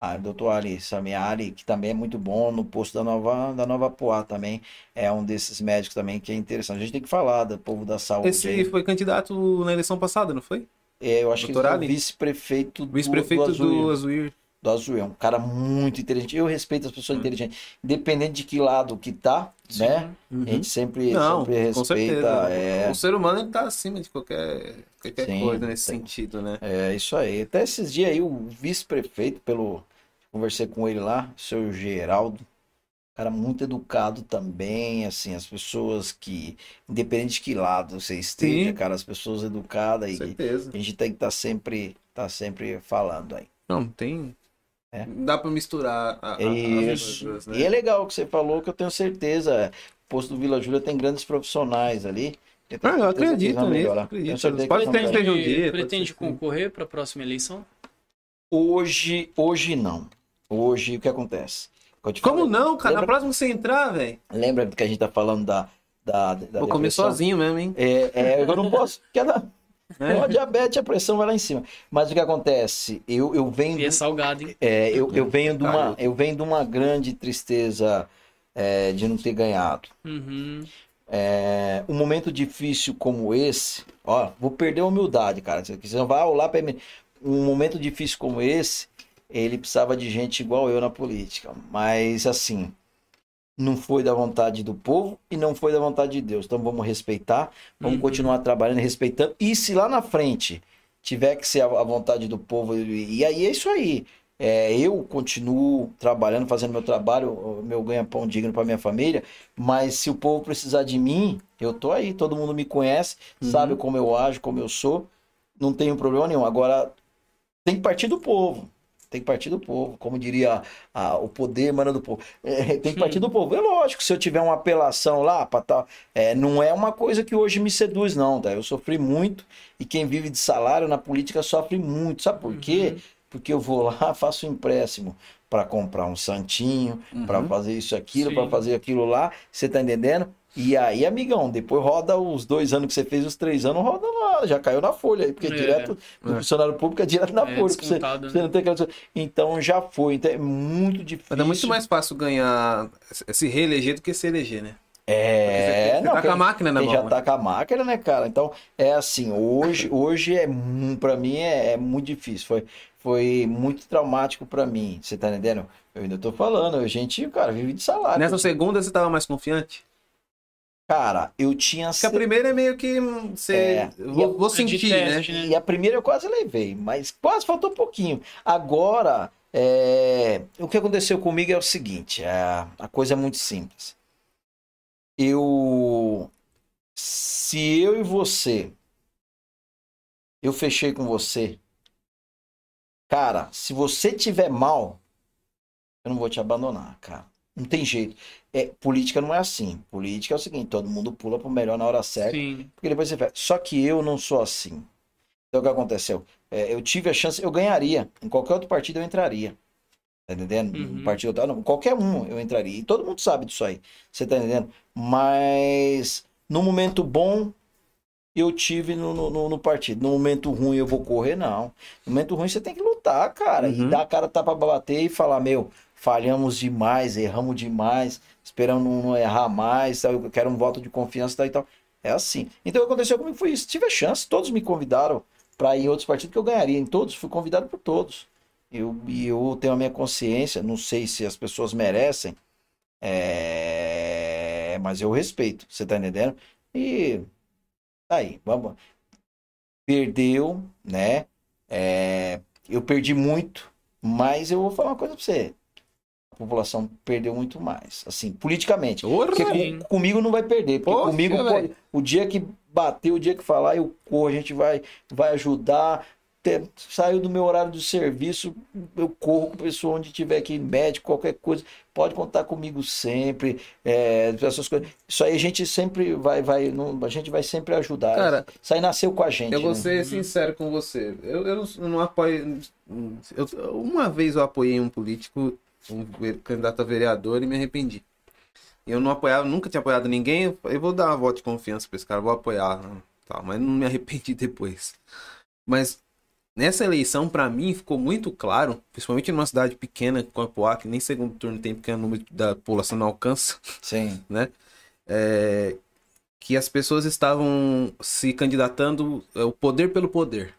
ah, Dr. Ali, Sami Ali, que também é muito bom no posto da Nova, da Nova Poá também, é um desses médicos também que é interessante. A gente tem que falar do povo da saúde. Esse aí. foi candidato na eleição passada, não foi? É, eu acho que ele Dr. foi o Ali? vice-prefeito do, Vice-prefeito do Azuir. do Azul. É um cara muito inteligente. Eu respeito as pessoas Hum. inteligentes. Independente de que lado que tá, né? A gente sempre, Não, sempre com certeza. respeita. É, O ser humano ele tá acima de qualquer, qualquer Sim, coisa nesse tem. sentido, né? é isso aí. Até esses dias aí, o vice-prefeito, pelo. Conversei com ele lá, seu Geraldo. Cara muito educado também, assim, as pessoas que, independente de que lado você esteja, Sim. cara, as pessoas educadas Com e certeza. a gente tem que estar sempre, tá sempre falando aí. Não, tem. É. Não dá pra misturar a, a, É as Isso. coisas, E é né? legal o que você falou, que eu tenho certeza. O posto do Vila Júlia tem grandes profissionais ali. Eu Ah, eu acredito nisso, acredito. Pode ter um dia, pretende concorrer para a próxima eleição? Hoje, hoje não. Hoje, o que acontece? Como não, cara? Na Lembra- próxima que você entrar, velho. Lembra que a gente tá falando da. da, da Vou comer sozinho mesmo, hein? É, é, eu não posso, porque ela, É. a diabetes, a pressão vai lá em cima. Mas o que acontece? Eu, eu venho. E é salgado, hein? É, eu, eu, venho de uma, eu venho de uma grande tristeza é, de não ter ganhado. Uhum. É, um momento difícil como esse, ó, vou perder a humildade, cara. Você não vai lá para mim. Um momento difícil como esse, ele precisava de gente igual eu na política. Mas assim, não foi da vontade do povo e não foi da vontade de Deus. Então vamos respeitar, vamos Uhum. continuar trabalhando, respeitando. E se lá na frente tiver que ser a, vontade do povo, e, aí é isso aí. É, eu continuo trabalhando, fazendo meu trabalho, o meu ganha-pão digno para minha família, mas se o povo precisar de mim, eu tô aí, todo mundo me conhece, Uhum. sabe como eu ajo, como eu sou, não tenho problema nenhum. Agora, tem que partir do povo. Tem que partir do povo, como diria a- o poder emana do povo. É, tem que partir do povo. É lógico, se eu tiver uma apelação lá, pra tal, é, não é uma coisa que hoje me seduz, não. Tá? Eu sofri muito e quem vive de salário na política sofre muito. Sabe por quê? Porque eu vou lá, faço um empréstimo para comprar um santinho, para fazer isso, aquilo, para fazer aquilo lá. Você tá entendendo? E aí, amigão, depois roda os dois anos que você fez, os três anos, roda lá, já caiu na folha aí, porque É. direto, no funcionário público é direto na É, folha. Você, descontado, você né? não tem aquela... Então já foi, então é muito difícil. Mas é muito mais fácil ganhar, se reeleger do que se eleger, né? É, Você não, tá com a máquina na mão. já né? tá com a máquina, né, cara? Então, é assim, hoje, hoje é, pra mim, é, é muito difícil. Foi, foi muito traumático pra mim, você tá entendendo? Eu ainda tô falando, a gente, cara, vive de salário. Nessa segunda você tava mais confiante? Cara, eu tinha... Porque a primeira é meio que você. É. Vou, vou É de sentir, teste, né? né? E a primeira eu quase levei, mas quase faltou um pouquinho. Agora, é, o que aconteceu comigo é o seguinte: é, a coisa é muito simples. Eu. Se eu e você. Eu fechei com você. Cara, se você tiver mal, eu não vou te abandonar, cara. Não tem jeito. É, política não é assim. Política é o seguinte: todo mundo pula pro melhor na hora certa. Sim. Porque depois você vai. Só que eu não sou assim. Então o que aconteceu? É, eu tive a chance, eu ganharia. Em qualquer outro partido eu entraria. Tá entendendo? Uhum. Partido tal, não, qualquer um eu entraria. E todo mundo sabe disso aí. Você tá entendendo? Mas no momento bom eu tive no, no- no, partido. No momento ruim eu vou correr, não. No momento ruim você tem que lutar, cara. E Uhum. dar a cara tapa pra bater e falar, meu, falhamos demais, erramos demais, esperamos não, errar mais, tal, eu quero um voto de confiança tal, e tal. É assim. Então o que aconteceu comigo foi isso. Tive a chance, todos me convidaram para ir em outros partidos que eu ganharia. Em todos, fui convidado por todos. Eu, e eu tenho a minha consciência, não sei se as pessoas merecem, é, mas eu respeito, você tá entendendo? E tá aí, vamos. Perdeu, né? É, eu perdi muito, mas eu vou falar uma coisa pra você. A população perdeu muito mais, assim, politicamente. Porque com- comigo não vai perder. Porque Poxa, comigo, pode- o dia que bater, o dia que falar, eu corro, a gente vai, vai ajudar. Saiu do meu horário de serviço, eu corro com a pessoa onde tiver aqui, médico, qualquer coisa. Pode contar comigo sempre. é, essas coisas. Isso aí a gente sempre vai, vai, não- a gente vai sempre ajudar. Cara, Isso aí nasceu com a gente. Eu vou né? ser sincero com você. Eu, eu não, não apoio. eu- uma vez eu apoiei um político, um candidato a vereador, e me arrependi. Eu não apoiava, nunca tinha apoiado ninguém. Eu, vou dar uma voto de confiança pra esse cara, vou apoiar, tal, mas não me arrependi depois. Mas nessa eleição, pra mim, ficou muito claro, principalmente numa cidade pequena como a Poá, que nem segundo turno tem, porque o número da população não alcança Sim. é, que as pessoas estavam se candidatando é, o poder pelo poder.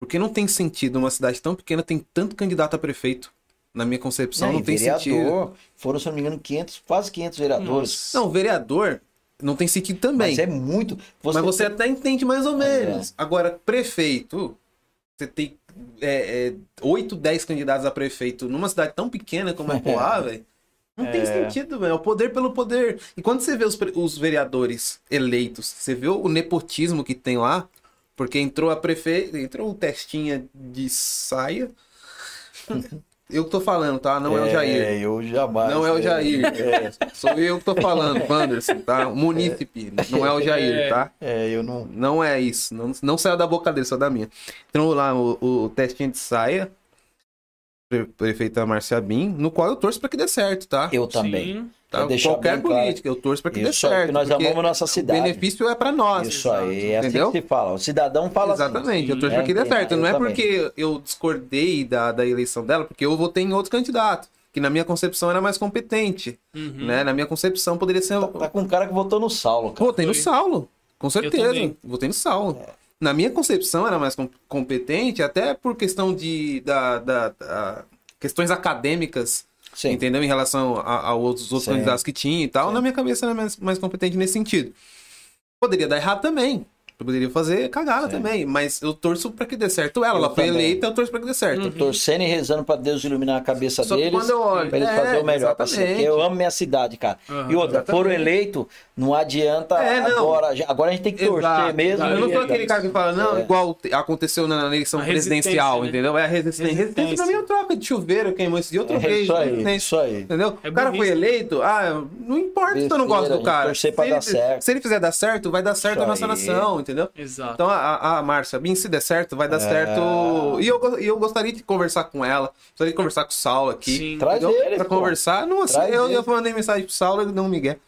Porque não tem sentido uma cidade tão pequena tem tanto candidato a prefeito. Na minha concepção, Não, não, tem vereador, sentido. Foram, se não me engano, 500, quase 500 vereadores. Não, vereador não tem sentido também. Mas é muito. Mas você tem- até entende mais ou É. menos. Agora, prefeito, você tem é, é, 8, 10 candidatos a prefeito numa cidade tão pequena como é Poá, velho. Não tem sentido, velho. É o poder pelo poder. E quando você vê os, os vereadores eleitos, você vê o nepotismo que tem lá, porque entrou a prefeita, entrou o testinha de saia. Eu que tô falando, tá? Não é, o Jair. É, eu jamais. Não é o Jair. É, Sou eu que tô falando, Wanderson, tá? Munícipe. Não é o Jair, É. tá? é, eu não. Não é isso. Não, não saiu da boca dele, só da minha. Entrou lá o, o testinho de saia. Pre prefeita Marcia Bin, no qual eu torço pra que dê certo, tá? Eu também. Sim. Tá? Qualquer bem claro. política, eu torço pra que dê Isso aí, certo. porque nós porque amamos nossa O cidade. benefício é pra nós. Isso aí, é assim Entendeu? que se fala. O cidadão fala assim. Exatamente, eu torço pra que dê é, certo. Não é também. porque eu discordei da, da eleição dela, porque eu votei em outro candidato, que na minha concepção era mais competente. Uhum. Né? Na minha concepção poderia ser. Tá com um cara que votou no Saulo, cara. Votei no. Saulo, com certeza. Votei no Saulo. Na minha concepção era mais com- competente, até por questão de da, da- da- questões acadêmicas, Sim. entendeu? Em relação a, a outros, outros Sim. candidatos que tinha e tal. Sim. Na minha cabeça era mais, mais competente nesse sentido. Poderia dar errado também. Poderia fazer cagada Sim. também, mas eu torço pra que dê certo ela. Eu Ela foi também. eleita, eu torço pra que dê certo. Uhum. Torcendo e rezando pra Deus iluminar a cabeça Só que deles. quando eu olho- Pra eles é, fazerem o melhor. exatamente. Porque eu amo minha cidade, cara. Aham, e outra, foram eleitos, não adianta É, não. agora. Agora a gente tem que torcer Exato. mesmo. Eu não sou aquele cara que fala, não, É. igual te- aconteceu na eleição presidencial, né? entendeu? É a resistência. Resistência Resistência. pra mim é troca de chuveiro, queimou esse dia, eu É troquei. isso aí, resistência. isso aí. Entendeu? É o cara foi eleito, ah, não importa se eu não gosto do cara. torcer pra se, dar ele, certo. se ele fizer dar certo, vai dar certo a nossa nação, entendeu? Exato. Então a, a Márcia, bem, se der certo, vai dar É. certo. E eu, e eu gostaria de conversar com ela, gostaria de conversar com o Saulo aqui. Sim. Traz entendeu? eles, Pra pô. conversar. Não, assim, Traz eu, eles. eu mandei mensagem pro Saulo, ele não me quer.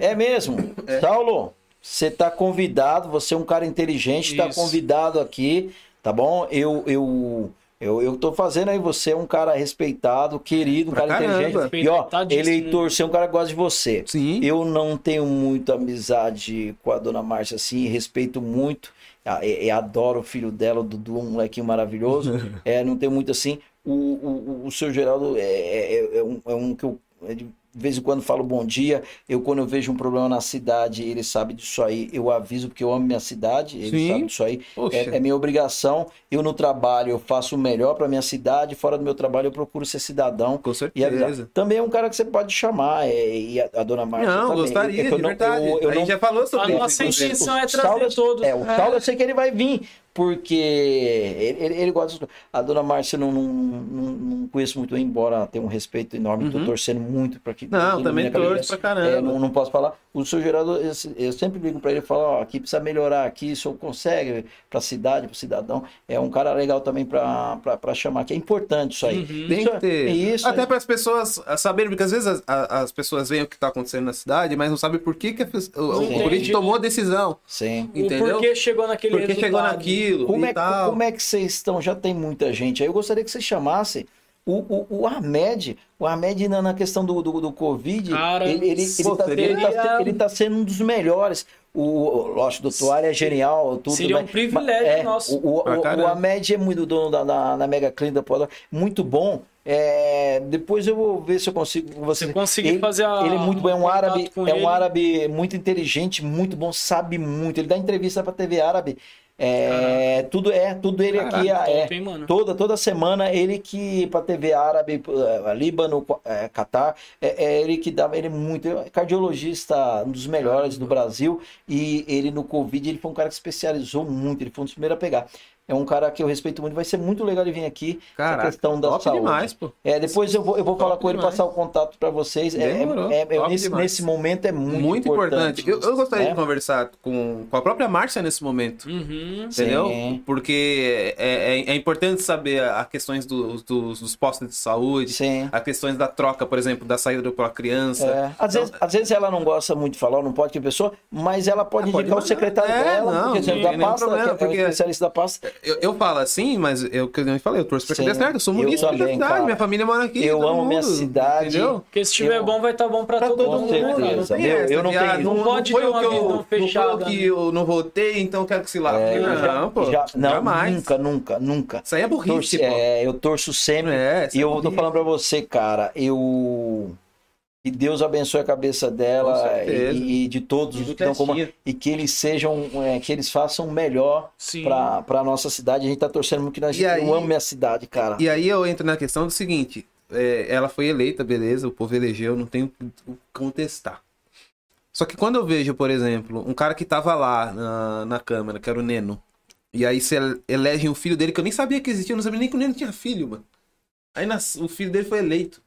É mesmo. Saulo, você tá convidado, você é um cara inteligente, tá Isso. convidado aqui, tá bom? Eu, eu, eu, eu tô fazendo aí, você é um cara respeitado, querido, um Pra cara caramba. inteligente. E ó, eleitor, você é um cara que gosta de você. Sim. Eu não tenho muita amizade com a dona Márcia assim, respeito muito. a- e- e adoro o filho dela, o Dudu, um molequinho maravilhoso. é, não tenho muito assim. O, o, o, o seu Geraldo é, é, é um, é um que eu é de vez em quando falo bom dia. Eu, quando eu vejo um problema na cidade, ele sabe disso aí. Eu aviso porque eu amo minha cidade, ele Sim. sabe disso aí. É, é minha obrigação. Eu no trabalho, eu faço o melhor para minha cidade. Fora do meu trabalho, eu procuro ser cidadão. Com E avisar. certeza. Também é um cara que você pode chamar, é, e a, a dona Márcia Não, também. gostaria, É eu de não- verdade. eu- eu a não- gente já falou sobre A isso. nossa inclusive. intenção é o trazer Saulo- todos. É, o Saulo eu sei que ele vai vir, porque ele, ele, ele gosta. das- A dona Márcia não, não, não, não conheço muito, embora tenha um respeito enorme, estou Uhum. torcendo muito para que. Não, que também torço pra caramba. É, não, não posso falar. O seu Geraldo, eu, eu sempre ligo para ele e falo: ó, aqui precisa melhorar, aqui o senhor consegue para a cidade, para o cidadão. É um cara legal também para chamar, que é importante isso aí. Uhum. Tem Isso que é- ter. Isso Até para as pessoas saberem, porque às vezes as, as pessoas veem o que está acontecendo na cidade, mas não sabem por que, que a o, o político tomou a decisão. Sim. O Entendeu? porquê chegou naquele Porque chegou resultado. Como e é, tal. como é que vocês estão? Já tem muita gente aí. Eu gostaria que vocês chamassem o, o, o Ahmed. O Ahmed, na, na questão do, do, do Covid, Cara, ele, ele, ele, tá, seria- ele, tá, ele tá sendo um dos melhores. O, lógico, o Toalha é genial. Tudo, Seria um mas- privilégio é, nosso. O, o, o, Ahmed é muito dono da, da, da Mega Clean da Podor. Muito bom. É, depois eu vou ver se eu consigo. Você, Você conseguir ele, fazer a- Ele é muito bom, é um árabe, é um ele. árabe muito inteligente, muito bom, sabe muito. Ele dá entrevista pra TV árabe. É, tudo é, tudo ele aqui Caraca, é. top, hein, mano? Toda, toda semana ele que para TV árabe, eh, Líbano, eh, Catar, é, é ele que dava, ele é muito, é cardiologista, um dos melhores do Brasil e ele no Covid ele foi um cara que especializou muito, ele foi um dos primeiros a pegar. É um cara que eu respeito muito, vai ser muito legal ele vir aqui. Caraca, questão da top saúde. demais, pô. É, depois eu vou, eu vou Top falar com ele, demais. passar o contato para vocês. É, é, é- é- nesse, nesse momento é muito, Muito, importante. Eu, eu gostaria né? de conversar com, com a própria Márcia nesse momento. Uhum. Entendeu? Sim. Porque é, é, é importante saber as questões dos, dos, dos postos de saúde, Sim. as questões da troca, por exemplo, da saída para a criança. É, às, vezes, às vezes ela não gosta muito de falar, não pode que a pessoa, mas ela pode Ah, pode indicar o secretário É, dela, não, porque não exemplo, da tem nenhum pasta, problema, que é o porque- especialista da pasta. Eu, eu falo assim, mas eu, que eu falei, eu torço pra Sim. Campina eu sou munícipe da cidade, cara. minha família mora aqui. Eu amo minha mundo, cidade. Entendeu? Porque se estiver Eu- bom, vai estar bom pra, Pra todo, todo mundo. certeza. né, cara? Não essa eu não tenho- não, Não pode foi ter o uma que eu, não fechada, o que né? eu não votei, então quero que se lá. É, não, já- pô. já- não, jamais. nunca, nunca, nunca. Isso aí é burrice, pô. é, eu torço sempre. É, e é eu tô falando pra você, cara, eu. Que Deus abençoe a cabeça dela Com e, e de todos os que estão Testinha. e que eles sejam, é, que eles façam o melhor pra, pra nossa cidade. A gente tá torcendo muito que nós, E aí- eu amo minha cidade, cara. E aí eu entro na questão do seguinte: é, ela foi eleita, beleza, o povo elegeu, não tem o que contestar. Só que quando eu vejo, por exemplo, um cara que tava lá na, na Câmara, que era o Neno, e aí você elege o filho dele, que eu nem sabia que existia, eu não sabia nem que o Neno tinha filho, mano. Aí nas- o filho dele foi eleito.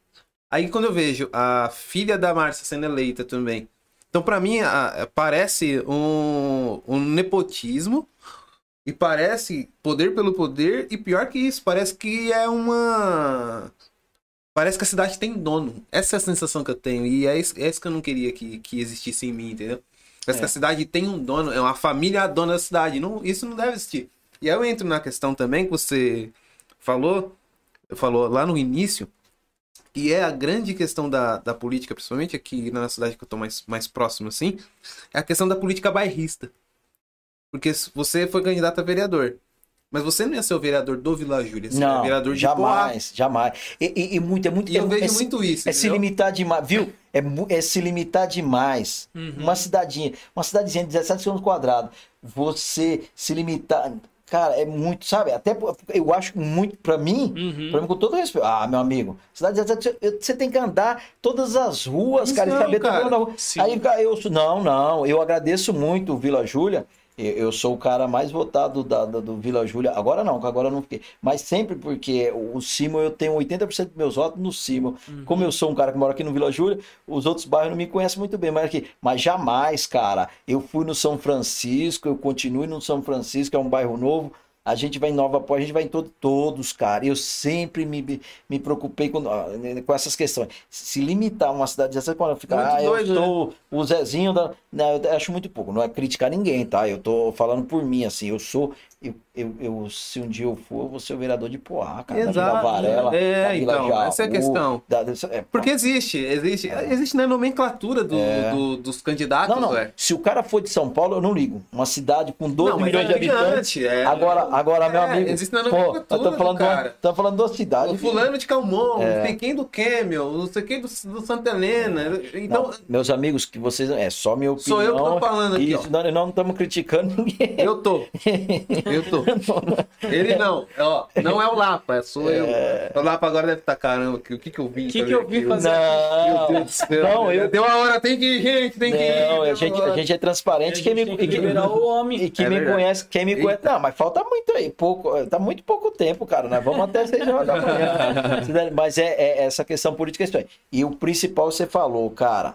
Aí quando eu vejo a filha da Márcia sendo eleita também. Então, pra mim, a- parece um, um nepotismo e parece poder pelo poder, e pior que isso, parece que é uma. Parece que a cidade tem dono. Essa é a sensação que eu tenho. E é isso, é isso que eu não queria que, que existisse em mim, entendeu? Parece É. que a cidade tem um dono, é uma família dona da cidade. Não, isso não deve existir. E aí eu entro na questão também que você falou, falou lá no início, e é a grande questão da, da política, principalmente aqui na cidade que eu tô mais, mais próximo assim, é a questão da política bairrista. Porque se você foi candidato a vereador. Mas você não ia ser o vereador do Vila Júlia, você Não, é vereador de jamais, jamais. E, e- e muito, é muito. E eu é, vejo é se- muito isso. É se entendeu? limitar demais, viu? É, é se limitar demais. Uhum. Uma cidadinha, uma cidadezinha de 17 km quadrados, você se limitar. Cara, é muito, sabe? Até eu acho muito, pra mim, Uhum. pra mim, com todo respeito. Ah, meu amigo, cidade de 17 você- tem que andar todas as ruas, cara, e Não, cara. Aí cara, eu não, não, eu agradeço muito o Vila Júlia. Eu, sou o cara mais votado da, da- do Vila Júlia. Agora não, agora não fiquei. Mas sempre porque o Simo, eu tenho 80% dos meus votos no Simo. Como eu sou um cara que mora aqui no Vila Júlia, os outros bairros não me conhecem muito bem. Mas, aqui, mas jamais, cara. Eu fui no São Francisco, eu continuo no São Francisco, é um bairro novo. A gente vai em Nova Pó, a gente vai em todo, todos, cara. Eu sempre me, me preocupei com, ah, com essas questões. Se limitar uma cidade dessa, quando ficar, Muito ah, eu doido, né? o Zezinho da. Não, eu acho muito pouco. Não é criticar ninguém, tá? Eu tô falando por mim, assim. Eu sou. Eu, eu, eu- se um dia eu for, eu vou ser o vereador de Poá, cara. Da Vila Exato. Varela. É, da Vila então, essa é a Jaú, questão. da- é, Porque existe, existe, existe na nomenclatura do, É. do- dos candidatos, Não, não. é. Se o cara for de São Paulo, eu não ligo. Uma cidade com 12 Não, milhões é de habitantes. é. Agora, Agora, meu É, amigo. existe na pô, nomenclatura, eu tô falando, uma, cara. tô falando de uma cidade. O fulano de Calmon, É. não sei quem do Camel, não sei quem do, do Santa Helena. Então, Não, meus amigos, que vocês. É só minha opinião. Sou eu que tô falando aqui, Isso, nós nós não estamos criticando ninguém. eu tô. Eu tô. Ele não. Ó, não é o Lapa, sou eu. O Lapa agora deve estar, caramba, que- o que que eu vim O que que eu vim aqui? fazer? Meu Não, Deus do céu. Não, eu- Deu a hora, tem que ir, gente, tem que ir. não, a gente, a gente é transparente. A Quem me, que e o homem. E quem É me verdade. conhece, quem me Eita. conhece. Não, mas falta muito aí, pouco. Tá muito pouco tempo, cara. Nós vamos até 6 horas da manhã. mas é, é essa questão política é isso aí. E o principal você falou, cara.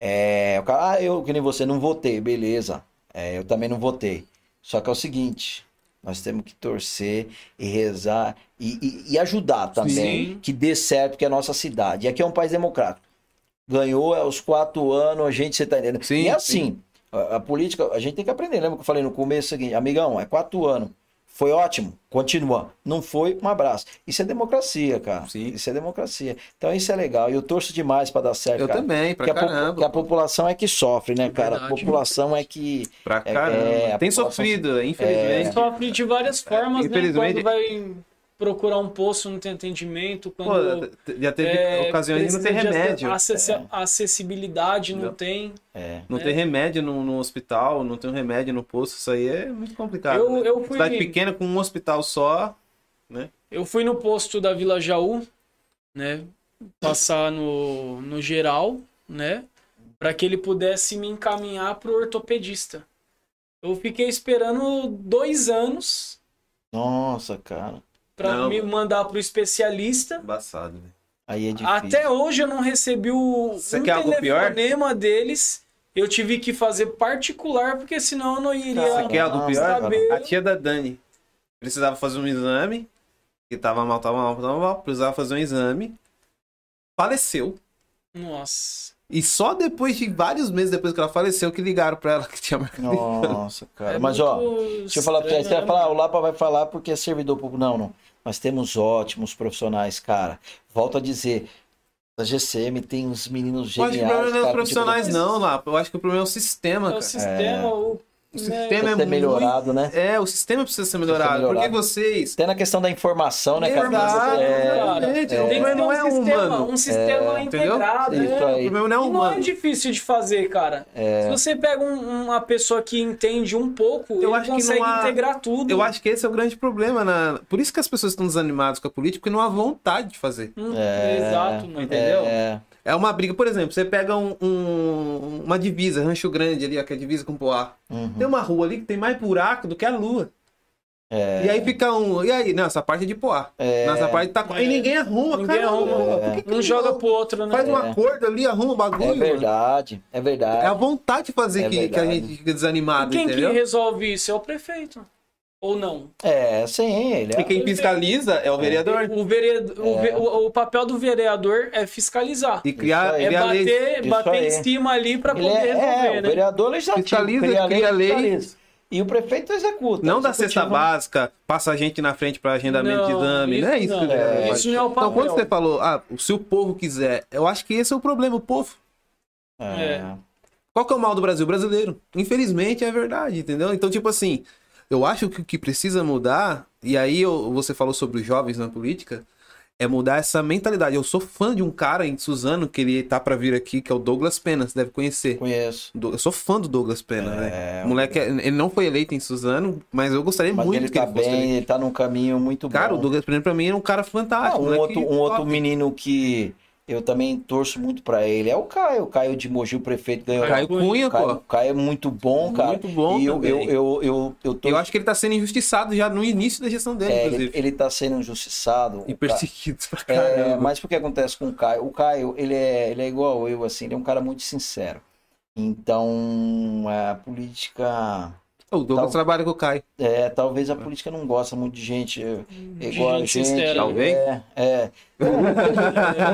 É, o cara, ah, eu que nem você não votei, beleza. É, eu também não votei. Só que é o seguinte, nós temos que torcer e rezar e, e- e ajudar também Sim. que dê certo que é a nossa cidade. E aqui é um país democrático. Ganhou é aos quatro anos, a gente, você tá entendendo? Sim, e é assim, a, a política, a gente tem que aprender. Lembra que eu falei no começo o seguinte, amigão, é quatro anos. Foi ótimo, continua. Não foi, um abraço. Isso é democracia, cara. Sim. Isso é democracia. Então isso é legal. E eu torço demais para dar certo, Eu cara. também, pra Porque a, po- caramba. porque a população é que sofre, né, cara? A Verdade. população é que. Pra É, caramba. é, a Tem população- sofrido, infelizmente. Sofre de várias formas, né? Infelizmente- Quando vai procurar um posto, não tem atendimento. Pô, Quando já teve é, ocasiões de não de remédio. acessi- Acessibilidade não Não. tem. É. Não tem remédio no, no hospital, não tem um remédio no posto, isso aí é muito complicado. Eu- né? eu fui- Cidade pequena com um hospital só, né? Eu fui no posto da Vila Jaú, né? Passar no, no geral, né? Para que ele pudesse me encaminhar pro ortopedista. Eu fiquei esperando dois anos Nossa, cara. Para Não, me mandar pro especialista. Embaçado, né? Aí é difícil. Até hoje eu não recebi o Você um quer algo pior? telefonema deles. Eu tive que fazer particular, porque senão eu não iria. Você quer algo pior? saber. A tia da Dani precisava fazer um exame, que tava mal, tava mal, tava mal, precisava fazer um exame, faleceu. Nossa. E só depois de vários meses depois que ela faleceu que ligaram pra ela que tinha marcado. Nossa, cara. É Mas, ó, deixa eu falar pra você. Você vai falar, né? o Lapa vai falar porque é servidor público. Não, não. Nós temos ótimos profissionais, cara. Volto a dizer, da GCM tem uns meninos Eu acho que o geniais. problema não é os profissionais, tipo, não, lá. Eu acho que o problema é o sistema, É o cara. sistema, o, O né, sistema Precisa é ser melhorado, né? É, o sistema precisa ser Precisa ser melhorado. Porque melhorado. vocês. Até na questão da informação, né, cara? Exato, É, exatamente. Tem O que problema ter não um é sistema, humano. um sistema entendeu? integrado. Isso né? O problema não é E não é humano. difícil de fazer, cara. Se você pega um- uma pessoa que entende um pouco, Eu ele acho que consegue não há- integrar tudo. Eu acho que esse é o grande problema. Na... Por isso que as pessoas estão desanimadas com a política, porque não há vontade de fazer. Hum, É, Exato, mano. Entendeu? É, É uma briga, por exemplo, você pega um, um- uma divisa, Rancho Grande ali, ó, que é a divisa com Poá. uhum. Tem uma rua ali que tem mais buraco do que a lua. É. E aí fica um. E aí? Não, essa parte é de Poá. É. Nessa parte tá. É. E ninguém arruma, Ninguém cara. arruma. Por que que Um não joga pro outro, né? Faz um É. acordo ali, arruma o bagulho. É mano. verdade, é verdade. É a vontade de fazer É que, que a gente fica desanimado, Quem que entendeu? resolve isso? É o prefeito. Ou não? É, sim, ele E é. quem fiscaliza é o vereador. O, vereador, o, É. ve- o- o papel do vereador é fiscalizar. E criar, Isso aí. É criar leis. bater, Isso bater em cima ali pra Ele poder é, é, resolver, o né? vereador legislativo. Fiscaliza, cria cria lei. fiscaliza. E o prefeito executa. Não Executivo. cesta básica, passa a gente na frente para agendamento de exame. Não é isso que o não, vereador faz. isso não é o Então, quando papel. você falou, ah, se o povo quiser, eu acho que esse é o problema, o povo. É. Qual que é o mal do Brasil? Brasileiro. Infelizmente é verdade, entendeu? Então, tipo assim, eu acho que o que precisa mudar, e aí eu- você falou sobre os jovens na política, é mudar essa mentalidade. Eu sou fã de um cara em Suzano, que ele tá pra vir aqui, que é o Douglas Pena, você deve conhecer. Conheço. Eu sou fã do Douglas Pena, É, né? O moleque, é- ele não foi eleito em Suzano, mas eu gostaria Mas muito ele que tá ele fosse bem, ele tá num caminho muito Cara, bom. o Douglas Pena pra mim é um cara Ah, fantástico. um moleque outro, um outro menino que eu também torço muito pra ele é o Caio. O Caio de Mogi, o prefeito ganhou. Caio Cunha, Caio, pô. Caio é muito bom, cara. Muito bom E eu, eu, eu, eu, eu, tô- Eu acho que ele tá sendo injustiçado já no início da gestão dele, é, inclusive. ele, ele tá sendo injustiçado. E O perseguido pra É, caramba. mas o que acontece com o Caio? O Caio, ele é, ele é igual eu, assim, ele é um cara muito sincero. Então, a política. O Douglas Tal- trabalha com o Caio. É, talvez a política não gosta muito de gente é, igual a gente gente. sincera. Talvez. É, é. Eu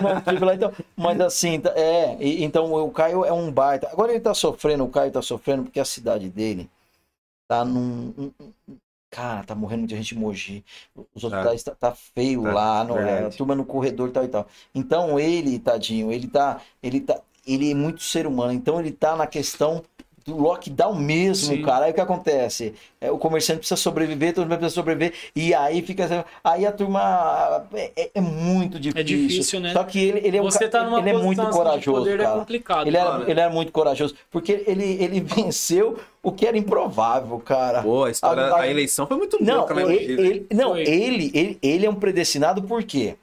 não tive lá, então, mas assim, tá- é, e- então o Caio é um baita. Agora ele tá sofrendo, o Caio tá sofrendo porque a cidade dele tá num. um- um- Cara, tá morrendo muita gente em Mogi. Os hospitais tá, tá feio Tá, lá, no, verdade. a turma no corredor e tal e tal. Então ele, tadinho, ele tá. Ele tá. Ele é muito ser humano, então ele tá na questão do lockdown mesmo, Sim. cara. Aí o que acontece? É, o comerciante precisa sobreviver, todo mundo precisa sobreviver, e aí fica. Aí a turma é, é- é muito difícil. difícil, né? Só que ele, ele é, um, tá numa ele é muito posição assim, de corajoso. poder, é complicado, ele, era, cara. ele era muito corajoso, porque ele, ele venceu o que era improvável, cara. Pô, a história, A- a- a eleição foi muito Não, louca, né? ele, ele- não Foi. ele, ele, ele é um predestinado porque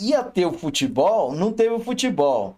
ia ter o futebol, não teve o futebol.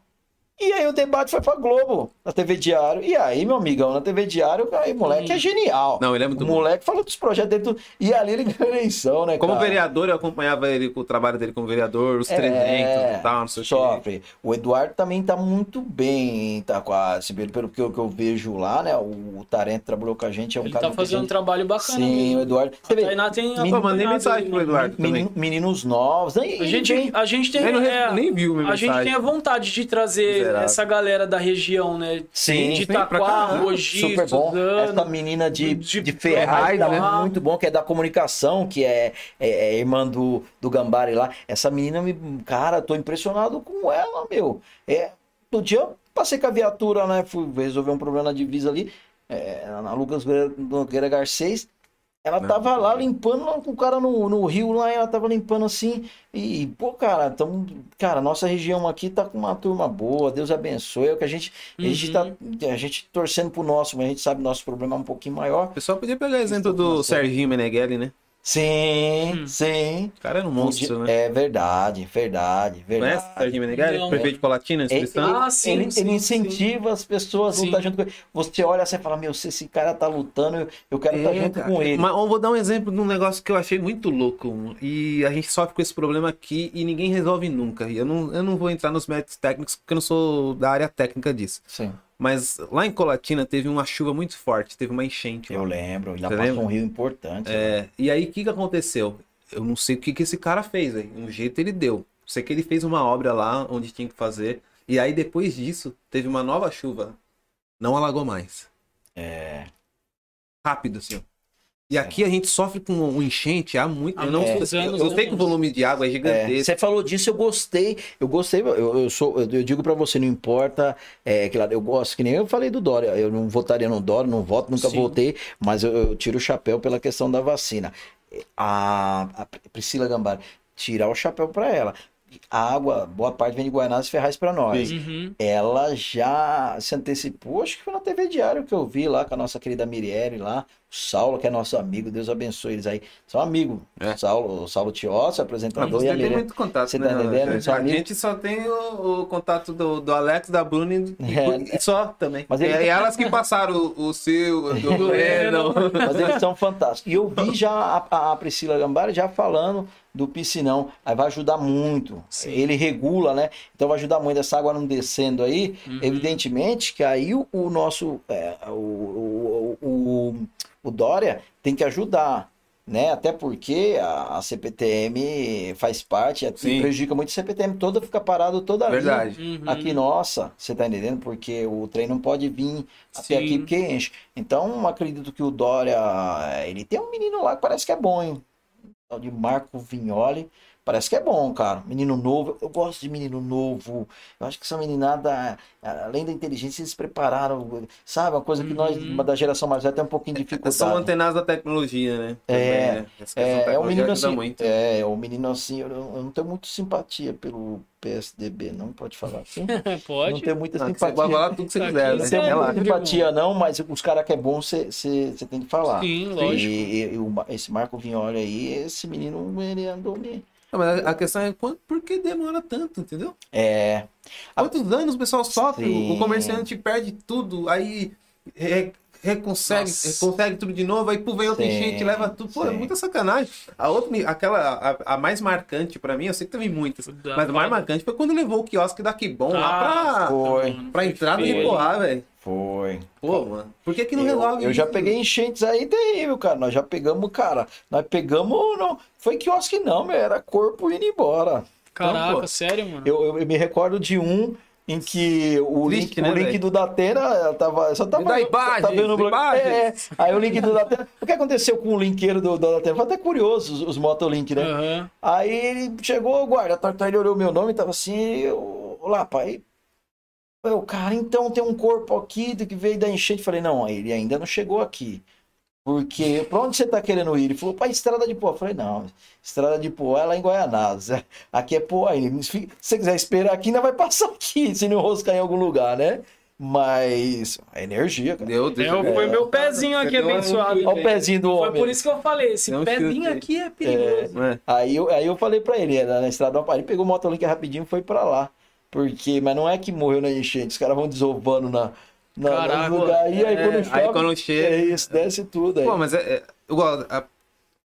E aí o debate foi pra Globo, na TV Diário. E aí, meu amigão, na TV Diário, aí, moleque é genial. Não, ele é muito o bom. moleque falou dos projetos dele. tudo. E ali ele ganhou a eleição, né, Como cara? vereador, eu acompanhava ele com o trabalho dele como vereador, os É, 300 e tal, não sei o que. Sofre. O Eduardo também tá muito bem, tá quase, pelo pelo que eu, que eu vejo lá, né? O, o Tarento trabalhou com a gente, é um Ele cara tá fazendo um inteligente. trabalho bacana. Sim, mesmo. o Eduardo. A Você vê, Tainá tem Pô, Pô, mandei mensagem pro? Eduardo também. menino- meninos novos. né? A gente, a gente tem, Ele não é, nem viu a gente mensagem. tem a vontade de trazer. Essa galera da região, né? Sim, de Itaquá, caramba. Mogi, Super bom. Essa menina de, de de, Ferraz, Ferraz, tá né? muito bom, que é da comunicação, que é, é, é irmã do, do Gambari lá. Essa menina, me, cara, tô impressionado com ela, meu. É, no dia eu passei com a viatura, né? Fui resolver um problema na divisa ali, é, na Lucas Nogueira Garcês. Ela Não, tava lá não. limpando lá com o cara no, no rio lá, ela tava limpando assim. E, pô, cara, então, cara, nossa região aqui tá com uma turma boa, Deus abençoe. É o que a gente, a gente tá a gente torcendo pro nosso, mas a gente sabe que nosso problema é um pouquinho maior. O pessoal podia pegar exemplo do Nossa. Serginho Meneghelli, né? Sim, Hum. sim. O cara era um monstro, né? É verdade, verdade, verdade. Conhece o Serginho Meneghelli? Não. Prefeito de Colatina, Ele, Espírito Santo? Ah, sim, ele, sim, ele incentiva as pessoas a Sim. lutar junto com ele. Você olha assim e fala, meu, se esse cara tá lutando, eu, eu quero estar É, junto cara. com ele. Mas eu vou dar um exemplo de um negócio que eu achei muito louco. E a gente sofre com esse problema aqui e ninguém resolve nunca. E eu não, eu não vou entrar nos méritos técnicos porque eu não sou da área técnica disso. Sim, Mas lá em Colatina teve uma chuva muito forte, teve uma enchente. eu lá. lembro. E lá Você passou lembra? um rio importante. né? É, e aí o que, que aconteceu? Eu não sei o que, que esse cara fez, velho. Um jeito ele deu. Sei que ele fez uma obra lá onde tinha que fazer. E aí depois disso, teve uma nova chuva. Não alagou mais. É. Rápido, ó. E aqui a gente sofre com um enchente há muito. Há eu não muitos eu, anos, eu né, sei que o volume de água é É, gigantesco. você falou disso, eu gostei. Eu gostei, eu, eu sou, eu, digo pra você, não importa, é, claro, eu gosto, que nem eu falei do Dória, eu não votaria no Dória, não voto, nunca Sim. votei, mas eu, eu tiro o chapéu pela questão da vacina. A, a Priscila Gambari, tirar o chapéu pra ela. A água, boa parte vem de Guaianazes e Ferraz pra nós. Uhum. Ela já se antecipou, acho que foi na TV Diário que eu vi lá com a nossa querida Mirielle lá, o Saulo, que é nosso amigo, Deus abençoe eles aí. São amigos. É. Saulo, o Saulo Tiossi, apresentador, você e a tem muito contato, Você né? tá entendendo? A, São a amigos. gente só tem o, o contato do, do Alex, da Bruna e, É. e só também. Mas ele- é elas que passaram o, o seu, o do Breno. Mas eles são fantásticos. E eu vi já a, a Priscila Gambari já falando do piscinão. Aí vai ajudar muito. Sim. Ele regula, né? Então vai ajudar muito. Essa água não descendo aí, Uhum. evidentemente que aí o, o nosso. é, o, o, o, o Dória tem que ajudar. Né? Até porque a, CPTM faz parte, é, Sim. prejudica muito a CPTM toda, fica parado toda Verdade. Uhum. aqui nossa, você tá entendendo? Porque o trem não pode vir até Sim. aqui porque enche. Então, acredito que o Dória, ele tem um menino lá que parece que é bom, hein? De Marco Vignoli, parece que é bom, cara. Menino novo, eu gosto de menino novo. Eu acho que essa meninada, além da inteligência, eles se prepararam, sabe? Uma coisa que nós, Uhum. da geração mais velha, tem um pouquinho de São dificuldade. antenados da tecnologia, né? É, né? É, é um menino assim, muito. é, é um menino assim, eu, não- eu não tenho muito simpatia pelo PSDB, não pode falar assim. Não Pode. tenho muita Ah, que Você simpatia. pode falar tudo que você quiser, Não né? tem muita simpatia, não, mas os caras que é bom, você tem que falar. Sim, E, lógico. e- e o Ma- esse Marco Vignoli aí, esse menino, ele andou me. Não, mas a a questão é quanto- por que demora tanto, entendeu? É. A- Quantos anos o pessoal sofre, Sim. o comerciante perde tudo, aí reconsegue, consegue tudo de novo, aí pô, vem outra Sim, enchente, leva tudo. Pô, é sim. muita sacanagem. A outra, aquela, a, a mais marcante pra mim, eu sei que teve muitas, Da mas a mais marcante foi quando levou o quiosque da Kibon Ah, lá pra, Foi. mano, pra entrar no feio. Ripoá, velho. Foi. Pô, mano, por que que não eu, resolve eu já isso? peguei enchentes aí terrível, cara. Nós já pegamos, cara. Nós pegamos. Não, foi quiosque, não, meu. Era corpo indo embora. Caraca, Então, pô, sério, mano? Eu, eu, eu me recordo de um em que o Triste, link, né, o link do Datena ela tava. Só tava, só imagens, tá vendo o blog-. É, é. aí o link do Datena. O que aconteceu com o linkeiro do, do Datena? Foi até curioso, os, os motolink, né? Aham. Aí ele chegou, o guarda, a Tartar, ele olhou meu nome e tava assim, eu, olá, pai. Eu, cara, então tem um corpo aqui do que veio da enchente. Falei, não, ele ainda não chegou aqui. Porque, pra onde você tá querendo ir? Ele falou, pra Estrada de Poá. Eu falei, não, Estrada de Poá é lá em Goianás. Aqui é Poá. Ele, se você quiser esperar aqui, ainda vai passar aqui, se não roscar em algum lugar, né? Mas a energia, cara. Deu, É, deu, foi meu pezinho aqui abençoado. Olha o pezinho do Foi homem. por isso que eu falei, esse um pezinho aqui é perigoso. É. Aí eu, aí eu falei pra ele, era na estrada do Amparo, ele pegou o motolink rapidinho e foi pra lá. Porque, mas não é que morreu na enchente, os caras vão desovando na, na, Caraca, no lugar. E aí é, quando aí chove, quando chega- é isso, desce tudo. Aí. Pô, mas é. é igual. a-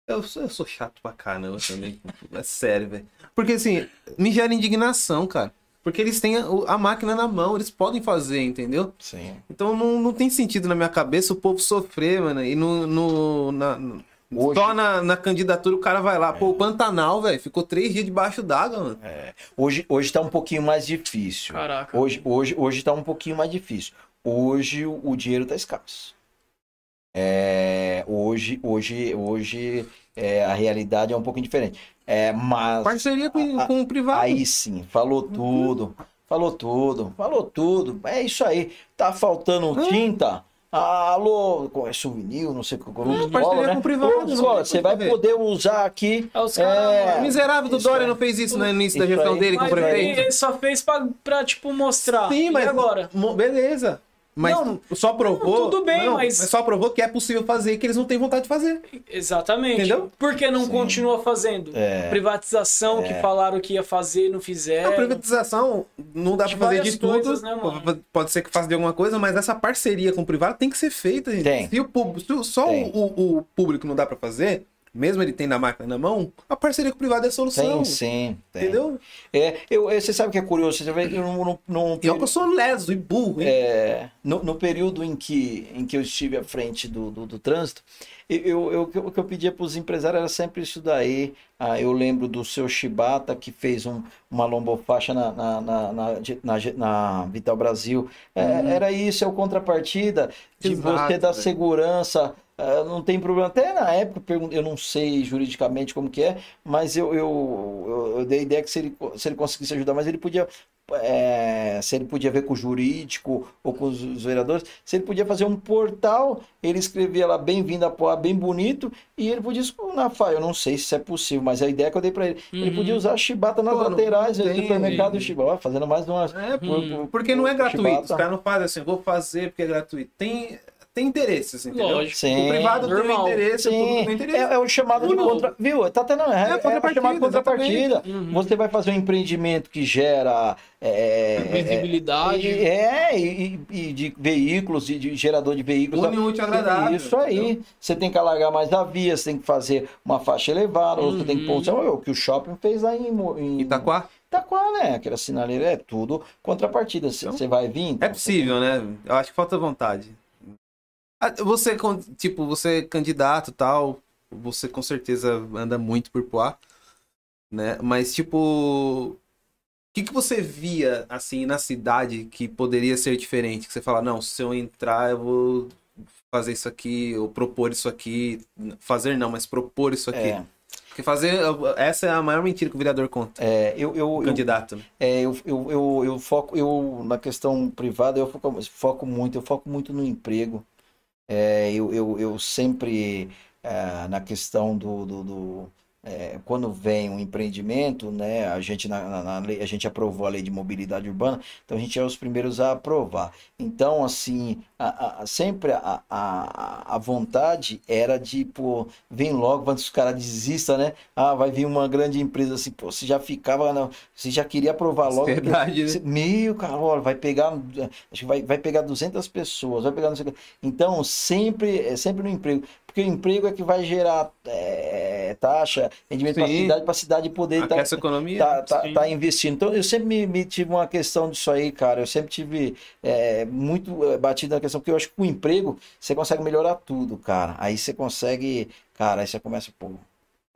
eu, sou, eu sou chato pra caramba também. É sério, velho. Porque assim, me gera indignação, cara. Porque eles têm a, a máquina na mão, eles podem fazer, entendeu? Sim. Então não, não tem sentido na minha cabeça o povo sofrer, mano. E no. no na, no- Hoje- Só na, na candidatura o cara vai lá. Pô, o Pantanal, velho, ficou três dias debaixo d'água, mano. Hoje, hoje tá um pouquinho mais difícil. Caraca. Hoje, hoje, hoje tá um pouquinho mais difícil. Hoje o, dinheiro tá escasso. É, hoje, hoje, hoje é, a realidade é um pouquinho diferente. É, mas Parceria com, a- com o privado. Aí sim, falou tudo, falou tudo, falou tudo. É isso aí. Tá faltando tinta? Alô, é souvenir, não sei o que. Não, parceria com o privado, Ô, escola, você vai ver. poder usar aqui. É, os caras, É, O miserável do Dória não fez isso no início da gestão aí. dele com o prefeito. ele só fez pra, pra tipo, mostrar. Sim, mas E agora? beleza. Mas Não, só provou. não, tudo bem, não, mas- só provou que é possível fazer e que eles não têm vontade de fazer. Exatamente. Entendeu? Por que não Sim. continua fazendo? É. Privatização que falaram que ia fazer, não A fizeram. privatização não dá pra fazer de várias tudo. coisas, né? Pode ser que faça de alguma coisa, mas essa parceria com o privado tem que ser feita, gente. Tem. Se o público, se o- só Tem. o, o público não dá pra fazer, mesmo ele tendo a máquina na mão, a parceria com o privado é a solução. Tem sim. Tem. Entendeu? É, eu, eu- você sabe o que é curioso? Você vê eu não, E que eu sou leso e burro, hein? É, no, no período em que, em que eu estive à frente do, do, do trânsito, eu, eu, eu- o que eu pedia para os empresários era sempre isso daí. Ah, eu lembro do seu Shibata, que fez um, uma lombofaixa na, na, na, na, na- Vital Brasil. É, Era isso, é o contrapartida de Exato, você dar velho. segurança. Ah, não tem problema. Até na época, eu não sei juridicamente como que é, mas eu, eu, eu, dei a ideia que se ele, se ele conseguisse ajudar, mas ele podia é, se ele podia ver com o jurídico ou com os, os vereadores, se ele podia fazer um portal, ele escrevia lá bem-vindo a Poá, bem bonito, e ele podia isso na FA. Eu não sei se isso é possível, mas a ideia que eu dei para ele, ele Uhum. podia usar a chibata nas Pô, laterais do tem, supermercado. Chibata, fazendo mais de umas. É, por- por- porque não é gratuito. Chibata. Os caras não fazem assim, vou fazer porque é gratuito. Tem, tem interesses, entendeu? Lógico. Sim. O privado Normal. tem um interesse, o público Sim, tem interesse. é, é o chamado de contra... Viu? Tá tendo. É, é, o contrapartida, chamado de contrapartida. Uhum. Você vai fazer um empreendimento que gera. É, é, Visibilidade. E- É, e, e de veículos, e de gerador de veículos. Une o útil ao agradável, Isso aí. entendeu? Você tem que alargar mais a via, você tem que fazer uma faixa elevada, ou você tem que pôr. Uhum. É o que o shopping fez lá em, em Itaquá? Itaquá, né? Aquela sinaleira é tudo contrapartida. Você Então, vai vir. É então, possível, né? Eu acho que falta vontade. Ah, Você, con- tipo, você é candidato e tal, você com certeza anda muito por Poá, né? Mas, tipo, o que, que você via, assim, na cidade que poderia ser diferente? Que você fala, não, se eu entrar, eu vou fazer isso aqui, ou propor isso aqui. Fazer não, mas propor isso aqui. É, Porque fazer, essa é a maior mentira que o vereador conta. é, eu, eu, O eu, candidato. né? É, eu, eu, eu, eu foco, eu, na questão privada, eu foco, foco muito, eu foco muito no emprego. É, eu, eu, eu sempre, é, na questão do, do, do, é, quando vem um empreendimento, né, a gente, na, na- na lei, a gente aprovou a lei de mobilidade urbana, então a gente é os primeiros a aprovar. Então, assim, a, a- sempre a, a, a vontade era de, pô, vem logo, antes que os caras desistam, né? Ah, vai vir uma grande empresa assim, pô, você já ficava, não, você já queria aprovar logo. porque Verdade, né? você- Meu, cara, olha, vai pegar, acho que vai, vai pegar 200 pessoas, vai pegar não sei o quê. Então, sempre, é sempre no emprego, porque o emprego é que vai gerar é, taxa, rendimento para a cidade, para a cidade poder estar a economia. tá, tá, tá investindo. Então, eu sempre me, me tive uma questão disso aí, cara. Eu sempre tive é, muito é, batido na questão, porque eu acho que com o emprego você consegue melhorar tudo, cara. Aí você consegue, cara, aí você começa, pô,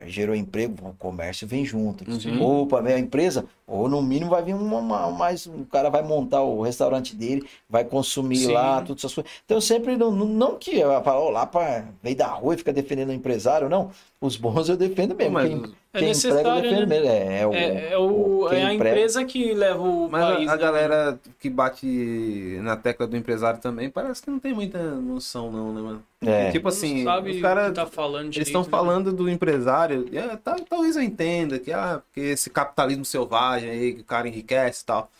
gerou emprego, o comércio vem junto. Uhum. Opa, vem a empresa, ou no mínimo vai vir uma, uma- mais, um cara vai montar o restaurante dele, vai consumir Sim. lá, tudo essas coisas. Então, sempre, não, não- que eu falo, ó, lá para veio da rua e fica defendendo o empresário, não. Os bons eu defendo mesmo. Mas Quem- É Quem emprega necessário, defende né? mesmo. É, é o, É, é, o, é a emprega. empresa que leva o Mas a- país. a, né? galera que bate na tecla do empresário também parece que não tem muita noção, não, né, mano? É. Tipo assim, os o caras. tá falando Eles direito, estão né? falando do empresário. e, é, tá- talvez eu entenda que, ah, porque esse capitalismo selvagem aí, que o cara enriquece e tal.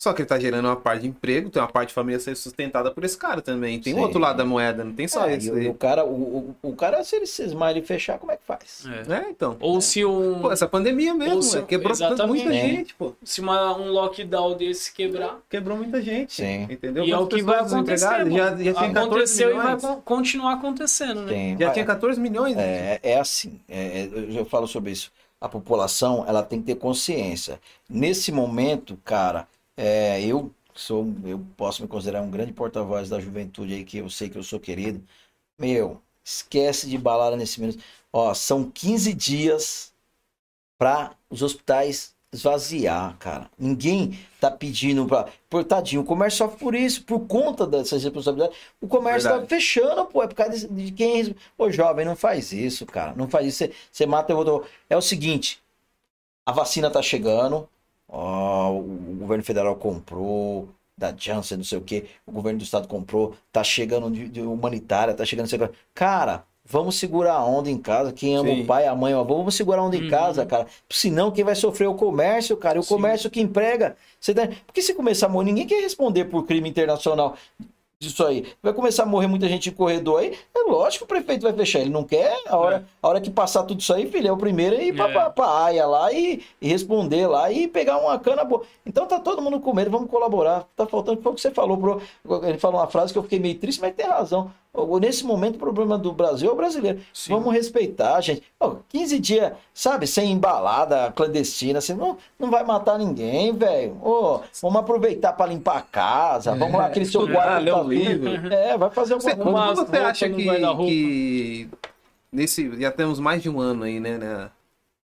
Só que ele tá gerando uma parte de emprego, tem uma parte de família ser sustentada por esse cara também. Tem Sim. outro lado da moeda, não tem só É, esse e o, o cara, o, o, o cara, se ele cismar e fechar, como é que faz? É. É, então. Ou se um, Pô, essa pandemia mesmo, se- é, quebrou exatamente. muita É. gente, pô. se uma, um lockdown desse quebrar. Quebrou muita gente. Sim. Entendeu? E é o que vai acontecer. mano. Já, já tinha 14 Aconteceu e vai milhões. con- continuar acontecendo, né? Tem, Já vai- tinha 14 milhões. É, é assim, é, é, eu falo sobre isso. A população, ela tem que ter consciência. Nesse momento, cara, é, eu sou, eu posso me considerar um grande porta-voz da juventude aí, que eu sei que eu sou querido. Meu, esquece de balada nesse minuto. Ó, são 15 dias para os hospitais esvaziar, cara. Ninguém tá pedindo para, por tadinho, o comércio sofre por isso, por conta dessas responsabilidades. O comércio Verdade. tá fechando, pô, é por causa de, quem. Ô, jovem, não faz isso, cara. Não faz isso. Você, você mata o outro. É o seguinte: a vacina tá chegando, ó, o governo federal comprou, da Janssen, não sei o que, o governo do estado comprou, tá chegando de, de humanitária, tá chegando. Cara, vamos segurar a onda em casa. Quem ama Sim. o pai, a mãe, o avô, vamos segurar a onda em Uhum. casa, cara. Senão, quem vai sofrer é o comércio, cara. E o Sim. comércio que emprega. Você tá... Porque se começar a morrer, ninguém quer responder por crime internacional disso aí. Vai começar a morrer muita gente em corredor aí. É lógico que o prefeito vai fechar. Ele não quer. A hora, a hora que passar tudo isso aí, filho, é o primeiro a ir pra, É. pra, pra AIA lá e, e responder lá e pegar uma cana boa. Então tá todo mundo com medo, vamos colaborar. Tá faltando, foi o que você falou. Pro, ele falou uma frase que eu fiquei meio triste, mas tem razão. Nesse momento, o problema do Brasil é o brasileiro. Sim. Vamos respeitar, gente. Ô, 15 dias, sabe, sem embalada clandestina, assim, não, não vai matar ninguém, velho. Ô, vamos aproveitar para limpar a casa, vamos lá, aquele seu ler tá tudo- livro. É, vai fazer alguma Você, coisa. Você roupa acha que, que nesse já temos mais de um ano aí, né, né,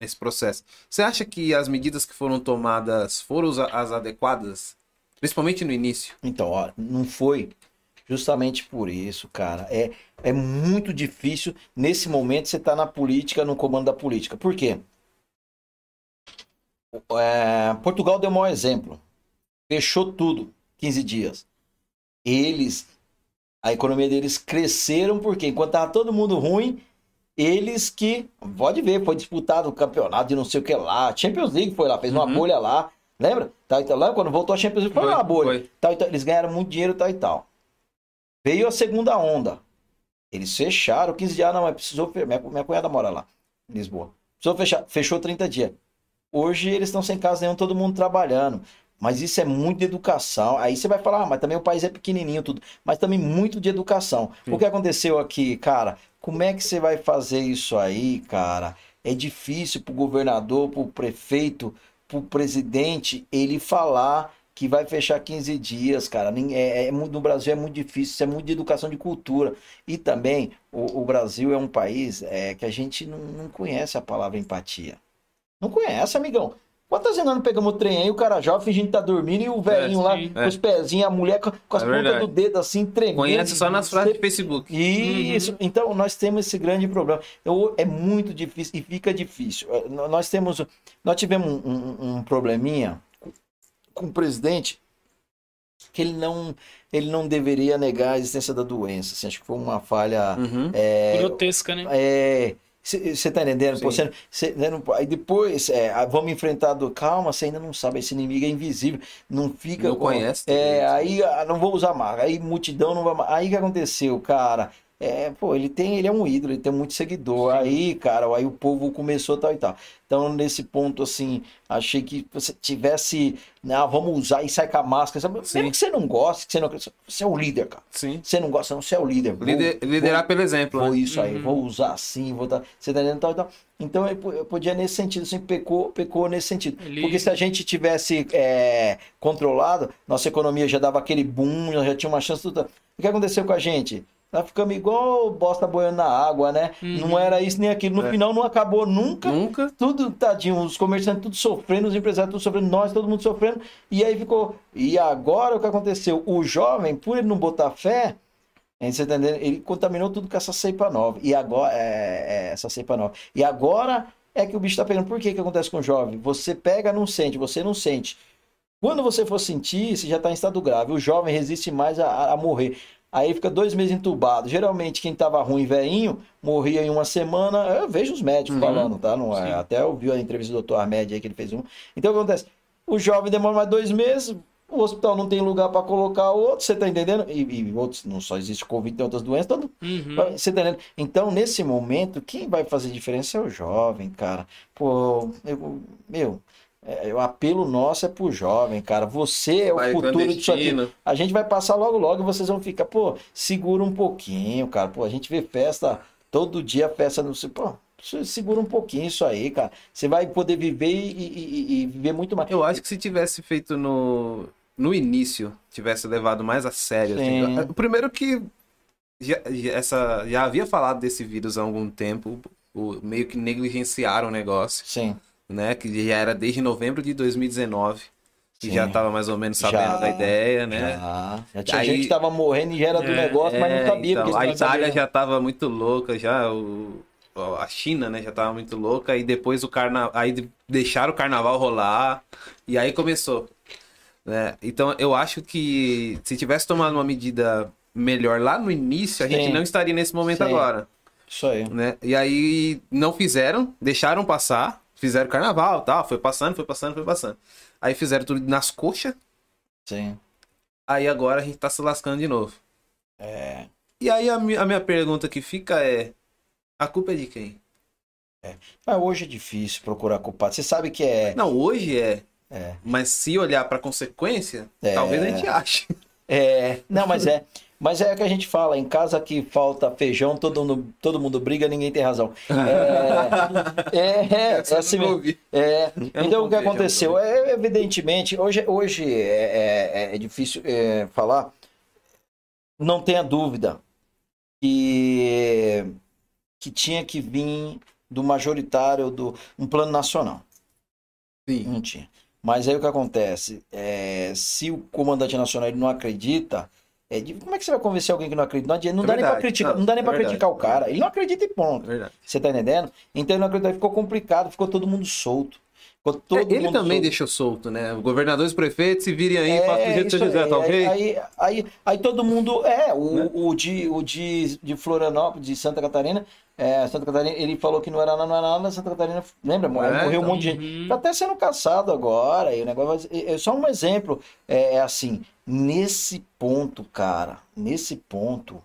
nesse processo. Você acha que as medidas que foram tomadas foram as- as adequadas, principalmente no início? Então, ó, não foi justamente por isso, cara. É, é muito difícil nesse momento você estar na política, no comando da política. Por quê? É, Portugal deu o maior exemplo. Fechou tudo, 15 dias. Eles, a economia deles cresceram porque enquanto tava todo mundo ruim, eles que, pode ver, foi disputado o campeonato de não sei o que lá. Champions League foi lá, fez uma Uhum. bolha lá. Lembra? Tá, então, lá quando voltou a Champions League foi, Foi, uma bolha foi. tal, e tal. Eles ganharam muito dinheiro, tal e tal. Veio a segunda onda. Eles fecharam 15 dias. Ah, não, mas precisou. Minha, minha cunhada mora lá, em Lisboa. Precisou fechar. Fechou 30 dias. Hoje eles estão sem casa nenhum, todo mundo trabalhando. Mas isso é muito de educação. Aí você vai falar, ah, mas também o país é pequenininho, tudo. Mas também muito de educação. Sim. O que aconteceu aqui, cara? Como é que você vai fazer isso aí, cara? É difícil pro governador, pro prefeito, pro presidente, ele falar que vai fechar 15 dias, cara. É, é muito- no Brasil é muito difícil, isso é muito de educação de cultura. E também, o, o Brasil é um país é, que a gente não, não conhece a palavra empatia. Não conhece, amigão. Quantas vezes nós não pegamos o trem aí, o cara jovem fingindo que tá dormindo e o velhinho lá sim. com os pezinhos, a mulher com, com as É pontas do dedo assim, tremendo. Conhece só nas frases de Facebook. Isso, então nós temos esse grande problema. Eu- é muito difícil e fica difícil. Nó- Nós temos, nós tivemos um, um- um probleminha com, com o presidente que ele não, ele não deveria negar a existência da doença. assim, acho que foi uma falha. Uhum. Grotesca, né? É, você tá entendendo? Pô, cê- cê- né, não- aí depois, é, vamos enfrentar do. Calma, você ainda não sabe, esse inimigo é invisível. Não fica. Não conhece É, também. aí ah, não vou usar marca. Aí multidão não vai. Aí o que aconteceu, cara? É, pô, ele tem, ele é um ídolo, ele tem muito seguidor. Aí, cara, aí o povo começou tal e tal. Então, nesse ponto, assim, achei que você tivesse, não, vamos usar e sai com a máscara. Sabe? Sim. Mesmo que você não goste, que você não. Você é o líder, cara. Sim. Você não gosta, não, você é o líder. Vou- Lider- liderar pelo exemplo. Vou né? isso aí, Uhum. vou usar assim, vou dar. Você tá entendendo? Tal, tal. Então eu, po- eu podia nesse sentido, assim, pecou, pecou nesse sentido. Ele- Porque se a gente tivesse é, controlado, nossa economia já dava aquele boom, já tinha uma chance. Tudo. O que aconteceu com a gente? Nós ficamos igual bosta boiando na água, né? Uhum. Não era isso nem aquilo. No É. final não acabou nunca. Nunca. Tudo, tadinho, os comerciantes tudo sofrendo, os empresários tudo sofrendo, nós, todo mundo sofrendo. E aí ficou. E agora o que aconteceu? O jovem, por ele não botar fé, hein, você tá entendendo? Ele contaminou tudo com essa cepa nova. E agora, é, é, essa cepa nova. E agora é que o bicho tá pegando. Por que que acontece com o jovem? Você pega, não sente, você não sente. Quando você for sentir, você já está em estado grave. O jovem resiste mais a, a morrer. Aí fica dois meses entubado. Geralmente, quem tava ruim, velhinho, morria em uma semana. Eu vejo os médicos Uhum. falando, tá? Não, é, Sim. até eu vi a entrevista do Dr. Armed aí que ele fez um. Então, o que acontece? O jovem demora mais dois meses, o hospital não tem lugar para colocar outro, você tá entendendo? E, e outros, não só existe Covid, tem outras doenças, todo, Uhum. você tá entendendo? Então, nesse momento, quem vai fazer diferença é o jovem, cara. Pô, eu, meu, é, o apelo nosso é pro jovem, cara. Você é o Vai futuro disso aqui. A gente vai passar logo, logo e vocês vão ficar, pô, segura um pouquinho, cara. Pô, a gente vê festa, todo dia festa no. Pô, se- segura um pouquinho isso aí, cara. Você vai poder viver e, e- e- viver muito mais. Eu acho que se tivesse feito no, no início, tivesse levado mais a sério. Sim. assim, o primeiro que já, já- essa, já havia falado desse vírus há algum tempo, o, meio que negligenciaram o negócio, Sim. Né? Que já era desde novembro de 2019, que Sim. já estava mais ou menos sabendo Já. da ideia, né? Já, já tinha Aí- gente que tava morrendo e já era do É, negócio, mas não É, sabia. então, a Itália sabiam. já tava muito louca, já o, a China, né, já tava muito louca, e depois o carnaval, aí de- deixaram o carnaval rolar, e aí começou. Né? Então eu acho que se tivesse tomado uma medida melhor lá no início, a gente Sim. não estaria nesse momento Sim. agora. Isso aí. Né? E aí não fizeram, deixaram passar, fizeram carnaval tal, foi passando, foi passando, foi passando. Aí fizeram tudo nas coxas, Sim. aí agora a gente tá se lascando de novo. É. E aí a, a minha pergunta que fica é: a culpa é de quem? Mas hoje é difícil procurar culpado. Você sabe que é. Não, hoje é. É. Mas se olhar pra consequência, É. talvez a gente ache. É, não, mas é. Mas é o que a gente fala, em casa que falta feijão, todo mundo, todo mundo briga, ninguém tem razão. É, é, é, é assim mesmo. É, então o que aconteceu? É, evidentemente, hoje, hoje é, é- é difícil é, falar. Não tenha dúvida que, que tinha que vir do majoritário do um plano nacional. Sim. Não tinha. Mas aí o que acontece? Se o comandante nacional não acredita, é de- como é que você vai convencer alguém que não acredita? Não, adianta- não É dá nem pra verdade. criticar, Não, não dá nem é verdade. criticar o cara. Ele não acredita e ponto. Verdade. Você tá entendendo? Então ele não acredita, ficou complicado, ficou todo mundo solto. É, ele também solto. deixou solto, né? Governadores e prefeitos se virem aí, É, façam do jeito que você quiser, tá ok? Aí, aí, aí todo mundo. É, o, Né? o, de, o de, de Florianópolis, de Santa Catarina, é, Santa Catarina, ele falou que não era nada, não era nada, Santa Catarina, lembra? É, morreu um então. monte de gente. Uhum. Tá até sendo caçado agora, e o negócio. É é só um exemplo. É, é assim, nesse ponto, cara, nesse ponto,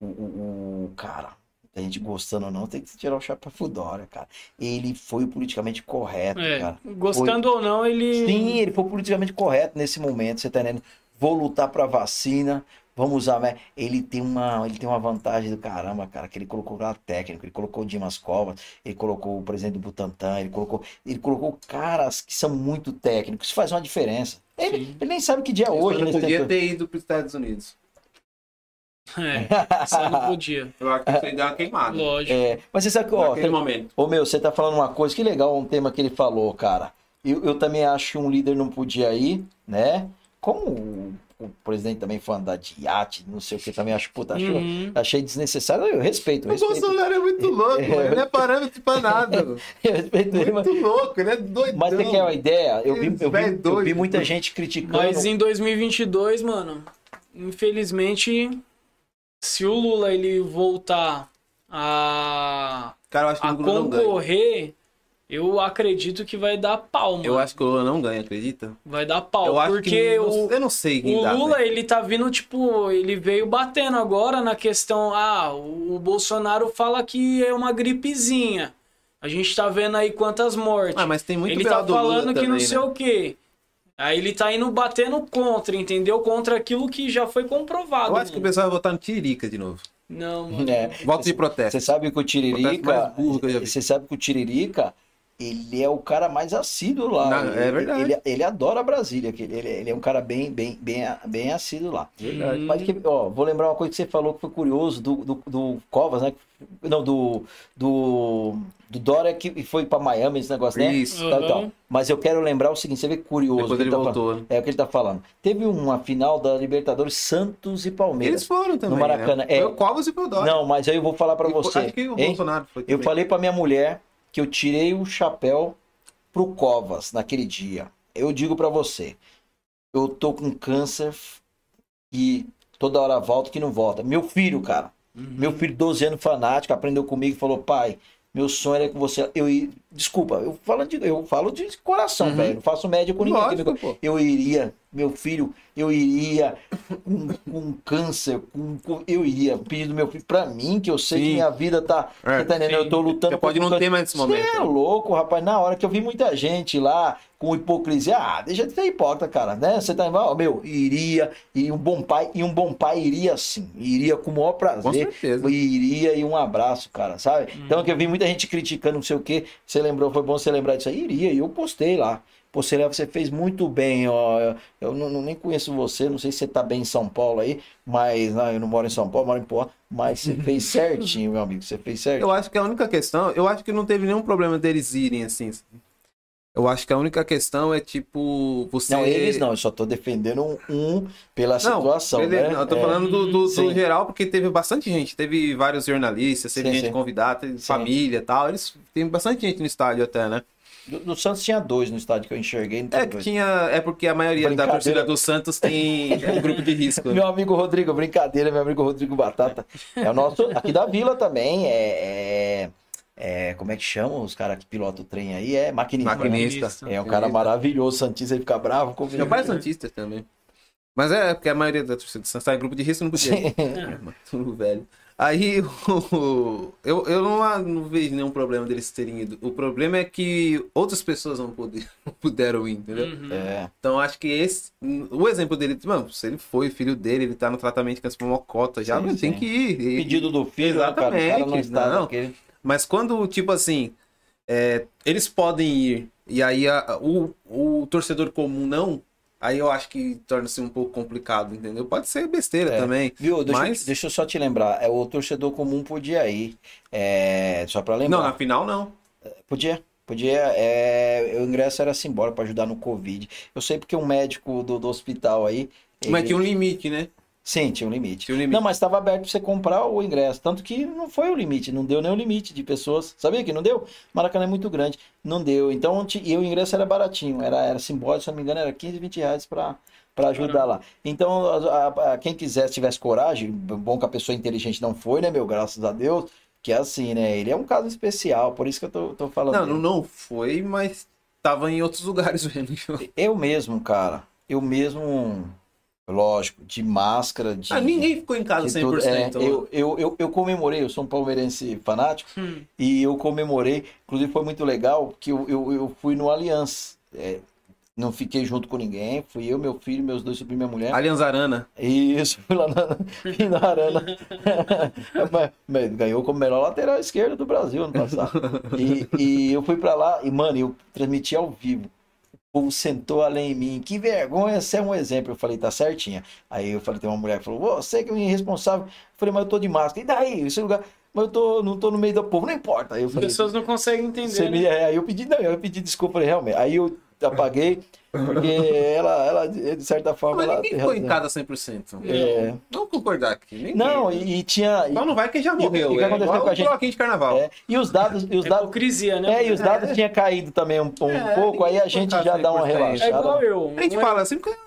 o, o, o cara, a gente gostando ou não, tem que tirar o chapéu Fudora, cara. Ele foi politicamente correto, É, cara. gostando ou não, ele. Sim, ele foi politicamente correto nesse momento, você tá entendendo? Vou lutar pra vacina, vamos usar, né? Ele tem uma, ele tem uma vantagem do caramba, cara, que ele colocou lá técnico, ele colocou o Dimas Covas, ele colocou o presidente do Butantan, ele colocou, ele colocou caras que são muito técnicos, isso faz uma diferença. Ele, ele nem sabe que dia é Ele hoje, né? não podia ter ido para os Estados Unidos. É, só não podia. Eu acho que isso aí deu uma queimada. Lógico. É, mas você sabe que, ó, Naquele tem- momento. Ô meu, você tá falando uma coisa, que legal um tema que ele falou, cara. Eu, eu também acho que um líder não podia ir, né? Como o, o presidente também foi andar de iate, não sei o que, também acho, puta, acho, Uhum. achei desnecessário. Eu respeito, eu O respeito, Bolsonaro é muito louco, mano. ele não é parâmetro pra nada. eu respeito ele, mas, Muito louco, ele é doidão. mas você quer uma ideia? Eu vi, eu vi, Velho eu vi muita gente criticando. Mas em 2022, mano, infelizmente, se o Lula ele voltar a, Cara, a não concorrer, eu acredito que vai dar pau, mano. Eu acho que o Lula não ganha, acredita? Vai dar pau. eu acho porque que. o, Eu não sei quem o dá. Lula, velho. ele tá vindo, tipo, ele veio batendo agora na questão, ah, o, Bolsonaro fala que é uma gripezinha. A gente tá vendo aí quantas mortes. Ah, mas tem muito ele tá do Lula falando que não também, sei né? o quê. Aí ele tá indo batendo contra, entendeu? Contra aquilo que já foi comprovado. Eu acho que o pessoal vai votar no Tiririca de novo. Não, mano. É, Voto de protesto. Você sabe que o Tiririca. Você sabe que o Tiririca. Ele é o cara mais assíduo lá. Não, ele, é verdade. Ele, ele adora Brasília. que Ele, ele, é um cara bem, bem, bem, bem assíduo lá. Verdade. Mas que, ó, vou lembrar uma coisa que você falou que foi curioso do, do, do Covas, né? Não, do, do, do Dória que foi pra Miami, esse negócio, né? Isso. Tal, tal. Uhum. Mas eu quero lembrar o seguinte, você vê que curioso. Que ele tá falando. voltou, né? É o que ele tá falando. Teve uma final da Libertadores Santos e Palmeiras. Eles foram também. Maracanã, Né? é. Foi o Covas e o Dória. Não, mas aí eu vou falar pra E, você. Acho que o hein? Bolsonaro foi Eu também. falei pra minha mulher, que eu tirei o chapéu pro Covas naquele dia. Eu digo pra você, eu tô com câncer e toda hora volta que não volta. Meu filho, cara, meu filho, 12 anos, fanático, aprendeu comigo e falou: pai, meu sonho era com você. Eu Desculpa, eu falo de, eu falo de coração, Uhum. velho. Não faço média com ninguém. Lógico. Eu iria, meu filho, eu iria com, com câncer, com, com- eu iria pedir do meu filho pra mim, que eu sei Sim. que minha vida tá. É, você tá entendendo? sim. Eu tô lutando Já pode não câncer. ter mais nesse Você momento. é louco, rapaz. Na hora que eu vi muita gente lá com hipocrisia, ah, deixa de ser hipócrita, cara, né? Você tá ó, meu, iria, e um bom pai, e um bom pai iria sim, iria com o maior Com prazer, certeza. iria e um abraço, cara, sabe? Então que eu vi muita gente criticando, não sei o que, você lembrou, foi bom você lembrar disso aí, iria, e eu postei lá. Postei lá, você fez muito bem, ó. Eu- não, não- nem conheço você, não sei se você tá bem em São Paulo aí, mas não, eu não moro em São Paulo, moro em Porra, mas você fez certinho, meu amigo, você fez certinho. Eu acho que a única questão, eu acho que não teve nenhum problema deles irem assim. Eu acho que a única questão é tipo você. Não, eles não, eu só tô defendendo um, pela Não, situação, beleza, né? não, eu tô É. falando do, do- do geral, porque teve bastante gente. Teve vários jornalistas, teve Sim, gente sim. convidada, teve Sim. família e tal. Eles tem bastante gente no estádio até, né? Do, do Santos tinha dois no estádio que eu enxerguei. É dois. tinha. É porque a maioria da torcida do Santos tem um grupo de risco. Meu amigo Rodrigo, brincadeira, meu amigo Rodrigo Batata. É o nosso. Aqui da vila também. É. é- é, como é que chama os caras que pilotam o trem aí? É maquinista. né? Maquinista. É um cara maravilhoso, Santista, ele fica bravo comigo. Meu pai é Santista também. Mas é, porque a maioria da torcida do Santos tá em grupo de risco não podia. É, mano, tudo velho. Aí o- eu, eu não, não vejo nenhum problema deles terem ido. O problema é que outras pessoas não, puder, não puderam ir, entendeu? Uhum. É. Então acho que esse. O exemplo dele, mano, se ele foi, filho dele, ele tá no tratamento com essa mocota já, Sim, mas tem sim. que ir. E- Pedido do filho, né, cara? O cara não Exatamente, está não. naquele- Mas quando, tipo assim, é, eles podem ir e aí a- o, o torcedor comum não, aí eu acho que torna-se um pouco complicado, entendeu? Pode ser besteira É. também. Viu? Deixa, Mas- deixa eu só te lembrar. É, o torcedor comum podia ir. É, só pra lembrar. Não, na final não. Podia. Podia, é, o ingresso era simbólico para ajudar no Covid. Eu sei porque um médico do, do hospital aí. Mas ele- tinha um limite, né? Sim, tinha um limite. Tinha um limite. Não, mas estava aberto para você comprar o ingresso. Tanto que não foi o limite, não deu nem o limite de pessoas. Sabia que não deu? Maracanã é muito grande. Não deu. Então, e o ingresso era baratinho. Era, era simbólico, se não me engano, era 15, 20 reais para para ajudar lá. Então, a- a- a- quem quiser, se tivesse coragem, bom que a pessoa inteligente não foi, né, meu? Graças a Deus. Que é assim, né? Ele é um caso especial, por isso que eu tô, tô falando. Não, dele. não, não foi, mas tava em outros lugares vendo. Eu mesmo, cara. Eu mesmo, lógico, de máscara, de. Ah, ninguém ficou em casa de 100%. tudo. É, ó. eu, eu, eu, eu comemorei, eu sou um palmeirense fanático, Hum. e eu comemorei. Inclusive foi muito legal que eu, eu, eu fui no Allianz. É, não fiquei junto com ninguém, fui eu, meu filho, meus dois sobrinhos, minha mulher. Allianz Arana. Isso, fui lá na, fui na Arana. Mas- mas ganhou como melhor lateral esquerdo do Brasil ano passado. E, e eu fui pra lá e, mano, eu transmiti ao vivo. O povo sentou além em mim. Que vergonha, você é um exemplo. Eu falei, tá certinha. Aí eu falei, tem uma mulher que falou, você que é irresponsável. Eu falei, mas eu tô de máscara. E daí? Esse lugar. Mas eu tô, não tô no meio do povo, não importa. Aí eu As falei, pessoas não conseguem entender. né? me- é, aí eu pedi, não, eu pedi desculpa, falei, realmente. Aí eu apaguei, porque ela, ela, de certa forma, Mas ela ninguém tem ficou em casa 100%. É. Vamos concordar aqui. Ninguém. Não, e, e tinha. Só não vai quem já e- morreu. e o que é aconteceu igual com a gente? de carnaval. é, e os dados, e os É dados, hipocrisia, né? é, e os dados tinha caído também um, um É, pouco, aí a gente já dá uma 100%. relaxada. É igual eu. A gente Uma- fala assim porque.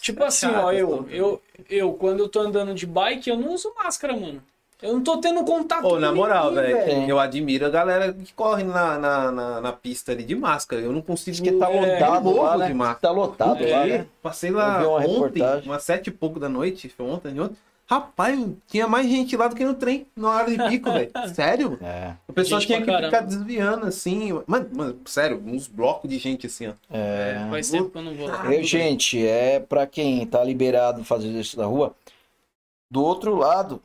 Tipo assim, ó, eu, eu, eu, quando eu tô andando de bike, eu não uso máscara, mano. Eu não tô tendo contato Ô, na com moral, ninguém, velho, eu admiro a galera que corre na, na, na, na pista ali de máscara. Eu não consigo. Acho que tá É, lotado morro lá, de né? máscara. Tá lotado Porque lá, né? Passei lá uma ontem, reportagem. umas sete e pouco da noite, foi ontem, ontem. Rapaz, tinha mais gente lá do que no trem, na hora de pico, velho. Sério? É, O pessoal tinha que caramba. ficar desviando, assim. Mano, mano, sério, uns blocos de gente assim, ó. é. Faz tempo que eu não vou lá. Eu, gente, é pra quem tá liberado fazer isso na rua. Do outro lado,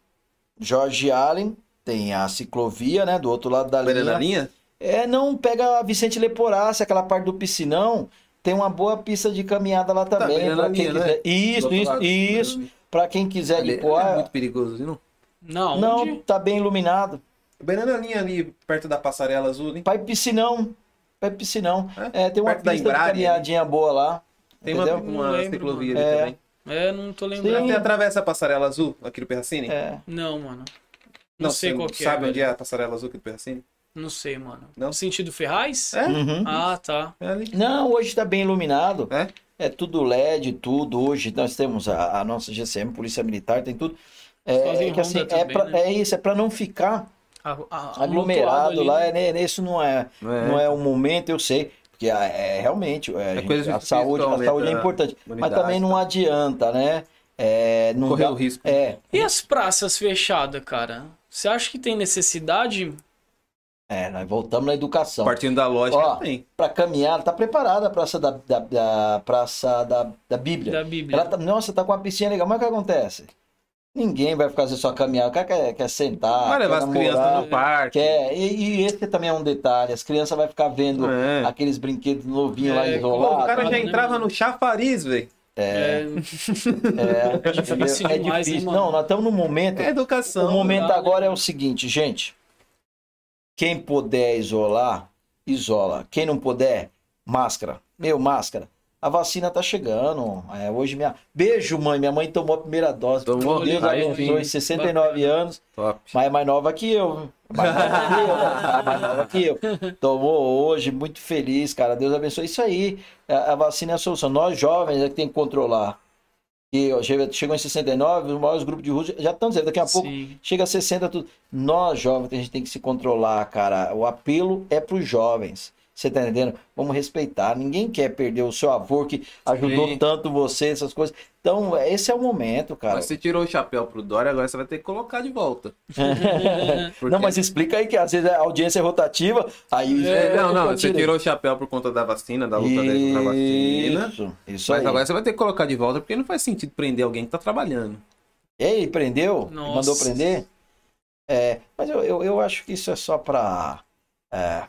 Jorge Allen tem a ciclovia, né? Do outro lado da Beirando a linha. linha? É, não, pega a Vicente Leporassi, aquela parte do piscinão. Tem uma boa pista de caminhada lá também. beirando pra quem linha, quiser. né? Isso, isso, lado. isso. Pra quem quiser Ali, pôr. é muito perigoso? Não, Não, onde? tá bem iluminado. Beirando a linha ali, perto da passarela azul, hein? Pai piscinão. Pai piscinão. É? É, tem uma Perto da pista de Embraer, caminhadinha boa lá. Tem uma, entendeu? uma Não lembro, ciclovia ali É. também. É, não tô Sim. lembrando. Você atravessa a passarela azul aqui do Perracini? É. Não, mano. Não, sei você qual que Sabe é. onde velho. é a passarela azul aqui do Perracini? Não sei, mano. Não? No sentido Ferraz? É? Uhum. Ah, tá. É. Não, hoje está bem iluminado. É? É tudo LED, tudo. Hoje nós temos a, a nossa GCM, Polícia Militar, tem tudo. É, é que assim, é, também, pra- né? é isso, é para não ficar A- a- aglomerado lá. ali, É, né? né, isso não é, É. não é o momento, eu sei. Porque é, é realmente é, a, gente- coisa a difícil saúde, a aumenta saúde é a importante. Mas também não tá? adianta, né? É, não Correr dá- o risco. É, E as praças fechadas, cara? Você acha que tem necessidade? é, nós voltamos na educação. Partindo da lógica, Ó, tem. Para caminhar, tá preparada a praça da, da, da- praça da, da Bíblia. Da Bíblia. Ela tá, nossa, tá com uma piscina legal, mas o que acontece? Ninguém vai fazer só caminhar, o cara quer, quer sentar, Vai levar quer as crianças no parque. quer, e, e esse também é um detalhe, as crianças vão ficar vendo É. aqueles brinquedos novinhos lá É, Pô, isolados. o cara já né, entrava no chafariz, velho. É, É, difícil entendeu? É demais, hein, difícil. Não, nós estamos no momento. É educação. o momento agora né? é o seguinte, gente. Quem puder isolar, isola. Quem não puder, máscara. Meu, máscara. A vacina tá chegando. É, hoje minha. Beijo, mãe. Minha mãe tomou a primeira dose. Tomou? Deus abençoe. sim. 69 anos. Top. Mas é mais nova que eu. Mais nova que eu. né? Mais nova que eu. Tomou hoje, muito feliz, cara. Deus abençoe. Isso aí, a, a vacina é a solução. Nós jovens é que tem que controlar. E ó, chegou em 69, os maiores grupos de rua já estão dizendo, daqui a pouco sim. chega a 60 tudo. Nós jovens a gente tem que se controlar, cara. O apelo é para os jovens. Você tá entendendo? Vamos respeitar. Ninguém quer perder o seu avô que ajudou Sim. tanto você, essas coisas. Então, esse é o momento, cara. Mas você tirou o chapéu pro Dória, agora você vai ter que colocar de volta. Porque- Não, mas explica aí que às vezes a audiência é rotativa. Aí É, não, não, eu você tirou o chapéu por conta da vacina, da luta dele contra a vacina. Isso, isso Mas aí. agora você vai ter que colocar de volta, porque não faz sentido prender alguém que tá trabalhando. Ei, prendeu? Nossa. Mandou prender? É, mas eu, eu, eu acho que isso é só pra. É,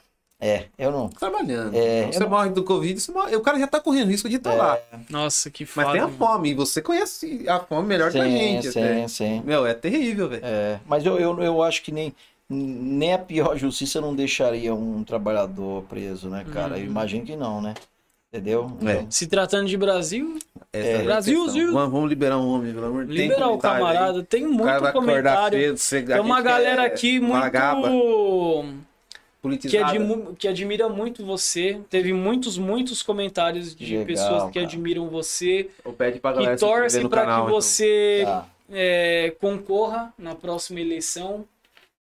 é eu não. Tá trabalhando. É, Então, você eu- morre do Covid, você morre- o cara já tá correndo risco de estar É, lá. Nossa, que Mas foda. tem a fome, e você conhece a fome melhor que a sim, gente. sim, até. sim. Meu, é terrível, velho. É, mas eu, eu, eu acho que nem, nem a pior justiça não deixaria um trabalhador preso, né, cara? Eu Uhum. imagino que não, né? Entendeu? É. Então, Se tratando de Brasil, é a Brasil. Zil. Vamos, liberar um homem, pelo amor de Deus. Liberar o comentário aí. camarada. Tem O muito cara vai acordar comentário. cedo, Tem uma gente galera aqui muito. Politizada. admu- que admira muito você. Teve muitos, muitos comentários de Legal, pessoas que cara. admiram você. Ou pede pra galera Que torcem para canal, que então. você tá. é, concorra na próxima eleição,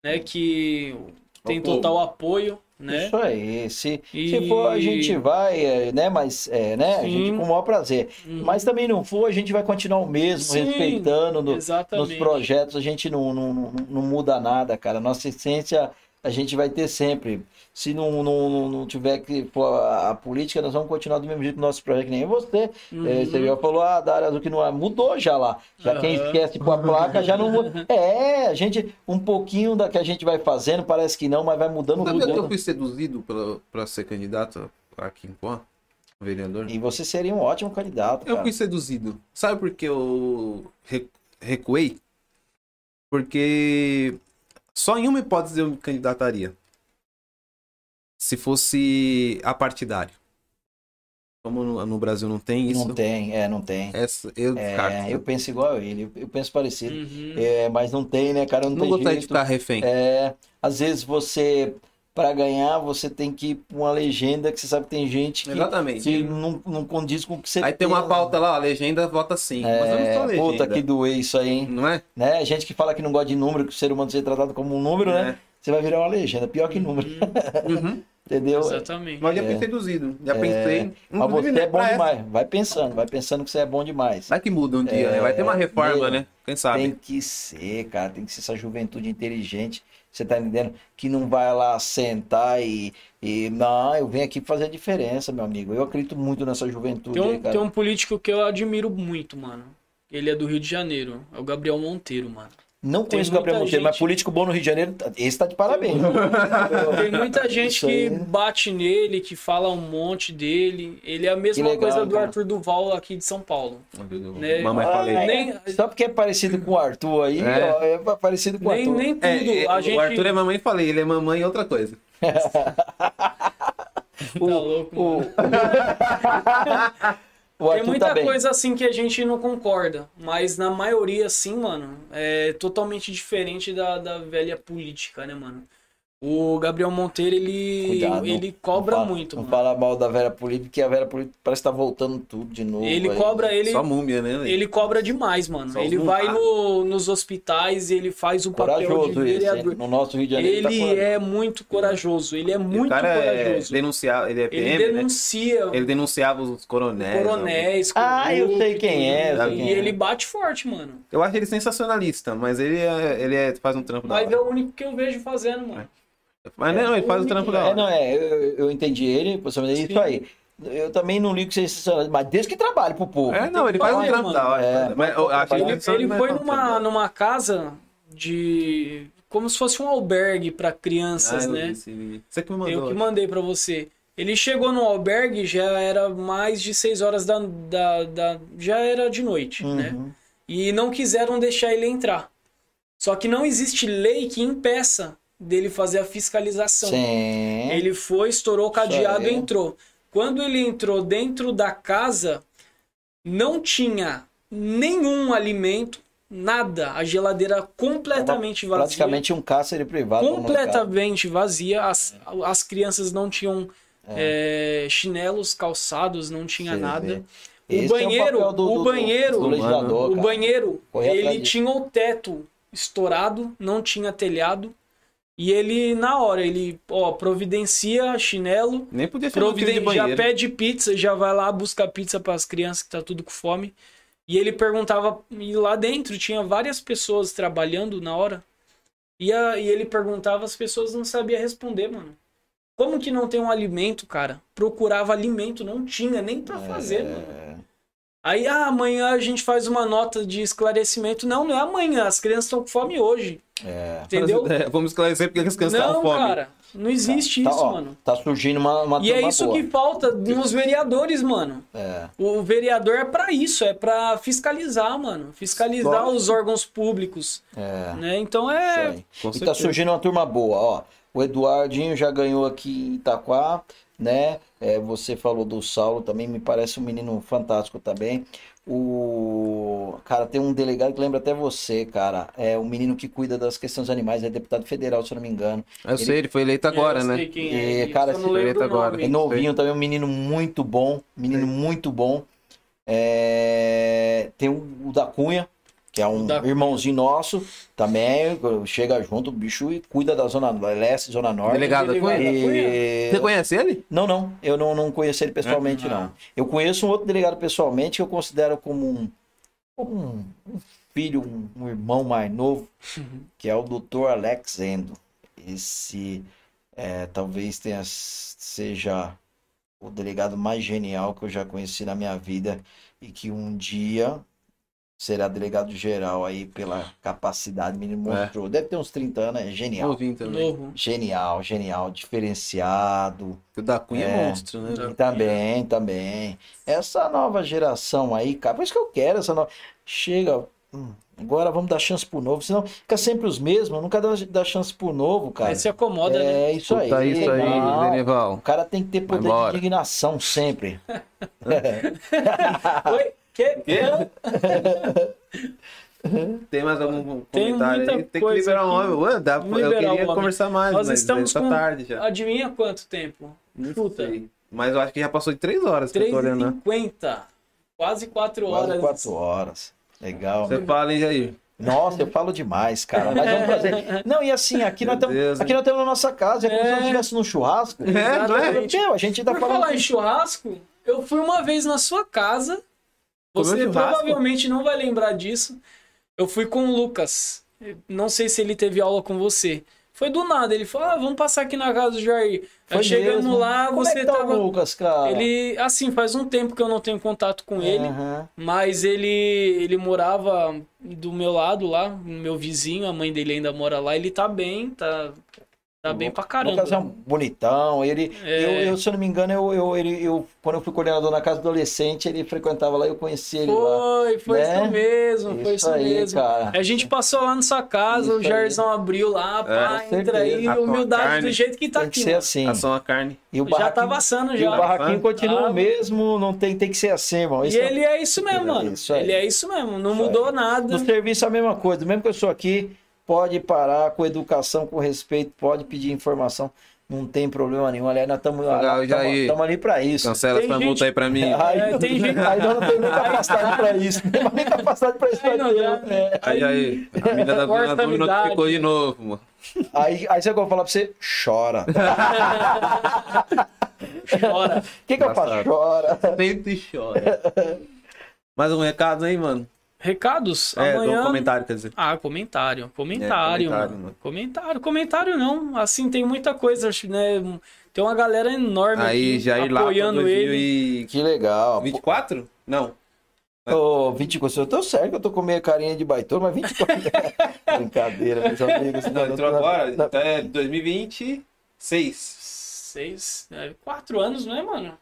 né? Que tem total apoio, né? Isso aí. Se, E- se for, a gente vai, é, né? Mas, é, né? A gente com o maior prazer. Uhum. Mas também não for, a gente vai continuar o mesmo, Sim, respeitando no- nos projetos. A gente não, não, não, não muda nada, cara. Nossa essência a gente vai ter sempre. Se não, não, não, tiver que for a, a política, nós vamos continuar do mesmo jeito no nosso projeto, que nem você. Uhum. É, você já falou, ah, da área azul que não é. Mudou já lá. Já quem Aham. esquece com a placa já não muda. É, a gente, um pouquinho da que a gente vai fazendo, parece que não, mas vai mudando que eu tudo. fui seduzido pela, pra ser candidato aqui em Poá? Vereador? E você seria um ótimo candidato, Eu cara. fui seduzido. Sabe por que eu re- recuei? Porque só em uma hipótese eu me candidataria. Se fosse apartidário. Como no, no Brasil não tem isso, Não tem, é, não tem. essa, eu. É, eu penso igual a ele, eu penso parecido. Uhum. É, mas não tem, né, cara? Não, não tem gostaria de jeito. ficar refém. É, às vezes você, para ganhar, você tem que ir pra uma legenda que você sabe que tem gente que, Exatamente. que não, não condiz com o que você Aí tem uma pauta lá, a legenda vota sim. mas eu não É, sou legenda. puta que doer isso aí, hein? Não é? Né? Gente que fala que não gosta de número, que o ser humano seja tratado como um número, né? Você vai virar uma legenda, pior que número, Uhum. entendeu? Exatamente. Mas já É. fui seduzido. Já pensei. Mas Inclusive, você né, é bom pra essa- demais. Vai pensando, vai pensando que você é bom demais. Vai que muda um dia, né? Vai ter uma reforma, meu, né? Quem sabe? Tem que ser, cara, tem que ser essa juventude inteligente. Você tá entendendo? Que não vai lá sentar e, e. Não, eu venho aqui fazer a diferença, meu amigo. Eu acredito muito nessa juventude Tem aí, um, cara. tem um político que eu admiro muito, mano. Ele é do Rio de Janeiro. É o Gabriel Monteiro, mano. Não tem conheço o Gabriel Monteiro, mas gente- político bom no Rio de Janeiro, esse tá de parabéns. Tem muita gente que aí. bate nele, que fala um monte dele. Ele é a mesma legal, coisa do cara. Arthur Duval aqui de São Paulo. Né? Mamãe Ah, falei. é. Nem- Só porque é parecido com o Arthur aí, É. ó, é parecido com o Arthur. nem tudo. É, é, a gente O Arthur é mamãe falei, ele é mamãe e outra coisa. tá louco, O, Tem Arthur muita tá coisa assim que a gente não concorda, mas na maioria, assim, mano, é totalmente diferente da, da velha política, né, mano? O Gabriel Monteiro, ele, Cuidado, ele não- cobra não fala- muito, Não mano. fala mal da Vera Política, porque a Vera Política parece que tá voltando tudo de novo. Ele aí. cobra, ele, Só múmia, né? ele cobra demais, mano. Só ele vai no, nos hospitais e ele faz o papel de Corajoso esse, hein? vereador. No nosso Rio de Janeiro Ele tá é muito corajoso, ele é o muito cara é corajoso. denunciava, ele é Ele PM, né? denuncia Ele denunciava os coronéis. coronéis. Ah, eu sei quem é, E quem é. ele bate forte, mano. Eu acho ele sensacionalista, mas ele, é, ele é- faz um trampo da Mas é o único que eu vejo fazendo, mano. Mas não, ele faz o trampo da É, hora. não, é, eu, eu entendi ele, possivelmente é Sim. isso aí. Eu também não ligo ser sensacionalista, mas desde que trabalhe pro povo. É, não, ele faz um trampo da hora. É, mas eu acho ele- Ele, que é foi numa, numa casa de. Como se fosse um albergue pra Ah, crianças, eu né? Você que me mandou. Eu que mandei pra você. Ele chegou no albergue, já era mais de 6 horas da, da, da- Já era de noite, né? Uhum. E não quiseram deixar ele entrar. Só que não existe lei que impeça dele fazer a fiscalização. Sim. Ele foi, estourou o cadeado e entrou. Quando ele entrou dentro da casa, não tinha nenhum alimento, nada. A geladeira completamente vazia. Praticamente um cárcere privado. completamente vazia. As, as crianças não tinham é, chinelos, calçados, não tinha Você nada. O Esse é banheiro, papel do- o do- banheiro, do legislador, o banheiro, Correr atrás ele tinha o teto estourado, não tinha telhado. E ele, na hora, ele, ó, providencia chinelo, Nem podia ser motivo de Providencia, já banheiro. pede pizza, já vai lá, busca pizza para as crianças que tá tudo com fome. E ele perguntava, e lá dentro tinha várias pessoas trabalhando na hora. E, a, e ele perguntava, as pessoas não sabiam responder, mano. Como que não tem um alimento, cara? Procurava alimento, não tinha nem pra fazer, mano. É. Aí, ah, amanhã a gente faz uma nota de esclarecimento. Não, não é amanhã, as crianças estão com fome hoje. É. Entendeu? É, vamos esclarecer porque as crianças Não, cara, não existe Tá, isso, ó, mano. Tá surgindo uma, uma E é isso boa. que falta nos vereadores, mano. É. O vereador é pra isso, é pra fiscalizar, mano. Fiscalizar Só- os órgãos públicos, É. né? Então é. E tá surgindo uma turma boa, ó. O Eduardinho já ganhou aqui em Itaquá, né? É, você falou do Saulo também, me parece um menino fantástico também. O cara tem um delegado que lembra até você, cara. É um menino que cuida das questões animais, é deputado federal, se eu não me engano. Eu sei, ele foi eleito agora, eu né? sei quem E, é, cara, eu não esse lembro preto o agora. É novinho também, um menino muito bom, menino muito bom. É, Tem o, o da Cunha, que é um irmãozinho nosso, também chega junto, o bicho, e cuida da Zona Leste, Zona Norte. Delegado da Cunha? da Cunha? E- Você conhece ele? Não, não, eu não, não conheço ele pessoalmente, Ah. não. Eu conheço um outro delegado pessoalmente que eu considero como um, como um, um filho, um, um irmão mais novo, que é o doutor Alex Endo. Esse é, talvez tenha, seja o delegado mais genial que eu já conheci na minha vida e que um dia será delegado geral aí pela capacidade, menino É. mostrou. Deve ter uns 30 anos, é genial. Novinho também. Novo. Genial, genial, diferenciado. O da Cunha é, É. monstro, né? Da- também, também. Essa nova geração aí, cara, por isso que eu quero essa nova. Chega, hum, agora vamos dar chance pro novo, senão fica sempre os mesmos, nunca dá, dá chance pro novo, cara. Aí se acomoda, né? É isso aí. Puta isso aí, não. Denival. O cara tem que ter poder de indignação sempre. Oi? Que? Tem mais algum Tem comentário aí? Tem que liberar um homem. Ué, dá, eu queria homem. conversar mais, Nós mas estamos tá com- tarde já. Adivinha quanto tempo? Não Chuta. sei. Mas eu acho que já passou de três horas que eu tô olhando, né? 3h50. Quase 4 horas. Quase quatro horas. Legal. Você fala, hein, Jair? Nossa, eu falo demais, cara. Mas é um prazer. Não, e assim, aqui nós Meu estamos aqui nós estamos na nossa casa. É como se nós É. estivéssemos num churrasco. É, não é? Meu, a gente tá Por falando. falar em churrasco, eu fui uma vez na sua casa. Você provavelmente não vai lembrar disso. Eu fui com o Lucas. Não sei se ele teve aula com você. Foi do nada. Ele falou: ah, vamos passar aqui na casa do Jair. Foi Aí chegamos mesmo. lá, Como você é tá tava. o Lucas, cara? Ele, assim, faz um tempo que eu não tenho contato com ele. Aham. Mas ele, ele morava do meu lado lá, meu vizinho, a mãe dele ainda mora lá. Ele tá bem, tá, tá bem pra caramba. Lucas é um bonitão. Ele, É. eu, eu, se eu não me engano, eu, eu, ele, eu, quando eu fui coordenador na casa do adolescente, ele frequentava lá e eu conheci ele lá. Foi, foi né? isso mesmo, foi isso aí, mesmo. cara. A gente passou lá na sua casa, Isso o Jairzão abriu lá, pá, com entra aí, certeza. humildade Carne. do jeito que tá Tem que aqui. ser mano. assim. Assou uma carne. E o Já tá barraquinho, passando e o já. barraquinho continua ah, o mesmo, não tem, tem que ser assim, irmão. E Isso é- ele é isso mesmo, mano. Isso aí. Ele é isso mesmo, não Isso mudou aí. nada. No serviço é a mesma coisa, mesmo que eu sou aqui, pode parar com educação, com respeito, pode pedir informação. Não tem problema nenhum. Aliás, nós estamos ali para isso. Cancela Tem essa gente- multa aí pra mim. Aí, É, tem gente- aí nós não tem nem capacidade para isso. Não tem nem capacidade para isso. Aí não né? Aí, aí, a mina da Dona notificou de novo, mano. Aí, aí você vai falar pra você, chora. Chora. O que, que eu faço? Chora. Sempre chora. Mais um recado aí, mano? Recados? É, Amanhã. do comentário, quer dizer. Ah, comentário. Comentário, É, comentário, mano. mano. Comentário. Comentário não. Assim, tem muita coisa, acho, né? Tem uma galera enorme Aí, lá pra apoiando ele. 2024? Que legal. Não. Ô, 24, eu tô certo que eu tô com meia carinha de baitola, mas 24. Brincadeira, meus amigos. Não, entrou tô- agora. não. Então é 2026. Seis, é, quatro anos, não é, mano?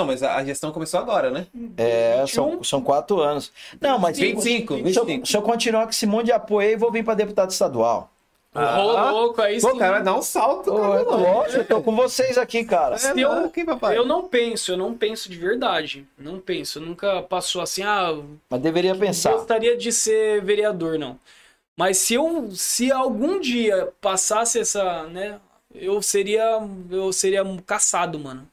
Não, mas a gestão começou agora, né? É, 21. são, são quatro anos. Não, mas 25, se eu, 25. se eu continuar com esse monte de apoio aí, vou vir pra deputado estadual. Ah. Ô, louco, aí Pô, sim. cara, vai dar um salto. Ô, cara, eu, lógico, eu tô com vocês aqui, cara. É, eu- aqui, papai. Eu não penso, eu não penso de verdade. Não penso. Nunca passou assim, ah, Mas deveria pensar. gostaria de ser vereador, não. Mas se eu, se algum dia passasse essa, né, eu seria, eu seria caçado, mano.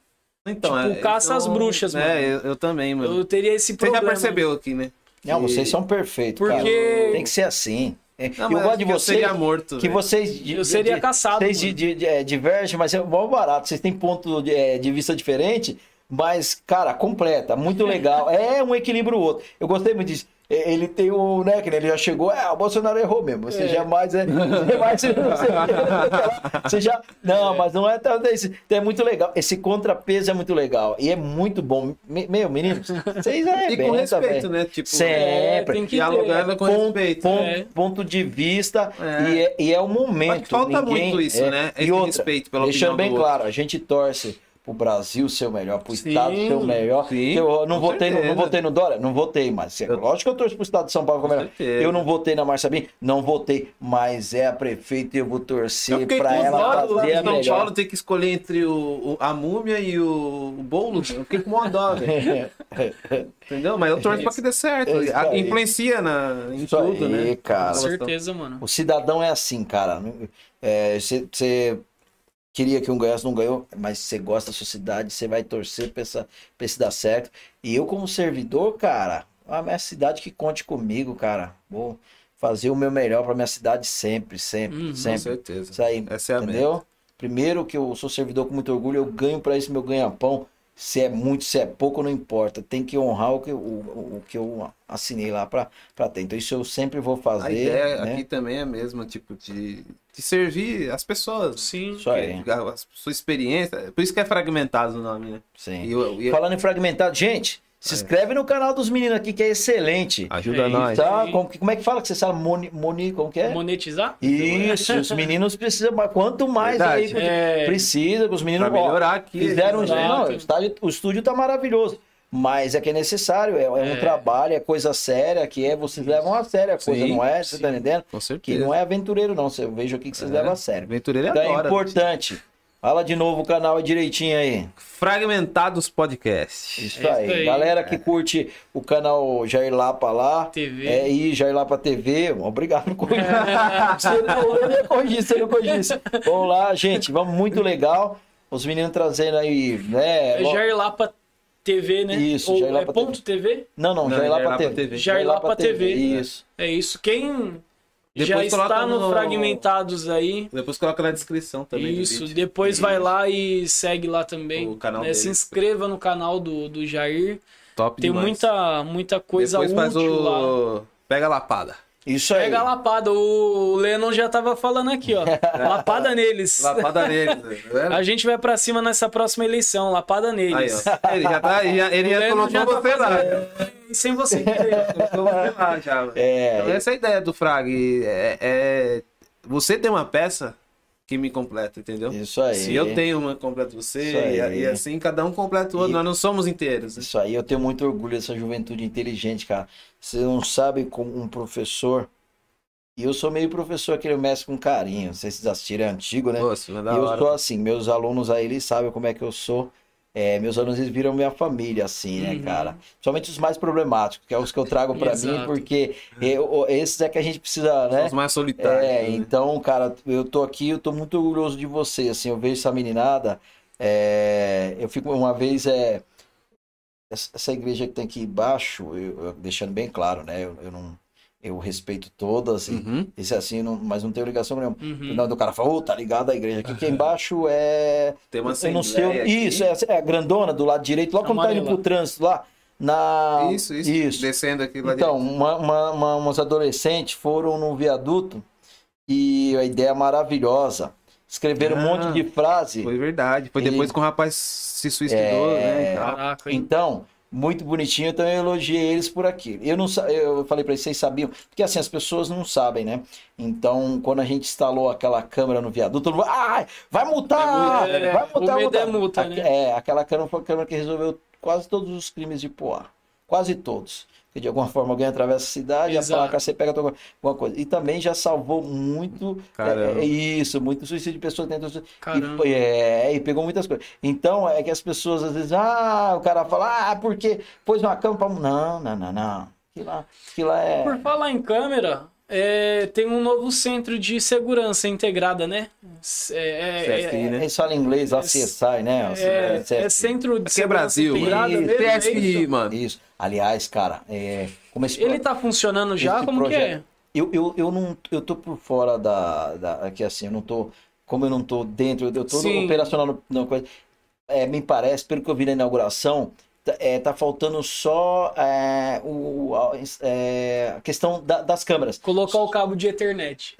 Então, Tipo, caça às bruxas, É, mano. eu, eu também, mano. Eu teria esse Você problema. já percebeu aqui, né? Não, Que- vocês são perfeitos, Porque- cara. Tem que ser assim. É, Não, eu gosto de eu vocês. seria morto. Que velho. vocês. de- Eu seria de- caçado, Vocês mano. de, de, é, divergem, mas é mó barato. Vocês têm ponto de, é, de vista diferente, mas, cara, completa, muito legal. É um equilíbrio o outro. Eu gostei muito disso. É, Ele tem o, né, que ele já chegou, é, o Bolsonaro errou mesmo. Você É. jamais é. jamais- você, você já. Não, mas não é tanto isso. Então é muito legal. Esse contrapeso é muito legal. E é muito bom. Me- Meu, meninos, vocês é E com respeito, né? Tipo, Sempre. tem que dialogando com ponto, respeito. ponto, É. ponto de vista É. e, é, e é o momento. Mas falta ninguém- muito isso, é. né? E Esse outra, respeito pela deixando bem claro, a gente torce pro Brasil ser o melhor, pro Sim, Estado ser o melhor. sim, eu não votei, no, não votei no Dória? Não votei, mas é Eu- lógico que eu torço pro Estado de São Paulo como Com é melhor. certeza. Eu não votei na Marcia Bin? Não votei, mas é a prefeita e eu vou torcer com ela dó do fazer a São melhor. Paulo ter que escolher entre o, o- a múmia e o, o bolo. Eu fiquei com uma dó, velho. Entendeu? Mas eu torço pra que dê certo. É. Influencia na, em Isso tudo, aí, né? cara. Com certeza, mano. O cidadão é assim, cara. Você queria que um ganhasse, não ganhou, mas você gosta da sua cidade, você vai torcer pra, essa, pra esse dar certo. E eu, como servidor, cara, a minha cidade que conte comigo, cara. Vou fazer o meu melhor pra minha cidade sempre, sempre. Com sempre. certeza. Isso aí, Essa é a entendeu? Primeiro que eu sou servidor com muito orgulho, eu ganho pra esse meu ganha-pão. Se é muito, se é pouco, não importa. Tem que honrar o que eu, o, o que eu assinei lá pra, pra ter. Então isso eu sempre vou fazer. A ideia né? aqui também é a mesma, tipo, de, de servir as pessoas. Sim. Isso aí. A, a sua experiência. Por isso que é fragmentado o nome, né? Sim. E eu- e- Falando em fragmentado, gente, se inscreve no canal dos meninos aqui que é excelente. Ajuda É nós. Tá? Como, que- como é que fala que você sabe? Moni, Moni como que é? Monetizar? Isso, os meninos precisam, mas quanto mais Verdade. aí É. precisa, que os meninos Pra melhorar aqui. fizeram um Exato. não, o, estádio- o estúdio tá maravilhoso. Mas é que é necessário, é, é um É. trabalho, é coisa séria, que é, vocês levam a sério a coisa, Sim, não é? Você tá entendendo? Com Que certeza. não é aventureiro, não. Eu vejo aqui que vocês É. levam a sério. Aventureiro Então é adora. importante. Fala de novo o canal aí direitinho aí. Fragmentados Podcast. Isso É isso aí. aí. Galera que curte o canal Jair Lapa lá. TV. É, e Jair Lapa TV. Obrigado por corrigir. Você não eu ia corrigir, você não corrigisse. Vamos lá, gente. Vamos muito legal. Os meninos trazendo aí, né? É Jair Lapa TV, né? Isso, Ou Jair é Lapa ponto TV? Não, não, Não, Jair Jair Lapa Lapa TV. TV. Jair Lapa TV. Isso. É isso. Quem Depois já está coloca no no- Fragmentados aí, Depois coloca na descrição também. isso. Depois vai lá e segue lá também. O canal né? Se inscreva no canal do, do Jair. Top Tem demais. muita, muita coisa Depois útil lá. o... Pega a lapada. Isso aí. Pega a lapada. O Lennon já tava falando aqui, ó. Lapada neles. Lapada neles. tá vendo? A gente vai pra cima nessa próxima eleição. Lapada Aí, neles. ó. Ele já tá. Já, ele O já Lennon colocou já tá você lá. fazendo. Sem você querer. Colocou você lá já. É. Então, essa é a ideia do Frag. É, é- Você tem uma peça que me completa, entendeu? Isso aí. Se eu tenho uma, completa você. Aí. E, e assim cada um completa o outro. E- Nós não somos inteiros. né? Isso aí, eu tenho muito orgulho dessa juventude inteligente, cara. Você não sabe como um professor. E eu sou meio professor, aquele mestre com carinho. Não sei se vocês assistiram, é antigo, né? Nossa, mas E eu hora. sou assim, meus alunos aí, eles sabem como é que eu sou. é, meus alunos eles viram minha família, assim, né, Uhum. cara? Principalmente os mais problemáticos, que é os que eu trago pra mim, porque eu- esses é que a gente precisa, São né? os mais solitários. É, né? então, cara, eu tô aqui, eu tô muito orgulhoso de você, assim, eu vejo essa meninada, é, eu fico uma vez, é, essa igreja que tem aqui embaixo, eu, eu- deixando bem claro, né, eu, eu não, eu respeito todas, e, Uhum. esse assim, não- mas não tenho ligação nenhuma. Uhum. Não, do cara fala, ô, tá ligado a igreja aqui, que embaixo é, Tem uma eu não sei, aqui. isso, é, é a grandona do lado direito, lá quando tá indo pro trânsito, lá, na... Isso, isso, Isso. Descendo aqui lá Então, uma, uma, uma- umas adolescentes foram num viaduto e a ideia é maravilhosa. Escreveram um Ah, monte de frase. Foi verdade. Foi E- depois que o rapaz se suicidou, É, né? Caraca? Então, muito bonitinho, então eu elogiei eles por aqui. Eu não sa- eu falei pra eles, vocês sabiam? Porque assim, as pessoas não sabem, né? Então, quando a gente instalou aquela câmera no viaduto, todo mundo, ah, vai multar! É, vai multar, o medo multar." é multa, né? É, aquela câmera foi a câmera que resolveu quase todos os crimes de Poá. Quase todos. Porque de alguma forma alguém atravessa a cidade, Exato. a placa você pega alguma coisa. E também já salvou muito. Caramba. é, é isso, muito suicídio de pessoas que tentam suicídio. E, Caramba. foi- é, e pegou muitas coisas. Então, é que as pessoas às vezes, ah, o cara fala, ah, porque pôs uma cama pra. Não, não, não, não. Aquilo lá, aquilo lá é. Por falar em câmera, é, tem um novo centro de segurança integrada, né? É, é, CSI, é, né? Eles falam em inglês, lá CSI, né? é, CSI. é centro de Aqui é segurança Brasil, integrada mano. mesmo, é CSI, isso? mano. Isso. Aliás, cara, é, como esse Ele tá funcionando já? Esse Como que é? projeto- Eu, eu, eu não eu tô por fora da, da aqui assim, eu não tô como eu não tô dentro, eu tô Sim. operacional no, no coisa. É, me parece, pelo que eu vi na inauguração, é, tá faltando só é, o, a, é, a questão da- das câmeras. Colocar o cabo de Ethernet.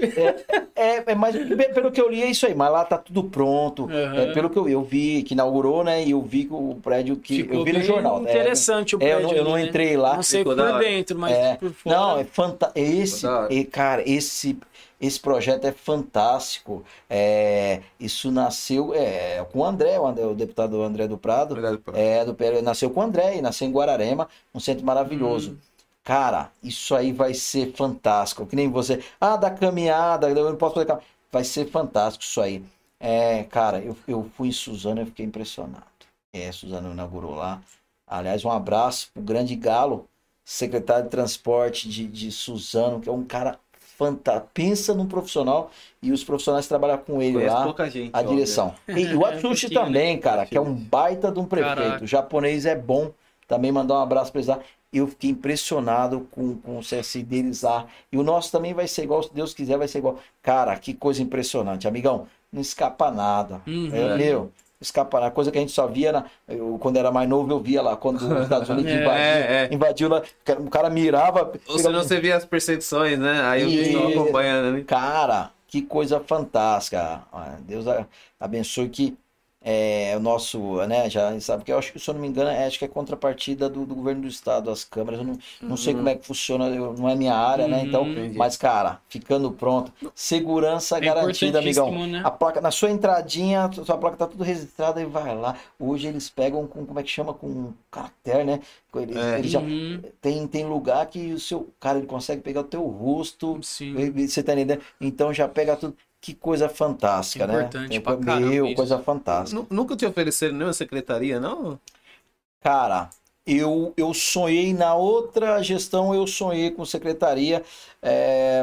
É, é mais pe- pelo que eu li é isso aí, mas lá tá tudo pronto. Uhum. É, pelo que eu, eu vi que inaugurou, né? E eu vi que o prédio que Ficou eu vi no jornal. né? interessante o É, eu prédio não, eu não né? entrei lá. Não sei Ficou por dentro, mas É, por fora. Não, é fantástico. Esse, e, cara, esse, esse projeto é fantástico. É, isso nasceu é, com o André, o, André, o deputado André do Prado. Verdade, pô. É, do, PL, nasceu com o André e nasceu em Guararema, um centro maravilhoso. Hum. Cara, isso aí vai ser fantástico. Que nem você. Ah, da caminhada, eu não posso fazer caminhada. Vai ser fantástico isso aí. É, cara, eu, eu fui em Suzano e fiquei impressionado. É, Suzano inaugurou lá. Aliás, um abraço pro grande Galo, secretário de transporte de, de Suzano, que é um cara fantástico. Pensa num profissional e os profissionais trabalham com ele Conhece lá pouca gente. a ó, direção. E o Atsushi pouquinho, também, cara, que é um baita de um prefeito. Caraca. O japonês é bom. Também mandar um abraço pra eles lá. Eu fiquei impressionado com, com o CSI deles lá. E o nosso também vai ser igual, se Deus quiser, vai ser igual. Cara, que coisa impressionante. Amigão, não escapa nada. Uhum. É, meu, não escapa nada. Coisa que a gente só via na, eu, quando era mais novo, eu via lá. Quando os Estados Unidos É, invadiu, é. invadiu lá, o cara mirava. Ou senão você via as perseguições, né? Aí eu E- acompanhando, né? Cara, que coisa fantástica. Deus a- abençoe que é, o nosso, né, já sabe que eu acho que, se eu não me engano, é, acho que é contrapartida do, do governo do estado, as câmeras, eu não, não sei como é que funciona, eu- não é minha área, né, então, Uhum. Entendi. mas, cara, ficando pronto, segurança É garantida, amigão. né? A placa, na sua entradinha, sua placa tá tudo registrada e vai lá. Hoje eles pegam com, como é que chama, com caractere, né, eles, É. eles já, Uhum. tem, tem lugar que o seu, cara, ele consegue pegar o teu rosto, Sim. você tá entendendo? Então já pega tudo. Que coisa fantástica, Importante né? pra caramba Meu, coisa fantástica. Nu- Nunca te ofereceram nenhuma secretaria, não? Cara, eu, eu sonhei na outra gestão, eu sonhei com secretaria é,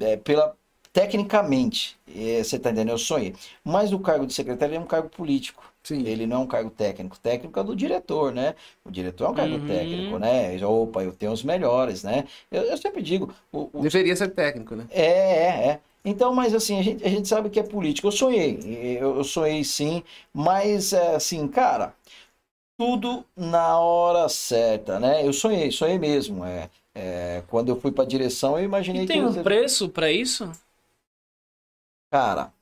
é, pela tecnicamente, é, você tá entendendo? Eu sonhei. Mas o cargo de secretário é um cargo político. Sim. Ele não é um cargo técnico. Técnico é do diretor, né? O diretor é um cargo Uhum. técnico, né? Opa, eu tenho os melhores, né? Eu, eu sempre digo, o, o Deveria ser técnico, né? É, é, é. Então, mas assim, a gente, a gente sabe que é político. Eu sonhei, eu, sonhei sim, mas é, assim, cara, tudo na hora certa, né? Eu sonhei, sonhei mesmo. É, é, quando eu fui para direção, eu imaginei E que tem um preço pra isso? Cara,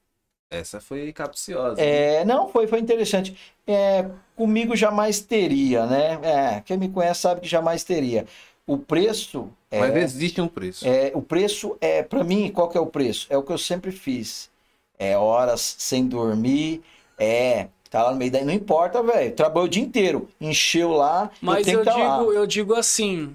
Essa foi capciosa. é, não, foi, foi interessante. É, comigo jamais teria, né? É, quem me conhece sabe que jamais teria. O preço é, Mas existe um preço. É, o preço é, para mim, qual que é o preço? É o que eu sempre fiz. É horas sem dormir, é, tá lá no meio da... Não importa, velho. Trabalhou o dia inteiro, encheu lá, Mas eu tenho eu, que tá lá. digo, eu digo assim,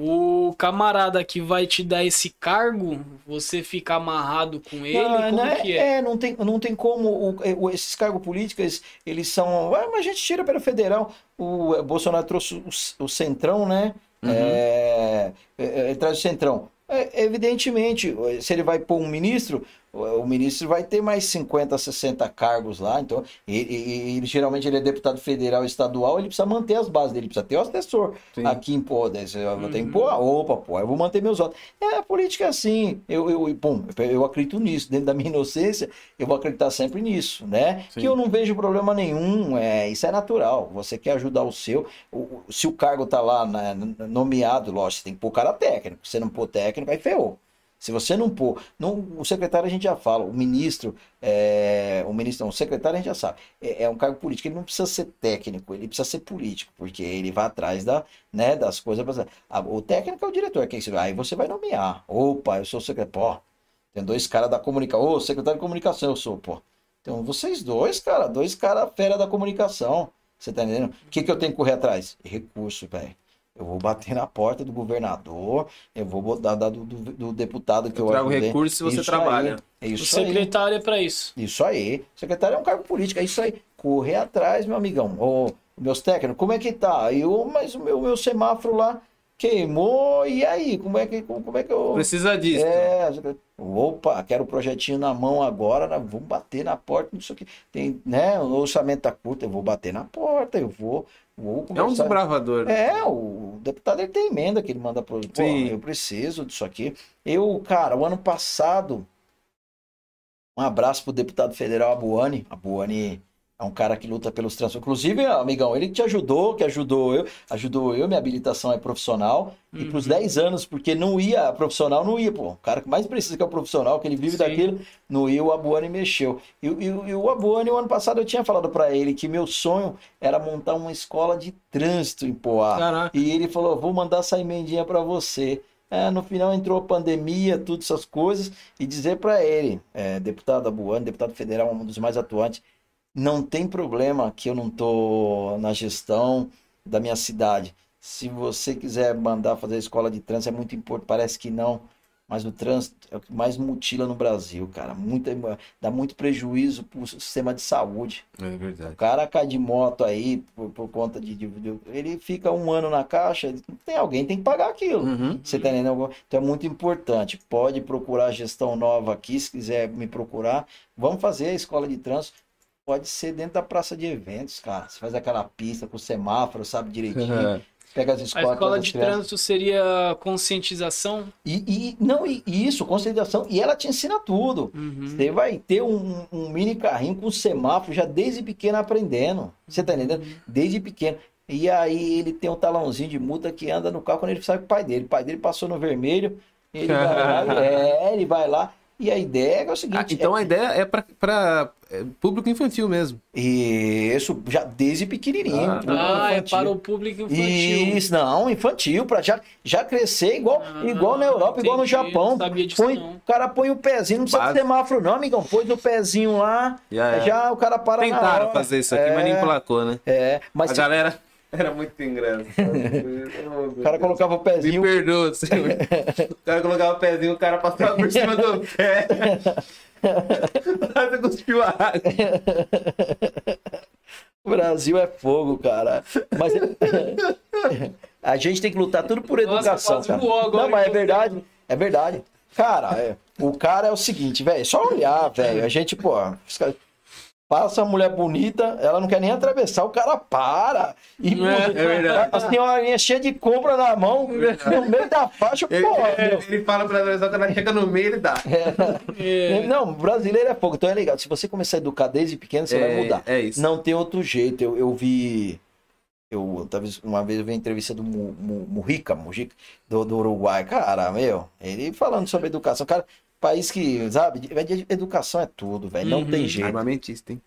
O camarada que vai te dar esse cargo, você fica amarrado com ele? Não, como né? que é? É, não tem, não tem como. o- o- esses cargos políticos, eles são. Ah, mas a gente tira pelo federal. O eh, Bolsonaro trouxe o, o Centrão, né? Uhum. É, é, é, traz o Centrão. É, evidentemente, se ele vai pôr um ministro, o o ministro vai ter mais 50, 60 cargos lá. Então, ele, ele- geralmente ele é deputado federal e estadual, ele precisa manter as bases dele, precisa ter o assessor Sim. aqui em pô, vai ter Uhum. que pôr, ah, opa, pô, eu vou manter meus votos. É, a política é assim, eu, eu, bom, eu acredito nisso, dentro da minha inocência, eu vou acreditar sempre nisso, né? Sim. Que eu não vejo problema nenhum, é, isso é natural, você quer ajudar o seu, o- o- se o cargo tá lá né, nomeado, lógico, você tem que pôr cara técnico, se não pôr técnico, aí ferrou. Se você não pôr, não, o secretário a gente já fala, o ministro, é, o ministro não, o secretário a gente já sabe, é, é um cargo político, ele não precisa ser técnico, ele precisa ser político, porque ele vai atrás da, né, das coisas. Ah, o técnico é o diretor, quem você vai, aí você vai nomear. Opa, eu sou o secretário, pô, tem dois caras da comunicação, ô, secretário de comunicação eu sou, pô. Então vocês dois, cara, dois caras fera da comunicação, você tá entendendo? O que que eu tenho que correr atrás? Recurso, velho. Eu vou bater na porta do governador, eu vou botar da- do, do, do deputado que eu, Eu trago ajudei. recurso se você Isso trabalha. aí, é O isso aí. secretário é pra isso. Isso aí. Secretário é um cargo político, é isso aí. Correr atrás, meu amigão. Ô, meus técnicos, como é que tá? Eu, mas o meu, meu semáforo lá queimou, e aí? Como é que, como é que eu. Precisa disso. É, opa, quero o projetinho na mão agora, né? vamos bater na porta, não sei o que. Tem, né? O orçamento tá curto, eu vou bater na porta, eu vou. vou É um desbravador. É, o deputado ele tem emenda que ele manda pro. Pô, eu preciso disso aqui. Eu, cara, o ano passado, um abraço pro deputado federal Abuani. Abuani é um cara que luta pelos trans. Inclusive, amigão, ele te ajudou, que ajudou eu, ajudou eu, minha habilitação é profissional. E pros Uhum. 10 anos, porque não ia, profissional não ia, pô. O cara que mais precisa que é o profissional, que ele vive Sim. daquilo, não ia, o Abuani mexeu. E, e- e o Abuani, o ano passado, eu tinha falado pra ele que meu sonho era montar uma escola de trânsito em Poá. Caraca. E ele falou: vou mandar essa emendinha para você. É, no final entrou a pandemia, tudo essas coisas, e dizer para ele, é, deputado Abuano, deputado federal, um dos mais atuantes, não tem problema que eu não tô na gestão da minha cidade. Se você quiser mandar fazer a escola de trânsito, é muito importante, parece que não, mas o trânsito é o que mais mutila no Brasil, cara. Muita, dá muito prejuízo para o sistema de saúde. É verdade. O cara cai de moto aí por, por conta de, de- Ele fica um ano na caixa, tem alguém tem que pagar aquilo. Uhum. Você tá entendendo? Então é muito importante. Pode procurar gestão nova aqui, se quiser me procurar. Vamos fazer a escola de trânsito. Pode ser dentro da praça de eventos, cara. Você faz aquela pista com semáforo, sabe direitinho. Pega as A escolas. escola traz as de crianças. trânsito seria conscientização? E, e- não, e, e isso, consideração. E ela te ensina tudo. Uhum. Você vai ter um, um mini carrinho com semáforo já desde pequeno aprendendo. Você tá entendendo? Desde pequeno. E aí ele tem um talãozinho de multa que anda no carro quando ele sai com o pai dele. O pai dele passou no vermelho, ele vai lá, é, ele vai lá. E a ideia é o seguinte. Ah, então é, a ideia é pra, pra é, público infantil mesmo. Isso, já desde pequenininho. Ah, Ah, é para o público infantil. Isso, não, infantil, para já, já crescer igual, Ah, igual na Europa, igual no entendi, Japão. sabia disso Põe, não. o cara põe o pezinho, não precisa de Básico. semáforo, não, amigão. Põe no pezinho lá, Já já, é. o cara para na Tentaram hora. fazer isso aqui, é, mas nem emplacou, né? É, mas a se galera era muito engraçado. o cara colocava o Me pezinho. perdoa, senhor. O cara colocava o pezinho, o cara passava por cima do pé. Você cuspiu a água. O Brasil é fogo, cara. Mas a gente tem que lutar tudo por Nossa, educação, quase cara. voou agora Não, mas é eu verdade. É verdade. Cara, é, o cara é o seguinte, velho, é só olhar, velho. A gente, pô, os caras- passa a mulher bonita, ela não quer nem atravessar, o cara para. E, É, é. A senhorinha cheia de compra na mão, no meio da faixa, Ele, pô, ele, ele fala pra atravessar, ela chega no meio, ele dá. É. Não, brasileiro é fogo, então é legal. Se você começar a educar desde pequeno, você vai É, mudar. é isso. Não tem outro jeito. Eu, eu vi. Eu, talvez uma vez eu vi a entrevista do Mu- Mu- Mujica, Mujica, do, do Uruguai. Cara, meu, ele falando sobre educação. Cara, país que, sabe, educação é tudo, velho. Não Uhum. tem jeito. Armamentista, hein?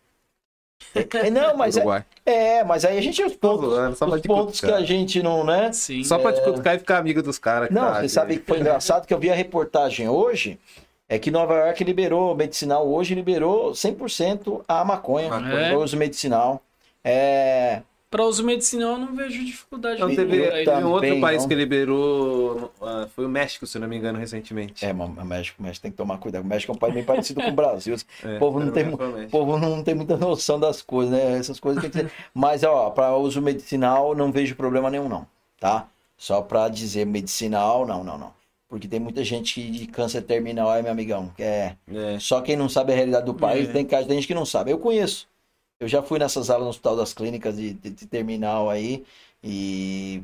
É, Não, mas é, Uruguai. é, mas aí a gente os pontos, zoando, só os pontos que a gente não, né? Sim. Só pra te cutucar e ficar amigo dos caras. Não, tá você aqui. sabe que foi engraçado que eu vi a reportagem hoje, é que Nova York liberou, medicinal hoje liberou 100% a maconha, Maconha. É. o uso medicinal. É, Pra uso medicinal eu não vejo dificuldade Não, nenhuma. teve, Aí, teve um outro país não. que liberou. ah, foi o México, se eu não me engano, recentemente. É, mas o México, o México tem que tomar cuidado. O México é um país bem parecido com o Brasil. É, O povo não, tem, o povo não tem muita noção das coisas, né? Essas coisas tem que ser. Mas, ó, para uso medicinal, não vejo problema nenhum, não. Tá? Só para dizer medicinal, não, não, não. Porque tem muita gente de câncer terminal aí, meu amigão. Que é É. só quem não sabe a realidade do país, É. tem tem gente que não sabe. Eu conheço. Eu já fui nessas aulas no Hospital das Clínicas de, de- de terminal aí e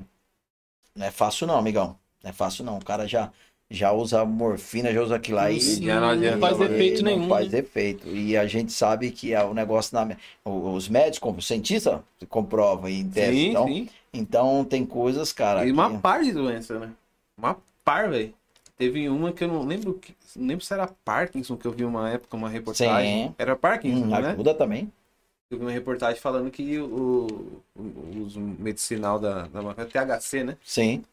não é fácil não, amigão. Não é fácil não. O cara já, já usa morfina, já usa aquilo aí. Sim, já não adianta, não faz efeito não nenhum. faz né? efeito. E a gente sabe que é o negócio na os médicos, os cientistas comprovam e testam. Sim, então, sim. então tem coisas, cara. E uma que- par de doença, né? Uma par, velho. Teve uma que eu não lembro que. Não lembro se era Parkinson que eu vi uma época, uma reportagem. Sim. Era Parkinson, Hum, né? ajuda também. Eu vi uma reportagem falando que o, o uso medicinal da, da maconha, THC, né? Sim.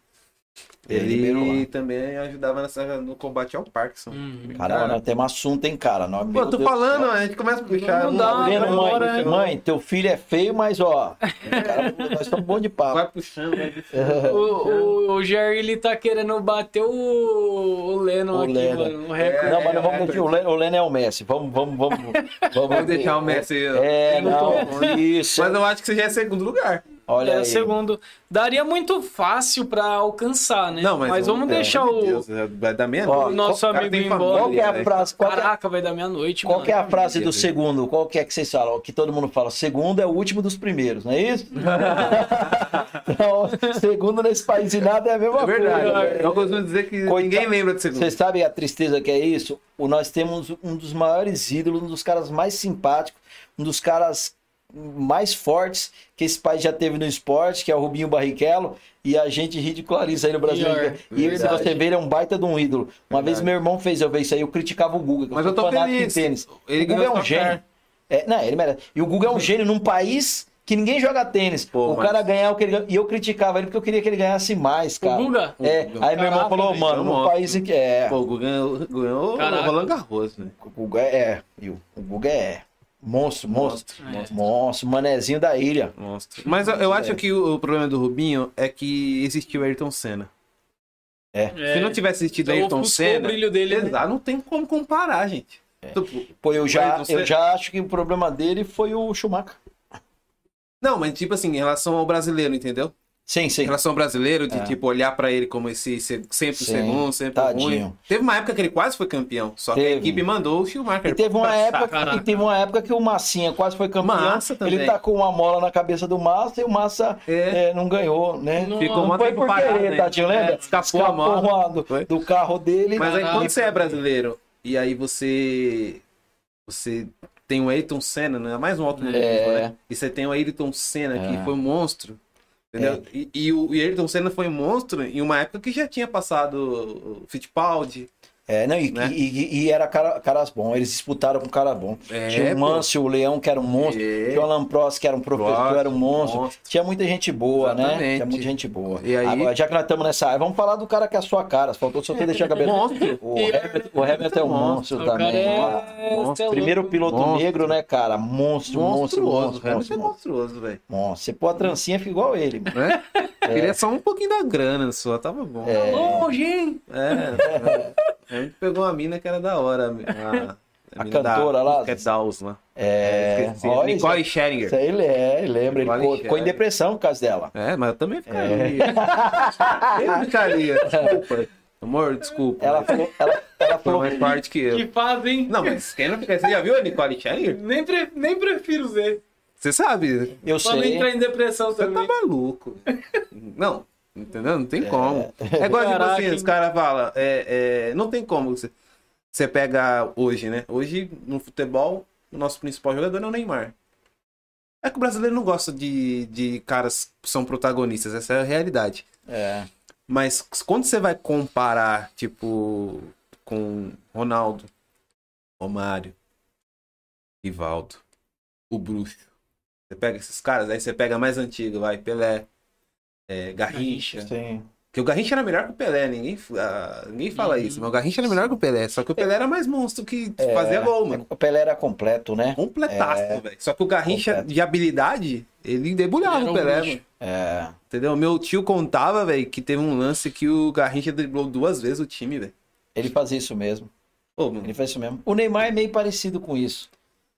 Ele. Ele também ajudava nessa, no combate ao Parkinson. Hum. Caramba, nós temos assunto, hein, cara. Nós, Pô, tô Deus falando, céu. a gente começa a puxar. Não dá, um- Vendo, mãe, agora- mãe, teu filho é feio, mas ó, cara, nós estamos bom de papo. Vai puxando, vai puxando. O, o, o Jerry, ele tá querendo bater o, o Lennon O aqui, Lennon. mano. O recorde. Não, mas não vamos é, deixar. O Leno, o Leno é o Messi. Vamos, vamos, vamos. Vamos, Vamos deixar o Messi. É, não, isso. Mas eu acho que você já é segundo lugar. Olha É, aí. segundo. Daria muito fácil pra alcançar, né? Não, mas, vamos é, deixar o, Deus, vai dar meia Ó, o nosso amigo ir embora. Qual que é a frase? Qual é, Caraca, vai dar meia-noite, qual mano. que é a frase do segundo? Qual que é que vocês falam? Que todo mundo fala. Segundo é o último dos primeiros, não é isso? então, segundo nesse país e nada é a mesma É verdade. coisa. Eu costumo dizer que Coitado. ninguém lembra de segundo. Vocês sabem a tristeza que é isso? O, nós temos um dos maiores ídolos, um dos caras mais simpáticos, um dos caras mais fortes que esse país já teve no esporte, que é o Rubinho Barrichello, e a gente ridiculariza ele no Brasil. Pior, e se verdade. você ver, ele é um baita de um ídolo. Uma Verdade. vez meu irmão fez eu ver isso aí, eu criticava o Guga, que Mas eu tô fanático feliz. em tênis. Ele o Guga é um gênio. É, não, ele merece. E o Guga é um gênio num país que ninguém joga tênis. Pô, o mas- cara ganhar o que ele ganha. E eu criticava ele porque eu queria que ele ganhasse mais, cara. Guga? É, aí meu irmão Caraca, falou, velho, mano, num país que é. Pô, o Guga ganhou, o Caraca. Roland Garros, né? O Guga é. E o o Guga é. Monstro, monstro. Monstro, Monstro, manezinho da ilha. Monstro. Mas eu, eu acho que o, o problema do Rubinho é que existiu o Ayrton Senna. É, Se não tivesse existido então Ayrton ofuscou o Senna, brilho dele, né? não tem como comparar, gente. Tipo, Pô, eu já, eu Senna- já acho que o problema dele foi o Schumacher. Não, mas tipo assim, em relação ao brasileiro, entendeu? Sim, Em sim. relação ao brasileiro, de É. tipo, olhar pra ele como esse se- sempre o Sim, segundo, sempre tadinho. o ruim. Teve uma época que ele quase foi campeão, só que a Teve. equipe mandou o Schumacher. E teve uma pra época, caraca. e teve uma época que o Massinha quase foi campeão. Massa também. Ele tacou uma mola na cabeça do Massa e o Massa É. é, não ganhou, né? Não- Ficou Não foi por parado, querer, né? Tadinho, lembra? É, escapou a mola. do, do carro dele. Mas aí quando você é brasileiro e aí você você tem o Ayrton Senna, né? Mais um automobilismo, É. né? E você tem o Ayrton Senna que É. foi um monstro. Entendeu? E, e o Ayrton Senna foi um monstro em uma época que já tinha passado o Fittipaldi. É, não, e, Né? e, e- e era cara, caras bons, eles disputaram com cara bom. É, tinha o pô. Mâncio, o Leão, que era um monstro. É. Tinha o Alan Prost, que era um professor, Prost, era um monstro. monstro. Tinha muita gente boa, né? Exatamente. Tinha muita gente boa. E aí- Agora, já que nós estamos nessa área, vamos falar do cara que é a sua cara. Faltou só você deixar a cabeça. Monstro. O Hamilton, o é um monstro também. é... Monstro. é Primeiro piloto Monstro. negro, né, cara? Monstro, monstro, Monstruoso. monstro, Hamilton monstro, é monstruoso, velho. Monstro. Você pôr a trancinha, fica igual ele. mano. Né? Queria só um pouquinho da grana só, tava bom. É. Longe, hein? É. A gente pegou uma mina que era da hora. A, A mina cantora lá? Que é Dawes lá. É. Esqueci. olha, Nicole isso Scherninger. aí ele é, ele lembra. Ele Nicole ficou, ficou em depressão por causa dela. É, mas eu também ficaria. Eu ficaria, desculpa. Amor, desculpa. Ela mas falou, ela, ela foi falou mais forte que eu. Que fazem. Não, mas quem não fica... Você já viu a Nicole Scherninger? Nem, pre- nem prefiro ver. Você sabe. eu Pra não sei. entrar em depressão Você tá também. maluco. Não, entendeu? Não tem como. É igual tipo assim, os caras falam, é, é, não tem como você, você pega hoje, né? Hoje, no futebol, o nosso principal jogador é o Neymar. É que o brasileiro não gosta de, de caras que são protagonistas, essa é a realidade. É. Mas quando você vai comparar, tipo, com Ronaldo, Romário, Rivaldo, o Bruxo, você pega esses caras, aí você pega mais antigo, vai, Pelé, é, Garrincha, Sim. Porque o Garrincha era melhor que o Pelé, ninguém, ah, ninguém fala isso, mas o Garrincha era melhor que o Pelé. Só que o Pelé era mais monstro que fazia gol, mano. O Pelé era completo, né? Completaço, É. velho. Só que o Garrincha, Completo. de habilidade, ele debulhava Ele o Pelé, mano. É. Entendeu? Meu tio contava, velho, que teve um lance que o Garrincha driblou duas vezes o time, velho. Ele fazia isso mesmo. Ô, mano. Ele faz isso mesmo. O Neymar é meio parecido com isso.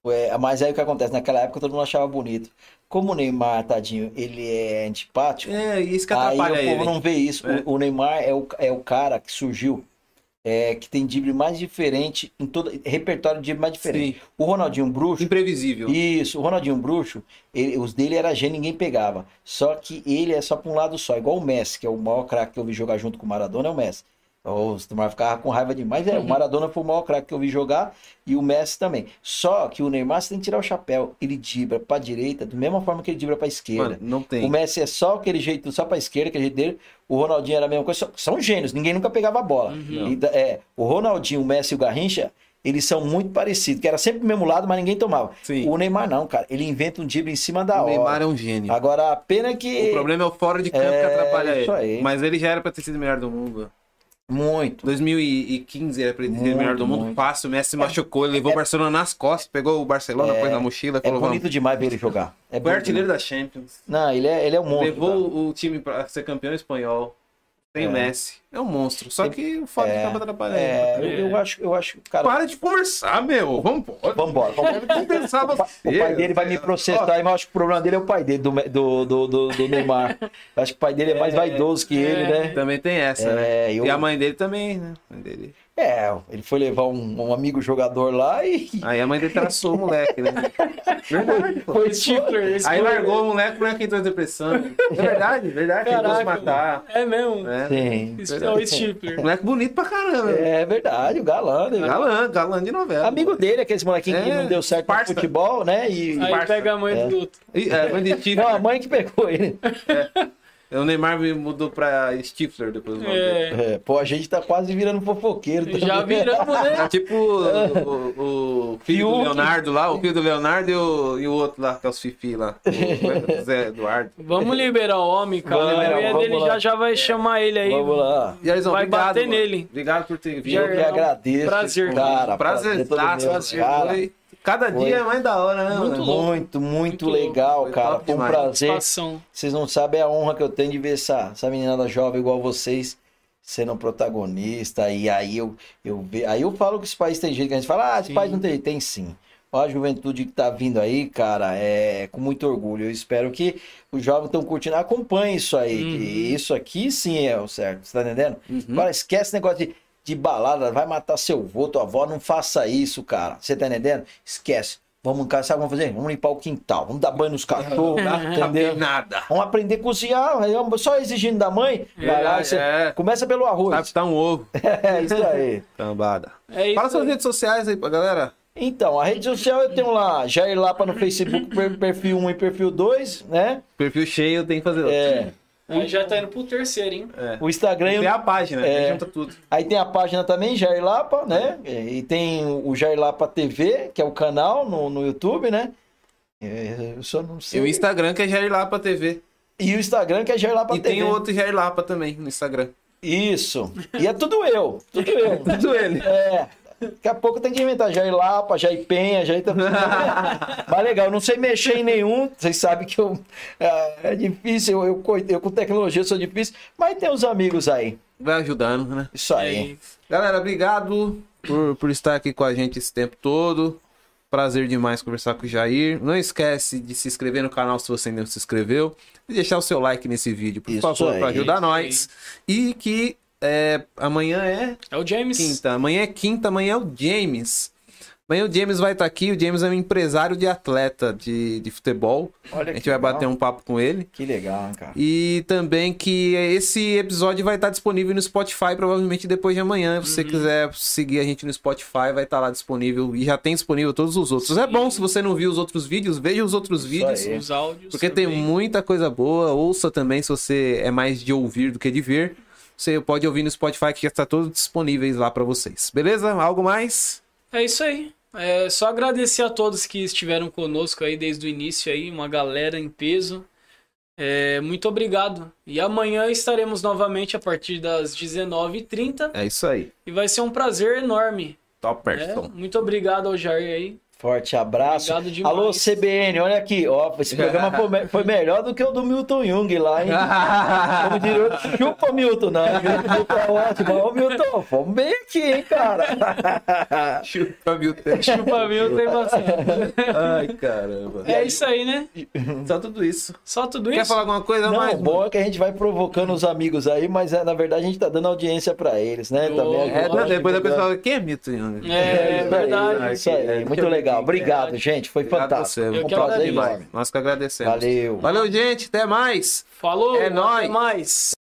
É, mas aí o que acontece? Naquela época todo mundo achava bonito. Como o Neymar, tadinho, ele é antipático, É, isso que aí o atrapalha povo ele. não vê isso. É. O, o Neymar é o, é o cara que surgiu, é, que tem drible mais diferente, em todo repertório de drible mais diferente. Sim. O Ronaldinho Bruxo, Imprevisível. isso, o Ronaldinho Bruxo, ele- os dele era gênio, ninguém pegava. Só que ele é só pra um lado só, igual o Messi, que é o maior craque que eu vi jogar junto com o Maradona, é o Messi. O Neymar ficava com raiva demais. É, o Maradona foi o maior craque que eu vi jogar e o Messi também. Só que o Neymar você tem que tirar o chapéu. Ele dibra pra direita, da mesma forma que ele dibra pra esquerda. Mano, não O tem. Messi é só aquele jeito, só pra esquerda, aquele jeito dele. O Ronaldinho era a mesma coisa. São gênios, ninguém nunca pegava a bola. Uhum. E é, o Ronaldinho, o Messi e o Garrincha, eles são muito parecidos, que era sempre do mesmo lado, mas ninguém tomava. Sim. O Neymar não, cara. Ele inventa um drible em cima da O hora. Neymar é um gênio. Agora, a pena é que. O problema é o fora de campo É, que atrapalha isso ele. aí. Mas ele já era pra ter sido o melhor do mundo. Muito. 2015 era pra ele sido o melhor do mundo. muito. Fácil, o Messi se machucou, ele levou o Barcelona nas costas, pegou o Barcelona, pôs na mochila e É bonito vamos. demais ver ele jogar. É Foi artilheiro da Champions. Não, ele é, ele é um monstro. cara. Levou o time pra ser campeão espanhol. Tem o É. Messi. É um monstro. Só que o fora de campo atrapalha ele. É, eu, eu acho, eu acho, cara. Para de conversar, meu. Vamos embora. Vambora, vamos Compensar O pai, o pai dele vai me processar, mas eu acho que o problema dele é o pai dele, do, do, do, do, do Neymar. Eu acho que o pai dele é mais vaidoso que ele, né? Também tem essa, É, né? eu- E a mãe dele também, né? A mãe dele. É, ele foi levar um, um amigo jogador lá e. Aí a mãe dele traçou o moleque, né? Verdade, pô. Foi esse Aí foi- largou o moleque, o moleque entrou em depressão. É verdade, verdade. Tentou se Caraca, matar. É mesmo. É. Sim. Isso é o Stifler. Moleque bonito pra caramba. É verdade, o galã. Né? Galã, galã de novela. Amigo dele, aquele molequinho que É, não deu certo parça. no futebol, né? E. Aí Parça. pega a mãe É. do outro. É, mãe de. Não, a mãe que pegou ele. O Neymar me mudou pra Stifler depois do nome dele. É, É, pô, a gente tá quase virando fofoqueiro. também. já viramos, né? É tipo o, o- o filho do Fiuk. Leonardo lá, o filho do Leonardo e o, e o outro lá, que é os Fifi lá. O Zé Eduardo. Vamos liberar o homem, cara. Vamos, a mulher vamos dele lá. já, já vai chamar ele aí. Vamos lá. Jairzão, Vai obrigado. bater mano. nele. Obrigado por ter vindo. Já- Eu que agradeço. prazer, cara. Prazer, todo meu, cara. foi. Cada Foi. dia é mais da hora, né? Muito louco. Muito, muito, Muito legal, louco. cara. Foi um demais. prazer. Vocês não sabem a honra que eu tenho de ver essa, essa meninada jovem igual vocês sendo protagonista. E aí eu, eu ve... aí eu falo que esse país tem jeito, que a gente fala, ah, esse Sim. país não tem jeito. Tem sim. Ó, a juventude que tá vindo aí, cara, é com muito orgulho. Eu espero que os jovens estão curtindo. Acompanhe isso aí. Uhum. que isso aqui sim é o certo. Você tá entendendo? Uhum. Agora esquece esse negócio de, de balada, vai matar seu avô, tua avó. Não faça isso, cara. Você tá entendendo? Esquece. Vamos em casa, sabe o que vamos fazer? Vamos limpar o quintal, vamos dar banho nos cachorros, entendeu? Nada. Vamos aprender a cozinhar, vamos só exigindo da mãe. Vai lá, É, você é. começa pelo Sabe arroz. que tá um ovo. É isso aí. Cambada. É isso Fala suas aí. redes sociais aí pra galera. Então, a rede social eu tenho lá, Jair Lapa no Facebook, per- perfil 1 e perfil 2, né? Perfil cheio, tem que fazer outro. É, Aí já tá indo pro terceiro, hein? o Instagram, eu- Tem a página, É. aí junta tudo. aí tem a página também, Jair Lapa, né? E tem o Jair Lapa TV, que é o canal no, no YouTube, né? É, Eu só não E sei. o Instagram que é Jair Lapa TV. E o Instagram, que é Jair Lapa E TV. tem o outro Jair Lapa também no Instagram. Isso. E é tudo eu, tudo eu. Tudo ele. É. Daqui a pouco tem que inventar Jair Lapa, Jair Penha, Jair. Mas legal, eu não sei mexer em nenhum. Vocês sabem que eu, é, é difícil, eu, eu, eu com tecnologia sou difícil. Mas tem uns amigos aí. Vai ajudando, né? Isso É aí. isso. Galera, obrigado por, por estar aqui com a gente esse tempo todo. Prazer demais conversar com o Jair. Não esquece de se inscrever no canal se você ainda não se inscreveu. E deixar o seu like nesse vídeo, por Isso favor, aí. para ajudar nós. E que é, amanhã é É o James. quinta. Amanhã é quinta, amanhã é o James. Amanhã o James vai estar aqui. O James é um empresário de atleta de, de futebol. Olha A gente vai legal. bater um papo com ele. Que legal, hein, cara. E também que esse episódio vai estar disponível no Spotify, provavelmente depois de amanhã. Se você quiser seguir a gente no Spotify, vai estar lá disponível. E já tem disponível todos os outros. É bom, se você não viu os outros vídeos, veja os outros vídeos. aí. Os áudios. Porque tem também. muita coisa boa. Ouça também, se você é mais de ouvir do que de ver. Você pode ouvir no Spotify, que já está todos disponíveis lá para vocês. Beleza? Algo mais? É isso aí. É só agradecer a todos que estiveram conosco aí desde o início aí, uma galera em peso. É, muito obrigado. E amanhã estaremos novamente a partir das 19h30 É isso aí. e vai ser um prazer enorme. Top né? person. Muito obrigado ao Jair aí. Forte abraço. Alô, CBN, olha aqui. Ó, esse programa foi, me- foi melhor do que o do Milton Jung lá, hein? Como diria, chupa, Milton. Não, Milton é ótimo. Ô, Milton, fomos bem aqui, hein, cara? Chupa, Milton. Chupa mil tem bastante. Ai, caramba. É isso aí, né? Só tudo isso. Só tudo Quer isso? falar alguma coisa Não, mais? o bom é que a gente vai provocando os amigos aí, mas é, na verdade a gente tá dando audiência pra eles, né? Ô, Também É, depois a pessoa. Quem é Mito Young? É, isso verdade. Aí, isso aí, É, muito que- legal. Obrigado, gente. Foi Obrigado fantástico. você. Eu um que prazer enorme. Nós que agradecemos. Valeu. Valeu, gente. Até mais. Falou, É até nóis. mais.